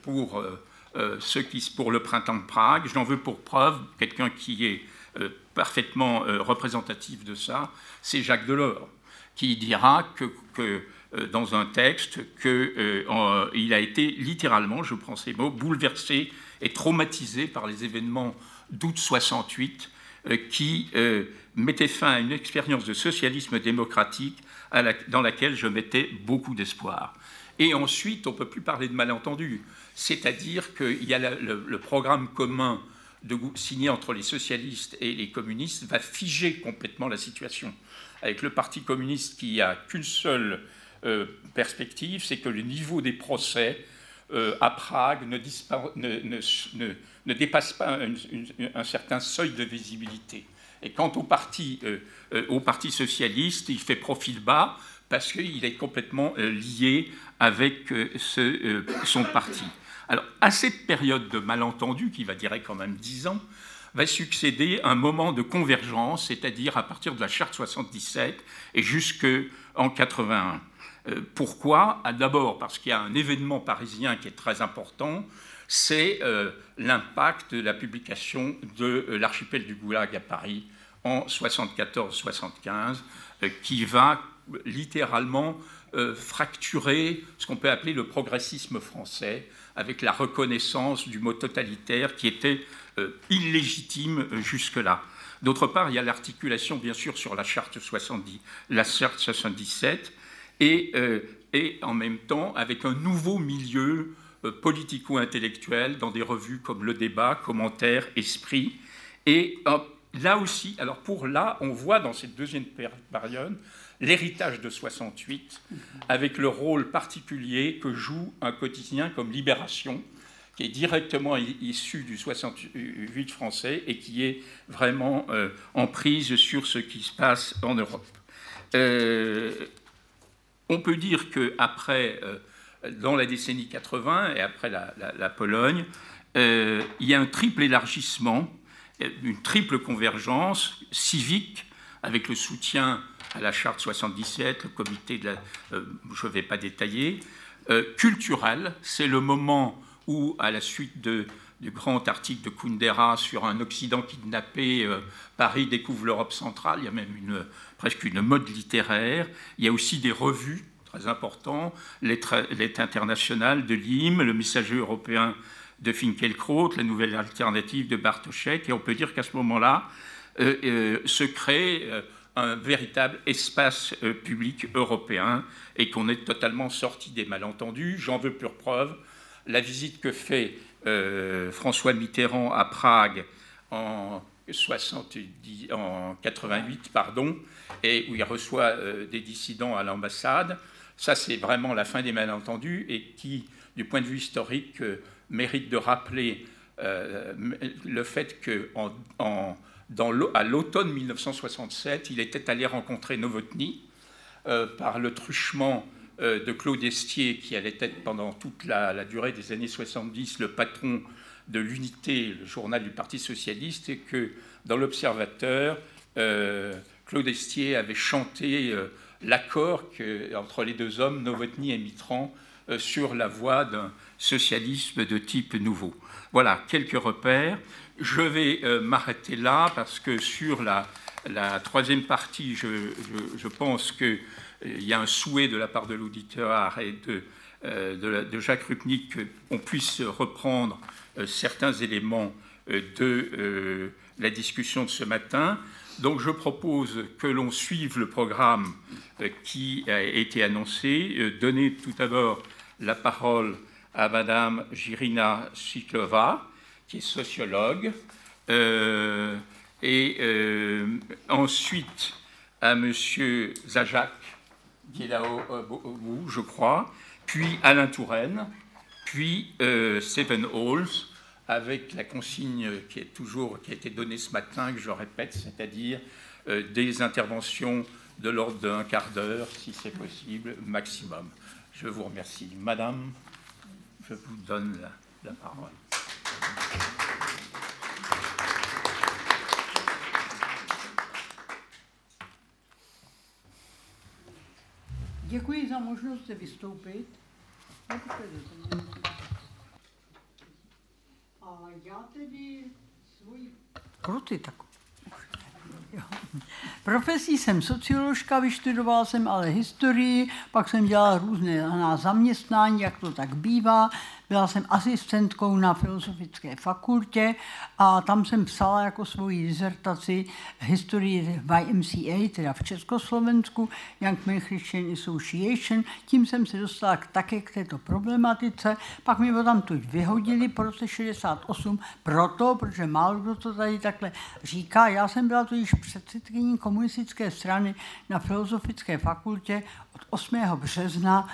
pour euh, ce qui, pour le printemps de Prague. J'en veux pour preuve quelqu'un qui est euh, parfaitement euh, représentatif de ça, c'est Jacques Delors, qui dira que, dans un texte qu'il a été littéralement, je prends ces mots, bouleversé et traumatisé par les événements d'août 68 qui mettaient fin à une expérience de socialisme démocratique dans laquelle je mettais beaucoup d'espoir. Et ensuite, on ne peut plus parler de malentendu. C'est-à-dire qu'il y a le, programme commun de, signé entre les socialistes et les communistes va figer complètement la situation. Avec le Parti communiste qui a qu'une seule euh, perspective, c'est que le niveau des procès euh, à Prague ne, dépasse pas un, certain seuil de visibilité. Et quant au Parti, euh, au parti socialiste, il fait profil bas parce qu'il est complètement lié avec son parti. Alors, à cette période de malentendu, qui va durer quand même dix ans, va succéder un moment de convergence, c'est-à-dire à partir de la charte 77 et jusqu'en 81. Euh, pourquoi? Ah, D'abord parce qu'il y a un événement parisien qui est très important, c'est euh, l'impact de la publication de euh, l'archipel du Goulag à Paris en 74-75, qui va littéralement fracturer ce qu'on peut appeler le progressisme français, avec la reconnaissance du mot totalitaire qui était euh, illégitime euh, jusque-là. D'autre part, il y a l'articulation, bien sûr, sur la charte, 70, la charte 77, et, euh, et, en même temps avec un nouveau milieu politico-intellectuel dans des revues comme Le Débat, Commentaire, Esprit. Et là aussi, alors pour là, on voit dans cette deuxième période l'héritage de 68, avec le rôle particulier que joue un quotidien comme Libération, qui est directement issu du 68 français et qui est vraiment euh, en prise sur ce qui se passe en Europe. Euh, on peut dire qu'après, euh, dans la décennie 80 et après la Pologne, il y a un triple élargissement, une triple convergence civique avec le soutien à la charte 77, le comité de la... Euh, je ne vais pas détailler. Euh, culturel, c'est le moment où, à la suite du grand article de Kundera sur un Occident kidnappé, euh, Paris découvre l'Europe centrale, il y a même presque une mode littéraire. Il y a aussi des revues très importantes, Lettre internationale de Lim, le messager européen de Finkielkraut, la nouvelle alternative de Bartoszek, et on peut dire qu'à ce moment-là se crée un véritable espace euh, public européen et qu'on est totalement sorti des malentendus. J'en veux pour preuve la visite que fait euh, François Mitterrand à Prague en, 70, en 88, pardon, et où il reçoit euh, des dissidents à l'ambassade. Ça, c'est vraiment la fin des malentendus et qui, du point de vue historique, mérite de rappeler le fait qu'en en à l'automne 1967, il était allé rencontrer Novotny par le truchement de Claude Estier, qui allait être pendant toute la, durée des années 70 le patron de l'unité, le journal du Parti socialiste, et que dans l'Observateur, Claude Estier avait chanté l'accord entre les deux hommes, Novotny et Mitran, sur la voie d'un socialisme de type nouveau. Voilà quelques repères. Je vais euh, m'arrêter là parce que sur la, troisième partie, je, pense qu'il euh, y a un souhait de la part de l'auditeur et de, euh, Jacques Rupnik qu'on puisse reprendre certains éléments de la discussion de ce matin. Donc je propose que l'on suive le programme qui a été annoncé. Donner tout d'abord la parole à Madame Jirina Siklova, qui est sociologue, euh, et euh, ensuite à Monsieur Zajac, qui est là-haut au bout, je crois, puis Alain Touraine, puis euh, Stephen Halls, avec la consigne qui est toujours qui a été donnée ce matin, que je répète, c'est-à-dire des interventions de l'ordre d'un quart d'heure, si c'est possible, maximum. Je vous remercie. Madame, je vous donne la parole. Děkuji za možnost se vystoupit. A já tedy svůj... Kruty tak. Profesí jsem socioložka, vyštudoval jsem ale historii, pak jsem dělala různé na zaměstnání, jak to tak bývá. Byla jsem asistentkou na Filozofické fakultě a tam jsem psala jako svoji dizertaci historii YMCA, teda v Československu, Young Men Christian Association. Tím jsem se dostala také k této problematice. Pak ho tam tu vyhodili po roce 68, proto, protože málo kdo to tady takhle říká. Já jsem byla tu již předsedkyní komunistické strany na Filozofické fakultě od 8. března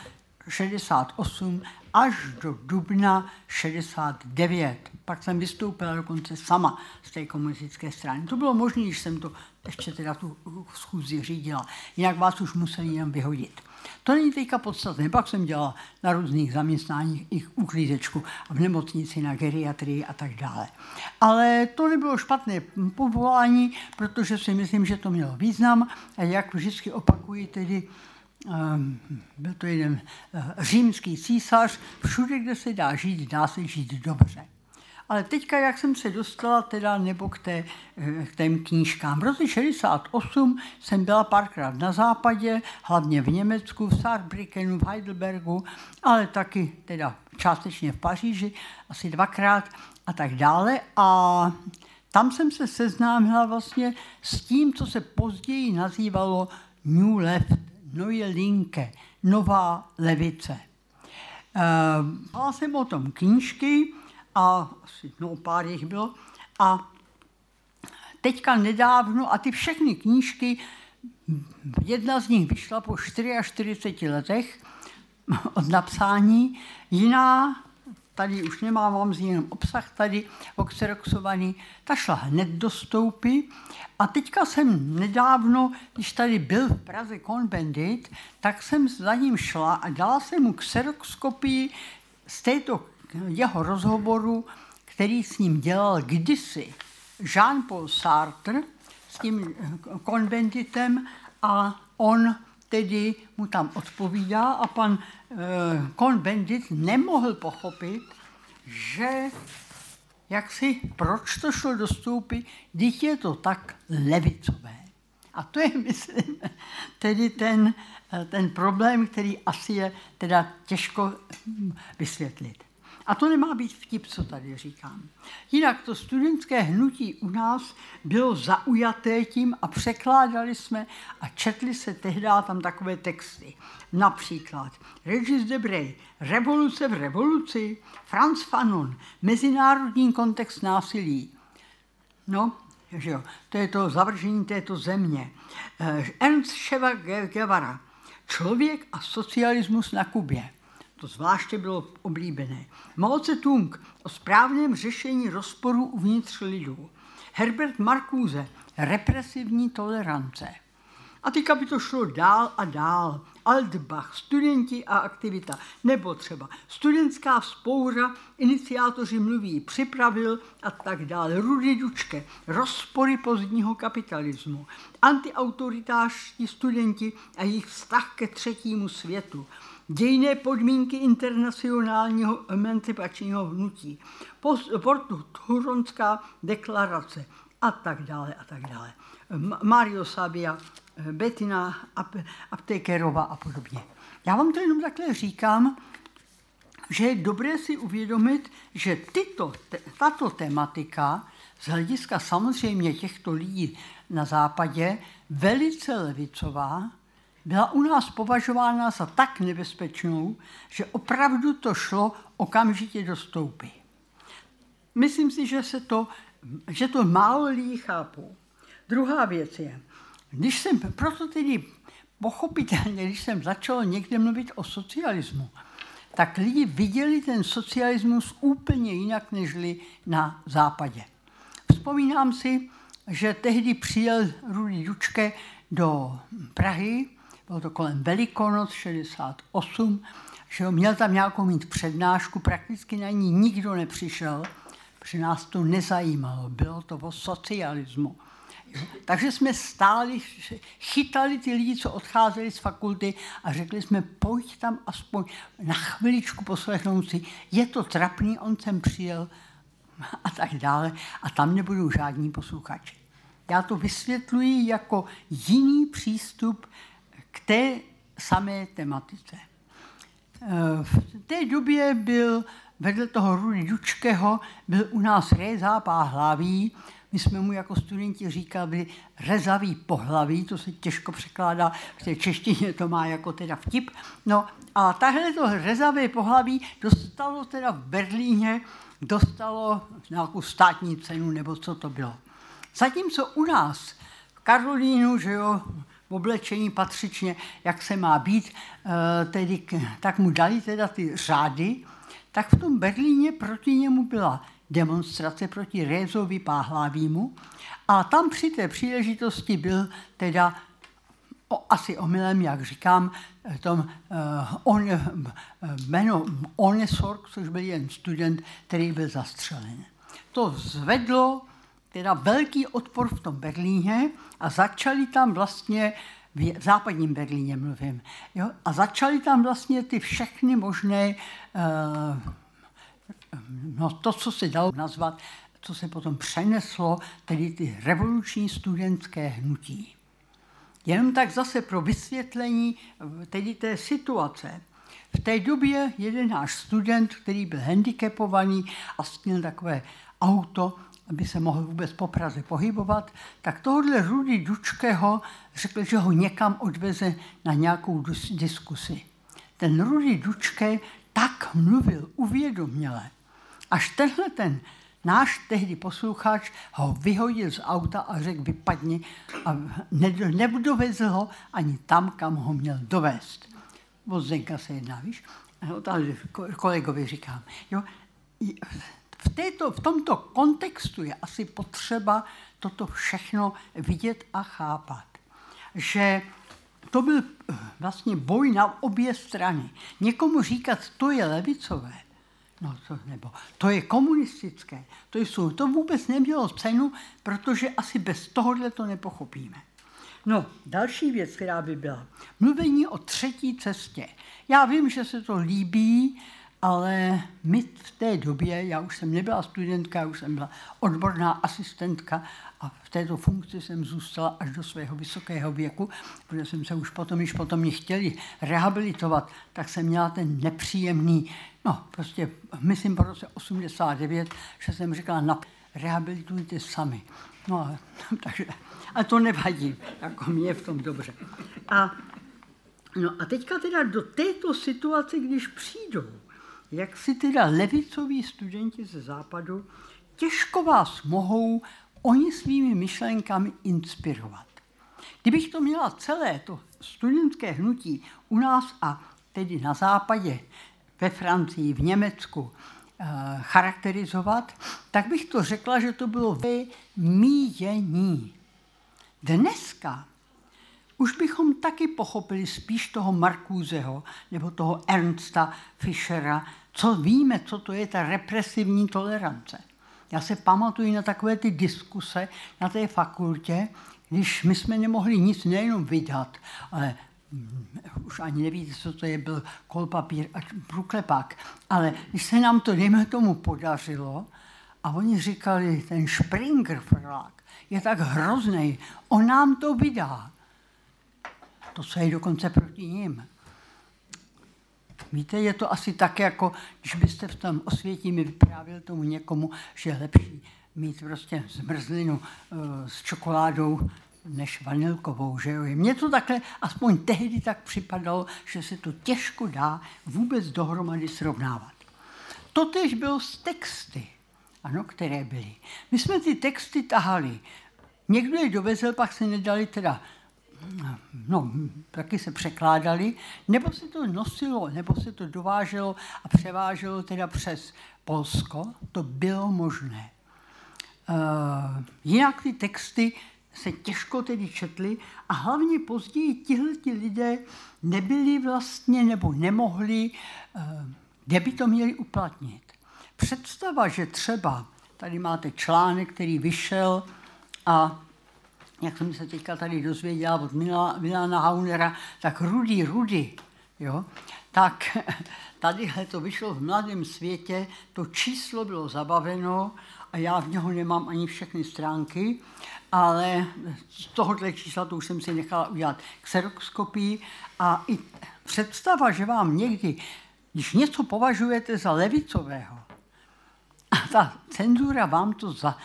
68 až do dubna 69. Pak jsem vystoupila dokonce sama z té komunistické strany. To bylo možné, když jsem to ještě teda tu schůzi řídila. Jinak vás už museli jen vyhodit. To není teďka podstatné. Pak jsem dělala na různých zaměstnáních i uklízečku v nemocnici, na geriatrii a tak dále. Ale to nebylo špatné povolání, protože si myslím, že to mělo význam. A jak vždycky opakuji, tedy byl to jeden eh, římský císař, všude, kde se dá žít, dá se žít dobře. Ale teďka, jak jsem se dostala teda nebo k, té, eh, k těm knížkám. V roce 68 jsem byla párkrát na západě, hlavně v Německu, v Saarbrückenu, v Heidelbergu, ale taky teda částečně v Paříži, asi dvakrát a tak dále. A tam jsem se seznámila vlastně s tím, co se později nazývalo New Left Neue Linke, Nová levice. Měla jsem o tom knížky a no, pár jich bylo a teďka nedávno a ty všechny knížky, jedna z nich vyšla po 44 letech <laughs> od napsání, jiná tady už nemám, mám jenom obsah tady oxeroxovaný, ta šla hned do stoupy. A teďka jsem nedávno, když tady byl v Praze konbendit, tak jsem za ním šla a dala jsem mu xeroxkopii z této jeho rozhovoru, který s ním dělal kdysi Jean-Paul Sartre s tím konvenditem a on tedy mu tam odpovídá a pan Kon eh, Bendit nemohl pochopit, že jak si, proč to šlo do stoupy, když je to tak levicové. A to je, <laughs> myslím, tedy ten, eh, ten problém, který asi je teda těžko hm, vysvětlit. A to nemá být vtip, co tady říkám. Jinak to studentské hnutí u nás bylo zaujaté tím a překládali jsme a četli se tehdy tam takové texty. Například Regis Debray, Revoluce v revoluci, Franz Fanon, Mezinárodní kontext násilí. No, že jo, to je to zavržení této země. Eh, Ernst Sheva Guevara, Člověk a socialismus na Kubě. To zvláště bylo oblíbené. Mao Tse-tung o správném řešení rozporu uvnitř lidů. Herbert Marcuse, represivní tolerance. A teďka by to šlo dál a dál. Altbach, studenti a aktivita, nebo třeba studentská vzpouře, iniciátoři mluví, připravil a tak dále. Rudy Dučke, rozpory pozdního kapitalismu, antiautoritářští studenti a jejich vztah ke třetímu světu, dějné podmínky internacionálního emancipačního hnutí, Porto-Turonská deklarace a tak dále a tak dále. Mario Sabia, Bettina Aptekerova a podobně. Já vám to jenom takhle říkám, že je dobré si uvědomit, že tyto, tato tematika z hlediska samozřejmě těchto lidí na západě velice levicová, byla u nás považována za tak nebezpečnou, že opravdu to šlo okamžitě do stoupy. Myslím si, že, se to, že to málo lidí chápou. Druhá věc je, když jsem, proto tedy pochopitelně, když jsem začal někde mluvit o socialismu, tak lidi viděli ten socialismus úplně jinak, nežli na západě. Vzpomínám si, že tehdy přijel Rudy Dučke do Prahy, bylo to kolem Velikonoc 68, že ho měl tam nějakou mít přednášku, prakticky na ní nikdo nepřišel, protože nás to nezajímalo, bylo to o socialismu. Takže jsme stáli, chytali ty lidi, co odcházeli z fakulty a řekli jsme, pojď tam aspoň na chviličku poslechnout si, je to trapný, on sem přijel a tak dále a tam nebudou žádní posluchači. Já to vysvětluji jako jiný přístup té samé tematice. V té době byl vedle toho Rudy Dučkeho byl u nás Réza Páhlaví, my jsme mu jako studenti říkali rezavý pohlaví, to se těžko překládá, v té češtině to má jako teda vtip. No a tahle to rezavé pohlaví dostalo teda v Berlíně, dostalo nějakou státní cenu, nebo co to bylo. Zatímco u nás v Karolínu, že jo, oblečení patřičně, jak se má být, eh, tedy, tak mu dali teda ty řády, tak v tom Berlíně proti němu byla demonstrace proti Rézovi Páhlavímu a tam při té příležitosti byl teda o, asi omylem, jak říkám, tom, uh, on, jméno Onesorg, což byl jen student, který byl zastřelen. To zvedlo teda velký odpor v tom Berlíně a začali tam vlastně v západním Berlíně mluvím. Jo? A začaly tam vlastně ty všechny možné uh, no to, co se dalo nazvat, co se potom přeneslo, tedy ty revoluční studentské hnutí. Jenom tak zase pro vysvětlení tedy té situace. V té době jeden náš student, který byl handicapovaný a měl takové auto, aby se mohl vůbec po Praze pohybovat, tak tohle Rudy Dučkého řekl, že ho někam odveze na nějakou diskusi. Ten Rudy Dučke tak mluvil uvědoměle, Až tenhle ten náš tehdy posluchač ho vyhodil z auta a řekl vypadni a nedovezl ho ani tam, kam ho měl dovést. O Zdenka se jedná, víš? Kolegovi říkám. Jo? V, této, v tomto kontextu je asi potřeba toto všechno vidět a chápat. Že to byl eh, vlastně boj na obě strany. Někomu říkat, to je levicové, No to, nebo to je komunistické, to, jsou, to vůbec nemělo cenu, protože asi bez tohohle to nepochopíme. No, další věc, která by byla. Mluvení o třetí cestě. Já vím, že se to líbí, ale my v té době, já už jsem nebyla studentka, já už jsem byla odborná asistentka a v této funkci jsem zůstala až do svého vysokého věku, protože jsem se už potom, když potom mě chtěli rehabilitovat, tak jsem měla ten nepříjemný, no prostě myslím po roce 89, že jsem říkala, na, rehabilitujte sami. No, <laughs> takže, a to nevadí, jako mě v tom dobře. A, no a teďka teda do této situace, když přijdou, jak si teda levicoví studenti ze západu těžko vás mohou oni svými myšlenkami inspirovat. Kdybych to měla celé to studentské hnutí u nás a tedy na západě, ve Francii, v Německu, charakterizovat, tak bych to řekla, že to bylo míjení. Dneska už bychom taky pochopili spíš toho Markúzeho nebo toho Ernsta Fischera, co víme, co to je ta represivní tolerance. Já se pamatuju na takové ty diskuse na té fakultě, když my jsme nemohli nic nejenom vydat, ale mm, už ani nevíte, co to je, byl kolpapír a průklepák, ale když se nám to, dejme tomu, podařilo, a oni říkali, ten Springer Verlag je tak hrozný, on nám to vydá. To se je dokonce proti ním. Víte, je to asi tak, jako když byste v tom osvětí vyprávěl tomu někomu, že je lepší mít prostě zmrzlinu uh, s čokoládou než vanilkovou. Že jo? Mně to takhle, aspoň tehdy tak připadalo, že se to těžko dá vůbec dohromady srovnávat. Totež bylo s texty, ano, které byly. My jsme ty texty tahali. Někdo je dovezl, pak se nedali teda no, taky se překládali, nebo se to nosilo, nebo se to dováželo a převáželo teda přes Polsko, to bylo možné. Uh, jinak ty texty se těžko tedy četly a hlavně později tihle ti lidé nebyli vlastně nebo nemohli, uh, kde by to měli uplatnit. Představa, že třeba, tady máte článek, který vyšel a jak jsem se teďka tady dozvěděla od Milana Haunera, tak Rudy, Rudy, jo, tak <laughs> tady to vyšlo v Mladém světě, to číslo bylo zabaveno a já v něho nemám ani všechny stránky, ale z tohohle čísla to už jsem si nechala udělat xeroskopii a i představa, že vám někdy, když něco považujete za levicového, a <laughs> ta cenzura vám to za,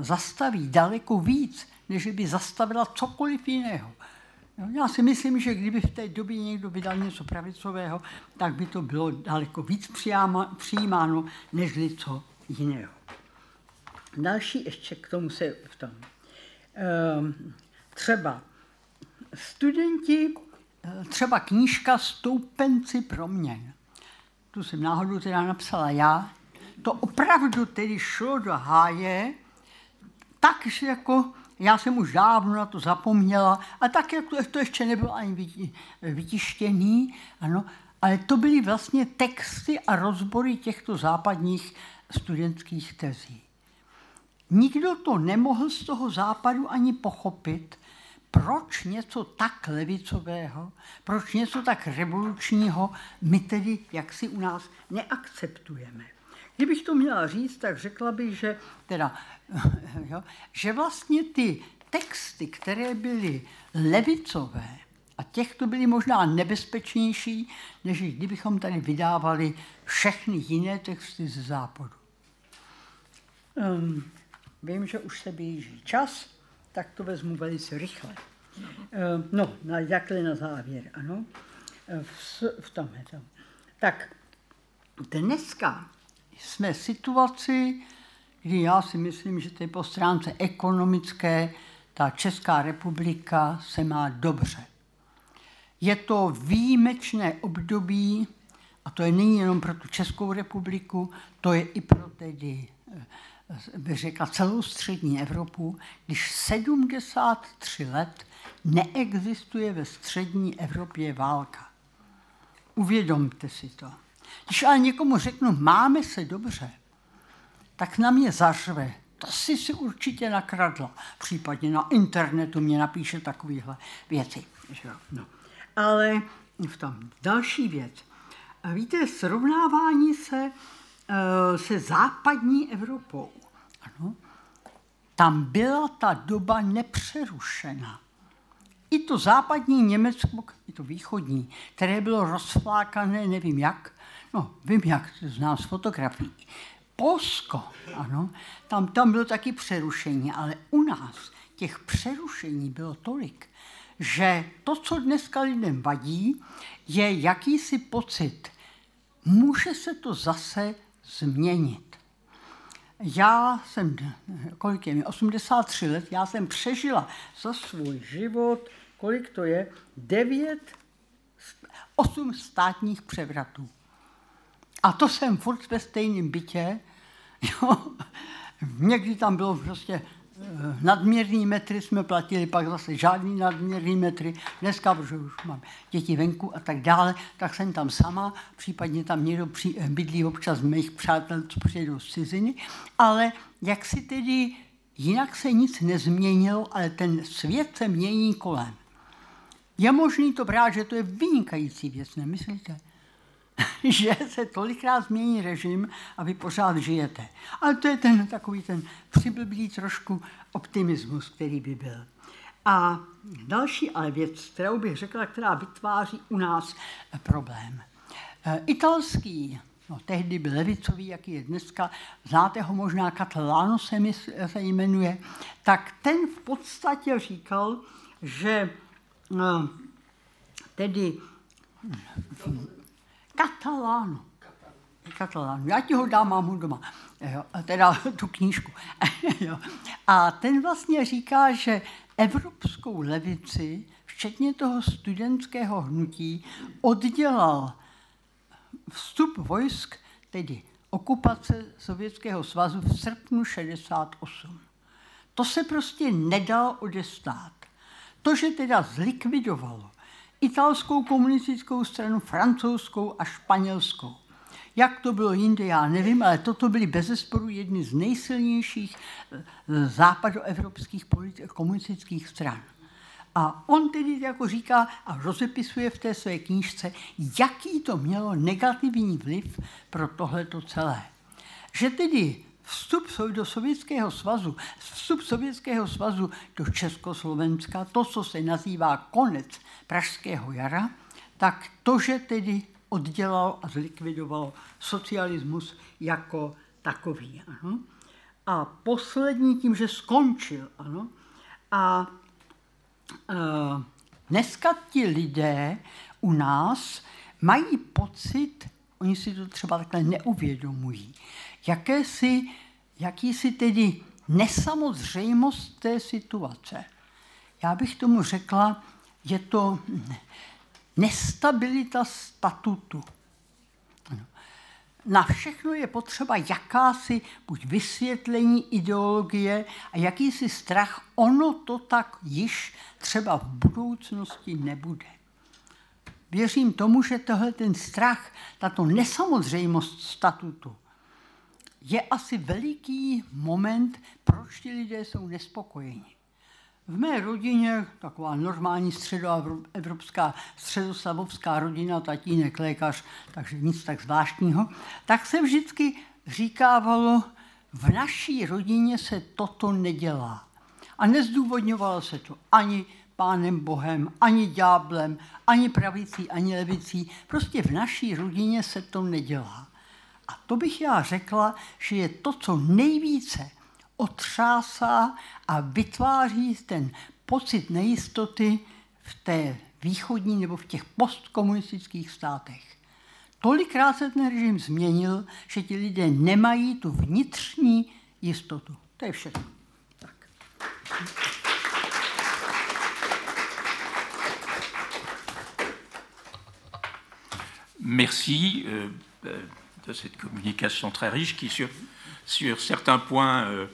zastaví daleko víc, než by zastavila cokoliv jiného. Já si myslím, že kdyby v té době někdo vydal něco pravicového, tak by to bylo daleko víc přijímáno, než co jiného. Další ještě k tomu se v tom. Ehm, třeba studenti, eh, třeba knížka Stoupenci proměn. Tu jsem náhodou teda napsala já. To opravdu tedy šlo do háje, takže jako já jsem už dávno na to zapomněla, a tak, jak to, to ještě nebylo ani vytištěný, ano, ale to byly vlastně texty a rozbory těchto západních studentských tezí. Nikdo to nemohl z toho západu ani pochopit, proč něco tak levicového, proč něco tak revolučního my tedy jaksi u nás neakceptujeme. Kdybych to měla říct, tak řekla bych, že, teda, <laughs> jo, že vlastně ty texty, které byly levicové, a těchto byly možná nebezpečnější, než kdybychom tady vydávali všechny jiné texty ze západu. Um, vím, že už se běží čas, tak to vezmu velice rychle. Um, no, na, jakhle na závěr, ano. V, v tomhle. Tak dneska jsme v situaci, kdy já si myslím, že je po stránce ekonomické, ta Česká republika se má dobře. Je to výjimečné období, a to je nyní jenom pro tu Českou republiku, to je i pro tedy, eh, bych řekla, celou střední Evropu, když 73 let neexistuje ve střední Evropě válka. Uvědomte si to. Když ale někomu řeknu, máme se dobře, tak na mě zařve. To si si určitě nakradla. Případně na internetu mě napíše takovéhle věci. No. Ale v tom další věc. Víte, srovnávání se eh, se západní Evropou. Ano, tam byla ta doba nepřerušena. I to západní Německo, i to východní, které bylo rozflákané, nevím jak, No, vím, jak znám z fotografií. Polsko, ano, tam, tam bylo taky přerušení, ale u nás těch přerušení bylo tolik, že to, co dneska lidem vadí, je jakýsi pocit, může se to zase změnit. Já jsem, kolik je mi, 83 let, já jsem přežila za svůj život, kolik to je, 9, 8 státních převratů. A to jsem furt ve stejném bytě. <laughs> Jo. Někdy tam bylo prostě eh, nadměrný metry jsme platili, pak zase žádný nadměrný metry. Dneska, protože už mám děti venku a tak dále, tak jsem tam sama, případně tam někdo při, eh, bydlí občas mých přátel, co přijedou z ciziny, ale jak si tedy, jinak se nic nezměnilo, ale ten svět se mění kolem. Je možný to brát, že to je vynikající věc, nemyslíte? <laughs> že se tolikrát změní režim a vy pořád žijete. Ale to je ten takový ten přiblblý trošku optimismus, který by byl. A další ale věc, kterou bych řekla, která vytváří u nás problém. E, italský, no tehdy byl levicový, jaký je dneska, znáte ho možná, Catalano se, mi, se jmenuje, tak ten v podstatě říkal, že no, tedy Katalánu. Katalánu. Já ti ho dám, mám ho doma. Jo, teda tu knížku. <laughs> jo. A ten vlastně říká, že evropskou levici, včetně toho studentského hnutí, oddělal vstup vojsk, tedy okupace Sovětského svazu v srpnu 68. To se prostě nedalo odestát. To, že teda zlikvidovalo italskou komunistickou stranu, francouzskou a španělskou. Jak to bylo jinde, já nevím, ale toto byly bezesporu jedny z nejsilnějších eh, západoevropských komunistických stran. A on tedy jako říká a rozepisuje v té své knížce, jaký to mělo negativní vliv pro tohleto celé. Že tedy vstup do Sovětského svazu, vstup Sovětského svazu do Československa, to, co se nazývá konec Pražského jara, tak to, že tedy oddělal a zlikvidoval socialismus jako takový. Ano. A poslední tím, že skončil. Ano. A e, dneska ti lidé u nás mají pocit, oni si to třeba takhle neuvědomují, jakési, jakýsi tedy nesamozřejmost té situace. Já bych tomu řekla, je to nestabilita statutu. Na všechno je potřeba jakási buď vysvětlení ideologie a jakýsi strach. Ono to tak již třeba v budoucnosti nebude. Věřím tomu, že tohle ten strach, tato nesamozřejmost statutu, je asi veliký moment, proč ti lidé jsou nespokojeni. V mé rodině, taková normální středoevropská, středoslavovská rodina, tatínek lékař, takže nic tak zvláštního, tak se vždycky říkávalo, v naší rodině se toto nedělá. A nezdůvodňovalo se to ani pánem Bohem, ani ďáblem, ani pravicí, ani levicí. Prostě v naší rodině se to nedělá. A to bych já řekla, že je to, co nejvíce otřásá a vytváří ten pocit nejistoty v té východní nebo v těch postkomunistických státech. Tolikrát se ten režim změnil, že ti lidé nemají tu vnitřní jistotu. To je všechno. Tak. Merci. Euh, euh de cette communication très riche qui, sur, sur certains points, euh,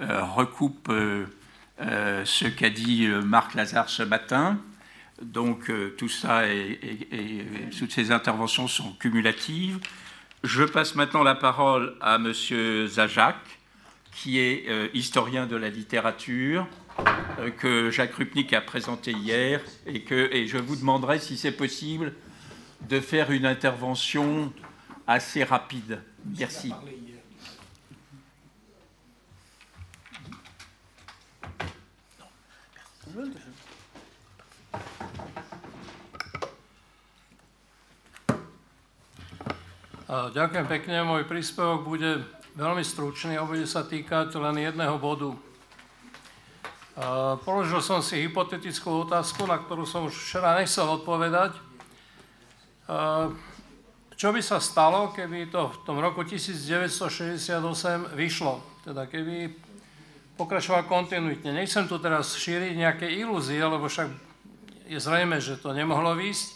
recoupe euh, ce qu'a dit Marc Lazare ce matin. Donc tout ça et, toutes ces interventions sont cumulatives. Je passe maintenant la parole à M. Zajac, qui est historien de la littérature, que Jacques Rupnik a présenté hier, et, que, et je vous demanderai si c'est possible de faire une intervention assez rapide. Merci. Ďakujem pekne. Môj príspevok bude veľmi stručný a bude sa týkať len jedného bodu. Položil som si hypotetickú otázku, na ktorú som už včera nechcel odpovedať. Čo by sa stalo, keby to v tom roku 1968 vyšlo? Teda keby pokračoval kontinuitne. Nechcem tu teraz šíriť nejaké ilúzie, lebo však je zrejme, že to nemohlo výjsť,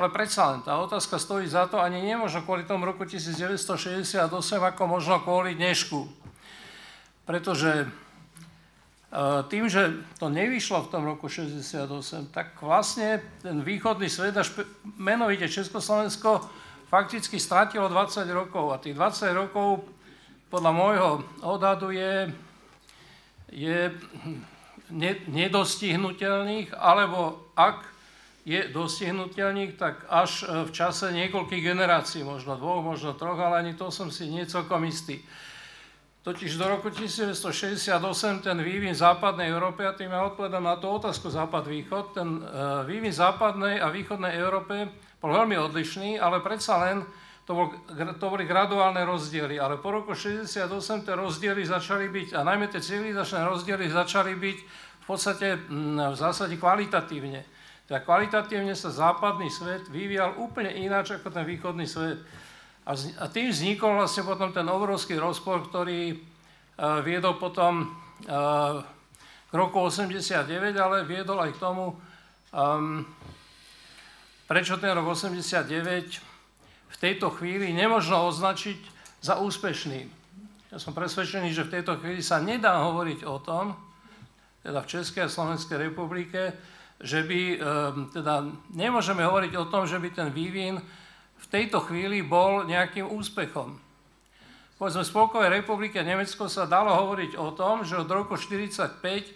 ale predsa len tá otázka stojí za to, ani nemôžno kvôli tomu roku 1968, ako možno kvôli dnešku. Pretože e, tým, že to nevyšlo v tom roku 68, tak vlastne ten východný svet, až menovite Československo, fakticky stratilo 20 rokov. A tých 20 rokov podľa môjho odhadu je, je nedostihnutelných, alebo ak je dostihnutelník, tak až e, v čase niekoľkých generácií, možno dvoch, možno troch, ale ani to som si nie celkom istý. Totiž do roku 1968 ten vývin západnej Európe, a tým ja odpovedám na tú otázku západ-východ, ten e, vývin západnej a východnej Európe bol veľmi odlišný, ale predsa len to, bol, to boli graduálne rozdiely. Ale po roku 68 tie rozdiely začali byť, a najmä tie civilizačné rozdiely začali byť v podstate v zásade kvalitatívne. Teda kvalitatívne sa západný svet vyvíjal úplne ináč ako ten východný svet. A, a tým vznikol vlastne potom ten obrovský rozpor, ktorý uh, viedol potom uh, k roku 89, ale viedol aj k tomu, um, prečo ten rok 89 v tejto chvíli nemožno označiť za úspešný. Ja som presvedčený, že v tejto chvíli sa nedá hovoriť o tom, teda v Českej a Slovenskej republike, že by, ehm, teda nemôžeme hovoriť o tom, že by ten vývin v tejto chvíli bol nejakým úspechom. Povedzme, v Spolkovej republike Nemecko sa dalo hovoriť o tom, že od roku 1945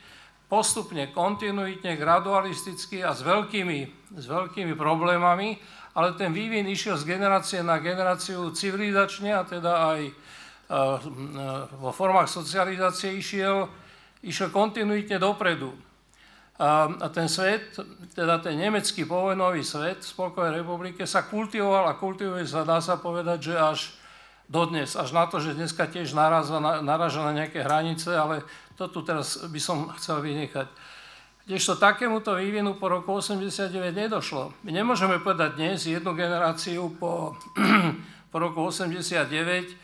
postupne, kontinuitne, gradualisticky a s veľkými, s veľkými problémami, ale ten vývin išiel z generácie na generáciu civilizačne a teda aj vo formách socializácie išiel, išiel kontinuitne dopredu. A, ten svet, teda ten nemecký povojnový svet v Spolkovej republike sa kultivoval a kultivuje sa, dá sa povedať, že až dodnes, až na to, že dneska tiež naráža na, na nejaké hranice, ale to tu teraz by som chcel vynechať. Kdežto takémuto vývinu po roku 89 nedošlo. My nemôžeme povedať dnes, jednu generáciu po, <clears throat> po roku 89,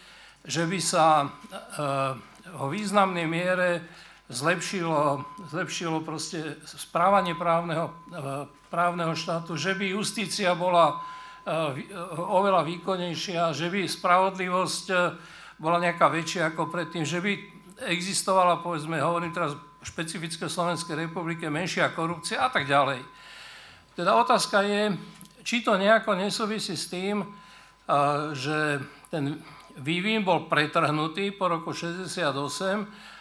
že by sa e, o významnej miere zlepšilo, zlepšilo proste správanie právneho, eh, právneho štátu, že by justícia bola eh, oveľa výkonnejšia, že by spravodlivosť eh, bola nejaká väčšia ako predtým, že by existovala, povedzme, hovorím teraz špecifické Slovenskej republike, menšia korupcia a tak ďalej. Teda otázka je, či to nejako nesúvisí s tým, že ten vývin bol pretrhnutý po roku 68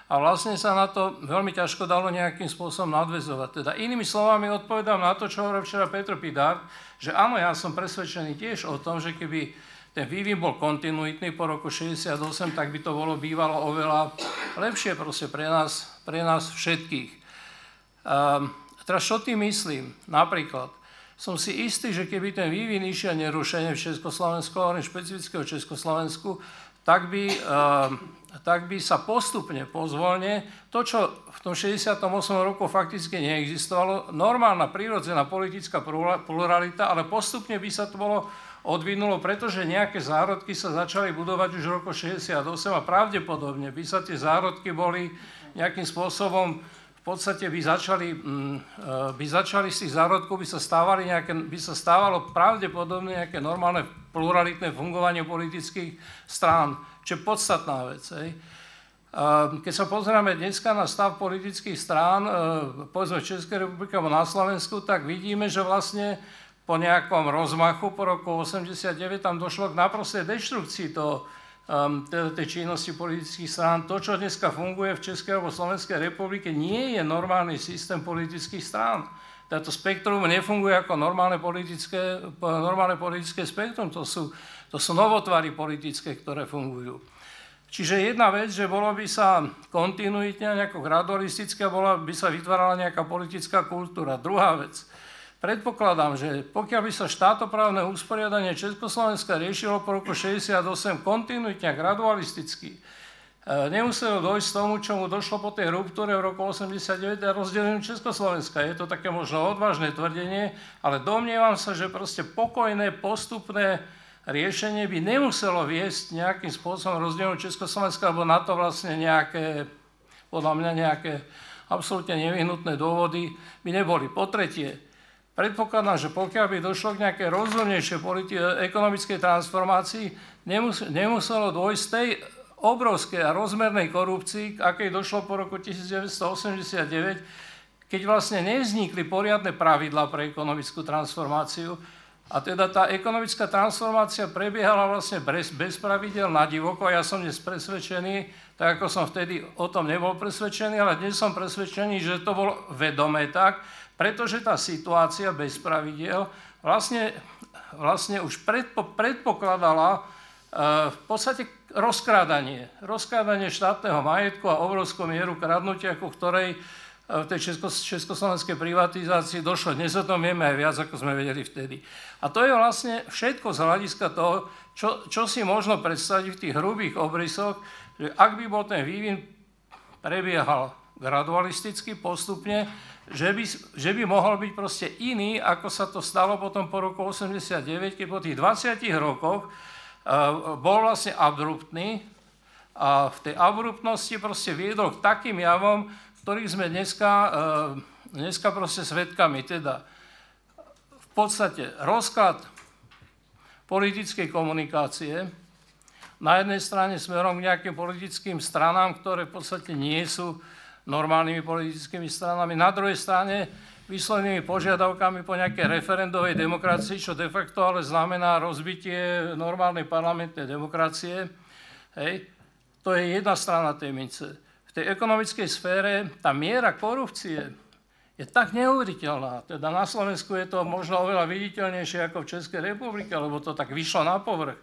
a vlastne sa na to veľmi ťažko dalo nejakým spôsobom nadvezovať. Teda inými slovami odpovedám na to, čo hovoril včera Petr Pidár, že áno, ja som presvedčený tiež o tom, že keby ten vývin bol kontinuitný po roku 68, tak by to bolo bývalo oveľa lepšie proste pre nás, pre nás všetkých. Um, teraz čo tým myslím? Napríklad, som si istý, že keby ten vývin išiel nerušene v Československu, hovorím špecifického Československu, tak by uh, tak by sa postupne, pozvolne, to, čo v tom 68. roku fakticky neexistovalo, normálna, prírodzená politická pluralita, ale postupne by sa to bolo odvinulo, pretože nejaké zárodky sa začali budovať už v roku 68 a pravdepodobne by sa tie zárodky boli nejakým spôsobom v podstate by začali, mm, e, by začali z tých zárodkov, by sa, stávali nejaké, by sa stávalo pravdepodobne nejaké normálne pluralitné fungovanie politických strán čo je podstatná vec. Hej. Keď sa pozrieme dneska na stav politických strán, e, povedzme v Českej republike alebo na Slovensku, tak vidíme, že vlastne po nejakom rozmachu po roku 89 tam došlo k naprostej deštrukcii toho, um, tej činnosti politických strán. To, čo dneska funguje v Českej alebo Slovenskej republike, nie je normálny systém politických strán. Táto spektrum nefunguje ako normálne politické, normálne politické spektrum. To sú to sú novotvary politické, ktoré fungujú. Čiže jedna vec, že bolo by sa kontinuitne nejako gradualistické, bola, by sa vytvárala nejaká politická kultúra. Druhá vec, predpokladám, že pokiaľ by sa štátoprávne usporiadanie Československa riešilo po roku 68 kontinuitne a gradualisticky, e, nemuselo dojsť tomu, čomu došlo po tej ruptúre v roku 89 a rozdeleniu Československa. Je to také možno odvážne tvrdenie, ale domnievam sa, že proste pokojné, postupné riešenie by nemuselo viesť nejakým spôsobom rozdielu Československa, alebo na to vlastne nejaké, podľa mňa nejaké absolútne nevyhnutné dôvody by neboli. Po tretie, predpokladám, že pokiaľ by došlo k nejakej rozumnejšej ekonomickej transformácii, nemus nemuselo dôjsť tej obrovskej a rozmernej korupcii, akej došlo po roku 1989, keď vlastne nevznikli poriadne pravidla pre ekonomickú transformáciu, a teda tá ekonomická transformácia prebiehala vlastne bez, bez pravidel na divoko. Ja som dnes presvedčený, tak ako som vtedy o tom nebol presvedčený, ale dnes som presvedčený, že to bolo vedomé tak, pretože tá situácia bez pravidel vlastne, vlastne už predpo, predpokladala uh, v podstate rozkrádanie. Rozkrádanie štátneho majetku a obrovskú mieru kradnutia, ku ktorej v tej česko, československej privatizácii došlo. Dnes o tom vieme aj viac, ako sme vedeli vtedy. A to je vlastne všetko z hľadiska toho, čo, čo si možno predstaviť v tých hrubých obrysoch, že ak by bol ten vývin prebiehal gradualisticky, postupne, že by, že by mohol byť proste iný, ako sa to stalo potom po roku 89, keď po tých 20 rokoch uh, bol vlastne abruptný a v tej abruptnosti proste viedol k takým javom, ktorých sme dneska, eh, dneska proste svetkami. Teda v podstate rozklad politickej komunikácie, na jednej strane smerom k nejakým politickým stranám, ktoré v podstate nie sú normálnymi politickými stranami, na druhej strane vyslovenými požiadavkami po nejakej referendovej demokracii, čo de facto ale znamená rozbitie normálnej parlamentnej demokracie. Hej. To je jedna strana tej mince tej ekonomickej sfére tá miera korupcie je tak neuveriteľná. Teda na Slovensku je to možno oveľa viditeľnejšie ako v Českej republike, lebo to tak vyšlo na povrch.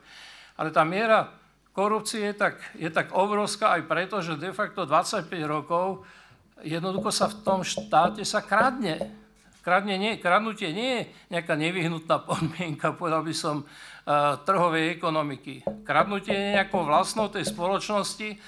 Ale tá miera korupcie je tak, je tak obrovská aj preto, že de facto 25 rokov jednoducho sa v tom štáte sa kradne. Kradne nie, kradnutie nie je nejaká nevyhnutná podmienka, povedal by som, uh, trhovej ekonomiky. Kradnutie je nejakou vlastnou tej spoločnosti,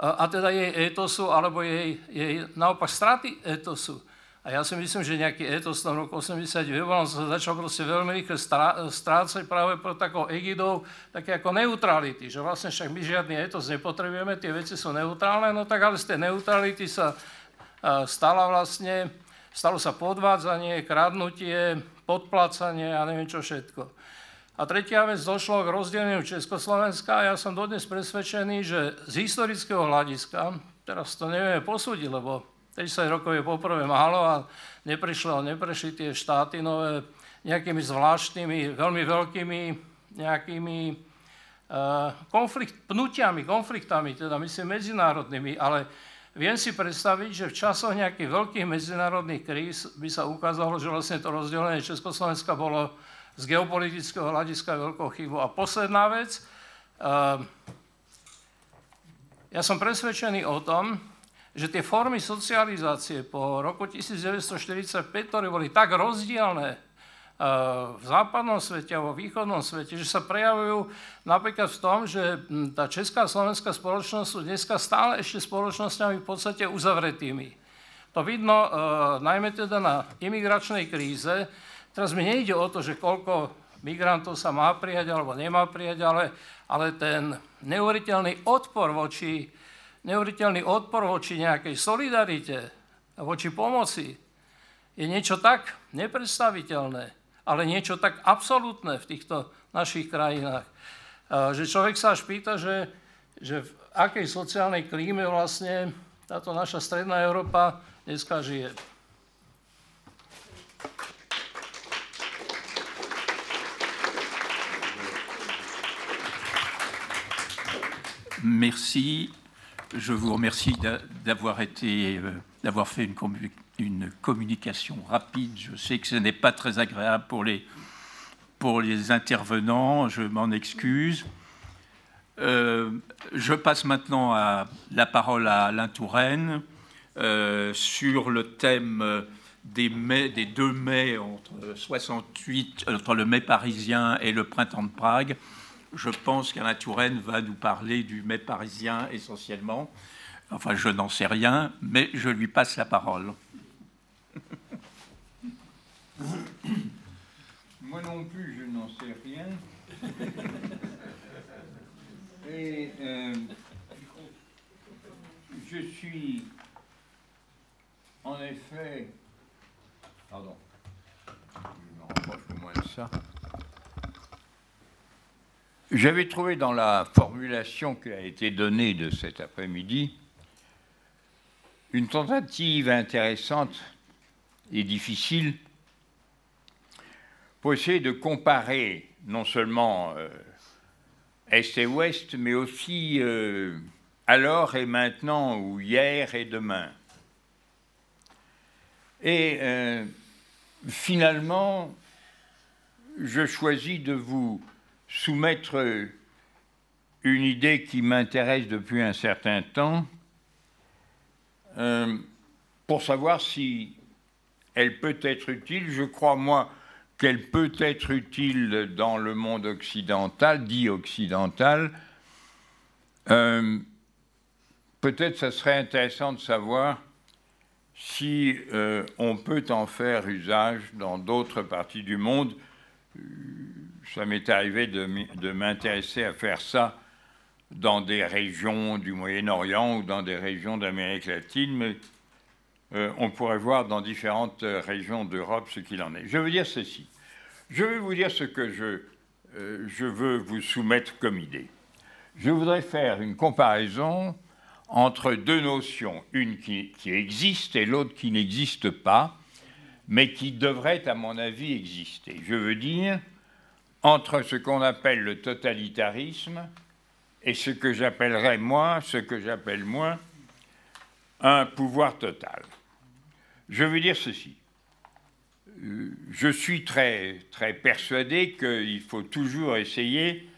a teda jej etosu, alebo jej, jej naopak straty etosu. A ja si myslím, že nejaký etos v roku 89 on sa začal proste veľmi rýchle strácať práve pro takou egidou také ako neutrality, že vlastne však my žiadny etos nepotrebujeme, tie veci sú neutrálne, no tak ale z tej neutrality sa stala vlastne, stalo sa podvádzanie, kradnutie, podplácanie a neviem čo všetko. A tretia vec, došlo k rozdeleniu Československa a ja som dodnes presvedčený, že z historického hľadiska, teraz to nevieme posúdiť, lebo 30 rokov je poprvé málo a neprišlo, neprešli tie štáty nové nejakými zvláštnymi, veľmi veľkými nejakými uh, konflikt, pnutiami, konfliktami, teda myslím medzinárodnými, ale viem si predstaviť, že v časoch nejakých veľkých medzinárodných kríz by sa ukázalo, že vlastne to rozdelenie Československa bolo z geopolitického hľadiska veľkou chybou. A posledná vec, ehm, ja som presvedčený o tom, že tie formy socializácie po roku 1945, ktoré boli tak rozdielne ehm, v západnom svete a vo východnom svete, že sa prejavujú napríklad v tom, že hm, tá česká a slovenská spoločnosť sú dneska stále ešte spoločnosťami v podstate uzavretými. To vidno uh, najmä teda na imigračnej kríze, Teraz mi nejde o to, že koľko migrantov sa má prijať alebo nemá prijať, ale, ale ten neuveriteľný odpor voči, neuveriteľný odpor voči nejakej solidarite a voči pomoci je niečo tak nepredstaviteľné, ale niečo tak absolútne v týchto našich krajinách, že človek sa až pýta, že, že v akej sociálnej klíme vlastne táto naša stredná Európa dneska žije. Merci. Je vous remercie d'avoir été, euh, d'avoir fait une, communication rapide. Je sais que ce n'est pas très agréable pour les, pour les intervenants. Je m'en excuse. Euh, je passe maintenant à la parole à Alain Touraine euh, sur le thème des, mai, des deux mai entre 68, entre le mai parisien et le printemps de Prague je pense qu'Alain Touraine va nous parler du mai parisien essentiellement. Enfin, je n'en sais rien, mais je lui passe la parole. Moi non plus, je n'en sais rien. <laughs> Et euh, je suis en effet. Pardon. ça. J'avais trouvé dans la formulation qui a été donnée de cet après-midi une tentative intéressante et difficile pour essayer de comparer non seulement euh, Est et Ouest, mais aussi euh, alors et maintenant, ou hier et demain. Et euh, finalement, je choisis de vous soumettre une idée qui m'intéresse depuis un certain temps euh, pour savoir si elle peut être utile. Je crois, moi, qu'elle peut être utile dans le monde occidental, dit occidental. Euh, peut-être ça serait intéressant de savoir si euh, on peut en faire usage dans d'autres parties du monde. Ça m'est arrivé de m'intéresser à faire ça dans des régions du Moyen-Orient ou dans des régions d'Amérique latine, mais euh, on pourrait voir dans différentes régions d'Europe ce qu'il en est. Je veux dire ceci. Je vais vous dire ce que je, euh, je veux vous soumettre comme idée. Je voudrais faire une comparaison entre deux notions, une qui, qui existe et l'autre qui n'existe pas, mais qui devrait, à mon avis, exister. Je veux dire entre ce qu'on appelle le totalitarisme et ce que j'appellerais moi, ce que j'appelle moi, un pouvoir total. Je veux dire ceci. Euh, je suis très, très persuadé qu'il faut toujours essayer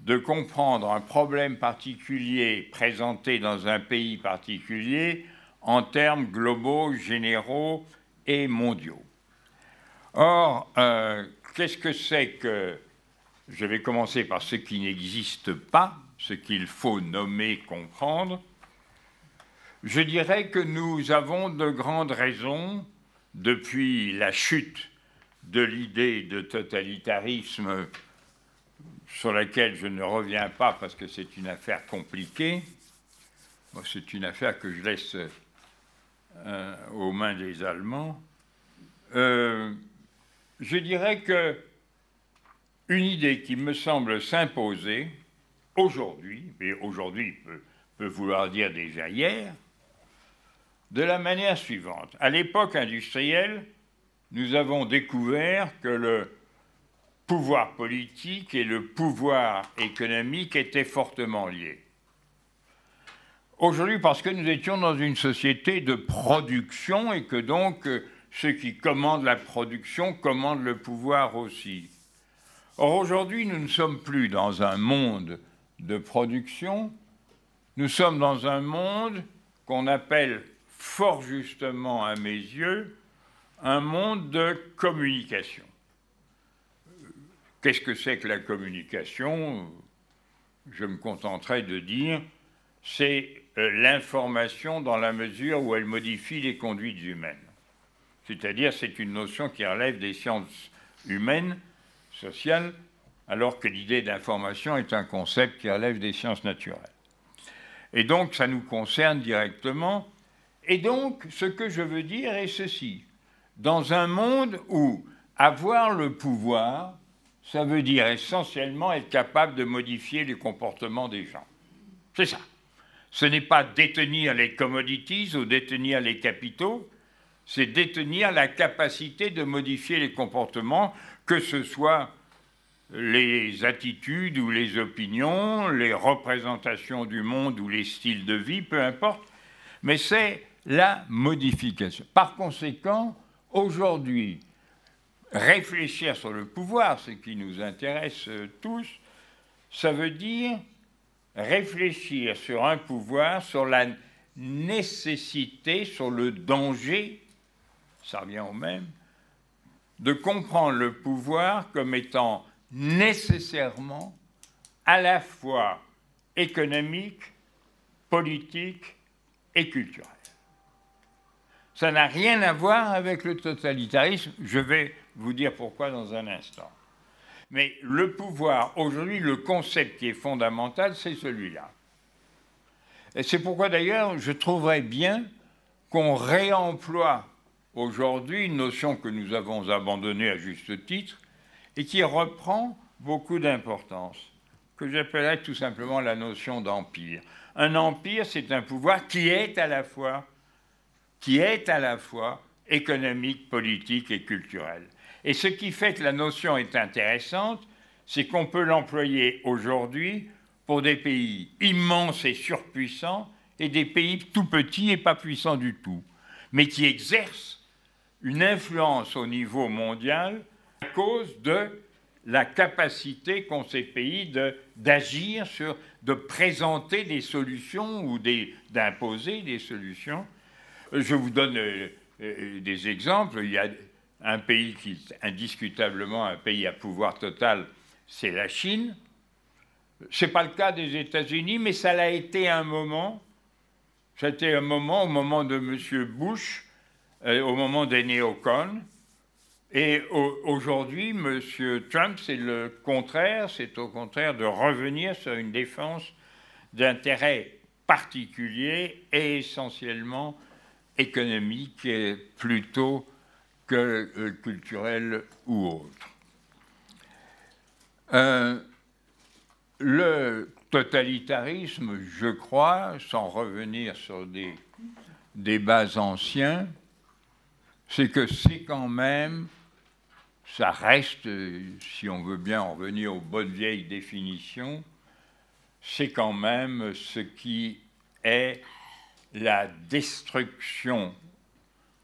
de comprendre un problème particulier présenté dans un pays particulier en termes globaux, généraux et mondiaux. Or, euh, qu'est-ce que c'est que je vais commencer par ce qui n'existe pas, ce qu'il faut nommer, comprendre. Je dirais que nous avons de grandes raisons, depuis la chute de l'idée de totalitarisme sur laquelle je ne reviens pas parce que c'est une affaire compliquée. c'est une affaire que je laisse euh, aux mains des Allemands. Euh, je dirais que une idée qui me semble s'imposer aujourd'hui, mais aujourd'hui peut, peut vouloir dire déjà hier, de la manière suivante. À l'époque industrielle, nous avons découvert que le pouvoir politique et le pouvoir économique étaient fortement liés. Aujourd'hui, parce que nous étions dans une société de production et que donc ceux qui commandent la production commandent le pouvoir aussi. Or aujourd'hui, nous ne sommes plus dans un monde de production, nous sommes dans un monde qu'on appelle fort justement à mes yeux un monde de communication. Qu'est-ce que c'est que la communication? Je me contenterai de dire, c'est euh, l'information dans la mesure où elle modifie les conduites humaines. C'est-à-dire, c'est une notion qui relève des sciences humaines sociale, alors que l'idée d'information est un concept qui relève des sciences naturelles. Et donc, ça nous concerne directement. Et donc, ce que je veux dire est ceci. Dans un monde où avoir le pouvoir, ça veut dire essentiellement être capable de modifier les comportements des gens. C'est ça. Ce n'est pas détenir les commodities ou détenir les capitaux, c'est détenir la capacité de modifier les comportements que ce soit les attitudes ou les opinions, les représentations du monde ou les styles de vie, peu importe, mais c'est la modification. Par conséquent, aujourd'hui, réfléchir sur le pouvoir, ce qui nous intéresse tous, ça veut dire réfléchir sur un pouvoir, sur la nécessité, sur le danger, ça revient au même, de comprendre le pouvoir comme étant nécessairement à la fois économique, politique et culturel. Ça n'a rien à voir avec le totalitarisme, je vais vous dire pourquoi dans un instant. Mais le pouvoir, aujourd'hui, le concept qui est fondamental, c'est celui-là. Et c'est pourquoi d'ailleurs je trouverais bien qu'on réemploie aujourd'hui une notion que nous avons abandonnée à juste titre, et qui reprend beaucoup d'importance, que j'appellerais tout simplement la notion d'empire. Un empire, c'est un pouvoir qui est à la fois, économique, politique et culturel. Et ce qui fait que la notion est intéressante, c'est qu'on peut l'employer aujourd'hui pour des pays immenses et surpuissants et des pays tout petits et pas puissants du tout, mais qui exercent une influence au niveau mondial à cause de la capacité qu'ont ces pays d'agir sur, de présenter des solutions ou d'imposer des solutions. Je vous donne euh, euh, des exemples. Il y a un pays qui est indiscutablement un pays à pouvoir total, c'est la Chine. Ce n'est pas le cas des États-Unis, mais ça l'a été un moment. C'était un moment, au moment de M. Bush, au moment des néocons. Et aujourd'hui, M. Trump, c'est le contraire, c'est au contraire de revenir sur une défense d'intérêts particuliers et essentiellement économiques plutôt que euh, culturels ou autres. Euh, le totalitarisme, je crois, sans revenir sur des débats anciens, c'est que c'est quand même, ça reste, si on veut bien en revenir aux bonnes vieilles définitions, c'est quand même ce qui est la destruction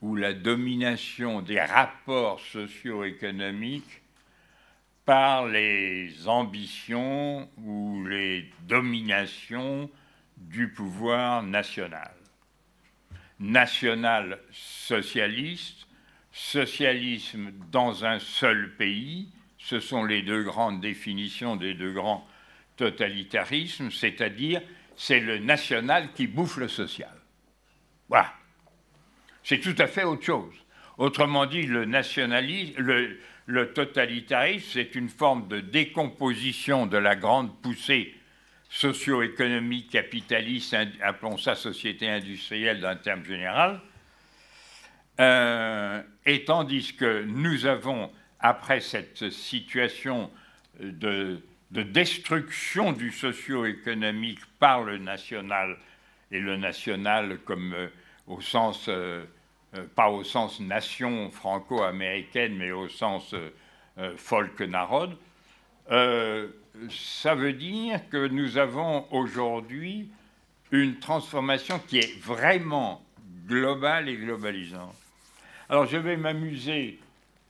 ou la domination des rapports socio-économiques par les ambitions ou les dominations du pouvoir national. National socialiste, socialisme dans un seul pays, ce sont les deux grandes définitions des deux grands totalitarismes, c'est-à-dire c'est le national qui bouffe le social. Voilà. C'est tout à fait autre chose. Autrement dit, le nationalisme, le, le totalitarisme, c'est une forme de décomposition de la grande poussée socio-économique capitaliste, appelons ça société industrielle d'un terme général, euh, et tandis que nous avons, après cette situation de, destruction du socio-économique par le national, et le national comme euh, au sens euh, pas au sens nation franco-américaine, mais au sens folk-narod, ça veut dire que nous avons aujourd'hui une transformation qui est vraiment globale et globalisante. Alors je vais m'amuser,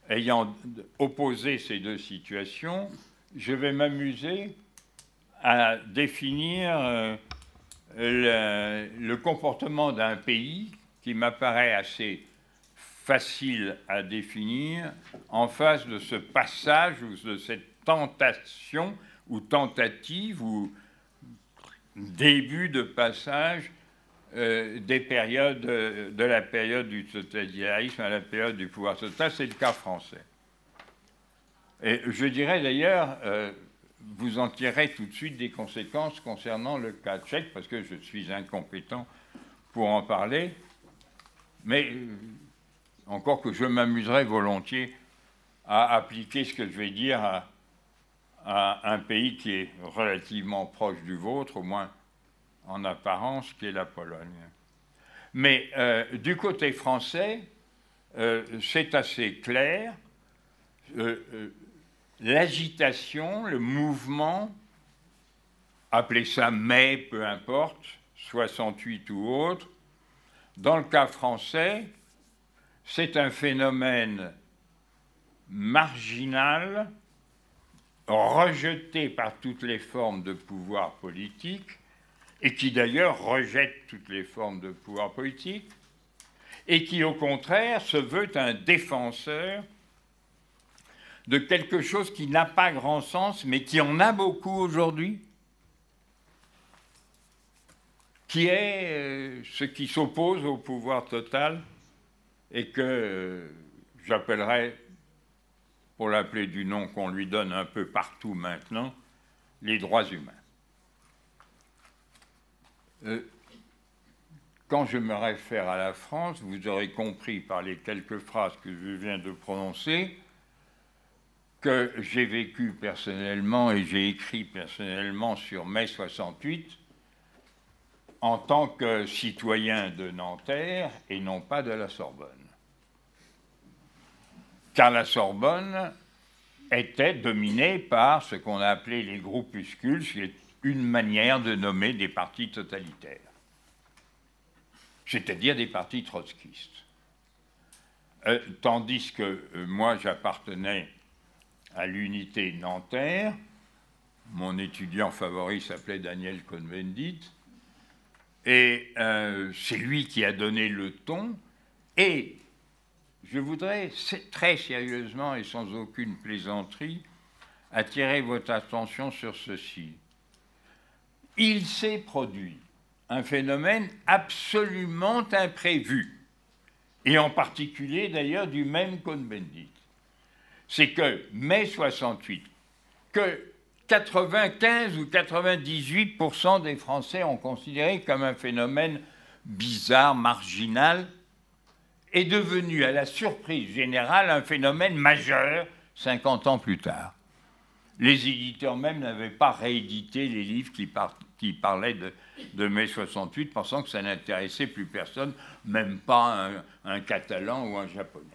ayant opposé ces deux situations, je vais m'amuser à définir le, le comportement d'un pays qui m'apparaît assez facile à définir en face de ce passage ou de cette tentation ou tentative ou début de passage euh, des périodes, de la période du totalitarisme à la période du pouvoir total, c'est le cas français. Et je dirais d'ailleurs, euh, vous en tirerez tout de suite des conséquences concernant le cas tchèque, parce que je suis incompétent pour en parler, mais euh, encore que je m'amuserais volontiers à appliquer ce que je vais dire à, un pays qui est relativement proche du vôtre, au moins en apparence, qui est la Pologne. Mais euh, du côté français, euh, c'est assez clair. L'agitation, le mouvement, appelez ça mai, peu importe, 68 ou autre, dans le cas français, c'est un phénomène marginal, rejeté par toutes les formes de pouvoir politique, et qui d'ailleurs rejette toutes les formes de pouvoir politique, et qui au contraire se veut un défenseur de quelque chose qui n'a pas grand sens, mais qui en a beaucoup aujourd'hui, qui est euh, ce qui s'oppose au pouvoir total et que euh, j'appellerais, pour l'appeler du nom qu'on lui donne un peu partout maintenant, les droits humains. Euh, quand je me réfère à la France, vous aurez compris par les quelques phrases que je viens de prononcer que j'ai vécu personnellement et j'ai écrit personnellement sur mai 68 en tant que citoyen de Nanterre et non pas de la Sorbonne. Car la Sorbonne était dominée par ce qu'on a appelé les groupuscules, qui est une manière de nommer des partis totalitaires, c'est-à-dire des partis trotskistes. Euh, tandis que euh, moi j'appartenais à l'unité Nanterre, mon étudiant favori s'appelait Daniel Cohn-Bendit, et euh, c'est lui qui a donné le ton, et je voudrais très sérieusement et sans aucune plaisanterie attirer votre attention sur ceci. Il s'est produit un phénomène absolument imprévu, et en particulier d'ailleurs du même Cohn-Bendit. C'est que mai 68, que 95 ou 98% des Français ont considéré comme un phénomène bizarre, marginal, est devenu, à la surprise générale, un phénomène majeur 50 ans plus tard. Les éditeurs même n'avaient pas réédité les livres qui, parlaient de, mai 68, pensant que ça n'intéressait plus personne, même pas un, Catalan ou un Japonais.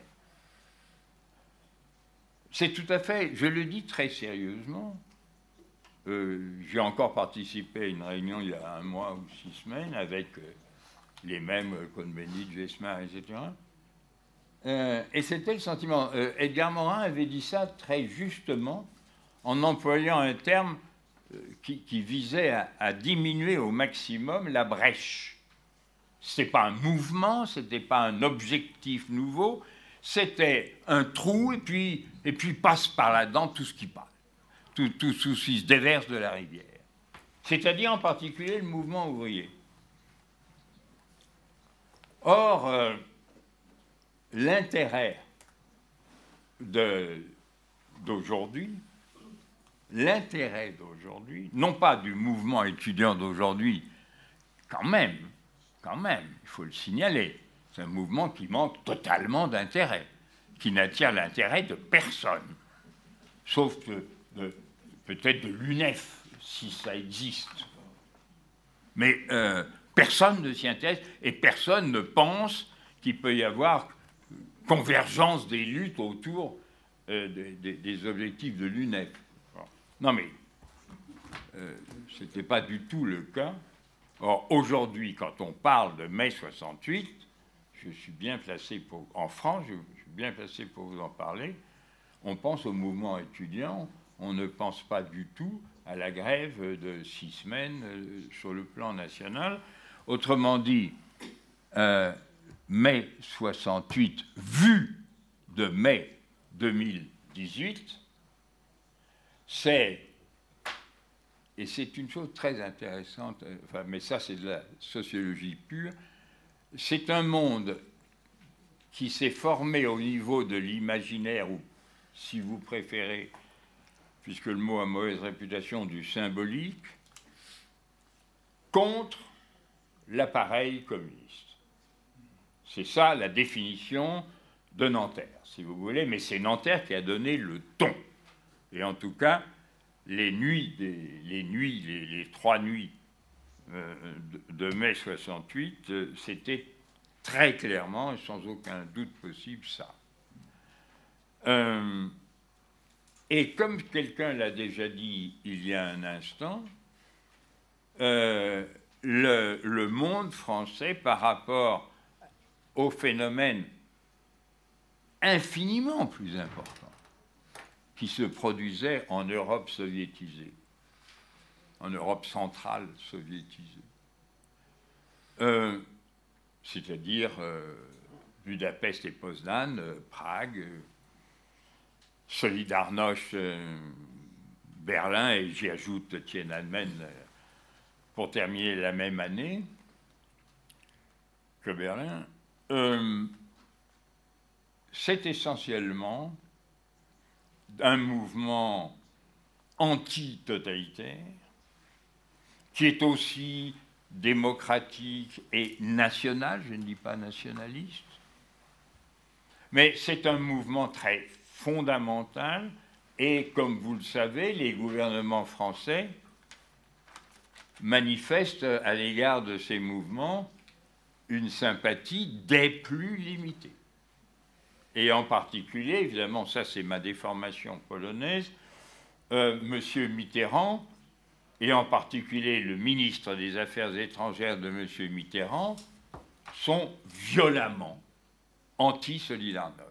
C'est tout à fait, je le dis très sérieusement, euh, j'ai encore participé à une réunion il y a un mois ou six semaines avec euh, les mêmes euh, Cohn-Bendit, Jesmar, etc. et c'était le sentiment. Edgar Morin avait dit ça très justement en employant un terme qui, visait à, diminuer au maximum la brèche. Ce n'était pas un mouvement, ce n'était pas un objectif nouveau, c'était un trou et puis, et puis passe par là-dedans tout ce qui passe tout, tout souci se déverse de la rivière. C'est-à-dire en particulier le mouvement ouvrier. Or, euh, l'intérêt d'aujourd'hui, l'intérêt d'aujourd'hui, non pas du mouvement étudiant d'aujourd'hui, quand même, quand même, il faut le signaler, c'est un mouvement qui manque totalement d'intérêt, qui n'attire l'intérêt de personne, sauf peut-être de l'UNEF, si ça existe. Mais euh, personne ne s'y intéresse et personne ne pense qu'il peut y avoir convergence des luttes autour euh, des, objectifs de l'UNEF. Non mais euh, ce n'était pas du tout le cas. Or, aujourd'hui, quand on parle de mai 68, je suis bien placé pour, en France, je, suis bien placé pour vous en parler, on pense au mouvement étudiant, on ne pense pas du tout à la grève de six semaines euh, sur le plan national. Autrement dit, mai 68, vu de mai 2018, c'est, et c'est une chose très intéressante, euh, mais ça c'est de la sociologie pure, c'est un monde qui s'est formé au niveau de l'imaginaire, ou si vous préférez, puisque le mot a mauvaise réputation, du symbolique, contre l'appareil communiste. C'est ça la définition de Nanterre, si vous voulez, mais c'est Nanterre qui a donné le ton. Et en tout cas, les nuits, trois nuits euh, de, mai 68, euh, c'était très clairement et sans aucun doute possible ça. Euh, et comme quelqu'un l'a déjà dit il y a un instant, le, monde français par rapport au phénomène infiniment plus important qui se produisait en Europe soviétisée, en Europe centrale soviétisée, euh, c'est-à-dire euh, Budapest et Poznan, Prague, Solidarność, euh, Berlin, et j'y ajoute Tiananmen euh, pour terminer la même année que Berlin, euh, c'est essentiellement un mouvement anti-totalitaire qui est aussi démocratique et national, je ne dis pas nationaliste, mais c'est un mouvement très fondamental Et comme vous le savez, les gouvernements français manifestent à l'égard de ces mouvements une sympathie des plus limitées. Et en particulier, évidemment, ça c'est ma déformation polonaise, euh, M. Mitterrand, et en particulier le ministre des Affaires étrangères de M. Mitterrand, sont violemment anti-Solidarność.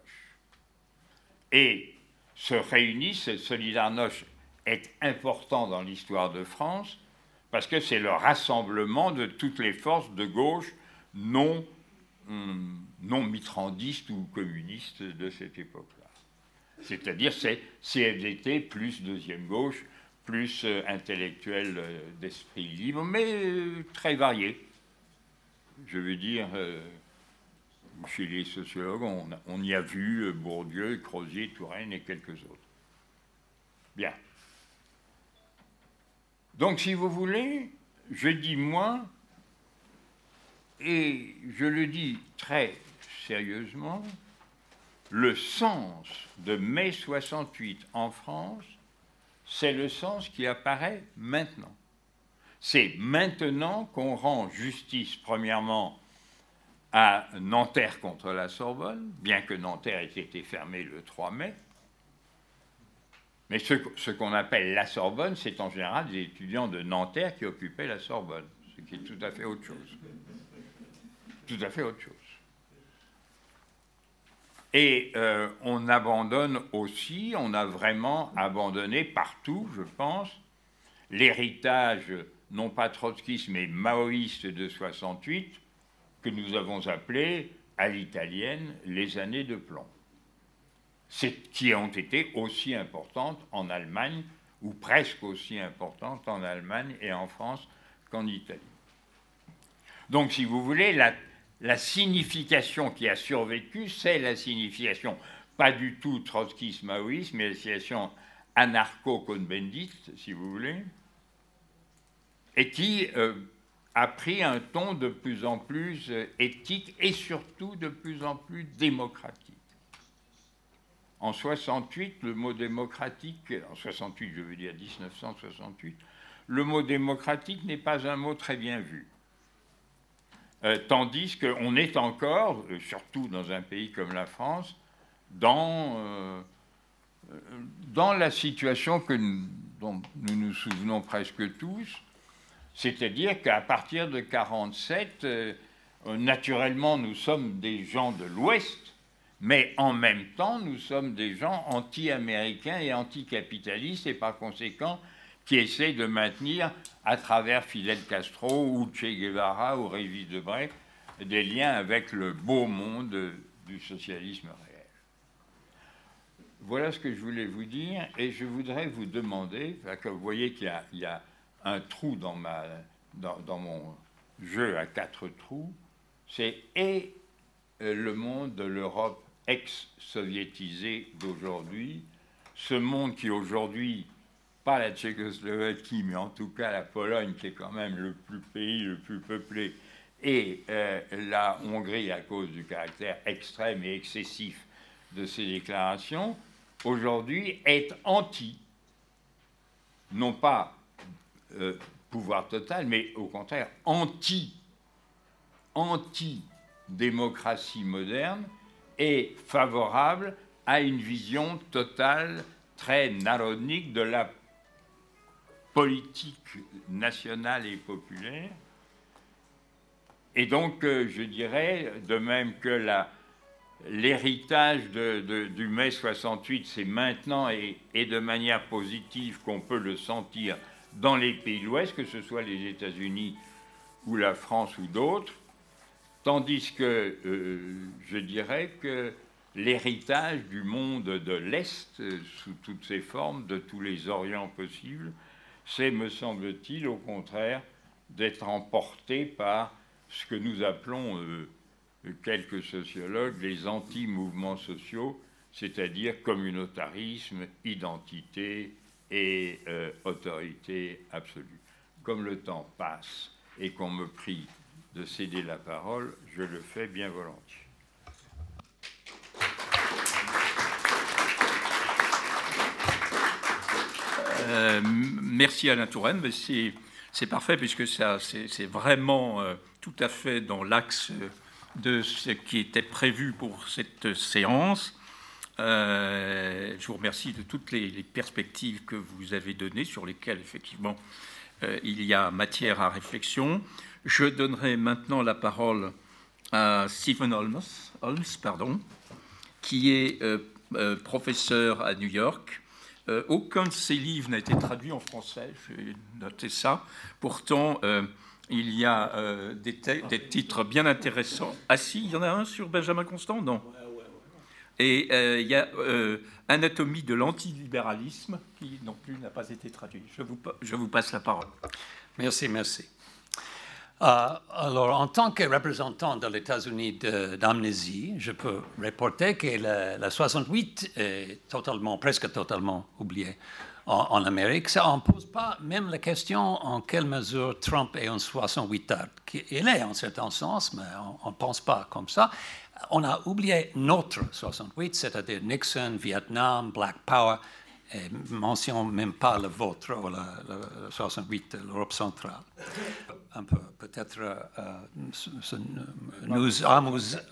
Et se réunissent, Solidarność est important dans l'histoire de France, parce que c'est le rassemblement de toutes les forces de gauche non, hum, non mitrandistes ou communistes de cette époque-là. C'est-à-dire c'est CFDT plus deuxième gauche, plus euh, intellectuel euh, d'esprit libre, mais euh, très varié. Je veux dire, chez les sociologues, on, on, y a vu Bourdieu, Crozier, Touraine et quelques autres. Bien. Donc, si vous voulez, je dis moi, et je le dis très sérieusement, le sens de mai 68 en France, c'est le sens qui apparaît maintenant. C'est maintenant qu'on rend justice, premièrement, à Nanterre contre la Sorbonne, bien que Nanterre ait été fermée le 3 mai. Mais ce, ce qu'on appelle la Sorbonne, c'est en général des étudiants de Nanterre qui occupaient la Sorbonne, ce qui est tout à fait autre chose. Tout à fait autre chose. Et euh, on abandonne aussi, on a vraiment abandonné partout, je pense, l'héritage, non pas trotskiste, mais maoïste de 68, que nous avons appelé, à l'italienne, les années de plomb. Qui ont été aussi importantes en Allemagne, ou presque aussi importantes en Allemagne et en France qu'en Italie. Donc, si vous voulez, la la signification qui a survécu, c'est la signification pas du tout trotskiste-maoïste, mais la signification anarcho-conbendiste, si vous voulez, et qui euh, a pris un ton de plus en plus euh, éthique et surtout de plus en plus démocratique. En 68, le mot démocratique, en 68 je veux dire 1968, le mot démocratique n'est pas un mot très bien vu. Euh, tandis qu'on est encore, euh, surtout dans un pays comme la France, dans, euh, dans la situation que dont nous nous souvenons presque tous, c'est-à-dire qu'à partir de 1947, naturellement, nous sommes des gens de l'Ouest, mais en même temps, nous sommes des gens anti-américains et anti-capitalistes, et par conséquent, qui essaie de maintenir, à travers Fidel Castro ou Che Guevara ou Révis Debray, des liens avec le beau monde du socialisme réel. Voilà ce que je voulais vous dire, et je voudrais vous demander, que vous voyez qu'il y, a un trou dans, dans, mon jeu à quatre trous, c'est et le monde de l'Europe ex-soviétisée d'aujourd'hui, ce monde qui aujourd'hui pas la Tchécoslovaquie, mais en tout cas la Pologne, qui est quand même le plus pays le plus peuplé, et euh, la Hongrie à cause du caractère extrême et excessif de ces déclarations, aujourd'hui est anti, non pas euh, pouvoir total, mais au contraire anti, anti-démocratie moderne et favorable à une vision totale, très naronique de la politique nationale et populaire. Et donc, euh, je dirais, de même que l'héritage du mai 68, c'est maintenant et, de manière positive qu'on peut le sentir dans les pays de l'Ouest, que ce soit les États-Unis ou la France ou d'autres, tandis que euh, je dirais que l'héritage du monde de l'Est, sous toutes ses formes, de tous les Orients possibles, c'est, me semble-t-il, au contraire, d'être emporté par ce que nous appelons, euh, quelques sociologues, les anti-mouvements sociaux, c'est-à-dire communautarisme, identité et euh, autorité absolue. Comme le temps passe et qu'on me prie de céder la parole, je le fais bien volontiers. Euh, merci Alain Touraine, c'est parfait puisque c'est vraiment euh, tout à fait dans l'axe de ce qui était prévu pour cette séance. Euh, je vous remercie de toutes les, perspectives que vous avez données, sur lesquelles effectivement il y a matière à réflexion. Je donnerai maintenant la parole à Stephen Holmes, Holmes pardon, qui est professeur à New York euh, aucun de ces livres n'a été traduit en français, j'ai noté ça. Pourtant, euh, il y a euh, des, titres bien intéressants. Ah si, il y en a un sur Benjamin Constant Non? Et il y a Anatomie de l'antilibéralisme, qui non plus n'a pas été traduit. Je vous passe la parole. Merci, merci. Euh, alors, en tant que représentant de l'États-Unis d'amnésie, je peux reporter que la, 68 est totalement, presque totalement oubliée en, Amérique. Ça ne pose pas même la question en quelle mesure Trump est un 68 Il est en certain sens, mais on ne pense pas comme ça. On a oublié notre 68, c'est-à-dire Nixon, Vietnam, Black Power et mention même pas le vôtre, ou le, 68, l'Europe centrale. Un peu, peut-être euh, euh, nous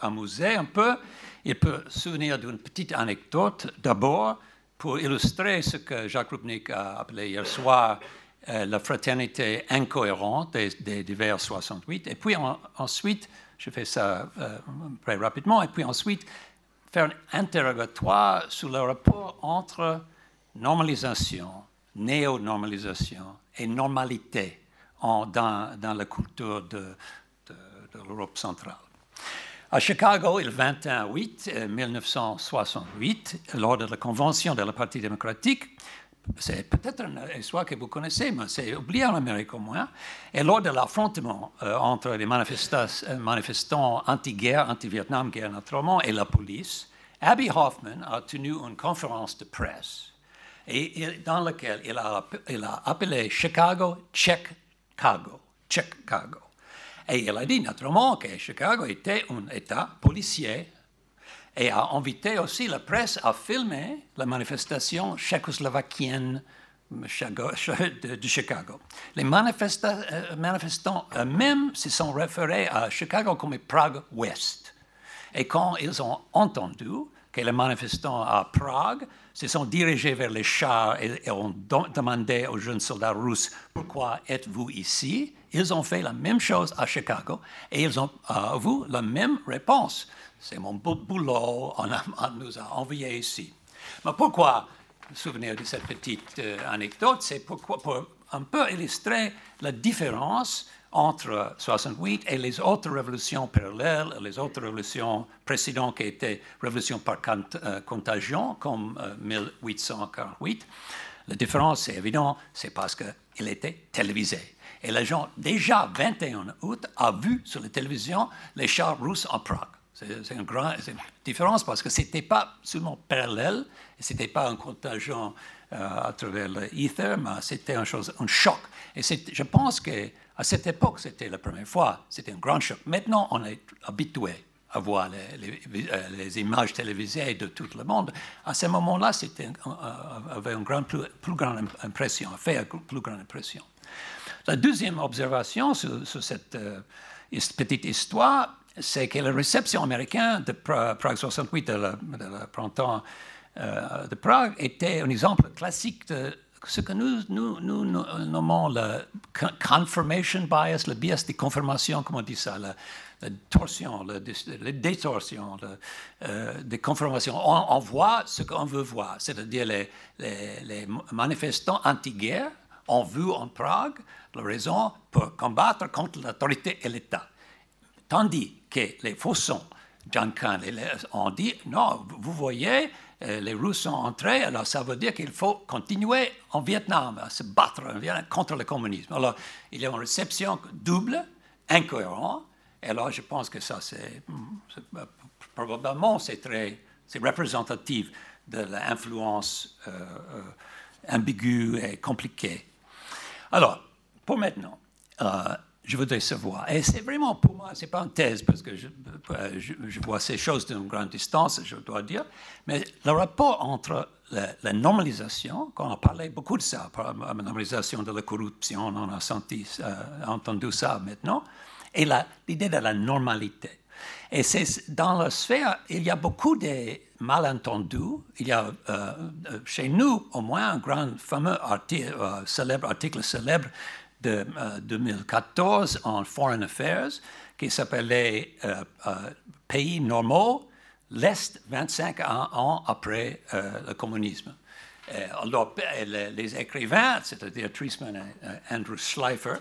amuser, un peu. Il peut souvenir d'une petite anecdote d'abord pour illustrer ce que Jacques Rupnik a appelé hier soir euh, la fraternité incohérente des, divers 68. Et puis ensuite, je fais ça très rapidement, et puis ensuite faire un interrogatoire sur le rapport entre normalisation, néo-normalisation et normalité dans, la culture de, l'Europe centrale. À Chicago, le 21 août 1968, lors de la convention de la Parti démocratique, c'est peut-être une histoire que vous connaissez, mais c'est oublié en Amérique au moins. Et lors de l'affrontement euh, entre les euh, manifestants anti-guerre, anti-Vietnam, guerre naturellement, et la police, Abby Hoffman a tenu une conférence de presse dans lequel il a, il a appelé Chicago Chicago. Chicago. Et il a dit naturellement que Chicago était un État policier et a invité aussi la presse à filmer la manifestation tchécoslovaquienne <laughs> de Chicago. Les euh, manifestants eux-mêmes se sont référés à Chicago comme Prague-Ouest. Et quand ils ont entendu que les manifestants à Prague se sont dirigés vers les chars et, ont demandé aux jeunes soldats russes pourquoi êtes-vous ici? Ils ont fait la même chose à Chicago et ils ont euh, eu la même réponse. C'est mon boulot, on, nous a envoyés ici. Mais pourquoi souvenir de cette petite euh, anecdote C'est pour un peu illustrer la différence entre 68 et les autres révolutions parallèles, les autres révolutions précédentes qui étaient révolutions par euh, contagion, comme 1848. Euh, La différence, c'est évident, c'est parce qu'il était télévisé. Et les gens, déjà 21 août, a vu sur la télévision les chars russes en Prague. C'est une grande différence parce que ce n'était pas seulement parallèle, ce n'était pas un contagion euh, à travers l'ether, mais c'était un, chose, un choc. Et je pense que à cette époque, c'était la première fois, c'était un grand choc. Maintenant, on est habitué à voir les, euh, images télévisées de tout le monde. À ce moment-là, c'était euh, avait une grande, plus, grande impression, a fait une plus grande impression. La deuxième observation sur, cette euh, petite histoire, c'est que la réception américaine de Prague 68, de le printemps de Prague, était un exemple classique de ce que nous, nous, nous, nommons le confirmation bias, le bias de confirmation, comment on dit ça, la, torsion, la, détorsion euh, de confirmation. On, voit ce qu'on veut voir, c'est-à-dire les, manifestants anti-guerre ont vu en Prague la raison pour combattre contre l'autorité et l'État. Tandis que les faussons, John Kahn, ont dit, non, vous voyez, euh, les Russes sont entrés, alors ça veut dire qu'il faut continuer en Vietnam, à se battre contre le communisme. Alors, il y a une réception double, incohérente, et alors je pense que ça, c'est euh, probablement c'est très c'est représentatif de l'influence euh, ambiguë et compliquée. Alors, pour maintenant, je voudrais savoir, et c'est vraiment pour moi, c'est pas une thèse parce que je, vois ces choses d'une grande distance, je dois dire, mais le rapport entre la, normalisation, quand on parlait beaucoup de ça, la normalisation de la corruption, on a senti, entendu ça maintenant, et l'idée de la normalité. Et c'est dans la sphère, il y a beaucoup de malentendus. Il y a chez nous au moins un grand fameux article, célèbre, article célèbre de 2014 en Foreign Affairs qui s'appelait Pays normaux l'Est 25 ans après euh, le communisme. alors, les, écrivains, c'est-à-dire Trisman et Andrew Schleifer,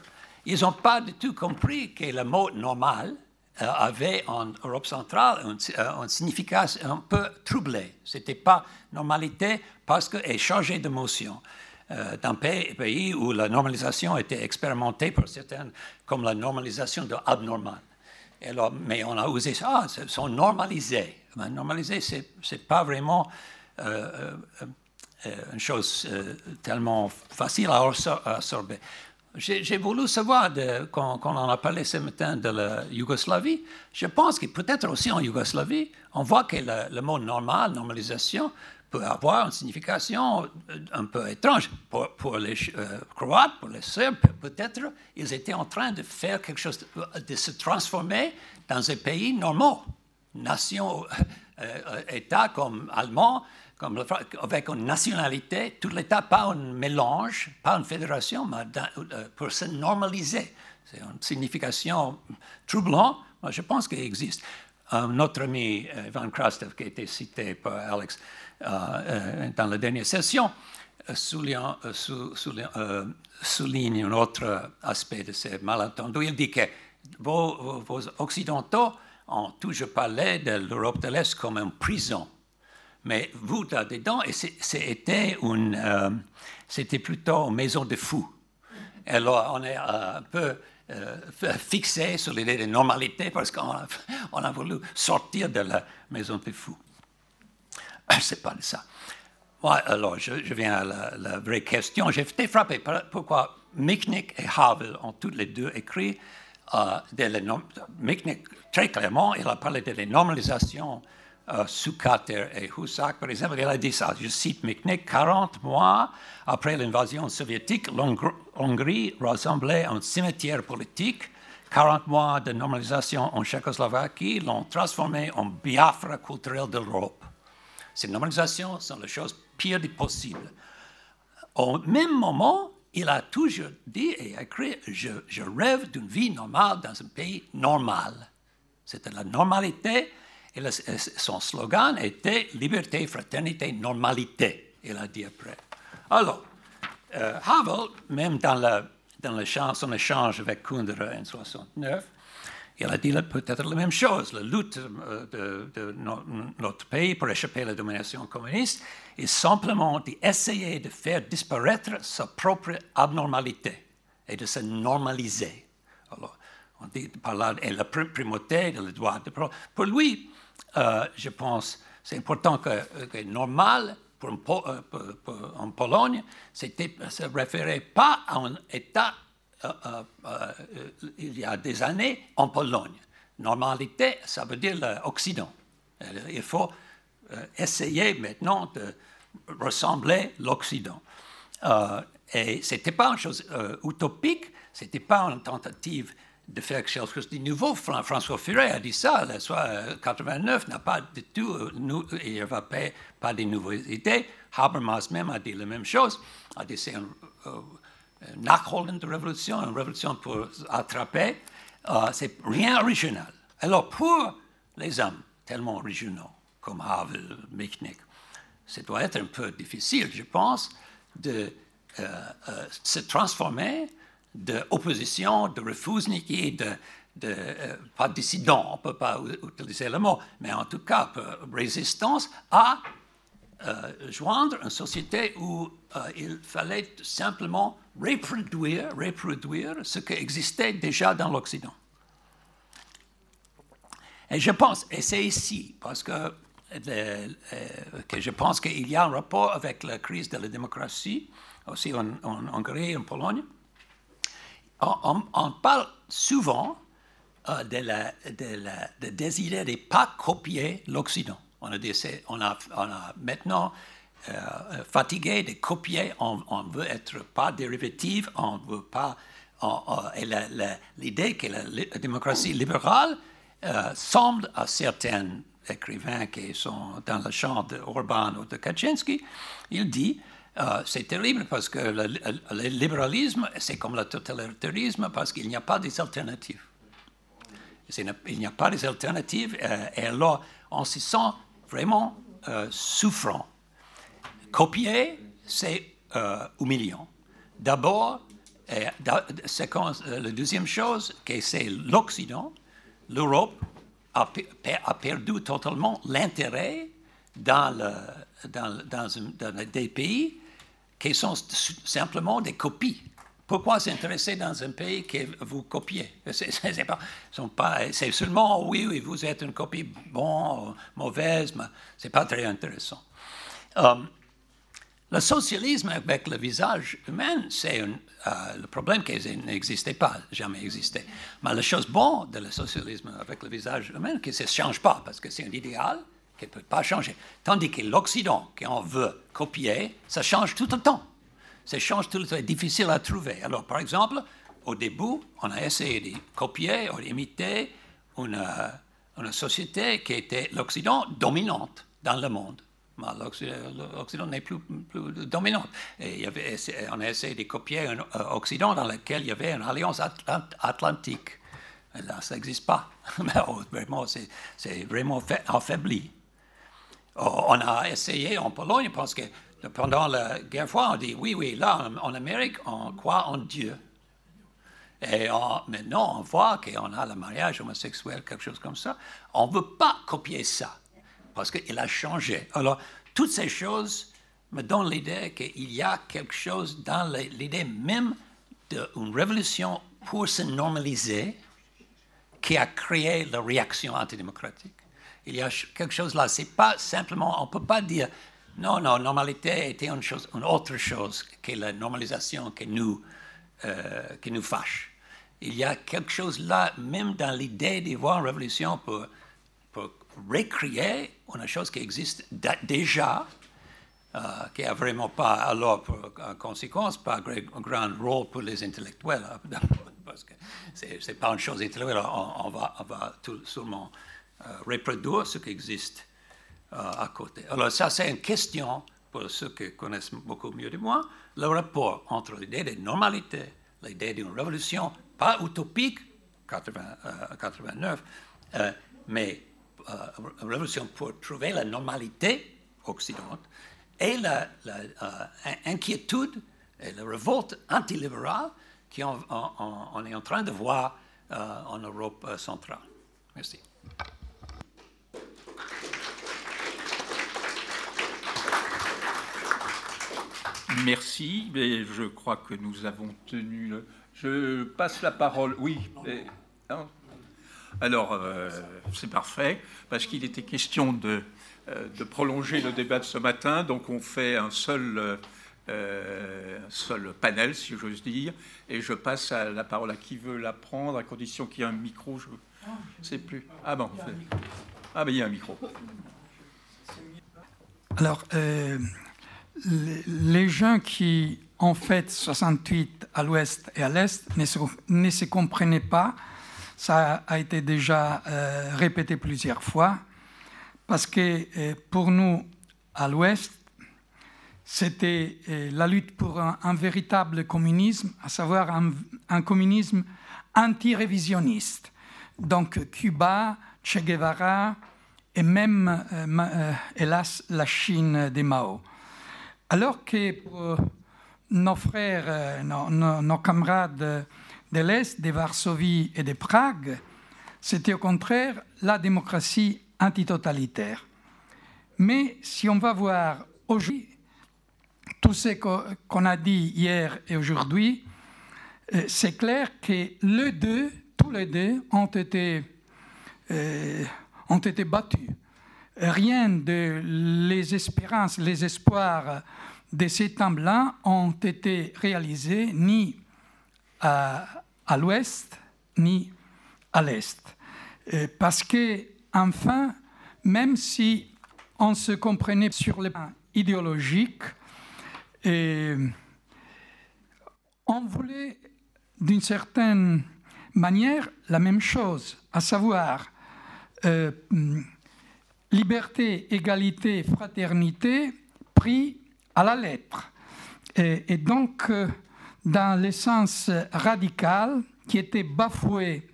ils n'ont pas du tout compris que le mot normal euh, avait en Europe centrale une, euh, signification un peu troublée. Ce n'était pas normalité parce qu'elle changeait d'émotion. Dans un pays où la normalisation était expérimentée par certains comme la normalisation de abnormal mais on a osé ça, ah, sont normalisés. Ben, normalisés, ce n'est pas vraiment euh, euh, euh, une chose tellement facile à absorber. J'ai voulu savoir, de, quand, on a parlé ce matin de la Yougoslavie, je pense que peut-être aussi en Yougoslavie, on voit que le mot normal, normalisation, peut avoir une signification un peu étrange. Pour, les Croates, pour les Serbes, peut-être ils étaient en train de faire quelque chose, de, se transformer dans un pays normal, nation, État comme allemand, comme avec une nationalité, tout l'État, pas un mélange, pas une fédération, mais pour se normaliser. C'est une signification troublante, mais je pense qu'elle existe. notre ami Ivan Krastev, qui a été cité par Alex, euh, euh, dans la dernière session, euh, souligne, un autre aspect de ces malentendus. Il dit que vos, Occidentaux ont toujours parlé de l'Europe de l'Est comme une prison. Mais vous, là-dedans, c'était, plutôt une maison de fous. Alors, on est un peu fixé sur l'idée de normalité parce qu'on a, <laughs> a voulu sortir de la maison de fous. <coughs> C'est pas ça. alors, je, viens à la, vraie question. J'ai été frappé pourquoi Michnik et Havel ont tous les deux écrit euh, très clairement, il a parlé de la normalisation euh, sous Carter et Husak, par exemple, il a dit ça, je cite Michnik, 40 mois après l'invasion soviétique, l'Hongrie ressemblait à un cimetière politique. 40 mois de normalisation en Tchécoslovaquie l'ont transformé en Biafra culturel de l'Europe. Ces normalisations sont les choses pires possibles. Au même moment, il a toujours dit et écrit Je, rêve d'une vie normale dans un pays normal. C'était la normalité et son slogan était Liberté, fraternité, normalité. Il a dit après. Alors, euh, Havel, même dans, la, dans son échange avec Kundera en 1969, il a dit peut-être la même chose. La lutte euh, de, notre pays pour échapper à la domination communiste est simplement d'essayer de faire disparaître sa propre abnormalité et de se normaliser. Alors, on dit par là, et la primauté de le droit de Pour lui, euh, je pense, c'est important que, normal pour, euh, en Pologne, c'était se référait pas à un État il y a des années en Pologne. Normalité, ça veut dire l'Occident. Il faut essayer maintenant de ressembler l'Occident. et ce n'était pas une chose utopique, ce n'était pas une tentative de faire quelque chose de nouveau. François Furet a dit ça, la soit 89 n'a pas du tout, il n'y avait pas, pas de nouvelles. Habermas même a dit la même chose, a dit c'est nachholende révolution, une révolution pour attraper, euh, c'est rien original. Alors pour les hommes tellement originaux comme Havel, Michnik, ça doit être un peu difficile, je pense, de euh, euh, se transformer d'opposition, de refusniki, de, de pas dissident, on ne peut pas utiliser le mot, mais en tout cas résistance à euh, joindre une société où euh, il fallait simplement reproduire, reproduire ce qui existait déjà dans l'Occident. Et je pense, et c'est ici, parce que, euh, que je pense qu'il y a un rapport avec la crise de la démocratie, aussi en, Hongrie et en Pologne. On, parle souvent de, la, de, la, de ne pas copier l'Occident. On a, a, on a maintenant fatigué de copier, on, veut être pas dérivative, on veut pas. et l'idée que la, démocratie libérale semble à certains écrivains qui sont dans le champ d'Orban ou de Kaczynski, il dit c'est terrible parce que le, libéralisme, c'est comme le totalitarisme parce qu'il n'y a pas des. Il n'y a pas des alternatives et alors on se sent vraiment souffrant. Copier, c'est humiliant. D'abord, la deuxième chose, c'est l'Occident, l'Europe, a, perdu totalement l'intérêt dans, des pays qui sont simplement des copies. Pourquoi s'intéresser dans un pays que vous copiez? C'est seulement oui, oui, vous êtes une copie bon, mauvaise, mais c'est pas très intéressant. Euh, le socialisme avec le visage humain, c'est euh, le problème qu'il n'existait pas, jamais existé. Mais la chose bonne de le socialisme avec le visage humain, c'est que ça ne change pas, parce que c'est un idéal qui ne peut pas changer. Tandis que l'Occident, qu'on veut copier, ça change tout le temps. Ça change tout le temps, c'est difficile à trouver. Alors, par exemple, au début, on a essayé de copier ou d'imiter une, euh, une société qui était l'Occident dominante dans le monde. L'Occident n'est plus, dominant. Il y avait, on a essayé de copier un euh, Occident dans lequel il y avait une alliance atlantique. Et là, ça n'existe pas. <laughs> Oh, vraiment, c'est vraiment affaibli. Oh, on a essayé en Pologne parce que pendant la guerre froide, on dit oui, oui, là, en Amérique, on croit en Dieu. Et maintenant, on voit qu'on a le mariage homosexuel, quelque chose comme ça. On ne veut pas copier ça parce qu'il a changé. Alors, toutes ces choses me donnent l'idée qu'il y a quelque chose dans l'idée même d'une révolution pour se normaliser qui a créé la réaction antidémocratique. Il y a quelque chose là. C'est pas simplement, on ne peut pas dire non, non, normalité était une, chose, une autre chose que la normalisation qui nous, euh, qui nous fâche. Il y a quelque chose là, même dans l'idée d'y voir une révolution pour, recréer une chose qui existe déjà, euh, qui n'a vraiment pas, alors, pour, en conséquence, pas un grand rôle pour les intellectuels, hein, <laughs> parce que ce n'est pas une chose intellectuelle, on, va, tout sûrement euh, reproduire ce qui existe euh, à côté. Alors ça, c'est une question, pour ceux qui connaissent beaucoup mieux que moi, le rapport entre l'idée de normalité, l'idée d'une révolution, pas utopique, 89, mais une euh, révolution pour trouver la normalité occidentale et l'inquiétude euh, et la révolte antilibérale qu'on on, est en train de voir euh, en Europe centrale. Merci. Merci, je crois que nous avons tenu. Le... Je passe la parole. Oui. Alors, euh, c'est parfait, parce qu'il était question euh, de, prolonger le débat de ce matin, donc on fait un seul, euh, panel, si j'ose dire, et je passe la parole à qui veut la prendre, à condition qu'il y ait un micro, je ne sais plus. Ah bon, ah ben il y a un micro. Alors, les gens qui ont fait 68 à l'ouest et à l'est ne se comprenaient pas ça a été déjà euh, répété plusieurs fois, parce que euh, pour nous, à l'Ouest, c'était euh, la lutte pour un, véritable communisme, à savoir un, communisme anti-révisionniste. Donc Cuba, Che Guevara et même, hélas, la Chine des Mao. Alors que pour nos frères, nos camarades de l'Est, de Varsovie et de Prague, c'était au contraire la démocratie antitotalitaire. Mais si on va voir aujourd'hui tout ce qu'on a dit hier et aujourd'hui, euh, c'est clair que les deux, tous les deux, ont été, euh, ont été battus. Rien de les espérances, les espoirs de ces temps-là ont été réalisés ni à, à l'ouest ni à l'est. Euh, parce que, enfin, même si on se comprenait sur le plan idéologique. Et on voulait d'une certaine manière la même chose, à savoir euh, liberté, égalité, fraternité, pris à la lettre. Et, donc, euh, dans l'essence radical qui était bafoué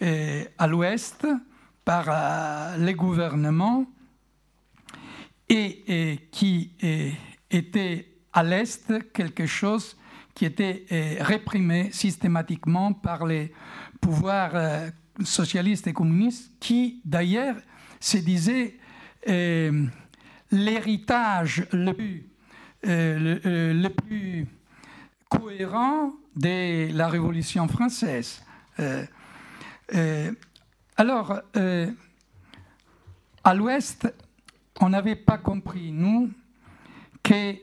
euh, à l'ouest par les gouvernements et, qui était à l'est quelque chose qui était réprimé systématiquement par les pouvoirs socialistes et communistes qui, d'ailleurs, se disaient euh, l'héritage le euh, euh, le, plus cohérent de la Révolution française. alors, à l'Ouest, on n'avait pas compris, nous, que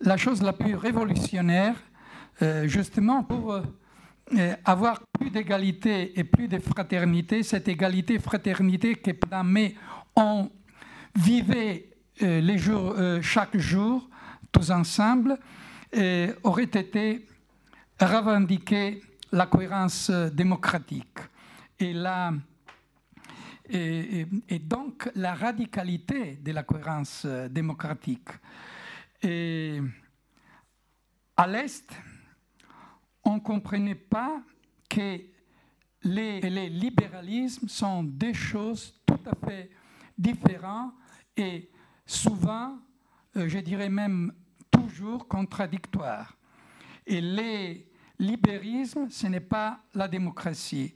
la chose la plus révolutionnaire, justement pour avoir plus d'égalité et plus de fraternité, cette égalité, fraternité que mais on vivait euh, les jours, euh, chaque jour, tous ensemble, aurait été revendiquer la cohérence démocratique. Et, la, et, donc la radicalité de la cohérence démocratique. Et à l'Est, on ne comprenait pas que les, les, libéralismes sont des choses tout à fait différentes et souvent, euh, je dirais même toujours contradictoires. Et les libérismes, ce n'est pas la démocratie.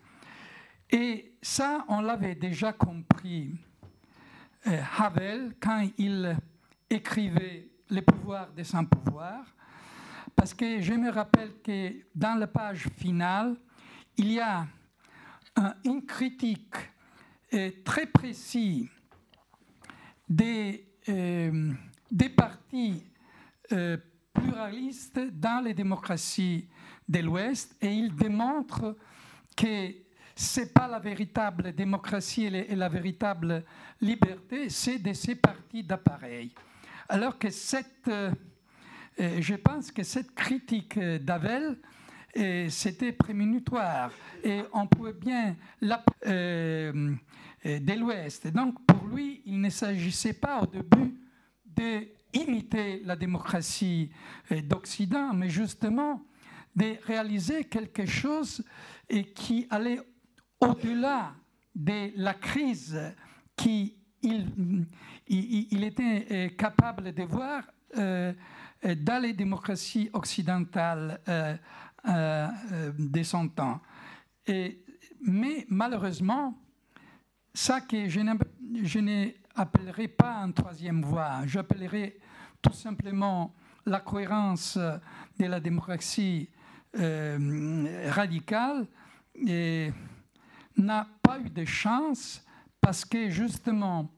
Et ça, on l'avait déjà compris. Euh, Havel, quand il écrivait Les pouvoirs des sans-pouvoirs, parce que je me rappelle que dans la page finale, il y a une critique euh, très précise des, euh, des partis euh, pluralistes dans les démocraties de l'Ouest et il démontre que ce n'est pas la véritable démocratie et la véritable liberté, c'est de ces partis d'appareil. Alors que cette je pense que cette critique d'Avel, c'était prémonitoire et on pouvait bien la euh, de l'Ouest. Donc pour lui, il ne s'agissait pas au début d'imiter la démocratie euh, d'Occident, mais justement de réaliser quelque chose et qui allait au-delà de la crise qu'il il, était euh, capable de voir euh, dans les démocraties occidentales euh, euh, de son temps. Mais malheureusement, ça que je n'appellerai pas un troisième voie, j'appellerai tout simplement la cohérence de la démocratie radicale, n'a pas eu de chance parce que justement,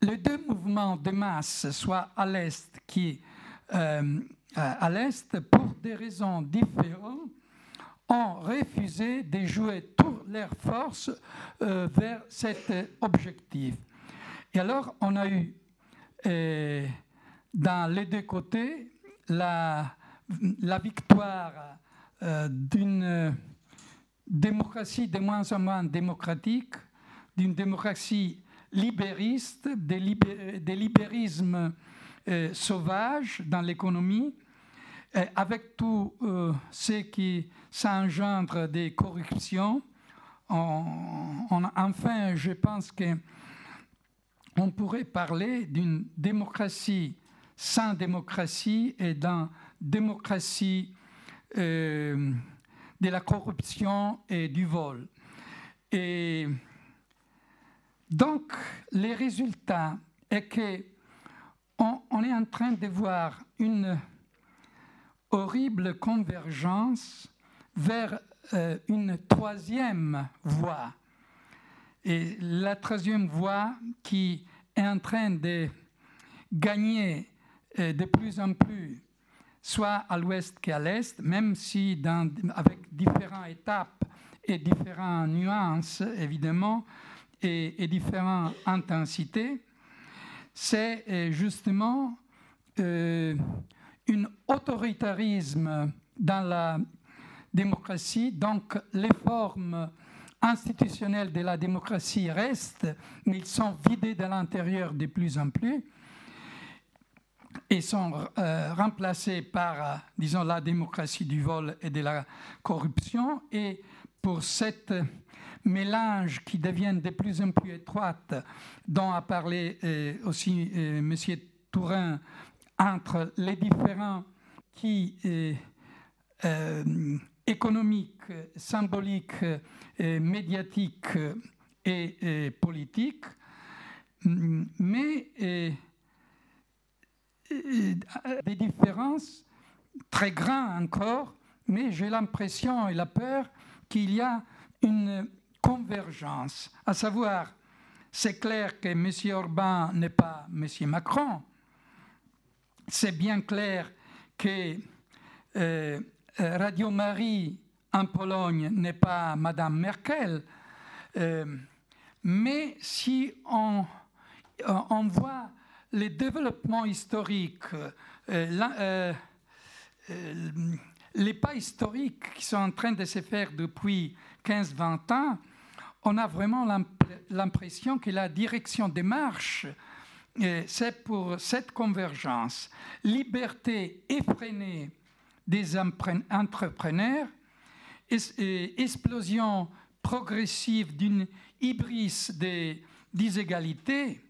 les deux mouvements de masse, soit à l'Est qui euh, à l'Est, pour des raisons différentes, ont refusé de jouer toutes leurs forces euh, vers cet objectif. Et alors, on a eu euh, dans les deux côtés la, victoire d'une démocratie de moins en moins démocratique, d'une démocratie libériste, des, libérismes euh, sauvages dans l'économie, euh, avec tout euh, ce qui s'engendre des corruptions. enfin, je pense que on pourrait parler d'une démocratie sans démocratie et d'une démocratie de la corruption et du vol. Et donc, les résultats est que on, est en train de voir une horrible convergence vers euh, une troisième voie. Et la troisième voie qui est en train de gagner euh, de plus en plus, soit à l'ouest qu'à l'est, même si avec différentes étapes et différentes nuances, évidemment, et, différentes intensités, c'est euh, justement un autoritarisme dans la démocratie, donc les formes institutionnelles de la démocratie restent, mais ils sont vidés de l'intérieur de plus en plus et sont euh, remplacés par, euh, disons, la démocratie du vol et de la corruption. Et pour cette mélange qui devient de plus en plus étroite, dont a parlé euh, aussi M. Tourin, entre les différents qui économiques, symboliques, médiatiques et, politiques, mais des différences très grandes encore, mais j'ai l'impression et la peur qu'il y a une convergence, à savoir, c'est clair que M. Orban n'est pas M. Macron, c'est bien clair que euh, Radio Marie en Pologne n'est pas Mme Merkel, euh, mais si on, on voit les développements historiques, euh, les pas historiques qui sont en train de se faire depuis 15-20 ans, on a vraiment l'impression que la direction des marches, euh, c'est pour cette convergence. Liberté effrénée des entrepreneurs, explosion progressive d'une hybris des inégalités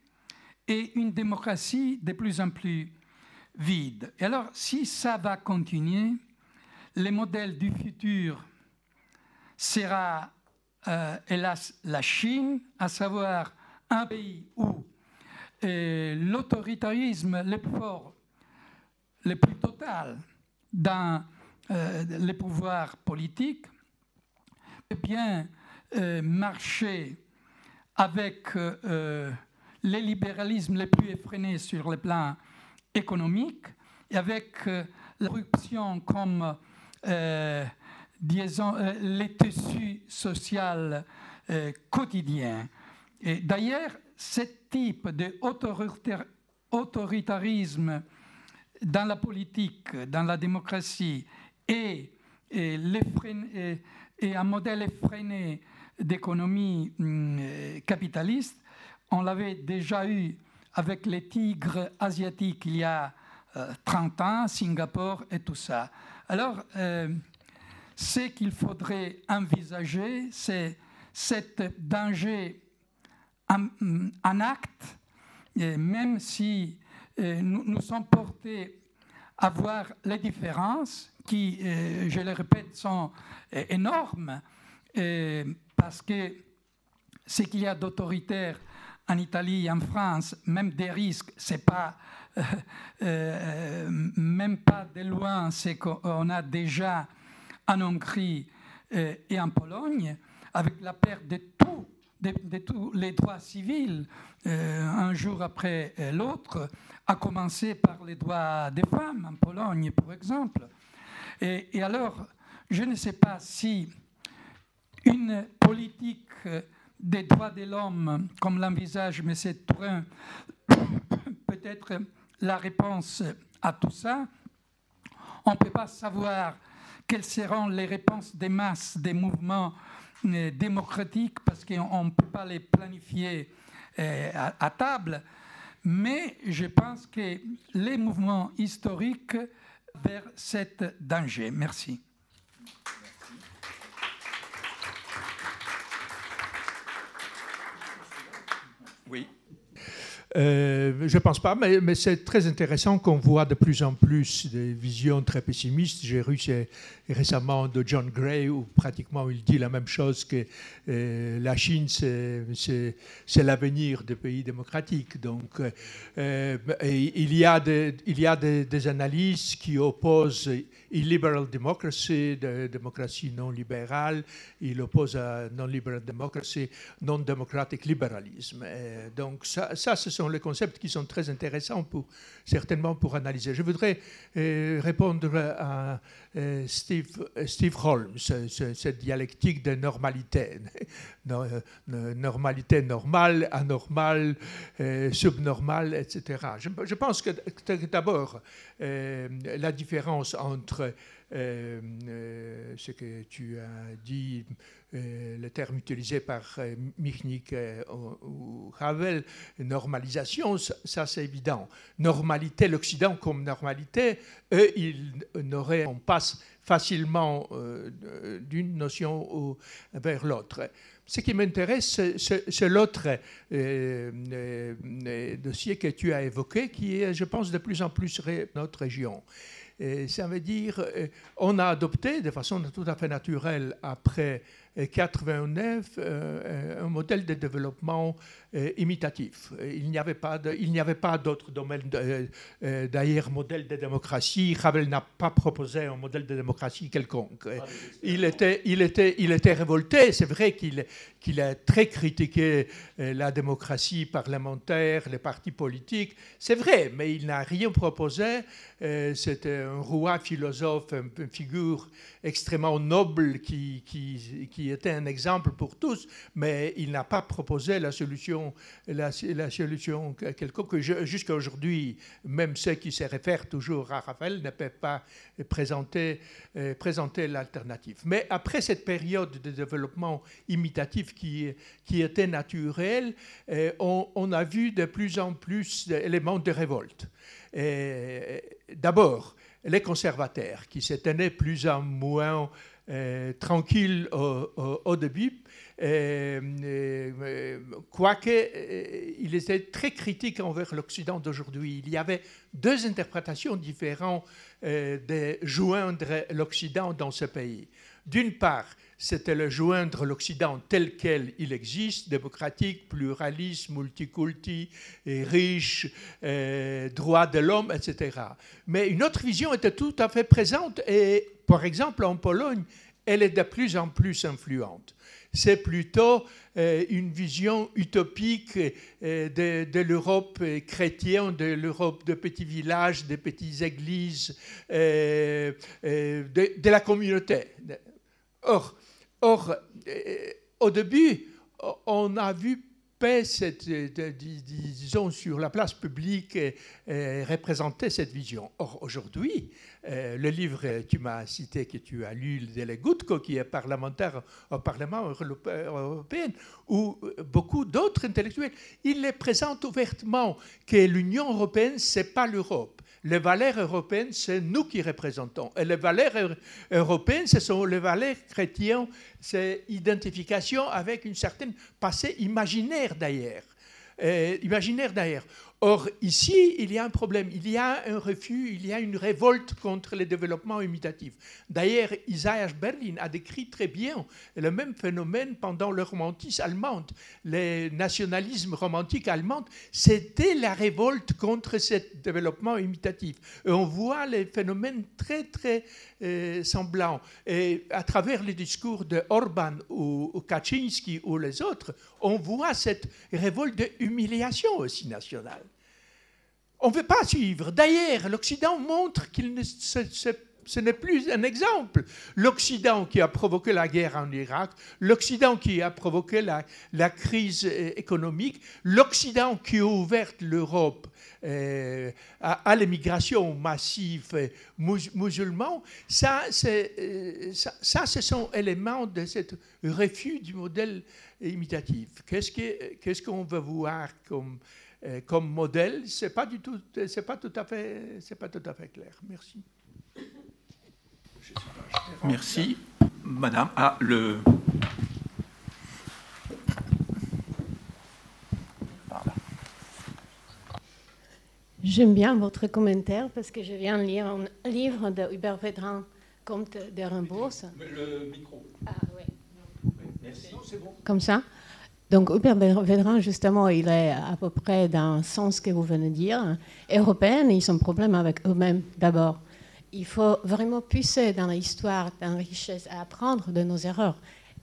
et une démocratie de plus en plus vide. Et alors, si ça va continuer, le modèle du futur sera euh, hélas, la Chine, à savoir un pays où euh, l'autoritarisme le plus fort, le plus total dans euh, les pouvoirs politiques peut bien marcher avec le libéralisme le plus effréné sur le plan économique et avec la comme euh, les tissus sociaux euh, quotidiens. Et d'ailleurs, ce type d'autoritarisme dans la politique, dans la démocratie et, un modèle effréné d'économie hum, capitaliste, on l'avait déjà eu avec les tigres asiatiques il y a 30 euh, ans, Singapour et tout ça. Alors, ce qu'il faudrait envisager, c'est cet danger en, acte, et même si euh, nous, sommes portés à voir les différences qui, euh, je le répète, sont euh, énormes, parce que ce qu'il y a d'autoritaire en Italie, en France, même des risques, c'est pas même pas de loin ce qu'on a déjà en Hongrie et en Pologne, avec la perte de, tout, de, tous les droits civils euh, un jour après euh, l'autre, à commencer par les droits des femmes en Pologne, par exemple. Et, alors, je ne sais pas si une politique des droits de l'homme, comme l'envisage M. Tourin, <coughs> peut être la réponse à tout ça. On ne peut pas savoir quelles seront les réponses des masses des mouvements démocratiques, parce qu'on ne peut pas les planifier euh, à, table, mais je pense que les mouvements historiques vers cet danger. Merci. Oui. Euh, je ne pense pas, mais, c'est très intéressant qu'on voit de plus en plus des visions très pessimistes. J'ai lu récemment de John Gray où pratiquement il dit la même chose que euh, la Chine, c'est l'avenir des pays démocratiques. Donc, euh, il y a, des, il analyses qui opposent illiberal democracy, de, démocratie non libérale, il oppose non-liberal democracy, non-démocratique libéralisme. donc, ça, ça ce sont sont les concepts qui sont très intéressants pour, certainement pour analyser. Je voudrais euh, répondre à euh, Steve, Steve Holmes, cette dialectique de normalité. <laughs> normalité normale, anormale, subnormale, etc. Je, pense que d'abord, la différence entre euh, euh, ce que tu as dit, euh, le terme utilisé par Michnik ou Havel, normalisation, ça, c'est évident. Normalité, l'Occident comme normalité, eux, ils n'auraient, on passe facilement d'une notion vers l'autre. Ce qui m'intéresse, c'est l'autre dossier que tu as évoqué, qui est, je pense, de plus en plus notre région ça veut dire, euh, on a adopté de façon tout à fait naturelle après 89 euh, un modèle de développement euh, imitatif. Il n'y avait pas il n'y avait pas d'autre domaine d'ailleurs modèle de démocratie. Havel n'a pas proposé un modèle de démocratie quelconque. Il était, il était, il était révolté. C'est vrai qu'il qu'il a très critiqué la démocratie parlementaire, les partis politiques. C'est vrai, mais il n'a rien proposé. C'était un roi philosophe, une figure extrêmement noble qui, qui, qui, était un exemple pour tous, mais il n'a pas proposé la solution, la, la solution quelconque. Jusqu'à aujourd'hui, même ceux qui se réfèrent toujours à Raphaël ne peuvent pas présenter, euh, l'alternative. Mais après cette période de développement imitatif qui, était naturelle, euh, on, a vu de plus en plus d'éléments de révolte. D'abord, les conservateurs, qui s'étaient plus ou moins euh, tranquilles au, début, quoique euh, il était très critique envers l'Occident d'aujourd'hui. Il y avait deux interprétations différentes de joindre l'Occident dans ce pays. D'une part, c'était le joindre l'Occident tel quel il existe, démocratique, pluraliste, multiculti, riche, euh, droit de l'homme, etc. Mais une autre vision était tout à fait présente et, par exemple, en Pologne, elle est de plus en plus influente. C'est plutôt euh, une vision utopique euh, de, l'Europe chrétienne, de l'Europe de petits villages, de petites églises, de, la communauté. Or, Or, euh, au début, on a vu cette, euh, disons, sur la place publique euh, représenter cette vision. Or, aujourd'hui, le livre, tu m'as cité que tu as lu, de Gutko, qui est parlementaire au Parlement européen, ou beaucoup d'autres intellectuels, il les présente ouvertement que l'Union européenne, ce n'est pas l'Europe les valeurs européennes, c'est nous qui représentons. Et les valeurs européennes, ce sont les valeurs chrétiennes, c'est identification avec une certaine passé imaginaire d'ailleurs. Euh, imaginaire d'ailleurs. Or, ici, il y a un problème, il y a un refus, il y a une révolte contre le développement imitatif. D'ailleurs, Isaiah Berlin a décrit très bien le même phénomène pendant le romantisme allemand. Le nationalisme romantique allemand, c'était la révolte contre ce développement imitatif. On voit les phénomènes très, très euh, semblants. Et à travers les discours de Orban ou, ou Kaczynski ou les autres, on voit cette révolte d'humiliation aussi nationale. On ne veut pas suivre. D'ailleurs, l'Occident montre qu'il ce, n'est plus un exemple. L'Occident qui a provoqué la guerre en Irak, l'Occident qui a provoqué la, crise euh, économique, l'Occident qui a ouvert l'Europe euh, à, l'émigration massive euh, musulmane, ça, ça, ce sont éléments de ce refus du modèle imitatif. Qu'est-ce qu'on veut voir comme comme modèle, c'est pas du tout, c'est pas tout à fait, c'est pas tout à fait clair. Merci. Merci, Madame. Ah, le. J'aime bien votre commentaire parce que je viens de lire un livre de Hubert Vedran, Comte de Rimbaud. Le micro. Ah oui. Merci. Comme ça. Donc Hubert Védrin, justement, il est à peu près dans le sens que vous venez de dire. Européens, ils ont un problème avec eux-mêmes d'abord. Il faut vraiment puiser dans l'histoire, dans la richesse, à apprendre de nos erreurs.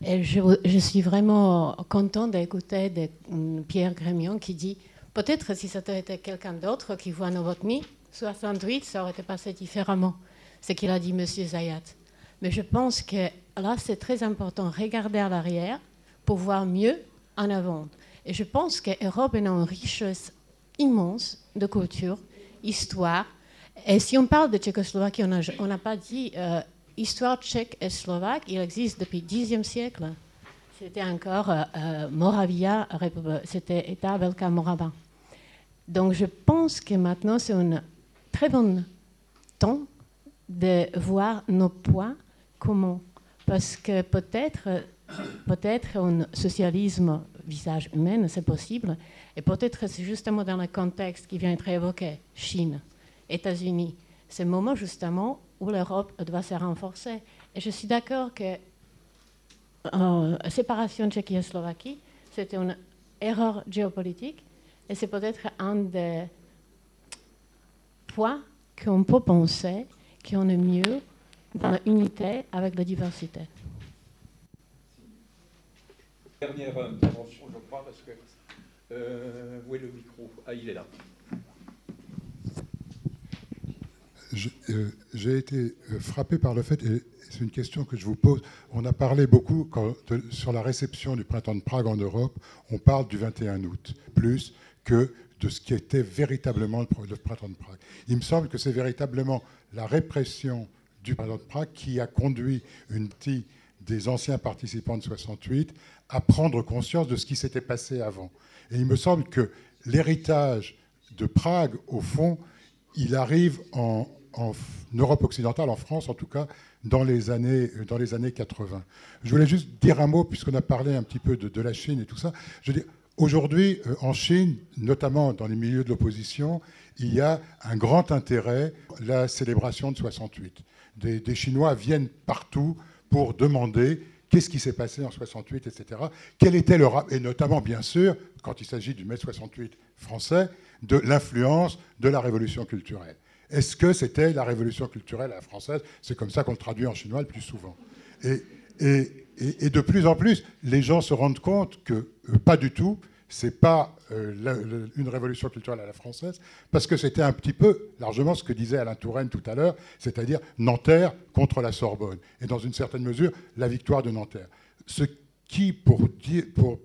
Et je, suis vraiment content d'écouter Pierre Grémion qui dit Peut-être si c'était été quelqu'un d'autre qui voit Novotny, 68, ça aurait été passé différemment, ce qu'il a dit M. Zayat. Mais je pense que là, c'est très important, regarder à l'arrière pour voir mieux en avant. Et je pense que l'Europe a une richesse immense de culture, histoire. Et si on parle de Tchécoslovaquie, on n'a pas dit euh, histoire tchèque et slovaque, il existe depuis le Xe siècle. C'était encore euh, euh, Moravia, c'était État Velka Morava. Donc je pense que maintenant c'est un très bon temps de voir nos poids comment. Parce que peut-être peut-être un socialisme visage humain, c'est possible, et peut-être c'est justement dans le contexte qui vient d'être évoqué, Chine, États-Unis, c'est le moment justement où l'Europe doit se renforcer. Et je suis d'accord que euh, la séparation de Tchéquie et Slovaquie, c'était une erreur géopolitique, et c'est peut-être un des points qu'on peut penser qu'on est mieux dans l'unité avec la diversité. Dernière intervention, je crois, parce que. Euh, où est le micro? Ah, il est là. Euh, j'ai été euh, frappé par le fait, et c'est une question que je vous pose, on a parlé beaucoup sur la réception du printemps de Prague en Europe, on parle du 21 août, plus que de ce qui était véritablement le printemps de Prague. Il me semble que c'est véritablement la répression du printemps de Prague qui a conduit une partie des anciens participants de 68 à prendre conscience de ce qui s'était passé avant. Et il me semble que l'héritage de Prague, au fond, il arrive en, Europe occidentale, en France en tout cas, dans les années, dans les années 80. Je voulais juste dire un mot, puisqu'on a parlé un petit peu de, la Chine et tout ça. Je dis, aujourd'hui, euh, en Chine, notamment dans les milieux de l'opposition, il y a un grand intérêt, la célébration de 68. Des, des Chinois viennent partout pour demander qu'est-ce qui s'est passé en 68, etc. Quel était le et notamment bien sûr, quand il s'agit du mai 68 français, de l'influence de la révolution culturelle. Est-ce que c'était la révolution culturelle à la française? C'est comme ça qu'on le traduit en chinois le plus souvent. Et, et, et, de plus en plus, les gens se rendent compte que euh, pas du tout, c'est pas euh, une révolution culturelle à la française, parce que c'était un petit peu largement ce que disait Alain Touraine tout à l'heure, c'est-à-dire Nanterre contre la Sorbonne, et dans une certaine mesure la victoire de Nanterre. Ce qui, pour,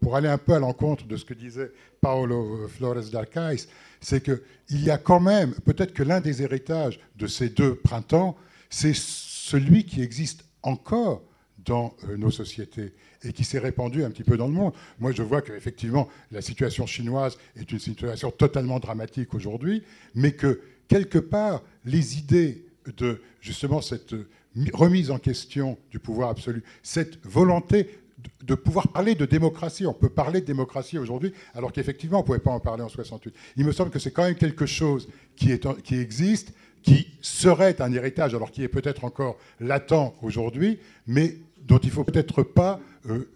pour, aller un peu à l'encontre de ce que disait Paolo Flores d'Arcais, c'est qu'il y a quand même, peut-être que l'un des héritages de ces deux printemps, c'est celui qui existe encore dans euh, nos sociétés et qui s'est répandu un petit peu dans le monde. Moi, je vois qu'effectivement, la situation chinoise est une situation totalement dramatique aujourd'hui, mais que quelque part, les idées de justement cette remise en question du pouvoir absolu, cette volonté de pouvoir parler de démocratie. On peut parler de démocratie aujourd'hui, alors qu'effectivement, on ne pouvait pas en parler en 68. Il me semble que c'est quand même quelque chose qui, qui existe, qui serait un héritage, alors qui est peut-être encore latent aujourd'hui, mais dont il ne faut peut-être pas, euh,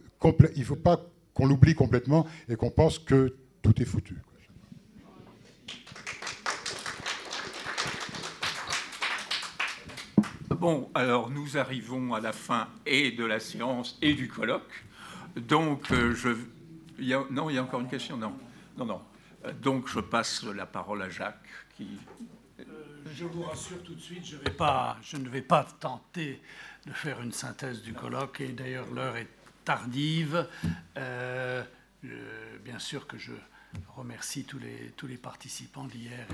il faut pas qu'on l'oublie complètement et qu'on pense que tout est foutu. Bon, alors nous arrivons à la fin et de la séance et du colloque. Donc, euh, je. non, il y a encore une question Non, non, non. Euh, donc, je passe la parole à Jacques qui. je vous rassure tout de suite, je, vais pas, je ne vais pas tenter de faire une synthèse du colloque, et d'ailleurs l'heure est tardive. Euh, bien sûr que je remercie tous les, tous les participants d'hier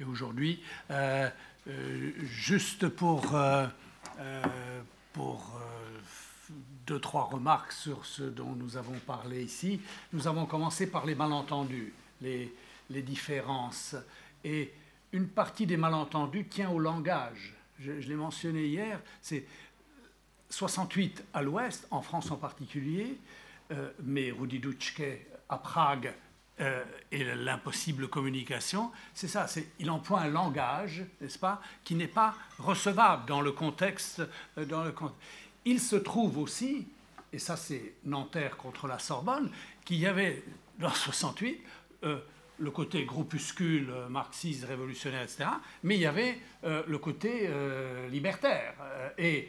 et, aujourd'hui. Euh, euh, juste pour, pour deux, trois remarques sur ce dont nous avons parlé ici, nous avons commencé par les malentendus, les, les différences. Et une partie des malentendus tient au langage. Je, je l'ai mentionné hier, c'est 68 à l'ouest, en France en particulier, euh, mais Rudi Dutschke à Prague euh, et l'impossible communication, c'est ça, il emploie un langage, n'est-ce pas, qui n'est pas recevable dans le contexte. Euh, dans le, il se trouve aussi, et ça c'est Nanterre contre la Sorbonne, qu'il y avait dans 68 le côté groupuscule marxiste, révolutionnaire, etc., mais il y avait le côté libertaire. et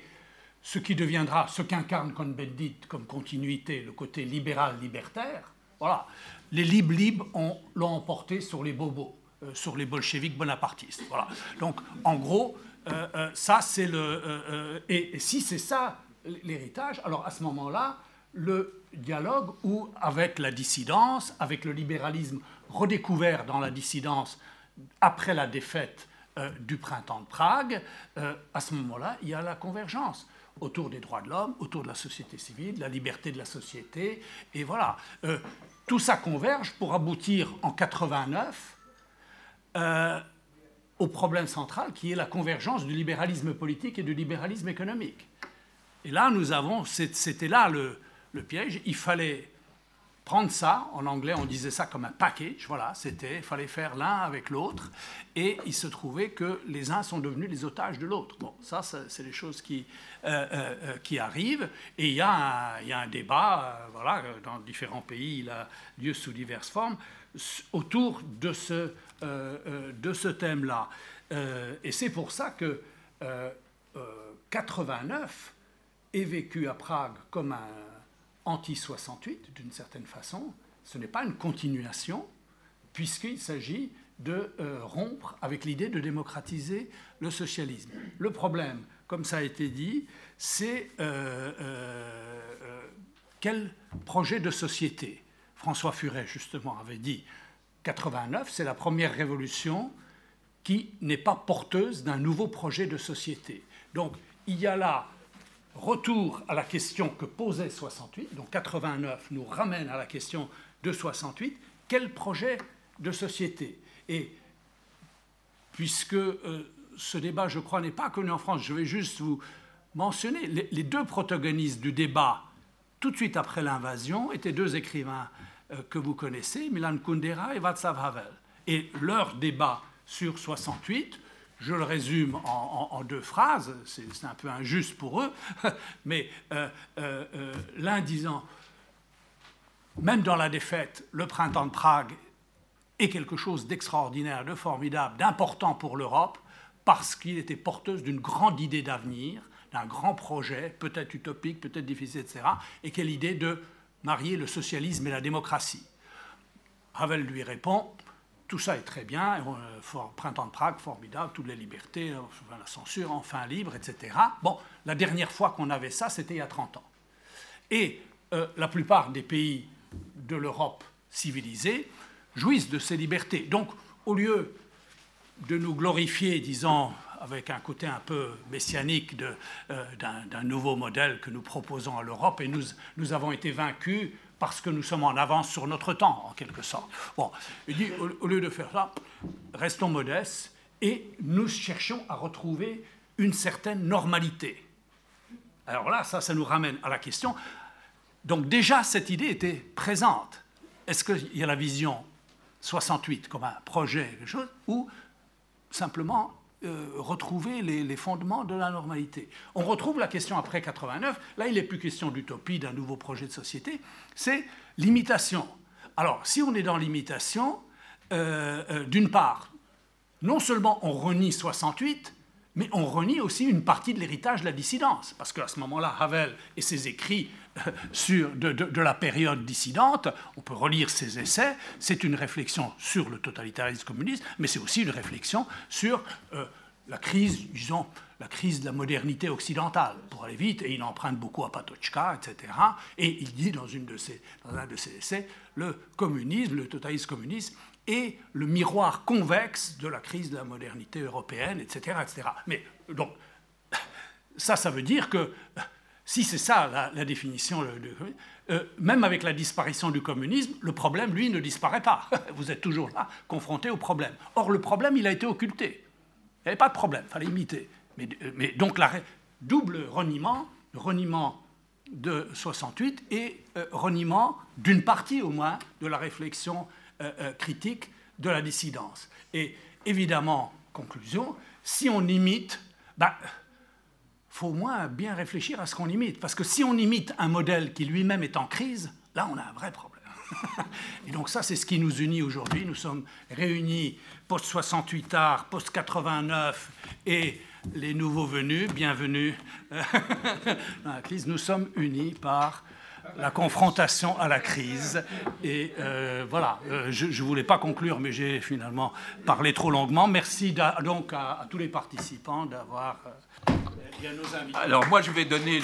ce qui deviendra ce qu'incarne Cohn-Bendit comme continuité, le côté libéral-libertaire. Voilà. les libres l'ont emporté sur les bobos, euh, sur les bolcheviques bonapartistes. Voilà. Donc, en gros, ça, c'est le. et, si c'est ça l'héritage, alors à ce moment-là, le dialogue où, avec la dissidence, avec le libéralisme redécouvert dans la dissidence après la défaite du printemps de Prague, à ce moment-là, il y a la convergence autour des droits de l'homme, autour de la société civile, de la liberté de la société. Et voilà, euh, tout ça converge pour aboutir en 89 euh, au problème central qui est la convergence du libéralisme politique et du libéralisme économique. Et là, nous avons, c'était là le, le piège, il fallait prendre ça, en anglais on disait ça comme un package, voilà, c'était, il fallait faire l'un avec l'autre, et il se trouvait que les uns sont devenus les otages de l'autre. Bon, ça, c'est les choses qui, euh, euh, euh, qui arrivent, et il y, a un, y a un débat, voilà, dans différents pays, il a lieu sous diverses formes, autour de ce, de ce thème-là. et c'est pour ça que 89 est vécu à Prague comme un anti-68 d'une certaine façon, ce n'est pas une continuation, puisqu'il s'agit de euh, rompre avec l'idée de démocratiser le socialisme. Le problème, comme ça a été dit, c'est euh, euh, quel projet de société? François Furet, justement, avait dit 89, c'est la première révolution qui n'est pas porteuse d'un nouveau projet de société. Donc, il y a là retour à la question que posait 68, donc 89 nous ramène à la question de 68, quel projet de société? Et puisque euh, ce débat, je crois, n'est pas connu en France, je vais juste vous mentionner, les, deux protagonistes du débat, tout de suite après l'invasion, étaient deux écrivains euh, que vous connaissez, Milan Kundera et Václav Havel. Et leur débat sur 68 je le résume en, deux phrases, c'est un peu injuste pour eux, <laughs> mais euh, euh, euh, l'un disant, même dans la défaite, le printemps de Prague est quelque chose d'extraordinaire, de formidable, d'important pour l'Europe, parce qu'il était porteuse d'une grande idée d'avenir, d'un grand projet, peut-être utopique, peut-être difficile, etc., et quelle idée de marier le socialisme et la démocratie. Havel lui répond, tout ça est très bien, euh, printemps de Prague, formidable, toutes les libertés, euh, la censure, enfin libre, etc. Bon, la dernière fois qu'on avait ça, c'était il y a 30 ans. Et euh, la plupart des pays de l'Europe civilisée jouissent de ces libertés. Donc, au lieu de nous glorifier, disons, avec un côté un peu messianique d'un nouveau modèle que nous proposons à l'Europe, et nous, nous avons été vaincus parce que nous sommes en avance sur notre temps, en quelque sorte. Bon, il dit, au, lieu de faire ça, restons modestes et nous cherchons à retrouver une certaine normalité. Alors là, ça, ça nous ramène à la question. Donc déjà, cette idée était présente. Est-ce qu'il y a la vision 68 comme un projet, quelque chose, ou simplement euh, retrouver les, fondements de la normalité. On retrouve la question après 89, là il n'est plus question d'utopie, d'un nouveau projet de société, c'est l'imitation. Alors si on est dans l'imitation, euh, euh, d'une part, non seulement on renie 68, mais on renie aussi une partie de l'héritage de la dissidence, parce qu'à ce moment-là, Havel et ses écrits sur, de, la période dissidente, on peut relire ses essais, c'est une réflexion sur le totalitarisme communiste, mais c'est aussi une réflexion sur euh, la crise, disons, la crise de la modernité occidentale, pour aller vite, et il emprunte beaucoup à Patochka, etc. Et il dit dans, une de ses, dans un de ses essais, le communisme, le totalisme communiste, est le miroir convexe de la crise de la modernité européenne, etc. etc. Mais donc, ça, ça veut dire que si c'est ça la, définition, euh, même avec la disparition du communisme, le problème, lui, ne disparaît pas. <laughs> Vous êtes toujours là, confronté au problème. Or, le problème, il a été occulté. Il n'y avait pas de problème, il fallait imiter. Mais, mais donc, la, double reniement, reniement de 68 et euh, reniement d'une partie au moins de la réflexion euh, critique de la dissidence. Et évidemment, conclusion, si on imite, ben, faut au moins bien réfléchir à ce qu'on imite. Parce que si on imite un modèle qui lui-même est en crise, là, on a un vrai problème. <laughs> Et donc ça, c'est ce qui nous unit aujourd'hui. Nous sommes réunis post-68 art, post-89 et les nouveaux venus, bienvenue <laughs> dans la crise. Nous sommes unis par la confrontation à la crise. Et euh, voilà, euh, je ne voulais pas conclure, mais j'ai finalement parlé trop longuement. Merci donc à, tous les participants d'avoir... Euh. Alors moi, je vais donner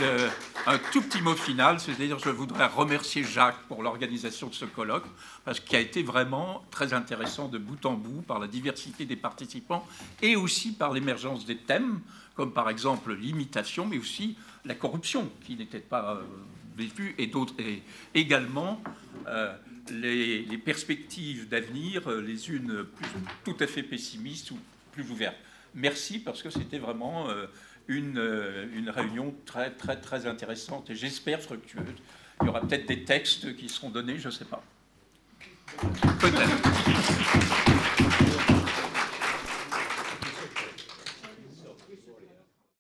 un tout petit mot final, c'est-à-dire je voudrais remercier Jacques pour l'organisation de ce colloque, parce qu'il a été vraiment très intéressant de bout en bout par la diversité des participants et aussi par l'émergence des thèmes, comme par exemple l'imitation, mais aussi la corruption, qui n'était pas et d'autres, et également euh, les, perspectives d'avenir, euh, les unes tout à fait pessimistes ou plus ouvertes. Merci parce que c'était vraiment euh, une, une réunion très très très intéressante et j'espère fructueuse. Il y aura peut-être des textes qui seront donnés, je ne sais pas. Peut-être.